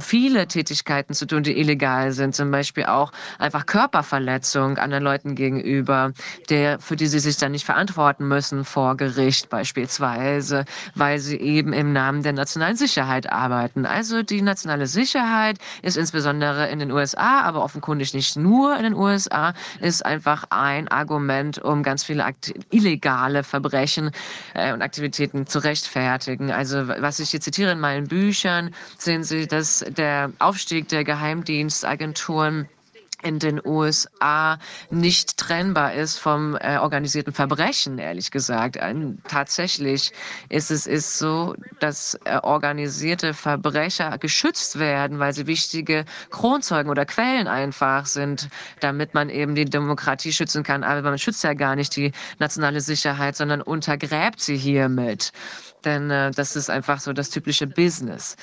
viele Tätigkeiten zu tun, die illegal sind. Zum Beispiel auch einfach Körperverletzung anderen Leuten gegenüber, der, für die sie sich dann nicht verantworten müssen vor Gericht beispielsweise beispielsweise, weil sie eben im Namen der nationalen Sicherheit arbeiten. Also die nationale Sicherheit ist insbesondere in den USA, aber offenkundig nicht nur in den USA, ist einfach ein Argument, um ganz viele illegale Verbrechen äh, und Aktivitäten zu rechtfertigen. Also was ich hier zitiere in meinen Büchern, sehen Sie, dass der Aufstieg der Geheimdienstagenturen in den USA nicht trennbar ist vom äh, organisierten Verbrechen, ehrlich gesagt. Ein, tatsächlich ist es ist so, dass äh, organisierte Verbrecher geschützt werden, weil sie wichtige Kronzeugen oder Quellen einfach sind, damit man eben die Demokratie schützen kann. Aber man schützt ja gar nicht die nationale Sicherheit, sondern untergräbt sie hiermit. Denn äh, das ist einfach so das typische Business.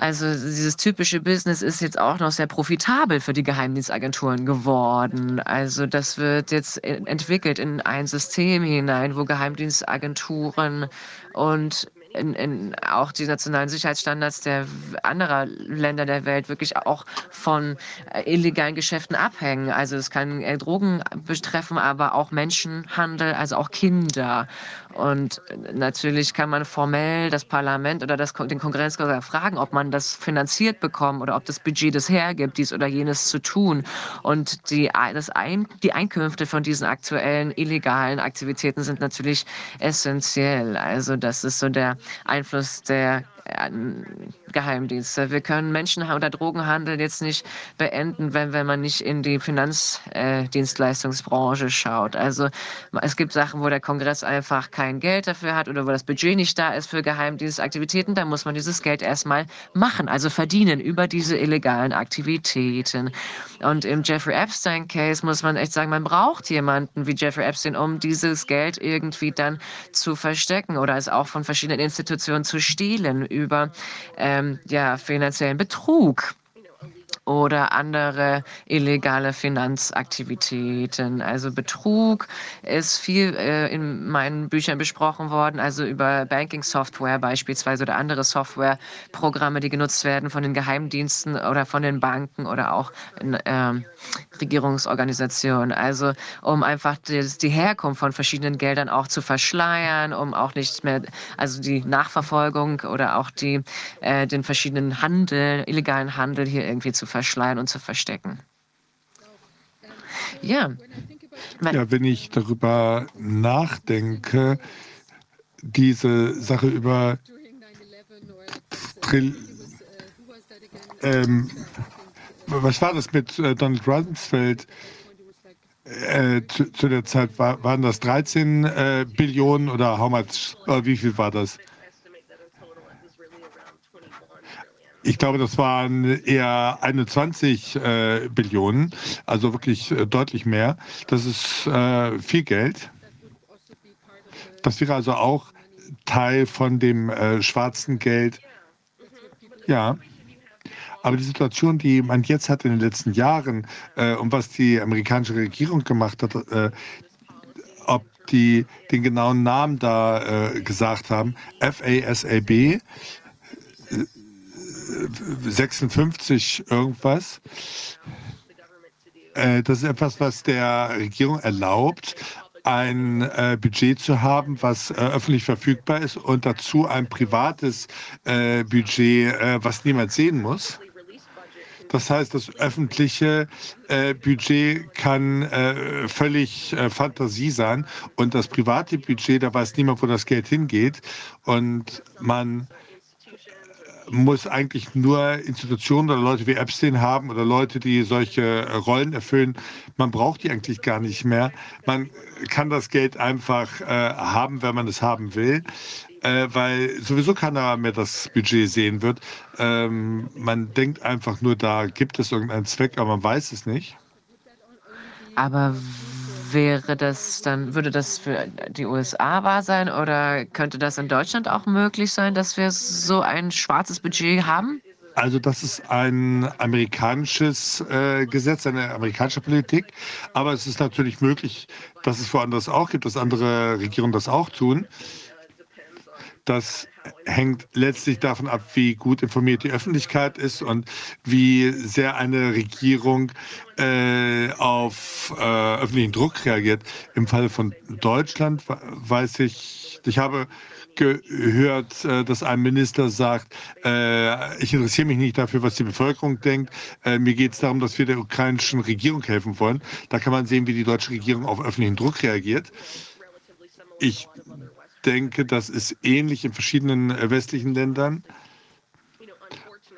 Also dieses typische Business ist jetzt auch noch sehr profitabel für die Geheimdienstagenturen geworden. Also das wird jetzt entwickelt in ein System hinein, wo Geheimdienstagenturen und in, in auch die nationalen Sicherheitsstandards der anderer Länder der Welt wirklich auch von äh, illegalen Geschäften abhängen. Also es kann äh, Drogen betreffen, aber auch Menschenhandel, also auch Kinder. Und natürlich kann man formell das Parlament oder das, den Kongress fragen, ob man das finanziert bekommt oder ob das Budget das hergibt, dies oder jenes zu tun. Und die, das Ein, die Einkünfte von diesen aktuellen illegalen Aktivitäten sind natürlich essentiell. Also das ist so der Einfluss der Geheimdienste. Wir können Menschen- oder Drogenhandel jetzt nicht beenden, wenn, wenn man nicht in die Finanzdienstleistungsbranche äh, schaut. Also es gibt Sachen, wo der Kongress einfach kein Geld dafür hat oder wo das Budget nicht da ist für Geheimdienstaktivitäten. Da muss man dieses Geld erstmal machen, also verdienen über diese illegalen Aktivitäten. Und im Jeffrey Epstein-Case muss man echt sagen, man braucht jemanden wie Jeffrey Epstein, um dieses Geld irgendwie dann zu verstecken oder es auch von verschiedenen Institutionen zu stehlen über ähm, ja, finanziellen Betrug oder andere illegale Finanzaktivitäten. Also Betrug ist viel äh, in meinen Büchern besprochen worden, also über Banking-Software beispielsweise oder andere Softwareprogramme, die genutzt werden von den Geheimdiensten oder von den Banken oder auch in, äh, Regierungsorganisationen. Also um einfach die, die Herkunft von verschiedenen Geldern auch zu verschleiern, um auch nicht mehr, also die Nachverfolgung oder auch die, äh, den verschiedenen Handel, illegalen Handel hier irgendwie zu verschleiern verschleiern und zu verstecken. Ja. Ja, wenn ich darüber nachdenke, diese Sache über Trill ähm, was war das mit äh, Donald Rumsfeld? Äh, zu, zu, der Zeit war, waren das 13 äh, Billionen oder how much, äh, wie viel war das? Ich glaube, das waren eher 21 äh, Billionen, also wirklich äh, deutlich mehr. Das ist äh, viel Geld. Das wäre also auch Teil von dem äh, schwarzen Geld. Ja. Aber die Situation, die man jetzt hat in den letzten Jahren äh, und was die amerikanische Regierung gemacht hat, äh, ob die den genauen Namen da gesagt haben, FASAB, 56 irgendwas. Äh, das ist etwas, was der Regierung erlaubt, ein äh, Budget zu haben, was äh, öffentlich verfügbar ist und dazu ein privates äh, Budget, äh, was niemand sehen muss. Das heißt, das öffentliche äh, Budget kann völlig Fantasie sein und das private Budget, da weiß niemand, wo das Geld hingeht und man muss eigentlich nur Institutionen oder Leute wie Epstein haben oder Leute, die solche Rollen erfüllen. Man braucht die eigentlich gar nicht mehr. Man kann das Geld einfach äh, haben, wenn man es haben will. Äh, weil sowieso keiner mehr das Budget sehen wird. Ähm, man denkt einfach nur, da gibt es irgendeinen Zweck, aber man weiß es nicht. Aber Wäre das dann, würde das für die USA wahr sein oder könnte das in Deutschland auch möglich sein, dass wir so ein schwarzes Budget haben? Also das ist ein amerikanisches äh, Gesetz, eine amerikanische Politik. Aber es ist natürlich möglich, dass es woanders auch gibt, dass andere Regierungen das auch tun. Das hängt letztlich davon ab, wie gut informiert die Öffentlichkeit ist und wie sehr eine Regierung äh, auf äh, öffentlichen Druck reagiert. Im Fall von Deutschland weiß ich, ich habe gehört, äh, dass ein Minister sagt, äh, ich interessiere mich nicht dafür, was die Bevölkerung denkt. Äh, mir geht es darum, dass wir der ukrainischen Regierung helfen wollen. Da kann man sehen, wie die deutsche Regierung auf öffentlichen Druck reagiert. Ich denke, das ist ähnlich in verschiedenen äh, westlichen Ländern.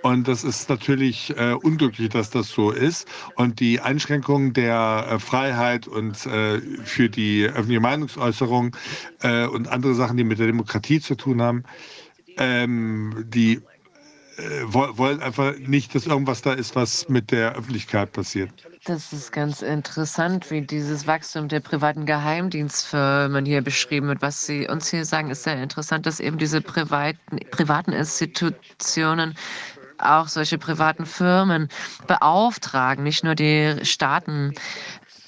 Und das ist natürlich äh, unglücklich, dass das so ist. Und die Einschränkungen der äh, Freiheit und äh, für die öffentliche Meinungsäußerung äh, und andere Sachen, die mit der Demokratie zu tun haben, ähm, die wollen einfach nicht, dass irgendwas da ist, was mit der Öffentlichkeit passiert. Das ist ganz interessant, wie dieses Wachstum der privaten Geheimdienstfirmen hier beschrieben wird. Was Sie uns hier sagen, ist sehr interessant, dass eben diese privaten, privaten Institutionen auch solche privaten Firmen beauftragen, nicht nur die Staaten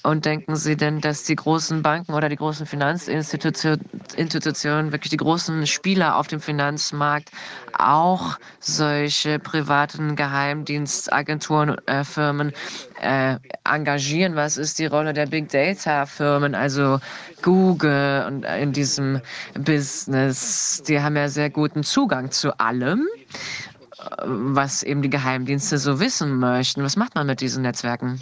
und denken Sie denn, dass die großen Banken oder die großen Finanzinstitutionen, wirklich die großen Spieler auf dem Finanzmarkt, auch solche privaten Geheimdienstagenturen, äh, Firmen äh, engagieren? Was ist die Rolle der Big Data Firmen, also Google und äh, in diesem Business? Die haben ja sehr guten Zugang zu allem äh, was eben die Geheimdienste so wissen möchten. Was macht man mit diesen Netzwerken?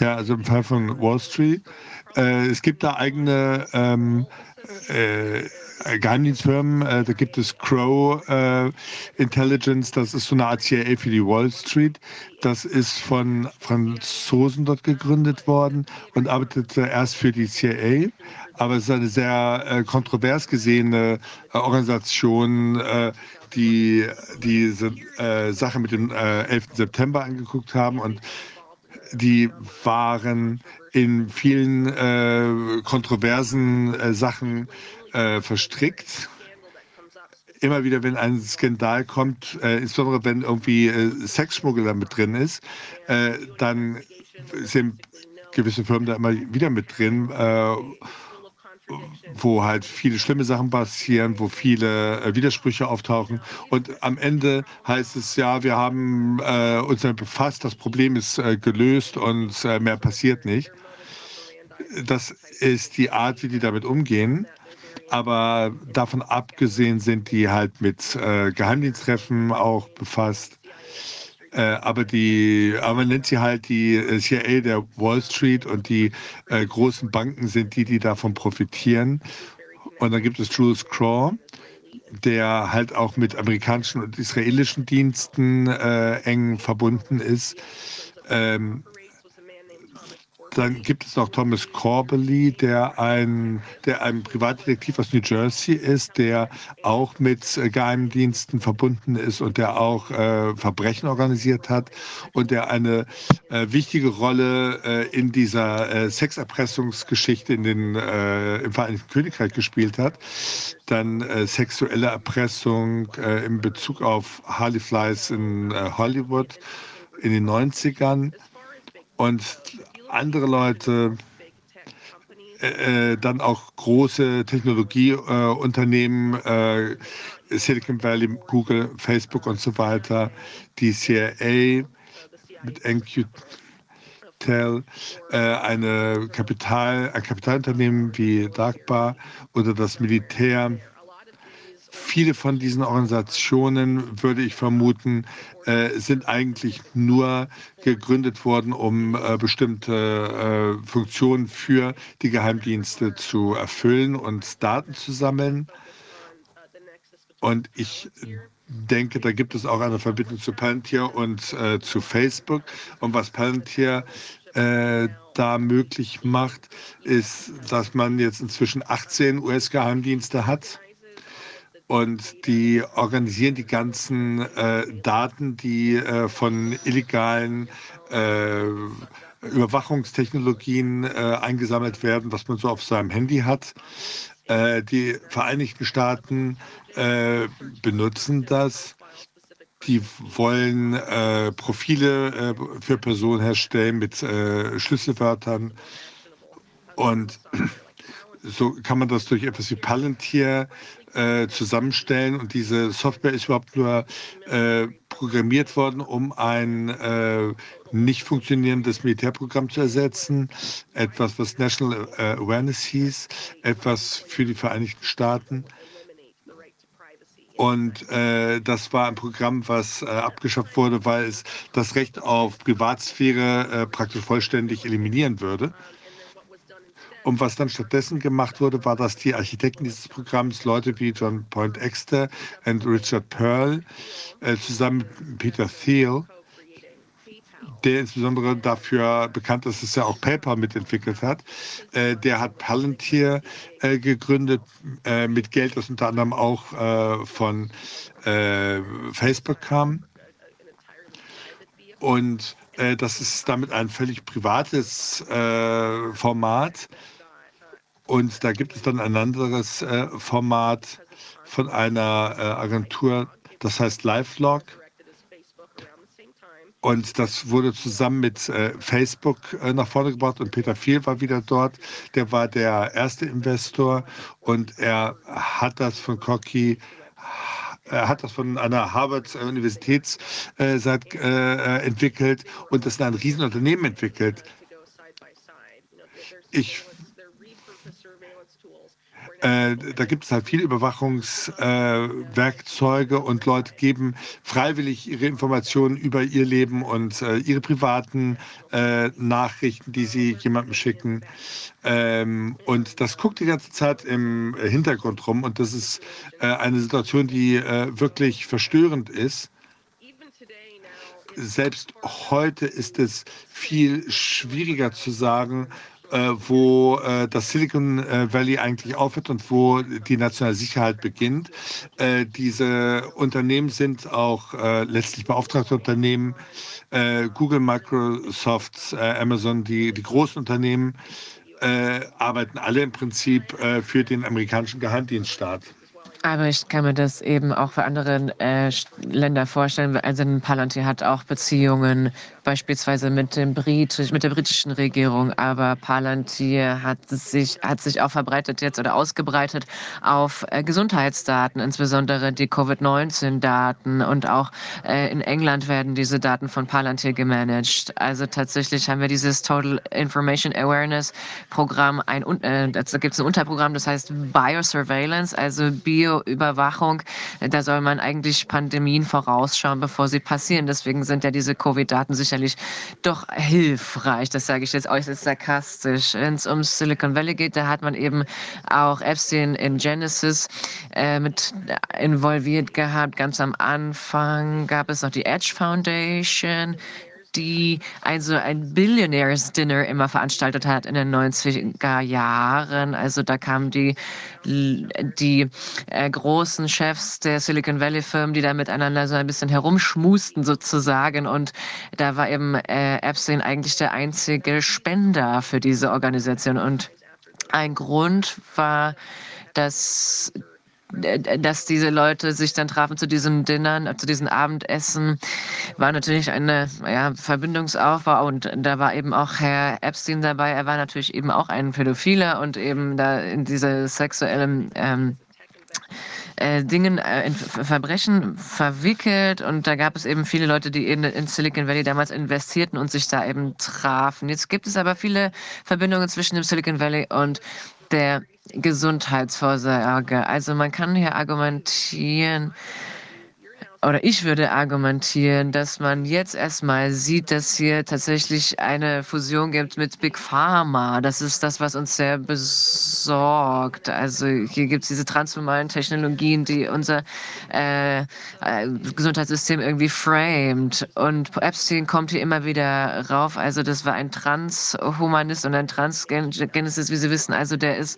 Ja, also im Fall von Wall Street. Äh, es gibt da eigene ähm, äh, äh, Geheimdienstfirmen. Äh, da gibt es Crow äh, Intelligence, das ist so eine Art CIA für die Wall Street. Das ist von Franzosen dort gegründet worden und arbeitete erst für die CIA. Aber es ist eine sehr äh, kontrovers gesehene äh, Organisation, äh, die diese Sache mit dem 11. September angeguckt haben und die waren in vielen äh, kontroversen äh, Sachen äh, verstrickt. Immer wieder, wenn ein Skandal kommt, äh, insbesondere wenn irgendwie äh, Sexschmuggel da mit drin ist, äh, dann sind gewisse Firmen da immer wieder mit drin wo halt viele schlimme Sachen passieren, wo viele äh, Widersprüche auftauchen. Und am Ende heißt es ja, wir haben äh, uns damit befasst, das Problem ist äh, gelöst und äh, mehr passiert nicht. Das ist die Art, wie die damit umgehen. Aber davon abgesehen sind die halt mit äh, Geheimdiensttreffen auch befasst. Äh, aber die, aber man nennt sie halt die äh, CIA der Wall Street und die äh, großen Banken sind die, die davon profitieren. Und dann gibt es Jules Craw, der halt auch mit amerikanischen und israelischen Diensten äh, eng verbunden ist. Ähm, dann gibt es noch Thomas Corbely, der ein, der ein Privatdetektiv aus New Jersey ist, der auch mit äh, Geheimdiensten verbunden ist und der auch äh, Verbrechen organisiert hat und der eine äh, wichtige Rolle äh, in dieser äh, Sexerpressungsgeschichte in den, äh, im Vereinigten Königreich gespielt hat. Dann sexuelle Erpressung in Bezug auf Harley Flies in Hollywood in den 90ern und andere Leute, äh, äh, dann auch große Technologieunternehmen, äh, Silicon Valley, Google, Facebook und so weiter, die CIA mit NQTEL, äh, eine Kapital, ein Kapitalunternehmen wie DARPA oder das Militär viele von diesen Organisationen, würde ich vermuten, äh, sind eigentlich nur gegründet worden, um äh, bestimmte äh, Funktionen für die Geheimdienste zu erfüllen und Daten zu sammeln. Und ich denke, da gibt es auch eine Verbindung zu Palantir und äh, zu Facebook. Und was Palantir äh, da möglich macht, ist, dass man jetzt inzwischen 18 US-Geheimdienste hat und die organisieren die ganzen äh, Daten, die äh, von illegalen äh, Überwachungstechnologien äh, eingesammelt werden, was man so auf seinem Handy hat. Äh, die Vereinigten Staaten äh, benutzen das. Die wollen Profile für Personen herstellen mit Schlüsselwörtern. Und so kann man das durch etwas wie Palantir äh, zusammenstellen. Und diese Software ist überhaupt nur äh, programmiert worden, um ein äh, nicht funktionierendes Militärprogramm zu ersetzen. Etwas, was National äh, Awareness hieß, etwas für die Vereinigten Staaten. Und äh, das war ein Programm, was äh, abgeschafft wurde, weil es das Recht auf Privatsphäre äh, praktisch vollständig eliminieren würde. Und was dann stattdessen gemacht wurde, war, dass die Architekten dieses Programms, Leute wie John Poindexter und Richard Pearl, äh, zusammen mit Peter Thiel, der insbesondere dafür bekannt ist, dass er auch PayPal mitentwickelt hat. Äh, der hat Palantir äh, gegründet äh, mit Geld, das unter anderem auch äh, von äh, Facebook kam. Und äh, das ist damit ein völlig privates Format. Und da gibt es dann ein anderes äh, Format von einer äh, Agentur, das heißt LiveLog. Und das wurde zusammen mit äh, Facebook äh, nach vorne gebracht und Peter Thiel war wieder dort. Der war der erste Investor und er hat das von Cocky er hat das von einer Harvard-Universitätsseite äh, entwickelt und das in ein Riesenunternehmen entwickelt. Ich äh, da gibt es halt viele Überwachungswerkzeuge äh, und Leute geben freiwillig ihre Informationen über ihr Leben und äh, ihre privaten äh, Nachrichten, die sie jemandem schicken. Ähm, und das guckt die ganze Zeit im Hintergrund rum und das ist äh, eine Situation, die wirklich verstörend ist selbst heute ist es viel schwieriger zu sagen, äh, wo äh, das Silicon äh, Valley eigentlich aufhört und wo die nationale Sicherheit beginnt. Äh, diese Unternehmen sind auch äh, letztlich beauftragte Unternehmen. Äh, Google, Microsoft, Amazon, die, die großen Unternehmen arbeiten alle im Prinzip für den amerikanischen Geheimdienststaat. Aber ich kann mir das eben auch für andere Länder vorstellen. Also Palantir hat auch Beziehungen beispielsweise mit, dem Britisch, mit der britischen Regierung, aber Palantir hat sich, hat sich auch verbreitet jetzt oder ausgebreitet auf äh, Gesundheitsdaten, insbesondere die Covid-19-Daten und auch äh, in England werden diese Daten von Palantir gemanagt. Also tatsächlich haben wir dieses Total Information Awareness Programm, ein, äh, da gibt es ein Unterprogramm, das heißt Biosurveillance, also Bioüberwachung. Da soll man eigentlich Pandemien vorausschauen, bevor sie passieren. Deswegen sind ja diese Covid-Daten sicher sicherlich doch hilfreich. Das sage ich jetzt äußerst sarkastisch. Wenn es um Silicon Valley geht, da hat man eben auch Epstein in Genesis äh, mit involviert gehabt. Ganz am Anfang gab es noch die Edge Foundation, die also ein Billionaires Dinner immer veranstaltet hat in den 90er Jahren. Also da kamen die, die äh, großen Chefs der Silicon Valley Firmen, die da miteinander so ein bisschen herumschmusten sozusagen. Und da war eben äh, Epstein eigentlich der einzige Spender für diese Organisation. Und ein Grund war, dass dass diese Leute sich dann trafen zu diesem Dinner, zu diesem Abendessen, war natürlich eine ja, Verbindungsaufbau und da war eben auch Herr Epstein dabei. Er war natürlich eben auch ein Pädophiler und eben da in diese sexuellen ähm, äh, Dingen, äh, in Verbrechen verwickelt und da gab es eben viele Leute, die in, in Silicon Valley damals investierten und sich da eben trafen. Jetzt gibt es aber viele Verbindungen zwischen dem Silicon Valley und der Gesundheitsvorsorge. Also man kann hier argumentieren, oder ich würde argumentieren, dass man jetzt erstmal sieht, dass hier tatsächlich eine Fusion gibt mit Big Pharma. Das ist das, was uns sehr besorgt. Also hier gibt es diese transformalen Technologien, die unser äh, äh, Gesundheitssystem irgendwie framed. Und Epstein kommt hier immer wieder rauf. Also das war ein Transhumanist und ein Transgenesis, wie Sie wissen. Also der ist,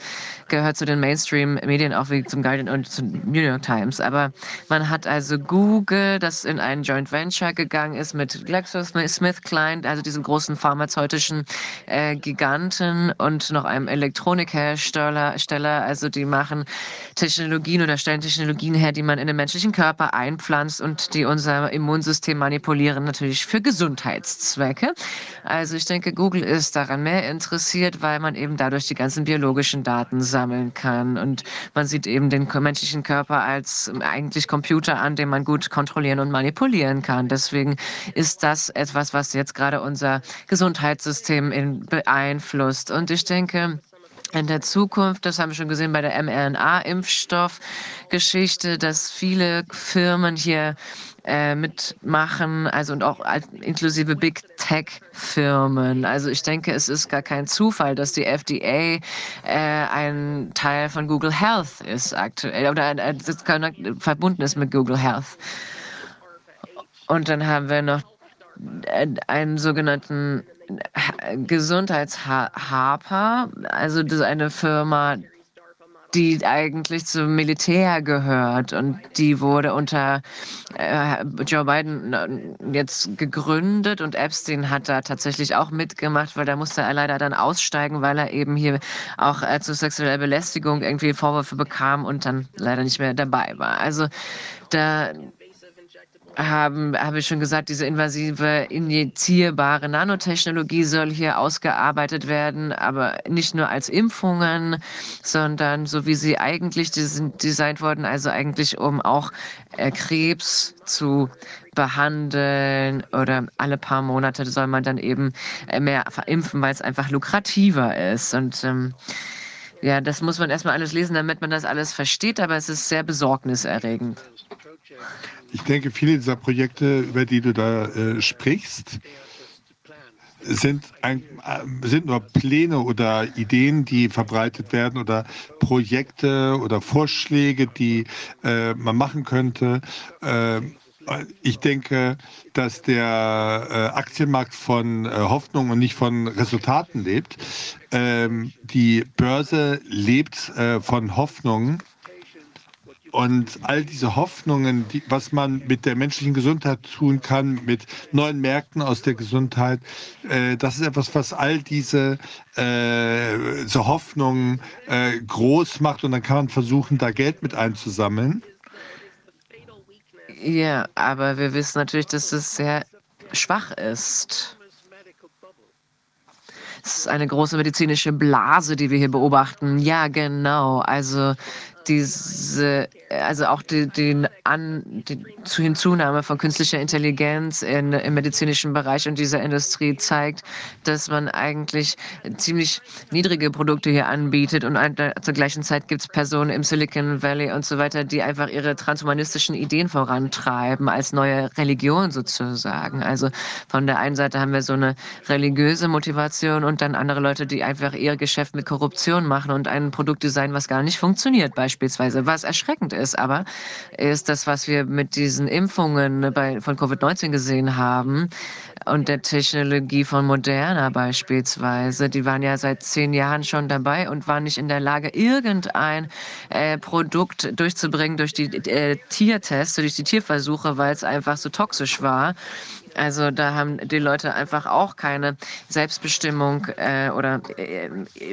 gehört zu den Mainstream-Medien, auch wie zum Guardian und zum New York Times. Aber man hat also Google, das in ein Joint Venture gegangen ist mit GlaxoSmithKline, also diesem großen pharmazeutischen äh, Giganten und noch einem Elektronikhersteller. Also die machen Technologien oder stellen Technologien her, die man in den menschlichen Körper einpflanzt und die unser Immunsystem manipulieren, natürlich für Gesundheitszwecke. Also ich denke, Google ist daran mehr interessiert, weil man eben dadurch die ganzen biologischen Daten sammeln kann. Und man sieht eben den menschlichen Körper als eigentlich Computer an, den man gut kontrollieren und manipulieren kann. Deswegen ist das etwas, was jetzt gerade unser Gesundheitssystem beeinflusst. Und ich denke, in der Zukunft, das haben wir schon gesehen bei der mRNA-Impfstoffgeschichte, dass viele Firmen hier äh, mitmachen, also und auch inklusive Big Tech-Firmen. Also ich denke, es ist gar kein Zufall, dass die FDA äh, ein Teil von Google Health ist aktuell oder äh, verbunden ist mit Google Health. Und dann haben wir noch einen sogenannten Gesundheitshaper, also das ist eine Firma, die eigentlich zum Militär gehört und die wurde unter äh, Joe Biden äh, jetzt gegründet und Epstein hat da tatsächlich auch mitgemacht, weil da musste er leider dann aussteigen, weil er eben hier auch äh, zu sexueller Belästigung irgendwie Vorwürfe bekam und dann leider nicht mehr dabei war. Also da haben, habe ich schon gesagt, diese invasive injizierbare Nanotechnologie soll hier ausgearbeitet werden, aber nicht nur als Impfungen, sondern so wie sie eigentlich designt wurden, also eigentlich um auch äh, Krebs zu behandeln oder alle paar Monate soll man dann eben äh, mehr verimpfen, weil es einfach lukrativer ist. Und ähm, Ja, das muss man erstmal alles lesen, damit man das alles versteht, aber es ist sehr besorgniserregend. Ich denke, viele dieser Projekte, über die du da äh, sprichst, sind, ein, äh, sind nur Pläne oder Ideen, die verbreitet werden oder Projekte oder Vorschläge, die äh, man machen könnte. Äh, ich denke, dass der äh, Aktienmarkt von äh, Hoffnung und nicht von Resultaten lebt. Ähm, die Börse lebt von Hoffnungen und all diese Hoffnungen, die, was man mit der menschlichen Gesundheit tun kann, mit neuen Märkten aus der Gesundheit, äh, das ist etwas, was all diese äh, so Hoffnungen äh, groß macht. Und dann kann man versuchen, da Geld mit einzusammeln. Ja, aber wir wissen natürlich, dass es sehr schwach ist. Es ist eine große medizinische Blase, die wir hier beobachten. Ja, genau. Also diese, also auch die, die, An, die Hinzunahme von künstlicher Intelligenz in, im medizinischen Bereich und dieser Industrie zeigt, dass man eigentlich ziemlich niedrige Produkte hier anbietet und ein, zur gleichen Zeit gibt es Personen im Silicon Valley und so weiter, die einfach ihre transhumanistischen Ideen vorantreiben als neue Religion sozusagen. Also von der einen Seite haben wir so eine religiöse Motivation und dann andere Leute, die einfach ihr Geschäft mit Korruption machen und ein Produkt designen, was gar nicht funktioniert beispielsweise. Was erschreckend ist aber, ist das, was wir mit diesen Impfungen bei, von Covid-19 gesehen haben und der Technologie von Moderna beispielsweise. Die waren ja seit zehn Jahren schon dabei und waren nicht in der Lage, irgendein äh, Produkt durchzubringen durch die äh, Tiertests, durch die Tierversuche, weil es einfach so toxisch war. Also da haben die Leute einfach auch keine Selbstbestimmung äh, oder äh,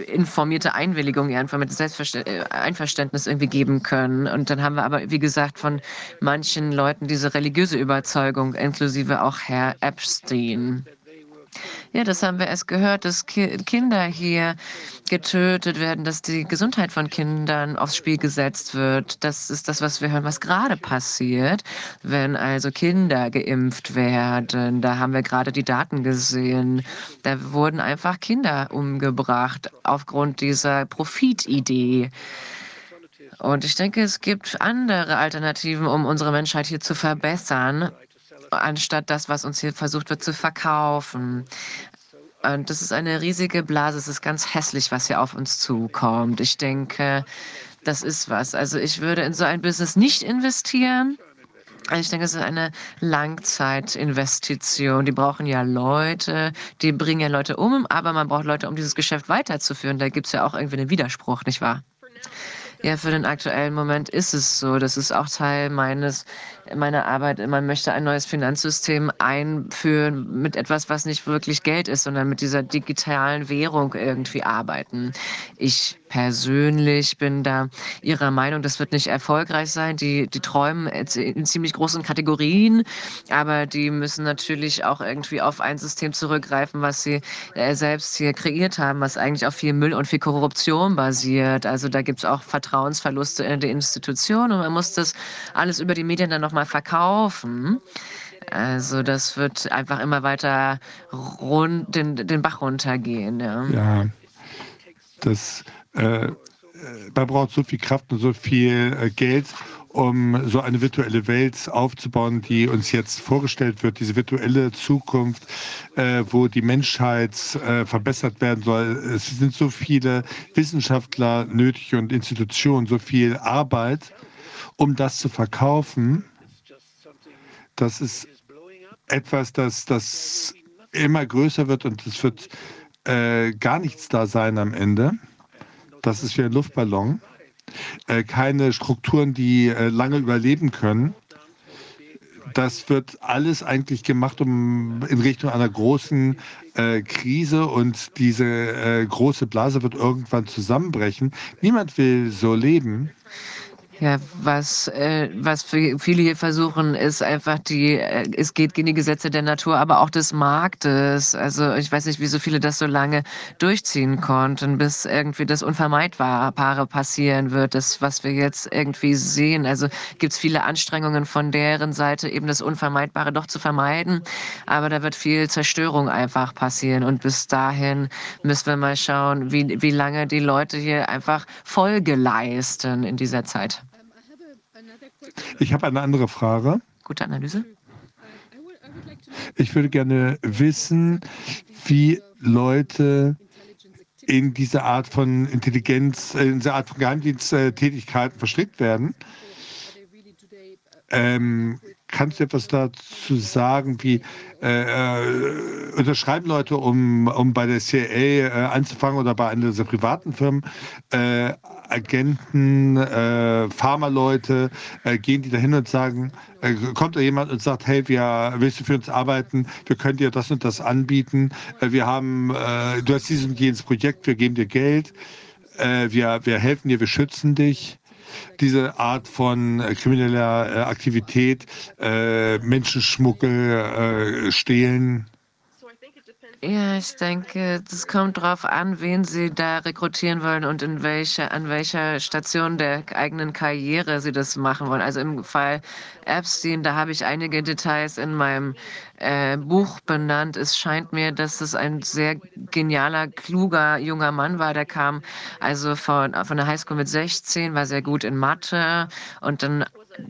informierte Einwilligung, mit Selbstverständ äh, Einverständnis irgendwie geben können. Und dann haben wir aber, wie gesagt, von manchen Leuten diese religiöse Überzeugung, inklusive auch Herr Epstein. Ja, das haben wir erst gehört, dass Ki Kinder hier getötet werden, dass die Gesundheit von Kindern aufs Spiel gesetzt wird. Das ist das, was wir hören, was gerade passiert, wenn also Kinder geimpft werden. Da haben wir gerade die Daten gesehen. Da wurden einfach Kinder umgebracht aufgrund dieser Profitidee. Und ich denke, es gibt andere Alternativen, um unsere Menschheit hier zu verbessern anstatt das, was uns hier versucht wird zu verkaufen. Und das ist eine riesige Blase. Es ist ganz hässlich, was hier auf uns zukommt. Ich denke, das ist was. Also ich würde in so ein Business nicht investieren. Ich denke, es ist eine Langzeitinvestition. Die brauchen ja Leute, die bringen ja Leute um, aber man braucht Leute, um dieses Geschäft weiterzuführen. Da gibt es ja auch irgendwie einen Widerspruch, nicht wahr? Ja, für den aktuellen Moment ist es so. Das ist auch Teil meines meiner Arbeit. Man möchte ein neues Finanzsystem einführen mit etwas, was nicht wirklich Geld ist, sondern mit dieser digitalen Währung irgendwie arbeiten. Ich persönlich bin da Ihrer Meinung, das wird nicht erfolgreich sein. Die, die träumen in ziemlich großen Kategorien, aber die müssen natürlich auch irgendwie auf ein System zurückgreifen, was sie äh, selbst hier kreiert haben, was eigentlich auf viel Müll und viel Korruption basiert. Also da gibt es auch Vertrauensverluste in die Institution und man muss das alles über die Medien dann nochmal verkaufen. Also das wird einfach immer weiter rund, den, den Bach runtergehen. Ja, ja das äh, man braucht so viel Kraft und so viel äh, Geld, um so eine virtuelle Welt aufzubauen, die uns jetzt vorgestellt wird, diese virtuelle Zukunft, äh, wo die Menschheit äh, verbessert werden soll. Es sind so viele Wissenschaftler nötig und Institutionen, so viel Arbeit, um das zu verkaufen. Das ist etwas, das, das immer größer wird und es wird äh, gar nichts da sein am Ende. Das ist wie ein Luftballon. Äh, keine Strukturen, die äh, lange überleben können. Das wird alles eigentlich gemacht, um in Richtung einer großen äh, Krise und diese äh, große Blase wird irgendwann zusammenbrechen. Niemand will so leben. Ja, was, äh, was viele hier versuchen, ist einfach die, äh, es geht gegen die Gesetze der Natur, aber auch des Marktes. Also ich weiß nicht, wieso viele das so lange durchziehen konnten, bis irgendwie das Unvermeidbare passieren wird, das, was wir jetzt irgendwie sehen. Also gibt es viele Anstrengungen von deren Seite, eben das Unvermeidbare doch zu vermeiden, aber da wird viel Zerstörung einfach passieren und bis dahin müssen wir mal schauen, wie, wie lange die Leute hier einfach Folge leisten in dieser Zeit. Ich habe eine andere Frage. Gute Analyse. Ich würde gerne wissen, wie Leute in diese Art von Intelligenz, äh, in diese Art von Geheimdiensttätigkeiten verstrickt werden. Ähm, kannst du etwas dazu sagen, wie äh, äh, unterschreiben Leute, um, um bei der CIA äh, anzufangen oder bei einer dieser privaten Firmen, äh, Agenten, äh, Pharmaleute, äh, gehen die dahin und sagen, äh, kommt da jemand und sagt, hey, wir, willst du für uns arbeiten? Wir können dir das und das anbieten. Äh, wir haben, äh, du hast dieses und jenes Projekt, wir geben dir Geld. Äh, wir, wir helfen dir, wir schützen dich diese Art von krimineller Aktivität, Menschenschmuggel, Stehlen? Ja, ich denke, das kommt darauf an, wen Sie da rekrutieren wollen und in welcher, an welcher Station der eigenen Karriere Sie das machen wollen. Also im Fall Epstein, da habe ich einige Details in meinem äh, Buch benannt. Es scheint mir, dass es ein sehr genialer, kluger junger Mann war. Der kam also von, von der Highschool mit 16, war sehr gut in Mathe und dann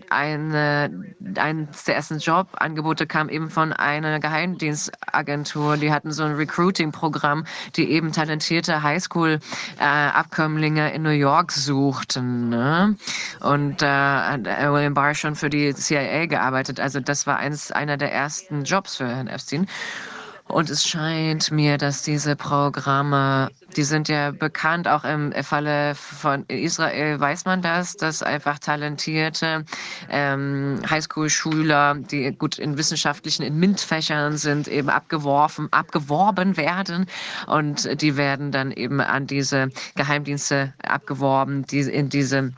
eine, eines der ersten Jobangebote kam eben von einer Geheimdienstagentur. Die hatten so ein Recruiting-Programm, die eben talentierte Highschool-Abkömmlinge in New York suchten. Ne? Und äh, hat William Barr schon für die CIA gearbeitet. Also das war eins, einer der ersten Jobs für Herrn Epstein. Und es scheint mir, dass diese Programme, die sind ja bekannt, auch im Falle von Israel weiß man das, dass einfach talentierte ähm, Highschool-Schüler, die gut in wissenschaftlichen, in MINT-Fächern sind, eben abgeworfen, abgeworben werden. Und die werden dann eben an diese Geheimdienste abgeworben, die in diese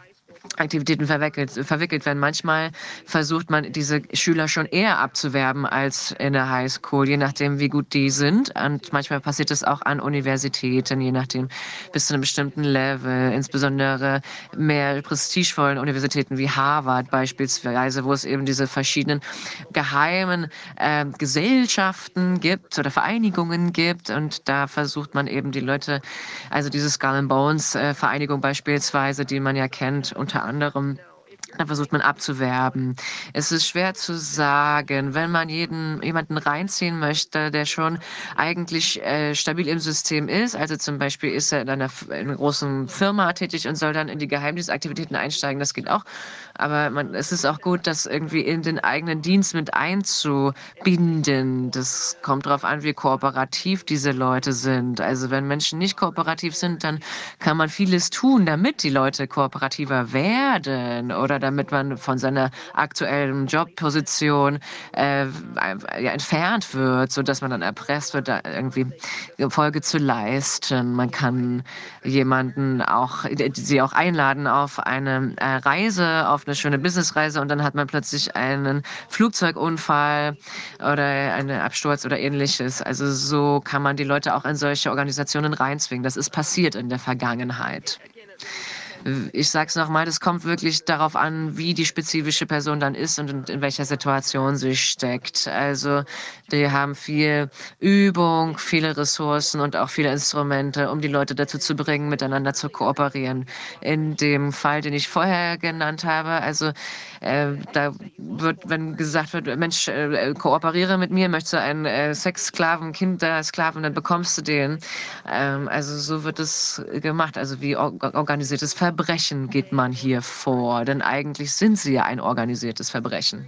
Aktivitäten verwickelt, verwickelt werden. Manchmal versucht man, diese Schüler schon eher abzuwerben als in der Highschool, je nachdem, wie gut die sind. Und manchmal passiert es auch an Universitäten, je nachdem, bis zu einem bestimmten Level. Insbesondere mehr prestigevollen Universitäten wie Harvard beispielsweise, wo es eben diese verschiedenen geheimen äh, Gesellschaften gibt oder Vereinigungen gibt. Und da versucht man eben die Leute, also diese Skull and Bones äh, Vereinigung beispielsweise, die man ja kennt, unter unter anderem da versucht man abzuwerben. Es ist schwer zu sagen, wenn man jeden, jemanden reinziehen möchte, der schon eigentlich äh, stabil im System ist. Also zum Beispiel ist er in einer, in einer, großen Firma tätig und soll dann in die Geheimdienstaktivitäten einsteigen. Das geht auch. Aber man, es ist auch gut, das irgendwie in den eigenen Dienst mit einzubinden. Das kommt darauf an, wie kooperativ diese Leute sind. Also wenn Menschen nicht kooperativ sind, dann kann man vieles tun, damit die Leute kooperativer werden oder damit man von seiner aktuellen Jobposition äh, entfernt wird, sodass man dann erpresst wird, da irgendwie Folge zu leisten. Man kann jemanden auch, sie auch einladen auf eine äh, Reise, auf eine schöne Businessreise und dann hat man plötzlich einen Flugzeugunfall oder einen Absturz oder ähnliches. Also so kann man die Leute auch in solche Organisationen reinzwingen. Das ist passiert in der Vergangenheit ich sage es nochmal, das kommt wirklich darauf an, wie die spezifische Person dann ist und in welcher Situation sie steckt. Also die haben viel Übung, viele Ressourcen und auch viele Instrumente, um die Leute dazu zu bringen, miteinander zu kooperieren. In dem Fall, den ich vorher genannt habe, also äh, da wird, wenn gesagt wird, Mensch, äh, kooperiere mit mir, möchtest du einen äh, Sexsklaven, Kindersklaven, dann bekommst du den. Ähm, also so wird es gemacht, also wie or organisiertes Verbrechen Verbrechen geht man hier vor? Denn eigentlich sind sie ja ein organisiertes Verbrechen.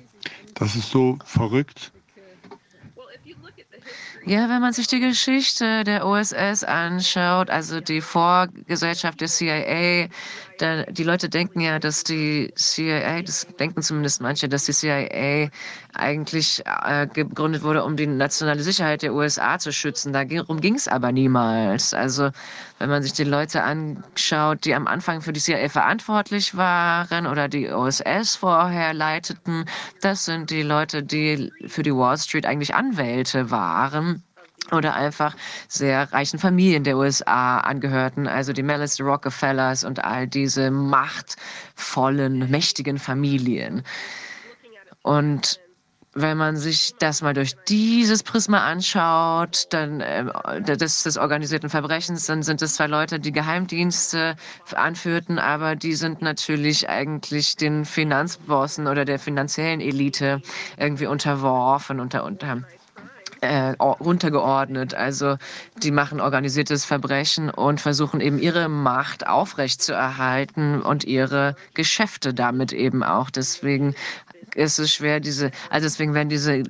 Das ist so verrückt. Ja, wenn man sich die Geschichte der OSS anschaut, also die Vorgesellschaft der CIA, da, die Leute denken ja, dass die CIA, das denken zumindest manche, dass die CIA eigentlich äh, gegründet wurde, um die nationale Sicherheit der USA zu schützen. Darum ging es aber niemals. Also wenn man sich die Leute anschaut, die am Anfang für die CIA verantwortlich waren oder die OSS vorher leiteten, das sind die Leute, die für die Wall Street eigentlich Anwälte waren oder einfach sehr reichen Familien der USA angehörten, also die Mellis, die Rockefellers und all diese machtvollen, mächtigen Familien. Und wenn man sich das mal durch dieses Prisma anschaut, dann äh, des, des organisierten Verbrechens, dann sind es zwei Leute, die Geheimdienste anführten, aber die sind natürlich eigentlich den Finanzbossen oder der finanziellen Elite irgendwie unterworfen, unter, unter äh, runtergeordnet. Also die machen organisiertes Verbrechen und versuchen eben ihre Macht aufrechtzuerhalten und ihre Geschäfte damit eben auch. Deswegen ist es schwer, diese, also deswegen werden diese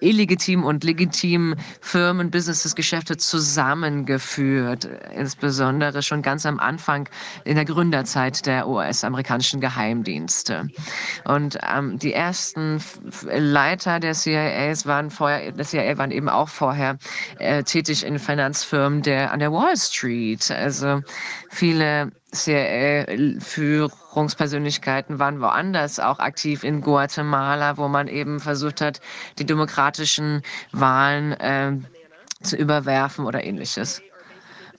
illegitimen und legitimen Firmen, Businesses, Geschäfte zusammengeführt, insbesondere schon ganz am Anfang in der Gründerzeit der US-amerikanischen Geheimdienste. Und ähm, die ersten Leiter der CIAs waren vorher, der CIA waren eben auch vorher äh, tätig in Finanzfirmen der, an der Wall Street. Also viele CIA-Führungspersönlichkeiten waren woanders auch aktiv in Guatemala, wo man eben versucht hat, die demokratischen Wahlen äh, zu überwerfen oder ähnliches.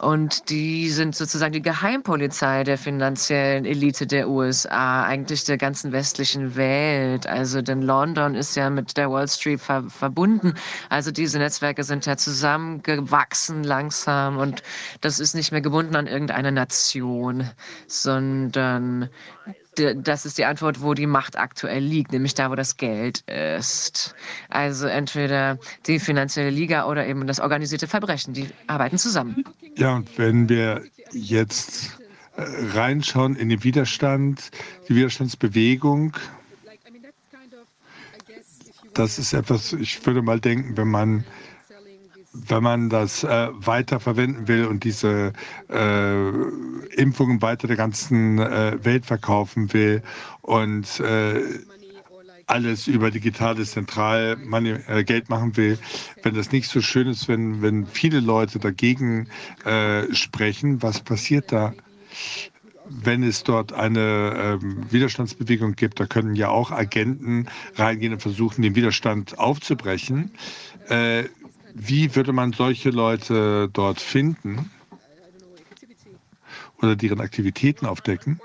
Und die sind sozusagen die Geheimpolizei der finanziellen Elite der USA, eigentlich der ganzen westlichen Welt. Also denn London ist ja mit der Wall Street ver verbunden. Also diese Netzwerke sind ja zusammengewachsen langsam und das ist nicht mehr gebunden an irgendeine Nation, sondern das ist die Antwort, wo die Macht aktuell liegt, nämlich da, wo das Geld ist. Also entweder die finanzielle Liga oder eben das organisierte Verbrechen, die arbeiten zusammen. Ja, und wenn wir jetzt äh, reinschauen in den Widerstand, die Widerstandsbewegung, das ist etwas, ich würde mal denken, wenn man wenn man das äh, weiter verwenden will und diese äh, Impfungen weiter der ganzen äh, Welt verkaufen will und äh, alles über digitales Zentral äh, Geld machen will, wenn das nicht so schön ist, wenn, wenn viele Leute dagegen äh, sprechen, was passiert da? wenn es dort eine ähm, Widerstandsbewegung gibt, da können ja auch Agenten reingehen und versuchen, den Widerstand aufzubrechen. Äh, wie würde man solche Leute dort finden oder deren Aktivitäten aufdecken?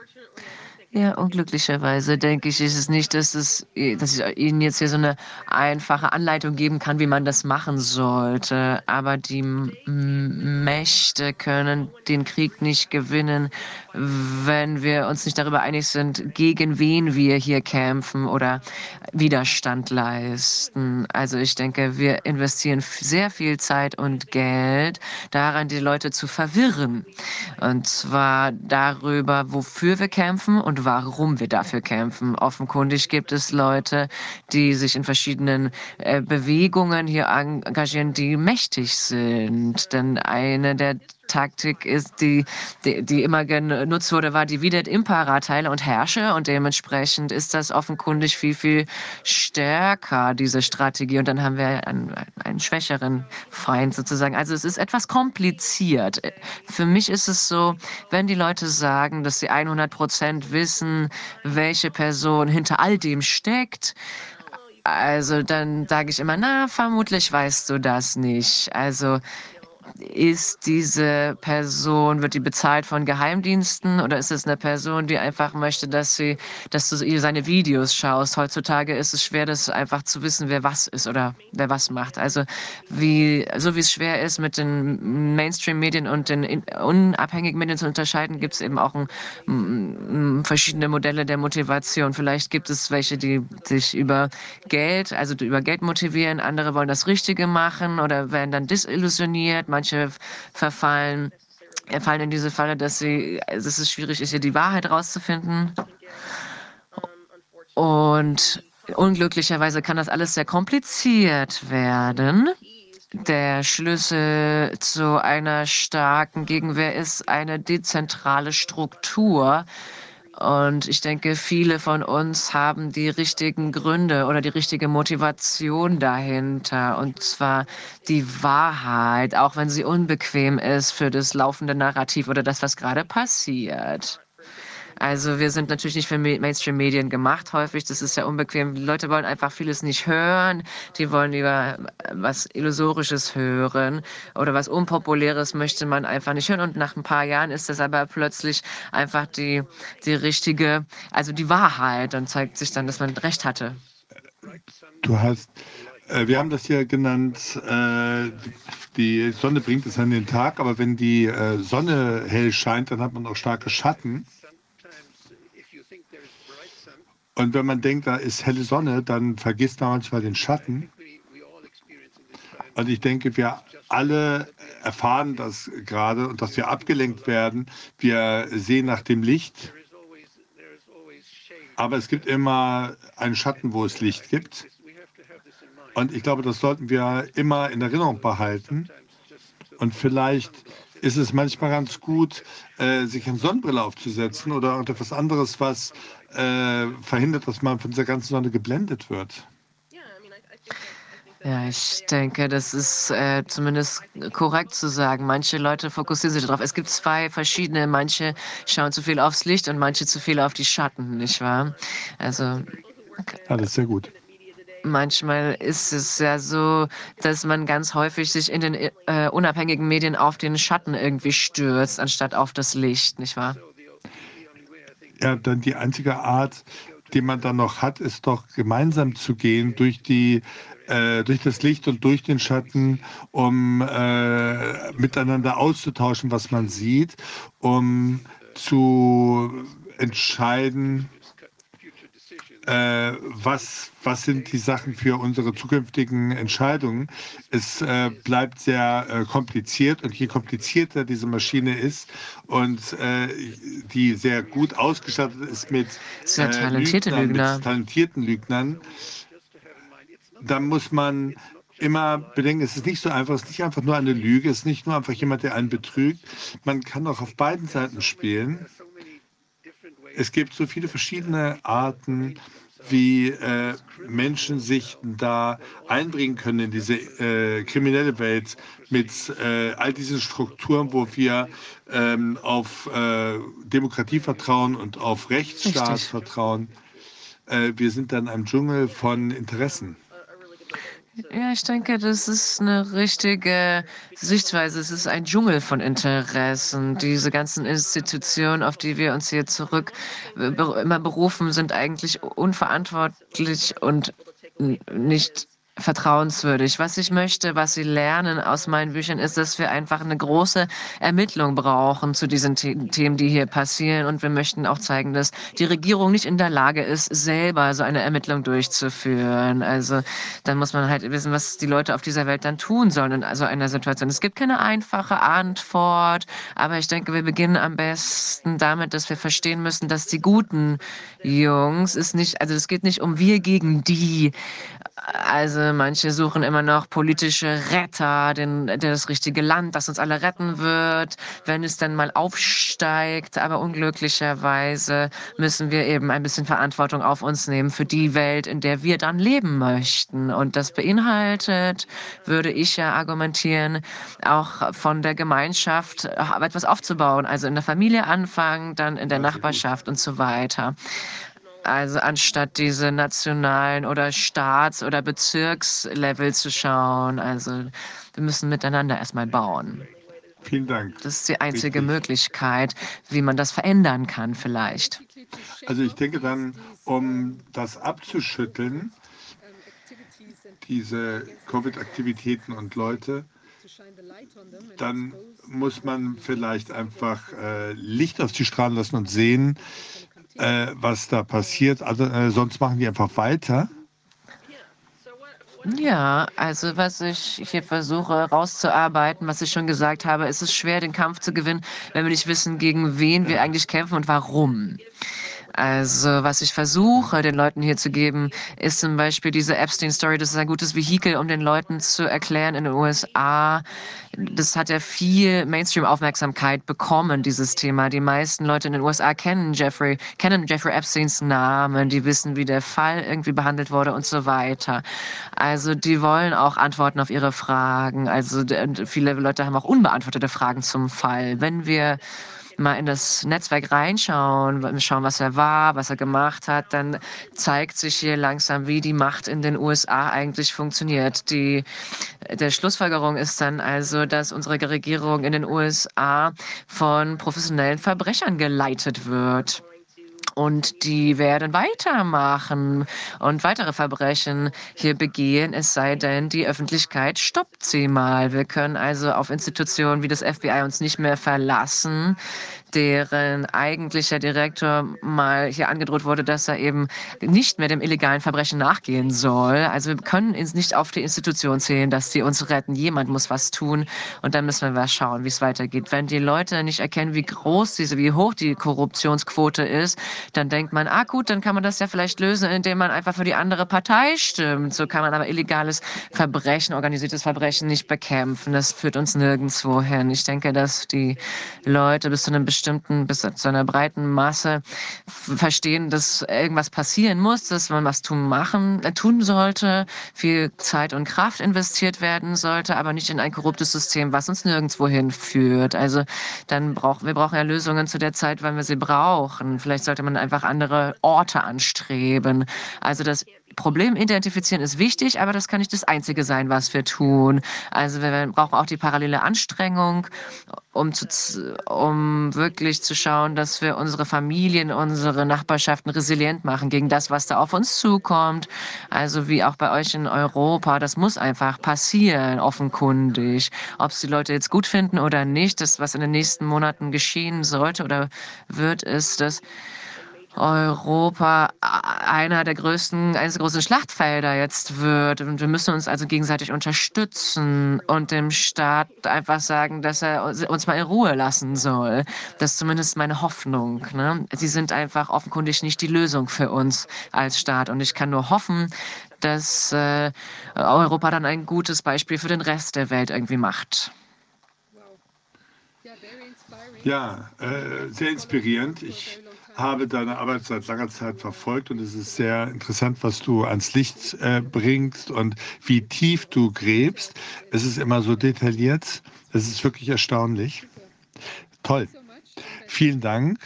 Ja, unglücklicherweise denke ich, ist es nicht, dass, es, dass ich Ihnen jetzt hier so eine einfache Anleitung geben kann, wie man das machen sollte. Aber die Mächte können den Krieg nicht gewinnen, wenn wir uns nicht darüber einig sind, gegen wen wir hier kämpfen oder Widerstand leisten. Also ich denke, wir investieren sehr viel Zeit und Geld daran, die Leute zu verwirren. Und zwar darüber, wofür wir kämpfen und warum wir dafür kämpfen. Offenkundig gibt es Leute, die sich in verschiedenen äh, Bewegungen hier engagieren, die mächtig sind. Denn eine der Taktik ist, die, die, die immer genutzt wurde, war die Videt Impera, Teile und Herrsche. Und dementsprechend ist das offenkundig viel, viel stärker, diese Strategie. Und dann haben wir einen, einen schwächeren Feind sozusagen. Also es ist etwas kompliziert. Für mich ist es so, wenn die Leute sagen, dass sie 100 Prozent wissen, welche Person hinter all dem steckt, also dann sage ich immer, na, vermutlich weißt du das nicht. Also ist diese Person, wird die bezahlt von Geheimdiensten oder ist es eine Person, die einfach möchte, dass sie, dass du seine Videos schaust? Heutzutage ist es schwer, das einfach zu wissen, wer was ist oder wer was macht. Also wie, so wie es schwer ist, mit den Mainstream-Medien und den unabhängigen Medien zu unterscheiden, gibt es eben auch ein, verschiedene Modelle der Motivation. Vielleicht gibt es welche, die sich über Geld, also über Geld motivieren, andere wollen das Richtige machen oder werden dann disillusioniert. Manche Manche verfallen, fallen in diese Falle, dass sie, also es schwierig ist, hier die Wahrheit rauszufinden. Und unglücklicherweise kann das alles sehr kompliziert werden. Der Schlüssel zu einer starken Gegenwehr ist eine dezentrale Struktur, Und ich denke, viele von uns haben die richtigen Gründe oder die richtige Motivation dahinter. Und zwar die Wahrheit, auch wenn sie unbequem ist für das laufende Narrativ oder das, was gerade passiert. Also wir sind natürlich nicht für Mainstream-Medien gemacht häufig. Das ist ja unbequem. Die Leute wollen einfach vieles nicht hören. Die wollen lieber äh, was Illusorisches hören oder was Unpopuläres möchte man einfach nicht hören. Und nach ein paar Jahren ist das aber plötzlich einfach die, die richtige, also die Wahrheit. Dann zeigt sich dann, dass man recht hatte. Du hast äh, wir haben das hier genannt, äh, die Sonne bringt es an den Tag, aber wenn die äh, Sonne hell scheint, dann hat man auch starke Schatten. Und wenn man denkt, da ist helle Sonne, dann vergisst man manchmal den Schatten. Und ich denke, wir alle erfahren das gerade und dass wir abgelenkt werden. Wir sehen nach dem Licht. Aber es gibt immer einen Schatten, wo es Licht gibt. Und ich glaube, das sollten wir immer in Erinnerung behalten. Und vielleicht ist es manchmal ganz gut, äh, sich eine Sonnenbrille aufzusetzen oder etwas anderes, was äh, verhindert, dass man von dieser ganzen Sonne geblendet wird. Ja, ich denke, das ist äh, zumindest korrekt zu sagen. Manche Leute fokussieren sich darauf. Es gibt zwei verschiedene. Manche schauen zu viel aufs Licht und manche zu viel auf die Schatten, nicht wahr? Also. Ist sehr gut. Manchmal ist es ja so, dass man ganz häufig sich in den äh, unabhängigen Medien auf den Schatten irgendwie stürzt, anstatt auf das Licht, nicht wahr? Ja, dann die einzige Art, die man dann noch hat, ist doch gemeinsam zu gehen durch die äh, durch das Licht und durch den Schatten, um äh, miteinander auszutauschen, was man sieht, um zu entscheiden, äh, was, was sind die Sachen für unsere zukünftigen Entscheidungen. Es äh, bleibt sehr äh, kompliziert und je komplizierter diese Maschine ist und äh, die sehr gut ausgestattet ist mit, sehr äh, talentierte Lügner. mit talentierten Lügnern, dann muss man immer bedenken, es ist nicht so einfach, es ist nicht einfach nur eine Lüge, es ist nicht nur einfach jemand, der einen betrügt. Man kann auch auf beiden Seiten spielen. Es gibt so viele verschiedene Arten, wie äh, Menschen sich da einbringen können in diese äh, kriminelle Welt mit äh, all diesen Strukturen, wo wir ähm, auf äh, Demokratie vertrauen und auf Rechtsstaat Richtig. vertrauen. Äh, wir sind dann einem Dschungel von Interessen. Ja, ich denke, das ist eine richtige Sichtweise. Es ist ein Dschungel von Interessen. Diese ganzen Institutionen, auf die wir uns hier zurück immer berufen, sind eigentlich unverantwortlich und nicht vertrauenswürdig. Was ich möchte, was Sie lernen aus meinen Büchern, ist, dass wir einfach eine große Ermittlung brauchen zu diesen The Themen, die hier passieren. Und wir möchten auch zeigen, dass die Regierung nicht in der Lage ist, selber so eine Ermittlung durchzuführen. Also dann muss man halt wissen, was die Leute auf dieser Welt dann tun sollen in so einer Situation. Es gibt keine einfache Antwort, aber ich denke, wir beginnen am besten damit, dass wir verstehen müssen, dass die guten Jungs ist nicht, also es geht nicht um wir gegen die, also manche suchen immer noch politische Retter, den, das richtige Land, das uns alle retten wird, wenn es dann mal aufsteigt. Aber unglücklicherweise müssen wir eben ein bisschen Verantwortung auf uns nehmen für die Welt, in der wir dann leben möchten. Und das beinhaltet, würde ich ja argumentieren, auch von der Gemeinschaft etwas aufzubauen. Also in der Familie anfangen, dann in der Nachbarschaft und so weiter. Also anstatt diese nationalen oder Staats- oder Bezirkslevel zu schauen. Also wir müssen miteinander erstmal bauen. Vielen Dank. Das ist die einzige Richtig. Möglichkeit, wie man das verändern kann vielleicht. Also ich denke dann, um das abzuschütteln, diese Covid-Aktivitäten und Leute, dann muss man vielleicht einfach äh, Licht auf die Strahlen lassen und sehen, äh, was da passiert. Also, äh, sonst machen die einfach weiter. Ja, also was ich hier versuche rauszuarbeiten, was ich schon gesagt habe, es ist schwer, den Kampf zu gewinnen, wenn wir nicht wissen, gegen wen wir eigentlich kämpfen und warum. Also, was ich versuche, den Leuten hier zu geben, ist zum Beispiel diese Epstein-Story. Das ist ein gutes Vehikel, um den Leuten zu erklären in den USA. Das hat ja viel Mainstream-Aufmerksamkeit bekommen, dieses Thema. Die meisten Leute in den USA kennen Jeffrey, kennen Jeffrey Epsteins Namen, die wissen, wie der Fall irgendwie behandelt wurde und so weiter. Also, die wollen auch Antworten auf ihre Fragen. Also, viele Leute haben auch unbeantwortete Fragen zum Fall. Wenn wir mal in das Netzwerk reinschauen, schauen, was er war, was er gemacht hat, dann zeigt sich hier langsam, wie die Macht in den USA eigentlich funktioniert. Die der Schlussfolgerung ist dann also, dass unsere Regierung in den USA von professionellen Verbrechern geleitet wird. Und die werden weitermachen und weitere Verbrechen hier begehen, es sei denn, die Öffentlichkeit stoppt sie mal. Wir können also auf Institutionen wie das FBI uns nicht mehr verlassen, deren eigentlicher Direktor mal hier angedroht wurde, dass er eben nicht mehr dem illegalen Verbrechen nachgehen soll. Also wir können nicht auf die Institution zählen, dass sie uns retten. Jemand muss was tun und dann müssen wir mal schauen, wie es weitergeht. Wenn die Leute nicht erkennen, wie groß diese, wie hoch die Korruptionsquote ist, dann denkt man, ah gut, dann kann man das ja vielleicht lösen, indem man einfach für die andere Partei stimmt. So kann man aber illegales Verbrechen, organisiertes Verbrechen nicht bekämpfen. Das führt uns nirgendwo hin. Ich denke, dass die Leute bis zu einem bestimmten bestimmten, bis zu einer breiten Masse verstehen, dass irgendwas passieren muss, dass man was tun machen, äh, tun sollte, viel Zeit und Kraft investiert werden sollte, aber nicht in ein korruptes System, was uns nirgendwo hinführt. Also dann brauchen wir brauchen ja Lösungen zu der Zeit, wann wir sie brauchen. Vielleicht sollte man einfach andere Orte anstreben. Also das Problem identifizieren ist wichtig, aber das kann nicht das Einzige sein, was wir tun. Also wir brauchen auch die parallele Anstrengung, um, zu, um wirklich zu schauen, dass wir unsere Familien, unsere Nachbarschaften resilient machen gegen das, was da auf uns zukommt. Also wie auch bei euch in Europa, das muss einfach passieren, offenkundig. Ob es die Leute jetzt gut finden oder nicht, das, was in den nächsten Monaten geschehen sollte oder wird, ist, dass Europa einer der größten, eines der großen Schlachtfelder jetzt wird. Und wir müssen uns also gegenseitig unterstützen und dem Staat einfach sagen, dass er uns mal in Ruhe lassen soll. Das ist zumindest meine Hoffnung. Ne? Sie sind einfach offenkundig nicht die Lösung für uns als Staat. Und ich kann nur hoffen, dass äh, Europa dann ein gutes Beispiel für den Rest der Welt irgendwie macht. Ja, äh, sehr inspirierend. Ich habe deine Arbeit seit langer Zeit verfolgt und es ist sehr interessant, was du ans Licht äh, bringst und wie tief du gräbst. Es ist immer so detailliert. Es ist wirklich erstaunlich. Toll. Vielen Dank.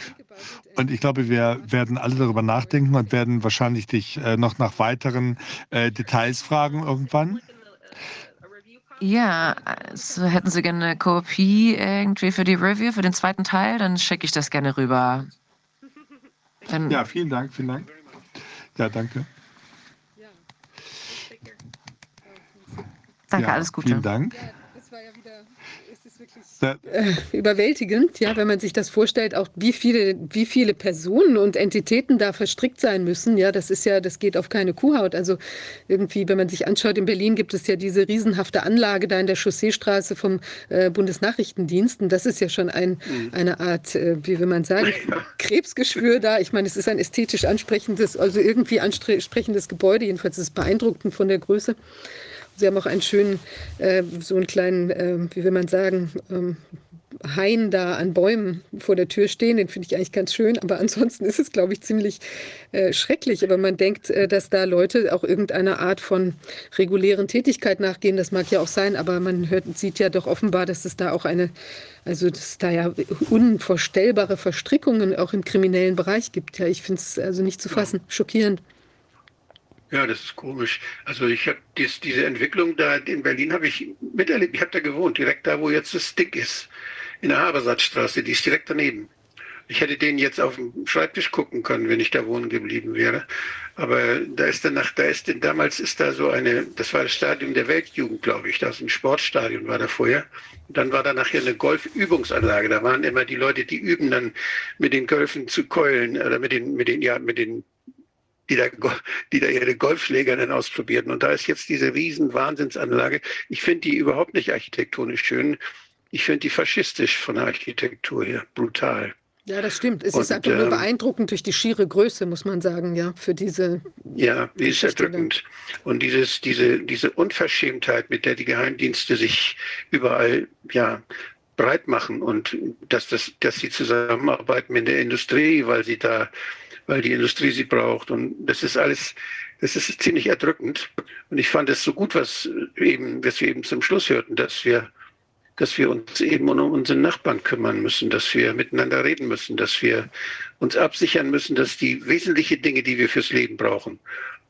Und ich glaube, wir werden alle darüber nachdenken und werden wahrscheinlich dich äh, noch nach weiteren äh, Details fragen irgendwann. Ja, also hätten Sie gerne eine Kopie irgendwie für die Review, für den zweiten Teil, dann schicke ich das gerne rüber. Dann ja, vielen Dank, vielen Dank. Ja, danke. Danke, ja, alles Gute. Vielen Dank. Ja, das war ja wieder äh, überwältigend, ja, wenn man sich das vorstellt, auch wie viele, wie viele Personen und Entitäten da verstrickt sein müssen. Ja, das ist ja, das geht auf keine Kuhhaut. Also irgendwie, wenn man sich anschaut, in Berlin gibt es ja diese riesenhafte Anlage da in der Chausseestraße vom äh, Bundesnachrichtendienst. Und das ist ja schon ein, mhm. eine Art, äh, wie will man sagen, Krebsgeschwür da. Ich meine, es ist ein ästhetisch ansprechendes, also irgendwie ansprechendes Gebäude. Jedenfalls ist es beeindruckend von der Größe. Sie haben auch einen schönen, äh, so einen kleinen, äh, wie will man sagen, ähm, Hain da an Bäumen vor der Tür stehen. Den finde ich eigentlich ganz schön. Aber ansonsten ist es, glaube ich, ziemlich äh, schrecklich. Aber man denkt, äh, dass da Leute auch irgendeiner Art von regulären Tätigkeit nachgehen. Das mag ja auch sein. Aber man hört, sieht ja doch offenbar, dass es da auch eine, also dass es da ja unvorstellbare Verstrickungen auch im kriminellen Bereich gibt. Ja, ich finde es also nicht zu fassen. Schockierend. Ja, das ist komisch. Also ich habe diese Entwicklung da in Berlin habe ich miterlebt. Ich habe da gewohnt, direkt da, wo jetzt das Stick ist, in der Habersatzstraße. Die ist direkt daneben. Ich hätte den jetzt auf dem Schreibtisch gucken können, wenn ich da wohnen geblieben wäre. Aber da ist danach, da ist denn damals ist da so eine, das war das Stadion der Weltjugend, glaube ich. Da ist ein Sportstadion war da vorher. Und dann war da nachher eine Golfübungsanlage. Da waren immer die Leute, die üben dann mit den Golfen zu keulen oder mit den, mit den, ja, mit den die da, die da ihre Golfschläger dann ausprobierten. Und da ist jetzt diese riesen Wahnsinnsanlage. Ich finde die überhaupt nicht architektonisch schön. Ich finde die faschistisch von der Architektur her. Brutal. Ja, das stimmt. Es und, ist einfach nur ähm, beeindruckend durch die schiere Größe, muss man sagen, ja, für diese. Ja, die ist erdrückend. Und dieses, diese, diese Unverschämtheit, mit der die Geheimdienste sich überall ja, breit machen und dass, das, dass sie zusammenarbeiten mit der Industrie, weil sie da, weil die Industrie sie braucht. Und das ist alles, das ist ziemlich erdrückend. Und ich fand es so gut, was eben, was wir eben zum Schluss hörten, dass wir, dass wir uns eben um unseren Nachbarn kümmern müssen, dass wir miteinander reden müssen, dass wir uns absichern müssen, dass die wesentlichen Dinge, die wir fürs Leben brauchen,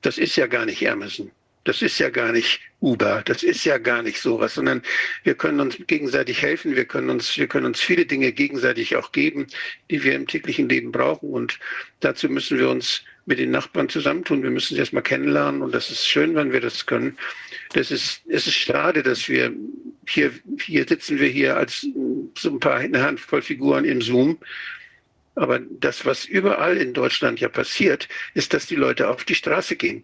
das ist ja gar nicht Amazon. Das ist ja gar nicht Uber, das ist ja gar nicht sowas, sondern wir können uns gegenseitig helfen, wir können uns, wir können uns viele Dinge gegenseitig auch geben, die wir im täglichen Leben brauchen. Und dazu müssen wir uns mit den Nachbarn zusammentun. Wir müssen sie erstmal kennenlernen und das ist schön, wenn wir das können. Das ist, es ist schade, dass wir hier, hier sitzen wir hier als so ein paar, eine Handvoll Figuren im Zoom. Aber das, was überall in Deutschland ja passiert, ist, dass die Leute auf die Straße gehen.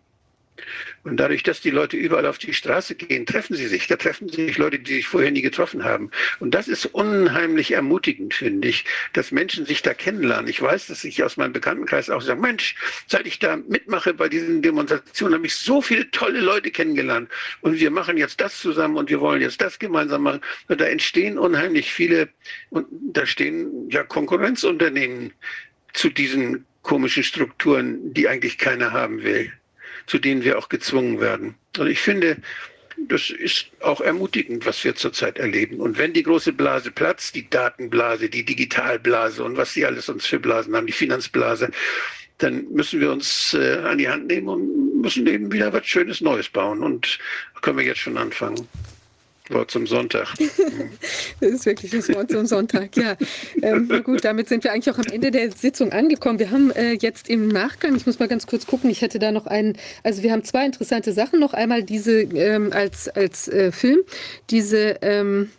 Und dadurch, dass die Leute überall auf die Straße gehen, treffen sie sich. Da treffen sich Leute, die sich vorher nie getroffen haben. Und das ist unheimlich ermutigend, finde ich, dass Menschen sich da kennenlernen. Ich weiß, dass ich aus meinem Bekanntenkreis auch sage, Mensch, seit ich da mitmache bei diesen Demonstrationen, habe ich so viele tolle Leute kennengelernt. Und wir machen jetzt das zusammen und wir wollen jetzt das gemeinsam machen. Und da entstehen unheimlich viele, und da stehen ja Konkurrenzunternehmen zu diesen komischen Strukturen, die eigentlich keiner haben will zu denen wir auch gezwungen werden. Und ich finde, das ist auch ermutigend, was wir zurzeit erleben. Und wenn die große Blase platzt, die Datenblase, die Digitalblase und was sie alles uns für Blasen haben, die Finanzblase, dann müssen wir uns äh, an die Hand nehmen und müssen eben wieder was Schönes Neues bauen. Und können wir jetzt schon anfangen. Wort zum Sonntag. das ist wirklich das Wort zum Sonntag, ja. Ähm, na gut, damit sind wir eigentlich auch am Ende der Sitzung angekommen. Wir haben äh, jetzt im Nachgang, ich muss mal ganz kurz gucken, ich hätte da noch einen, also wir haben zwei interessante Sachen noch. Einmal diese ähm, als, als äh, Film, diese ähm,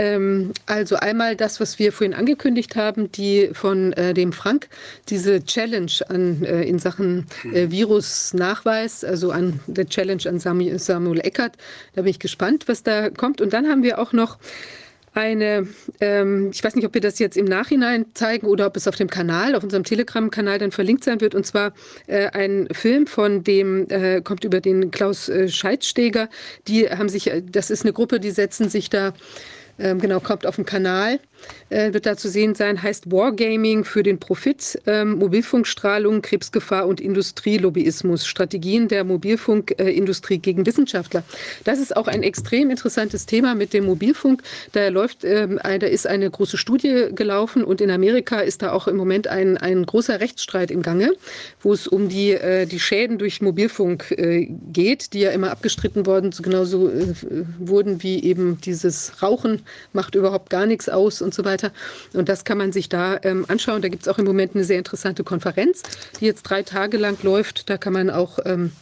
ähm, also einmal das, was wir vorhin angekündigt haben, die von äh, dem Frank, diese Challenge an, äh, in Sachen äh, Virusnachweis, also an der Challenge an Samuel, Samuel Eckert. Da bin ich gespannt, was da kommt. Und dann haben wir auch noch eine, ähm, ich weiß nicht, ob wir das jetzt im Nachhinein zeigen oder ob es auf dem Kanal, auf unserem Telegram-Kanal dann verlinkt sein wird. Und zwar äh, ein Film von dem, äh, kommt über den Klaus äh, Scheidsteger. Die haben sich, äh, das ist eine Gruppe, die setzen sich da ähm, genau, kommt auf dem Kanal äh, wird da zu sehen sein, heißt Wargaming für den Profit, ähm, Mobilfunkstrahlung, Krebsgefahr und Industrielobbyismus, Strategien der Mobilfunkindustrie äh, gegen Wissenschaftler. Das ist auch ein extrem interessantes Thema mit dem Mobilfunk. Da läuft, ähm, da ist eine große Studie gelaufen und in Amerika ist da auch im Moment ein, ein großer Rechtsstreit im Gange, wo es um die, äh, die Schäden durch Mobilfunk äh, geht, die ja immer abgestritten worden, genauso äh, wurden wie eben dieses Rauchen macht überhaupt gar nichts aus und so weiter. Und das kann man sich da ähm, anschauen. Da gibt es auch im Moment eine sehr interessante Konferenz, die jetzt drei Tage lang läuft. Da kann man auch ähm,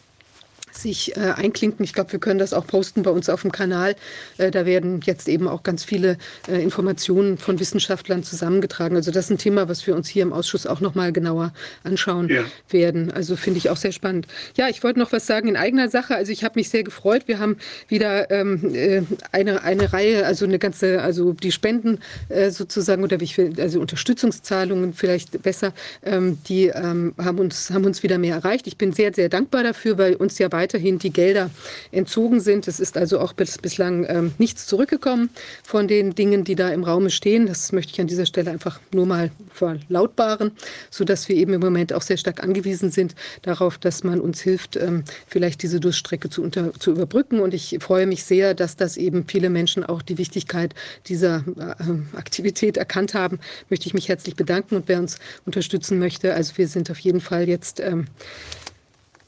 sich äh, einklinken. Ich glaube, wir können das auch posten bei uns auf dem Kanal. Äh, da werden jetzt eben auch ganz viele äh, Informationen von Wissenschaftlern zusammengetragen. Also das ist ein Thema, was wir uns hier im Ausschuss auch noch mal genauer anschauen ja. werden. Also finde ich auch sehr spannend. Ja, ich wollte noch was sagen in eigener Sache. Also ich habe mich sehr gefreut. Wir haben wieder ähm, äh, eine, eine Reihe, also eine ganze, also die Spenden äh, sozusagen oder wie ich will, also Unterstützungszahlungen vielleicht besser, ähm, die ähm, haben uns haben uns wieder mehr erreicht. Ich bin sehr sehr dankbar dafür, weil uns ja weiterhin die Gelder entzogen sind. Es ist also auch bis, bislang ähm, nichts zurückgekommen von den Dingen, die da im Raum stehen. Das möchte ich an dieser Stelle einfach nur mal verlautbaren, sodass wir eben im Moment auch sehr stark angewiesen sind darauf, dass man uns hilft, ähm, vielleicht diese Durststrecke zu, unter, zu überbrücken. Und ich freue mich sehr, dass das eben viele Menschen auch die Wichtigkeit dieser äh, Aktivität erkannt haben. Möchte ich mich herzlich bedanken und wer uns unterstützen möchte. Also wir sind auf jeden Fall jetzt ähm,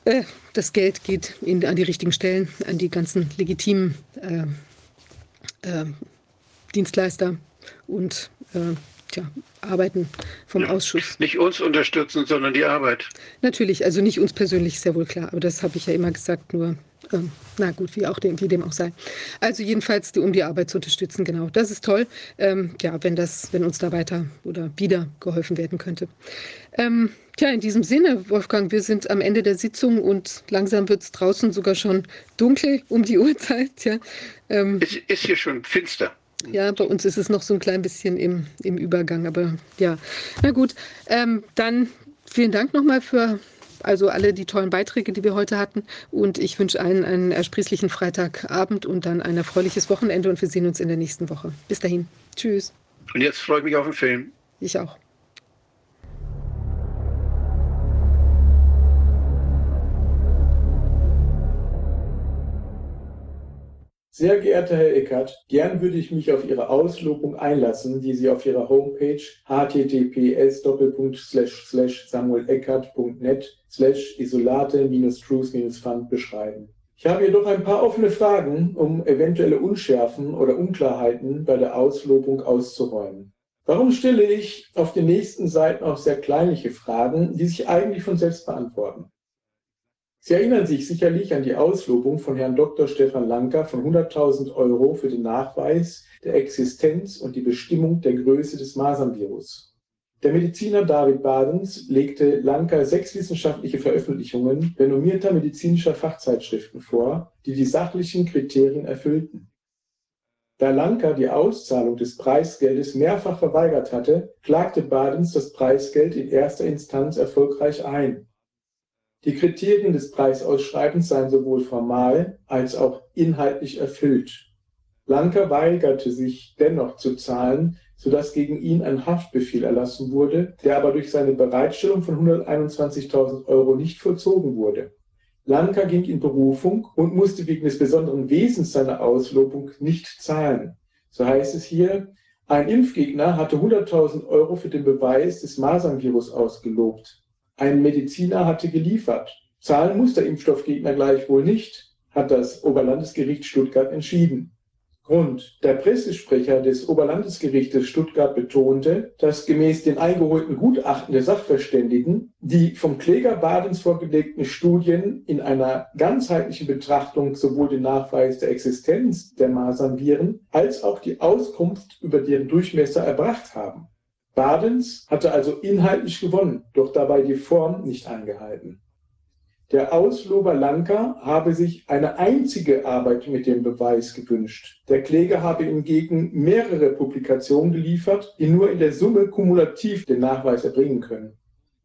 äh, das Geld geht in, an die richtigen Stellen, an die ganzen legitimen äh, äh, Dienstleister und äh, tja, Arbeiten vom ja, Ausschuss. Nicht uns unterstützen, sondern die Arbeit. Natürlich, also nicht uns persönlich, sehr wohl klar, aber das habe ich ja immer gesagt, nur ähm, na gut, wie, auch dem, wie dem auch sei. Also jedenfalls, um die Arbeit zu unterstützen, genau. Das ist toll, ähm, ja, wenn, das, wenn uns da weiter oder wieder geholfen werden könnte. Ähm, tja, in diesem Sinne, Wolfgang, wir sind am Ende der Sitzung und langsam wird es draußen sogar schon dunkel um die Uhrzeit. Ja. Ähm, es ist hier schon finster. Ja, bei uns ist es noch so ein klein bisschen im, im Übergang, aber ja, na gut. Ähm, dann vielen Dank nochmal für also alle die tollen Beiträge, die wir heute hatten. Und ich wünsche allen einen ersprießlichen Freitagabend und dann ein erfreuliches Wochenende und wir sehen uns in der nächsten Woche. Bis dahin. Tschüss. Und jetzt freue ich mich auf den Film. Ich auch. Sehr geehrter Herr Eckert, gern würde ich mich auf Ihre Auslobung einlassen, die Sie auf Ihrer Homepage https samueleckert.net slash isolate-truth-fund beschreiben. Ich habe jedoch ein paar offene Fragen, um eventuelle Unschärfen oder Unklarheiten bei der Auslobung auszuräumen. Warum stelle ich auf den nächsten Seiten auch sehr kleinliche Fragen, die sich eigentlich von selbst beantworten? Sie erinnern sich sicherlich an die Auslobung von Herrn Dr. Stefan Lanker von 100.000 Euro für den Nachweis der Existenz und die Bestimmung der Größe des Masernvirus. Der Mediziner David Badens legte Lanker sechs wissenschaftliche Veröffentlichungen renommierter medizinischer Fachzeitschriften vor, die die sachlichen Kriterien erfüllten. Da Lanker die Auszahlung des Preisgeldes mehrfach verweigert hatte, klagte Badens das Preisgeld in erster Instanz erfolgreich ein. Die Kriterien des Preisausschreibens seien sowohl formal als auch inhaltlich erfüllt. Lanker weigerte sich dennoch zu zahlen, sodass gegen ihn ein Haftbefehl erlassen wurde, der aber durch seine Bereitstellung von 121.000 Euro nicht vollzogen wurde. Lanker ging in Berufung und musste wegen des besonderen Wesens seiner Auslobung nicht zahlen. So heißt es hier, ein Impfgegner hatte 100.000 Euro für den Beweis des Masernvirus ausgelobt. Ein Mediziner hatte geliefert. Zahlen muss der Impfstoffgegner gleichwohl nicht, hat das Oberlandesgericht Stuttgart entschieden. Grund. Der Pressesprecher des Oberlandesgerichtes Stuttgart betonte, dass gemäß den eingeholten Gutachten der Sachverständigen die vom Kläger Badens vorgelegten Studien in einer ganzheitlichen Betrachtung sowohl den Nachweis der Existenz der Masernviren als auch die Auskunft über deren Durchmesser erbracht haben. Badens hatte also inhaltlich gewonnen, doch dabei die Form nicht eingehalten. Der Auslober Lanka habe sich eine einzige Arbeit mit dem Beweis gewünscht. Der Kläger habe hingegen mehrere Publikationen geliefert, die nur in der Summe kumulativ den Nachweis erbringen können.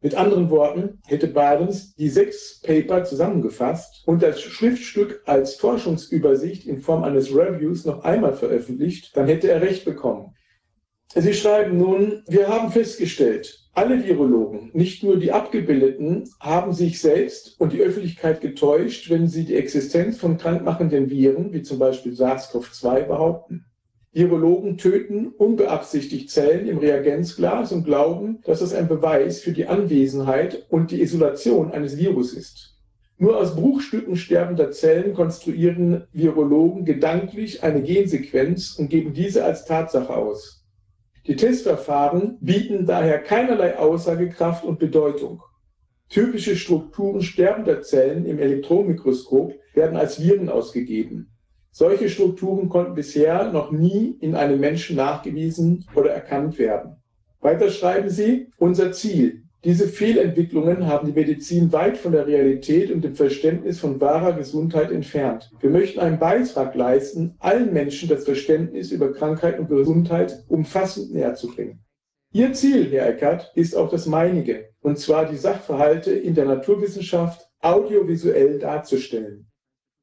Mit anderen Worten, hätte Badens die sechs Paper zusammengefasst und das Schriftstück als Forschungsübersicht in Form eines Reviews noch einmal veröffentlicht, dann hätte er recht bekommen. Sie schreiben nun, wir haben festgestellt, alle Virologen, nicht nur die Abgebildeten, haben sich selbst und die Öffentlichkeit getäuscht, wenn sie die Existenz von krankmachenden Viren, wie zum Beispiel SARS-CoV-2, behaupten. Virologen töten unbeabsichtigt Zellen im Reagenzglas und glauben, dass es ein Beweis für die Anwesenheit und die Isolation eines Virus ist. Nur aus Bruchstücken sterbender Zellen konstruieren Virologen gedanklich eine Gensequenz und geben diese als Tatsache aus. Die Testverfahren bieten daher keinerlei Aussagekraft und Bedeutung. Typische Strukturen sterbender Zellen im Elektronenmikroskop werden als Viren ausgegeben. Solche Strukturen konnten bisher noch nie in einem Menschen nachgewiesen oder erkannt werden. Weiter schreiben sie, unser Ziel, diese Fehlentwicklungen haben die Medizin weit von der Realität und dem Verständnis von wahrer Gesundheit entfernt. Wir möchten einen Beitrag leisten, allen Menschen das Verständnis über Krankheit und Gesundheit umfassend näher zu bringen. Ihr Ziel, Herr Eckert, ist auch das meinige, und zwar die Sachverhalte in der Naturwissenschaft audiovisuell darzustellen.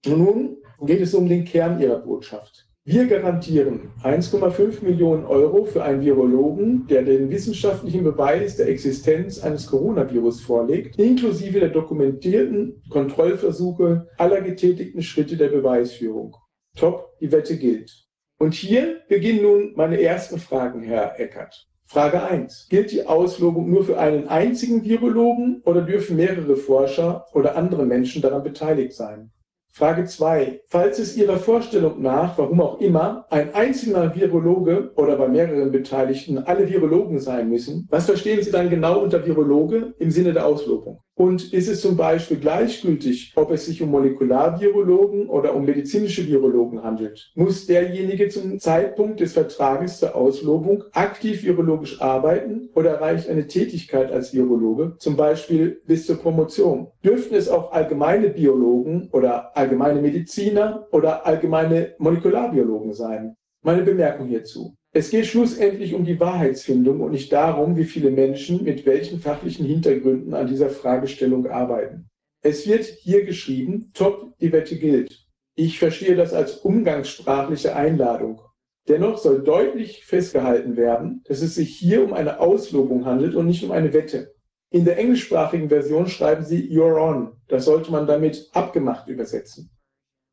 nun geht es um den Kern Ihrer Botschaft. Wir garantieren 1,5 Millionen Euro für einen Virologen, der den wissenschaftlichen Beweis der Existenz eines Coronavirus vorlegt, inklusive der dokumentierten Kontrollversuche aller getätigten Schritte der Beweisführung. Top, die Wette gilt. Und hier beginnen nun meine ersten Fragen, Herr Eckert. Frage 1. Gilt die Auslobung nur für einen einzigen Virologen oder dürfen mehrere Forscher oder andere Menschen daran beteiligt sein? Frage 2. Falls es Ihrer Vorstellung nach, warum auch immer, ein einzelner Virologe oder bei mehreren Beteiligten alle Virologen sein müssen, was verstehen Sie dann genau unter Virologe im Sinne der Auslobung? Und ist es zum Beispiel gleichgültig, ob es sich um Molekularvirologen oder um medizinische Virologen handelt? Muss derjenige zum Zeitpunkt des Vertrages zur Auslobung aktiv virologisch arbeiten oder reicht eine Tätigkeit als Virologe, zum Beispiel bis zur Promotion? Dürften es auch allgemeine Biologen oder allgemeine Mediziner oder allgemeine Molekularbiologen sein? Meine Bemerkung hierzu. Es geht schlussendlich um die Wahrheitsfindung und nicht darum, wie viele Menschen mit welchen fachlichen Hintergründen an dieser Fragestellung arbeiten. Es wird hier geschrieben, top, die Wette gilt. Ich verstehe das als umgangssprachliche Einladung. Dennoch soll deutlich festgehalten werden, dass es sich hier um eine Auslobung handelt und nicht um eine Wette. In der englischsprachigen Version schreiben sie You're on. Das sollte man damit abgemacht übersetzen.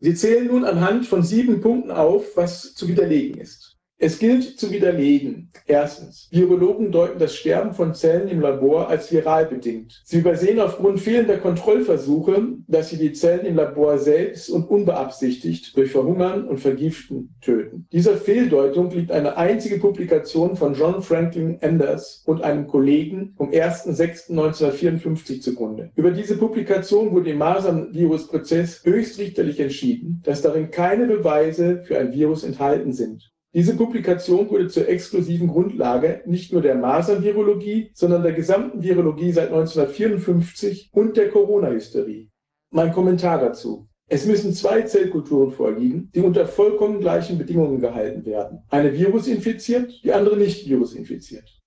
Sie zählen nun anhand von sieben Punkten auf, was zu widerlegen ist. Es gilt zu widerlegen. Erstens. Virologen deuten das Sterben von Zellen im Labor als viral bedingt. Sie übersehen aufgrund fehlender Kontrollversuche, dass sie die Zellen im Labor selbst und unbeabsichtigt durch Verhungern und Vergiften töten. Dieser Fehldeutung liegt eine einzige Publikation von John Franklin Anders und einem Kollegen vom 1.6.1954 zugrunde. Über diese Publikation wurde im Masern-Virus-Prozess höchstrichterlich entschieden, dass darin keine Beweise für ein Virus enthalten sind. Diese Publikation wurde zur exklusiven Grundlage nicht nur der Masern-Virologie, sondern der gesamten Virologie seit 1954 und der Corona-Hysterie. Mein Kommentar dazu. Es müssen zwei Zellkulturen vorliegen, die unter vollkommen gleichen Bedingungen gehalten werden. Eine virusinfiziert, die andere nicht virusinfiziert.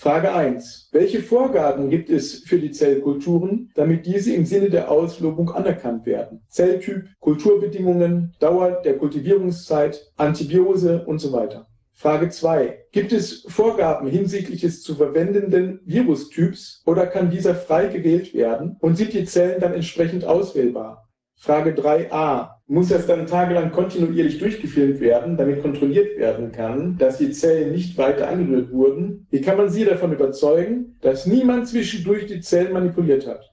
Frage 1. Welche Vorgaben gibt es für die Zellkulturen, damit diese im Sinne der Auslobung anerkannt werden? Zelltyp, Kulturbedingungen, Dauer der Kultivierungszeit, Antibiose und so weiter. Frage 2. Gibt es Vorgaben hinsichtlich des zu verwendenden Virustyps oder kann dieser frei gewählt werden und sind die Zellen dann entsprechend auswählbar? Frage 3a. Muss das dann tagelang kontinuierlich durchgefilmt werden, damit kontrolliert werden kann, dass die Zellen nicht weiter angerührt wurden? Wie kann man Sie davon überzeugen, dass niemand zwischendurch die Zellen manipuliert hat?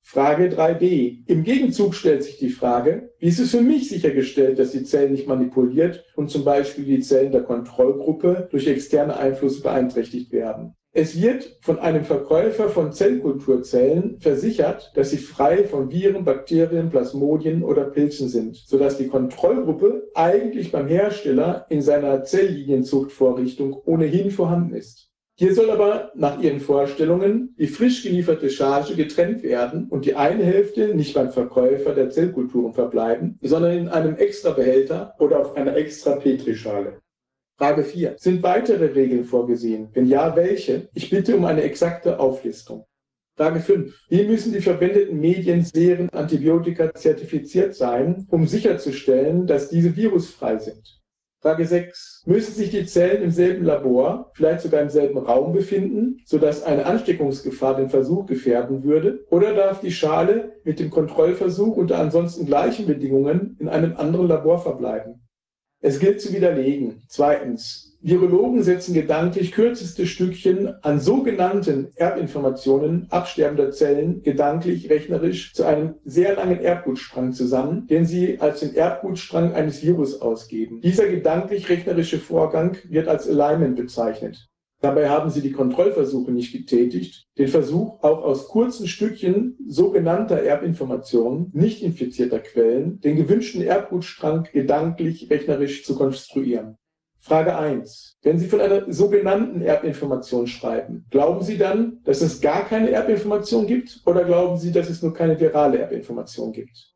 Frage 3b. Im Gegenzug stellt sich die Frage, wie ist es für mich sichergestellt, dass die Zellen nicht manipuliert und zum Beispiel die Zellen der Kontrollgruppe durch externe Einflüsse beeinträchtigt werden? Es wird von einem Verkäufer von Zellkulturzellen versichert, dass sie frei von Viren, Bakterien, Plasmodien oder Pilzen sind, sodass die Kontrollgruppe eigentlich beim Hersteller in seiner Zelllinienzuchtvorrichtung ohnehin vorhanden ist. Hier soll aber nach ihren Vorstellungen die frisch gelieferte Charge getrennt werden und die eine Hälfte nicht beim Verkäufer der Zellkulturen verbleiben, sondern in einem extra Behälter oder auf einer extra Petrischale. Frage 4. Sind weitere Regeln vorgesehen? Wenn ja, welche? Ich bitte um eine exakte Auflistung. Frage 5. Wie müssen die verwendeten Medien, Serien, Antibiotika zertifiziert sein, um sicherzustellen, dass diese virusfrei sind? Frage 6. Müssen sich die Zellen im selben Labor, vielleicht sogar im selben Raum befinden, sodass eine Ansteckungsgefahr den Versuch gefährden würde? Oder darf die Schale mit dem Kontrollversuch unter ansonsten gleichen Bedingungen in einem anderen Labor verbleiben? Es gilt zu widerlegen. Zweitens, Virologen setzen gedanklich kürzeste Stückchen an sogenannten Erbinformationen absterbender Zellen gedanklich, rechnerisch zu einem sehr langen Erbgutstrang zusammen, den sie als den Erbgutstrang eines Virus ausgeben. Dieser gedanklich-rechnerische Vorgang wird als Alignment bezeichnet. Dabei haben sie die Kontrollversuche nicht getätigt, den Versuch, auch aus kurzen Stückchen sogenannter Erbinformationen, nicht infizierter Quellen, den gewünschten Erbgutstrang gedanklich, rechnerisch zu konstruieren. Frage 1. Wenn Sie von einer sogenannten Erbinformation schreiben, glauben Sie dann, dass es gar keine Erbinformation gibt oder glauben Sie, dass es nur keine virale Erbinformation gibt?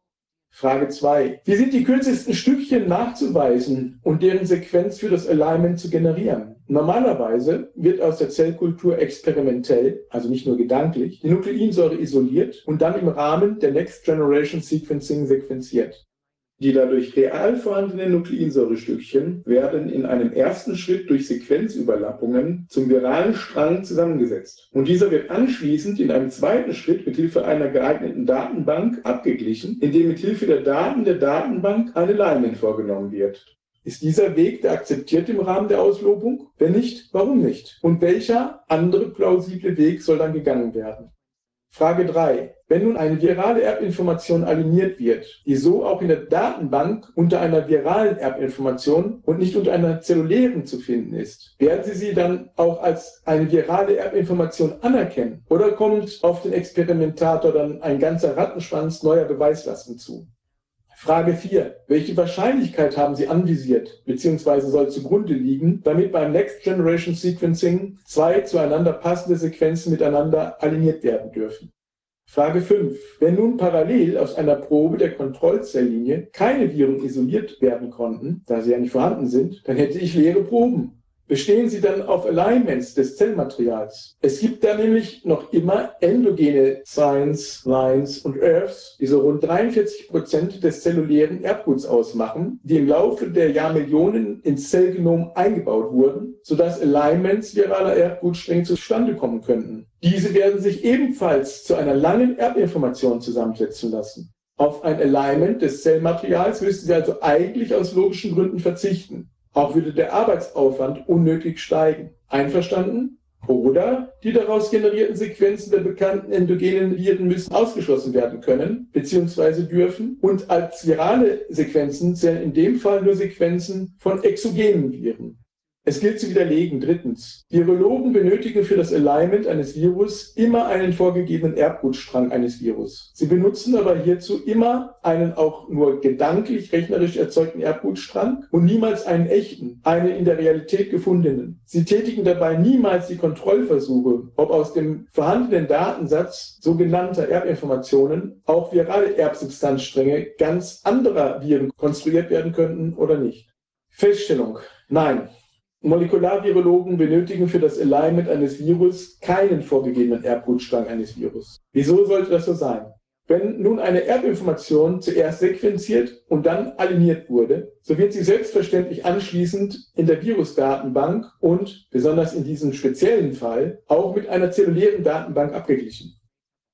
Frage 2. Wie sind die kürzesten Stückchen nachzuweisen und deren Sequenz für das Alignment zu generieren? Normalerweise wird aus der Zellkultur experimentell, also nicht nur gedanklich, die Nukleinsäure isoliert und dann im Rahmen der Next Generation Sequencing sequenziert. Die dadurch real vorhandenen Nukleinsäurestückchen werden in einem ersten Schritt durch Sequenzüberlappungen zum viralen Strang zusammengesetzt. Und dieser wird anschließend in einem zweiten Schritt mit Hilfe einer geeigneten Datenbank abgeglichen, indem mit Hilfe der Daten der Datenbank eine Alignment vorgenommen wird. Ist dieser Weg der akzeptiert im Rahmen der Auslobung? Wenn nicht, warum nicht? Und welcher andere plausible Weg soll dann gegangen werden? Frage 3. Wenn nun eine virale Erbinformation aligniert wird, die so auch in der Datenbank unter einer viralen Erbinformation und nicht unter einer zellulären zu finden ist, werden Sie sie dann auch als eine virale Erbinformation anerkennen? Oder kommt auf den Experimentator dann ein ganzer Rattenschwanz neuer Beweislasten zu? Frage 4. Welche Wahrscheinlichkeit haben Sie anvisiert bzw. soll zugrunde liegen, damit beim Next Generation Sequencing zwei zueinander passende Sequenzen miteinander aligniert werden dürfen? Frage 5. Wenn nun parallel aus einer Probe der Kontrollzelllinie keine Viren isoliert werden konnten, da sie ja nicht vorhanden sind, dann hätte ich leere Proben bestehen sie dann auf Alignments des Zellmaterials. Es gibt da nämlich noch immer endogene Signs, Lines und Earths, die so rund 43 Prozent des zellulären Erbguts ausmachen, die im Laufe der Jahrmillionen ins Zellgenom eingebaut wurden, sodass Alignments viraler Erbgutstränge zustande kommen könnten. Diese werden sich ebenfalls zu einer langen Erbinformation zusammensetzen lassen. Auf ein Alignment des Zellmaterials müssten Sie also eigentlich aus logischen Gründen verzichten. Auch würde der Arbeitsaufwand unnötig steigen. Einverstanden? Oder die daraus generierten Sequenzen der bekannten endogenen Viren müssen ausgeschlossen werden können bzw. dürfen. Und als virale Sequenzen zählen in dem Fall nur Sequenzen von exogenen Viren. Es gilt zu widerlegen. Drittens. Virologen benötigen für das Alignment eines Virus immer einen vorgegebenen Erbgutstrang eines Virus. Sie benutzen aber hierzu immer einen auch nur gedanklich rechnerisch erzeugten Erbgutstrang und niemals einen echten, einen in der Realität gefundenen. Sie tätigen dabei niemals die Kontrollversuche, ob aus dem vorhandenen Datensatz sogenannter Erbinformationen auch virale Erbsubstanzstränge ganz anderer Viren konstruiert werden könnten oder nicht. Feststellung. Nein, Molekularvirologen benötigen für das Alignment eines Virus keinen vorgegebenen Erbgutstrang eines Virus. Wieso sollte das so sein? Wenn nun eine Erbinformation zuerst sequenziert und dann aligniert wurde, so wird sie selbstverständlich anschließend in der Virusdatenbank und, besonders in diesem speziellen Fall, auch mit einer zellulären Datenbank abgeglichen.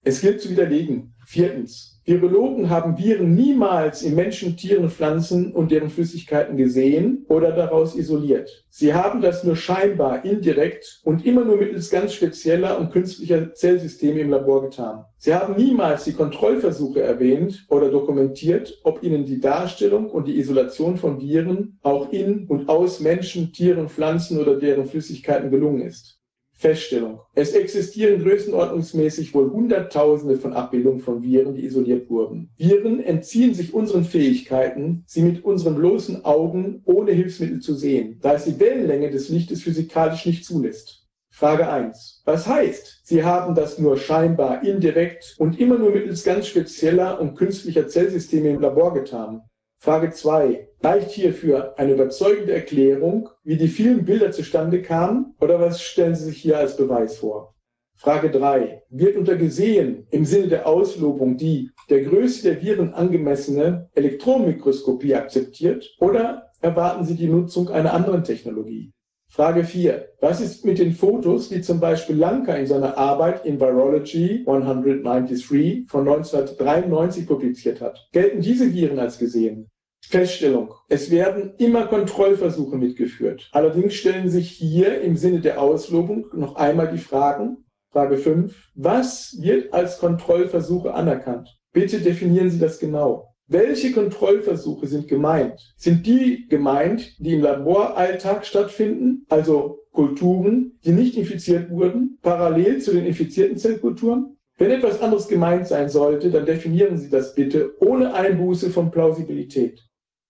Es gilt zu widerlegen. Viertens. Virologen haben Viren niemals in Menschen, Tieren, Pflanzen und deren Flüssigkeiten gesehen oder daraus isoliert. Sie haben das nur scheinbar, indirekt und immer nur mittels ganz spezieller und künstlicher Zellsysteme im Labor getan. Sie haben niemals die Kontrollversuche erwähnt oder dokumentiert, ob ihnen die Darstellung und die Isolation von Viren auch in und aus Menschen, Tieren, Pflanzen oder deren Flüssigkeiten gelungen ist. Feststellung. Es existieren größenordnungsmäßig wohl Hunderttausende von Abbildungen von Viren, die isoliert wurden. Viren entziehen sich unseren Fähigkeiten, sie mit unseren bloßen Augen ohne Hilfsmittel zu sehen, da es die Wellenlänge des Lichtes physikalisch nicht zulässt. Frage 1. Was heißt, Sie haben das nur scheinbar, indirekt und immer nur mittels ganz spezieller und künstlicher Zellsysteme im Labor getan? Frage 2. Reicht hierfür eine überzeugende Erklärung, wie die vielen Bilder zustande kamen, oder was stellen Sie sich hier als Beweis vor? Frage 3. Wird unter gesehen im Sinne der Auslobung die der Größe der Viren angemessene Elektronenmikroskopie akzeptiert oder erwarten Sie die Nutzung einer anderen Technologie? Frage 4. Was ist mit den Fotos, die zum Beispiel Lanka in seiner Arbeit in Virology 193 von 1993 publiziert hat? Gelten diese Viren als gesehen? Feststellung. Es werden immer Kontrollversuche mitgeführt. Allerdings stellen sich hier im Sinne der Auslobung noch einmal die Fragen. Frage 5. Was wird als Kontrollversuche anerkannt? Bitte definieren Sie das genau. Welche Kontrollversuche sind gemeint? Sind die gemeint, die im Laboralltag stattfinden, also Kulturen, die nicht infiziert wurden, parallel zu den infizierten Zellkulturen? Wenn etwas anderes gemeint sein sollte, dann definieren Sie das bitte ohne Einbuße von Plausibilität.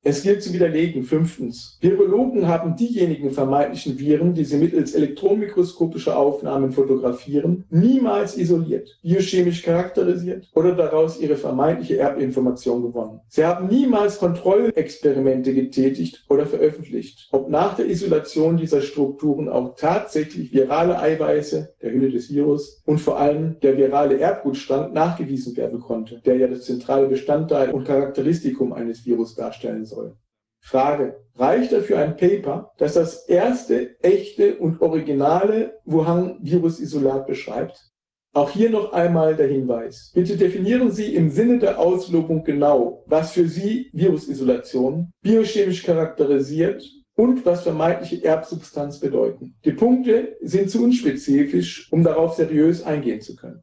Es gilt zu widerlegen. Fünftens. Virologen haben diejenigen vermeintlichen Viren, die sie mittels elektronenmikroskopischer Aufnahmen fotografieren, niemals isoliert, biochemisch charakterisiert oder daraus ihre vermeintliche Erbinformation gewonnen. Sie haben niemals Kontrollexperimente getätigt oder veröffentlicht, ob nach der Isolation dieser Strukturen auch tatsächlich virale Eiweiße, der Hülle des Virus und vor allem der virale Erbgutstrang nachgewiesen werden konnte, der ja das zentrale Bestandteil und Charakteristikum eines Virus darstellen soll soll. Frage. Reicht dafür ein Paper, das das erste echte und originale Wuhan-Virus-Isolat beschreibt? Auch hier noch einmal der Hinweis. Bitte definieren Sie im Sinne der Auslobung genau, was für Sie Virusisolation biochemisch charakterisiert und was vermeintliche Erbsubstanz bedeuten. Die Punkte sind zu unspezifisch, um darauf seriös eingehen zu können.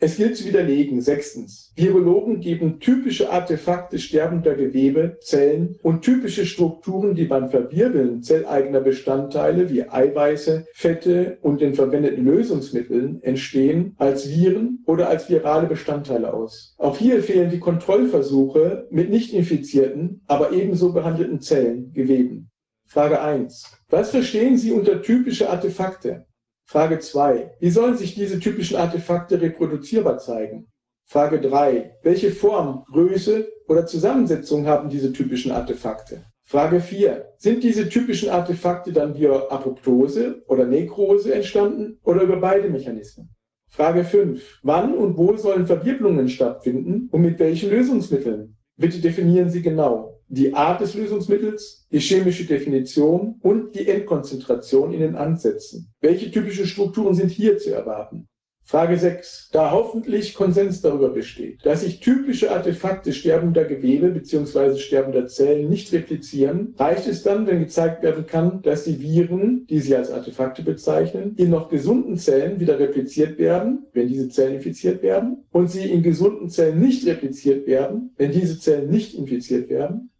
Es gilt zu widerlegen. Sechstens. Virologen geben typische Artefakte sterbender Gewebe, Zellen und typische Strukturen, die beim Verwirbeln zelleigener Bestandteile wie Eiweiße, Fette und den verwendeten Lösungsmitteln entstehen, als Viren oder als virale Bestandteile aus. Auch hier fehlen die Kontrollversuche mit nicht infizierten, aber ebenso behandelten Zellen, Geweben. Frage 1. Was verstehen Sie unter typische Artefakte? Frage 2. Wie sollen sich diese typischen Artefakte reproduzierbar zeigen? Frage 3. Welche Form, Größe oder Zusammensetzung haben diese typischen Artefakte? Frage 4. Sind diese typischen Artefakte dann via Apoptose oder Nekrose entstanden oder über beide Mechanismen? Frage 5. Wann und wo sollen Verwirbelungen stattfinden und mit welchen Lösungsmitteln? Bitte definieren Sie genau die Art des Lösungsmittels, die chemische Definition und die Endkonzentration in den Ansätzen. Welche typischen Strukturen sind hier zu erwarten? Frage 6. Da hoffentlich Konsens darüber besteht, dass sich typische Artefakte sterbender Gewebe bzw. sterbender Zellen nicht replizieren, reicht es dann, wenn gezeigt werden kann, dass die Viren, die Sie als Artefakte bezeichnen, in noch gesunden Zellen wieder repliziert werden, wenn diese Zellen infiziert werden, und sie in gesunden Zellen nicht repliziert werden, wenn diese Zellen nicht infiziert werden?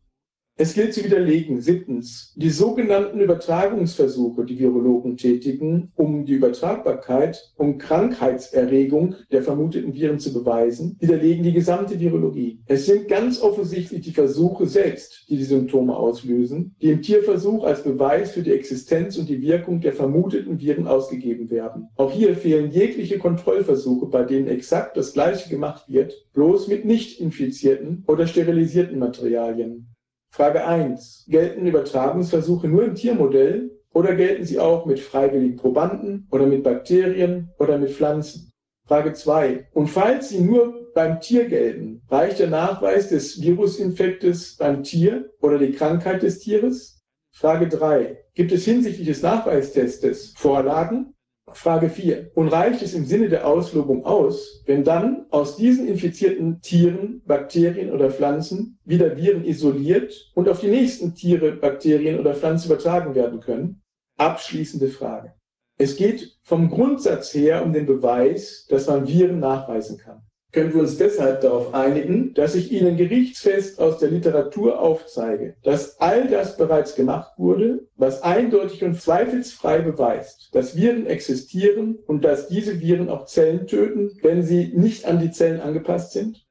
Es gilt zu widerlegen. Siebtens. Die sogenannten Übertragungsversuche, die Virologen tätigen, um die Übertragbarkeit, um Krankheitserregung der vermuteten Viren zu beweisen, widerlegen die gesamte Virologie. Es sind ganz offensichtlich die Versuche selbst, die die Symptome auslösen, die im Tierversuch als Beweis für die Existenz und die Wirkung der vermuteten Viren ausgegeben werden. Auch hier fehlen jegliche Kontrollversuche, bei denen exakt das Gleiche gemacht wird, bloß mit nicht infizierten oder sterilisierten Materialien. Frage 1. Gelten Übertragungsversuche nur im Tiermodell oder gelten sie auch mit freiwilligen Probanden oder mit Bakterien oder mit Pflanzen? Frage 2. Und falls sie nur beim Tier gelten, reicht der Nachweis des Virusinfektes beim Tier oder die Krankheit des Tieres? Frage 3. Gibt es hinsichtlich des Nachweistestes Vorlagen? Frage 4. Und reicht es im Sinne der Auslobung aus, wenn dann aus diesen infizierten Tieren, Bakterien oder Pflanzen wieder Viren isoliert und auf die nächsten Tiere, Bakterien oder Pflanzen übertragen werden können? Abschließende Frage. Es geht vom Grundsatz her um den Beweis, dass man Viren nachweisen kann können wir uns deshalb darauf einigen, dass ich Ihnen gerichtsfest aus der Literatur aufzeige, dass all das bereits gemacht wurde, was eindeutig und zweifelsfrei beweist, dass Viren existieren und dass diese Viren auch Zellen töten, wenn sie nicht an die Zellen angepasst sind?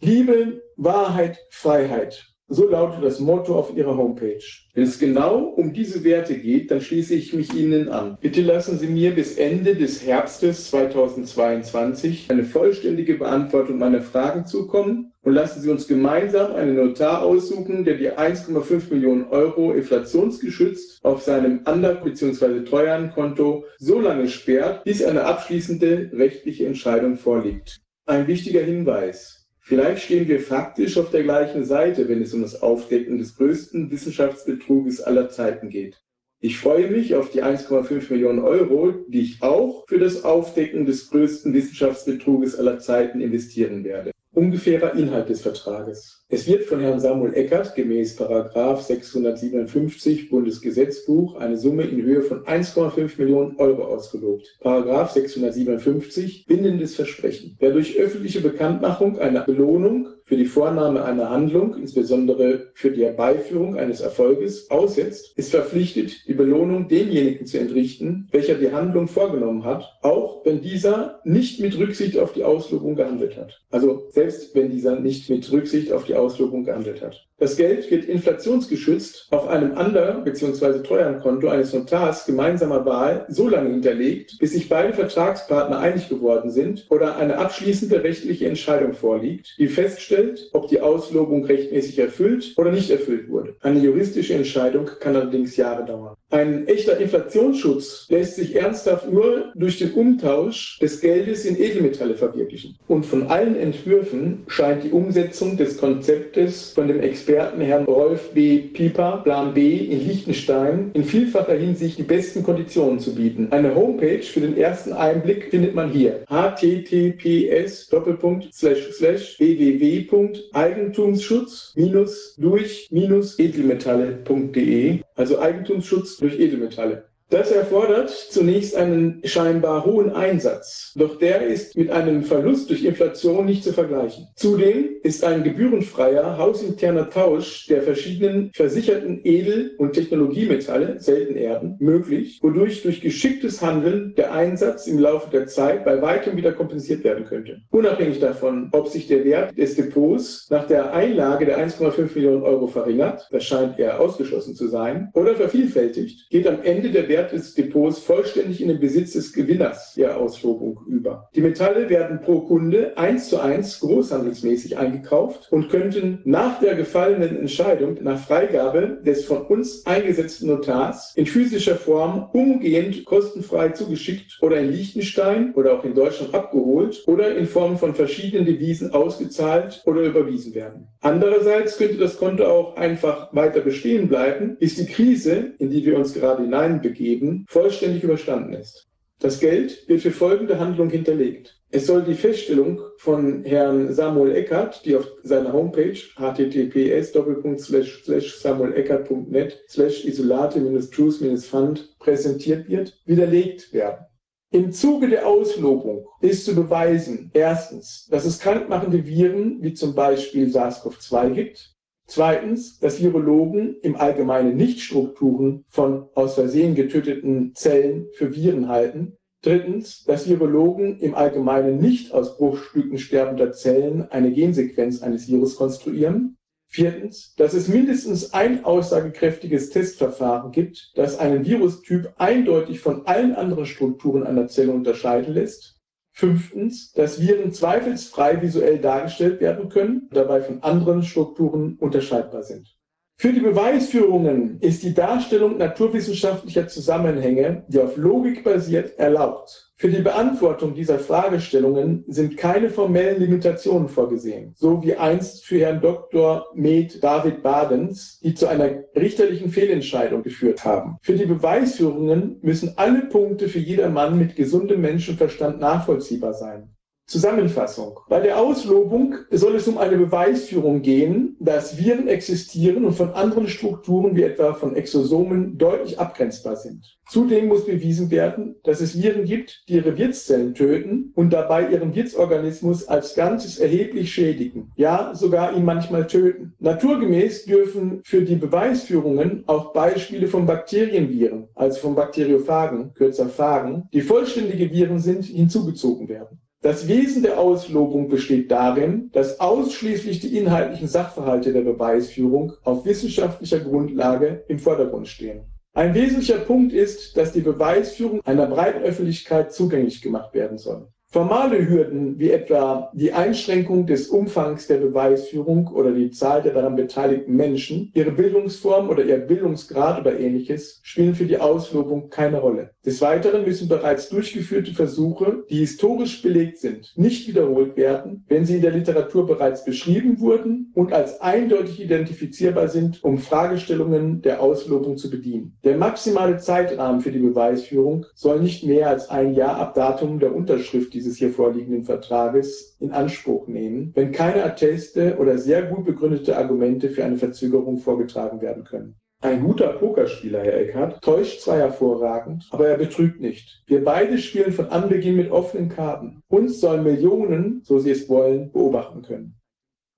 Liebe, Wahrheit, Freiheit. So lautet das Motto auf Ihrer Homepage. Wenn es genau um diese Werte geht, dann schließe ich mich Ihnen an. Bitte lassen Sie mir bis Ende des Herbstes 2022 eine vollständige Beantwortung meiner Fragen zukommen und lassen Sie uns gemeinsam einen Notar aussuchen, der die 1,5 Millionen Euro inflationsgeschützt auf seinem Ander- bzw. Treuhandkonto so lange sperrt, bis eine abschließende rechtliche Entscheidung vorliegt. Ein wichtiger Hinweis. Vielleicht stehen wir faktisch auf der gleichen Seite, wenn es um das Aufdecken des größten Wissenschaftsbetruges aller Zeiten geht. Ich freue mich auf die 1,5 Millionen Euro, die ich auch für das Aufdecken des größten Wissenschaftsbetruges aller Zeiten investieren werde. Ungefährer Inhalt des Vertrages. Es wird von Herrn Samuel Eckert gemäß Paragraph 657 Bundesgesetzbuch eine Summe in Höhe von 1,5 Millionen Euro ausgelobt. Paragraph 657 bindendes Versprechen. Wer durch öffentliche Bekanntmachung einer Belohnung für die Vornahme einer Handlung, insbesondere für die Herbeiführung eines Erfolges, aussetzt, ist verpflichtet, die Belohnung demjenigen zu entrichten, welcher die Handlung vorgenommen hat, auch wenn dieser nicht mit Rücksicht auf die Auslobung gehandelt hat. Also selbst wenn dieser nicht mit Rücksicht auf die Auslobung gehandelt hat. Das Geld wird inflationsgeschützt auf einem Ander- bzw. Treuhandkonto eines Notars gemeinsamer Wahl so lange hinterlegt, bis sich beide Vertragspartner einig geworden sind oder eine abschließende rechtliche Entscheidung vorliegt, die feststellt, ob die Auslobung rechtmäßig erfüllt oder nicht erfüllt wurde. Eine juristische Entscheidung kann allerdings Jahre dauern. Ein echter Inflationsschutz lässt sich ernsthaft nur durch den Umtausch des Geldes in Edelmetalle verwirklichen. Und von allen Entwürfen scheint die Umsetzung des Konzeptes von dem Experten Herrn Rolf B. Pieper, Plan B in Liechtenstein, in vielfacher Hinsicht die besten Konditionen zu bieten. Eine Homepage für den ersten Einblick findet man hier. https www.eigentumsschutz-durch-edelmetalle.de also Eigentumsschutz durch Edelmetalle. Das erfordert zunächst einen scheinbar hohen Einsatz, doch der ist mit einem Verlust durch Inflation nicht zu vergleichen. Zudem ist ein gebührenfreier hausinterner Tausch der verschiedenen versicherten Edel- und Technologiemetalle, Seltenerden, möglich, wodurch durch geschicktes Handeln der Einsatz im Laufe der Zeit bei weitem wieder kompensiert werden könnte. Unabhängig davon, ob sich der Wert des Depots nach der Einlage der 1,5 Millionen Euro verringert, das scheint eher ausgeschlossen zu sein, oder vervielfältigt, geht am Ende der Wert Wert des Depots vollständig in den Besitz des Gewinners der Auslobung über. Die Metalle werden pro Kunde eins zu eins großhandelsmäßig eingekauft und könnten nach der gefallenen Entscheidung nach Freigabe des von uns eingesetzten Notars in physischer Form umgehend kostenfrei zugeschickt oder in Liechtenstein oder auch in Deutschland abgeholt oder in Form von verschiedenen Devisen ausgezahlt oder überwiesen werden. Andererseits könnte das Konto auch einfach weiter bestehen bleiben, bis die Krise, in die wir uns gerade hineinbegeben, vollständig überstanden ist. Das Geld wird für folgende Handlung hinterlegt. Es soll die Feststellung von Herrn Samuel Eckert, die auf seiner Homepage https samueleckert.net isolate-truth-fund präsentiert wird, widerlegt werden. Im Zuge der Auslobung ist zu beweisen, erstens, dass es krankmachende Viren wie zum Beispiel SARS-CoV-2 gibt. Zweitens, dass Virologen im Allgemeinen nicht Strukturen von aus Versehen getöteten Zellen für Viren halten. Drittens, dass Virologen im Allgemeinen nicht aus Bruchstücken sterbender Zellen eine Gensequenz eines Virus konstruieren. Viertens, dass es mindestens ein aussagekräftiges Testverfahren gibt, das einen Virustyp eindeutig von allen anderen Strukturen einer Zelle unterscheiden lässt. Fünftens, dass Viren zweifelsfrei visuell dargestellt werden können, dabei von anderen Strukturen unterscheidbar sind. Für die Beweisführungen ist die Darstellung naturwissenschaftlicher Zusammenhänge, die auf Logik basiert, erlaubt. Für die Beantwortung dieser Fragestellungen sind keine formellen Limitationen vorgesehen, so wie einst für Herrn Dr. Med David Badens, die zu einer richterlichen Fehlentscheidung geführt haben. Für die Beweisführungen müssen alle Punkte für jedermann mit gesundem Menschenverstand nachvollziehbar sein. Zusammenfassung. Bei der Auslobung soll es um eine Beweisführung gehen, dass Viren existieren und von anderen Strukturen wie etwa von Exosomen deutlich abgrenzbar sind. Zudem muss bewiesen werden, dass es Viren gibt, die ihre Wirtszellen töten und dabei ihren Wirtsorganismus als Ganzes erheblich schädigen, ja sogar ihn manchmal töten. Naturgemäß dürfen für die Beweisführungen auch Beispiele von Bakterienviren, also von Bakteriophagen, kürzer Phagen, die vollständige Viren sind, hinzugezogen werden. Das Wesen der Auslobung besteht darin, dass ausschließlich die inhaltlichen Sachverhalte der Beweisführung auf wissenschaftlicher Grundlage im Vordergrund stehen. Ein wesentlicher Punkt ist, dass die Beweisführung einer breiten Öffentlichkeit zugänglich gemacht werden soll. Formale Hürden wie etwa die Einschränkung des Umfangs der Beweisführung oder die Zahl der daran beteiligten Menschen, ihre Bildungsform oder ihr Bildungsgrad oder ähnliches spielen für die Auslobung keine Rolle. Des Weiteren müssen bereits durchgeführte Versuche, die historisch belegt sind, nicht wiederholt werden, wenn sie in der Literatur bereits beschrieben wurden und als eindeutig identifizierbar sind, um Fragestellungen der Auslobung zu bedienen. Der maximale Zeitrahmen für die Beweisführung soll nicht mehr als ein Jahr ab Datum der Unterschrift dieses hier vorliegenden Vertrages in Anspruch nehmen, wenn keine Atteste oder sehr gut begründete Argumente für eine Verzögerung vorgetragen werden können. Ein guter Pokerspieler, Herr Eckhardt, täuscht zwar hervorragend, aber er betrügt nicht. Wir beide spielen von Anbeginn mit offenen Karten. Uns sollen Millionen, so sie es wollen, beobachten können.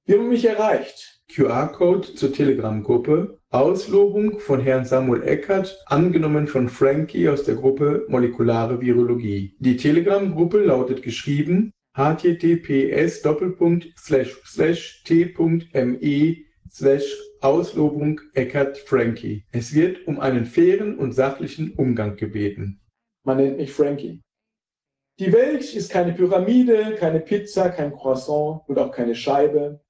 Wie man mich erreicht? QR-Code zur Telegram-Gruppe, Auslobung von Herrn Samuel Eckert, angenommen von Frankie aus der Gruppe Molekulare Virologie. Die Telegram-Gruppe lautet geschrieben https t.me Auslobung Eckert Frankie. Es wird um einen fairen und sachlichen Umgang gebeten. Man nennt mich Frankie. Die Welt ist keine Pyramide, keine Pizza, kein Croissant und auch keine Scheibe.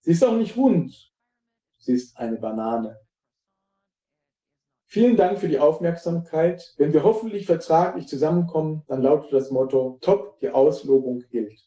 Sie ist auch nicht rund. Sie ist eine Banane. Vielen Dank für die Aufmerksamkeit. Wenn wir hoffentlich vertraglich zusammenkommen, dann lautet das Motto, top, die Auslobung gilt.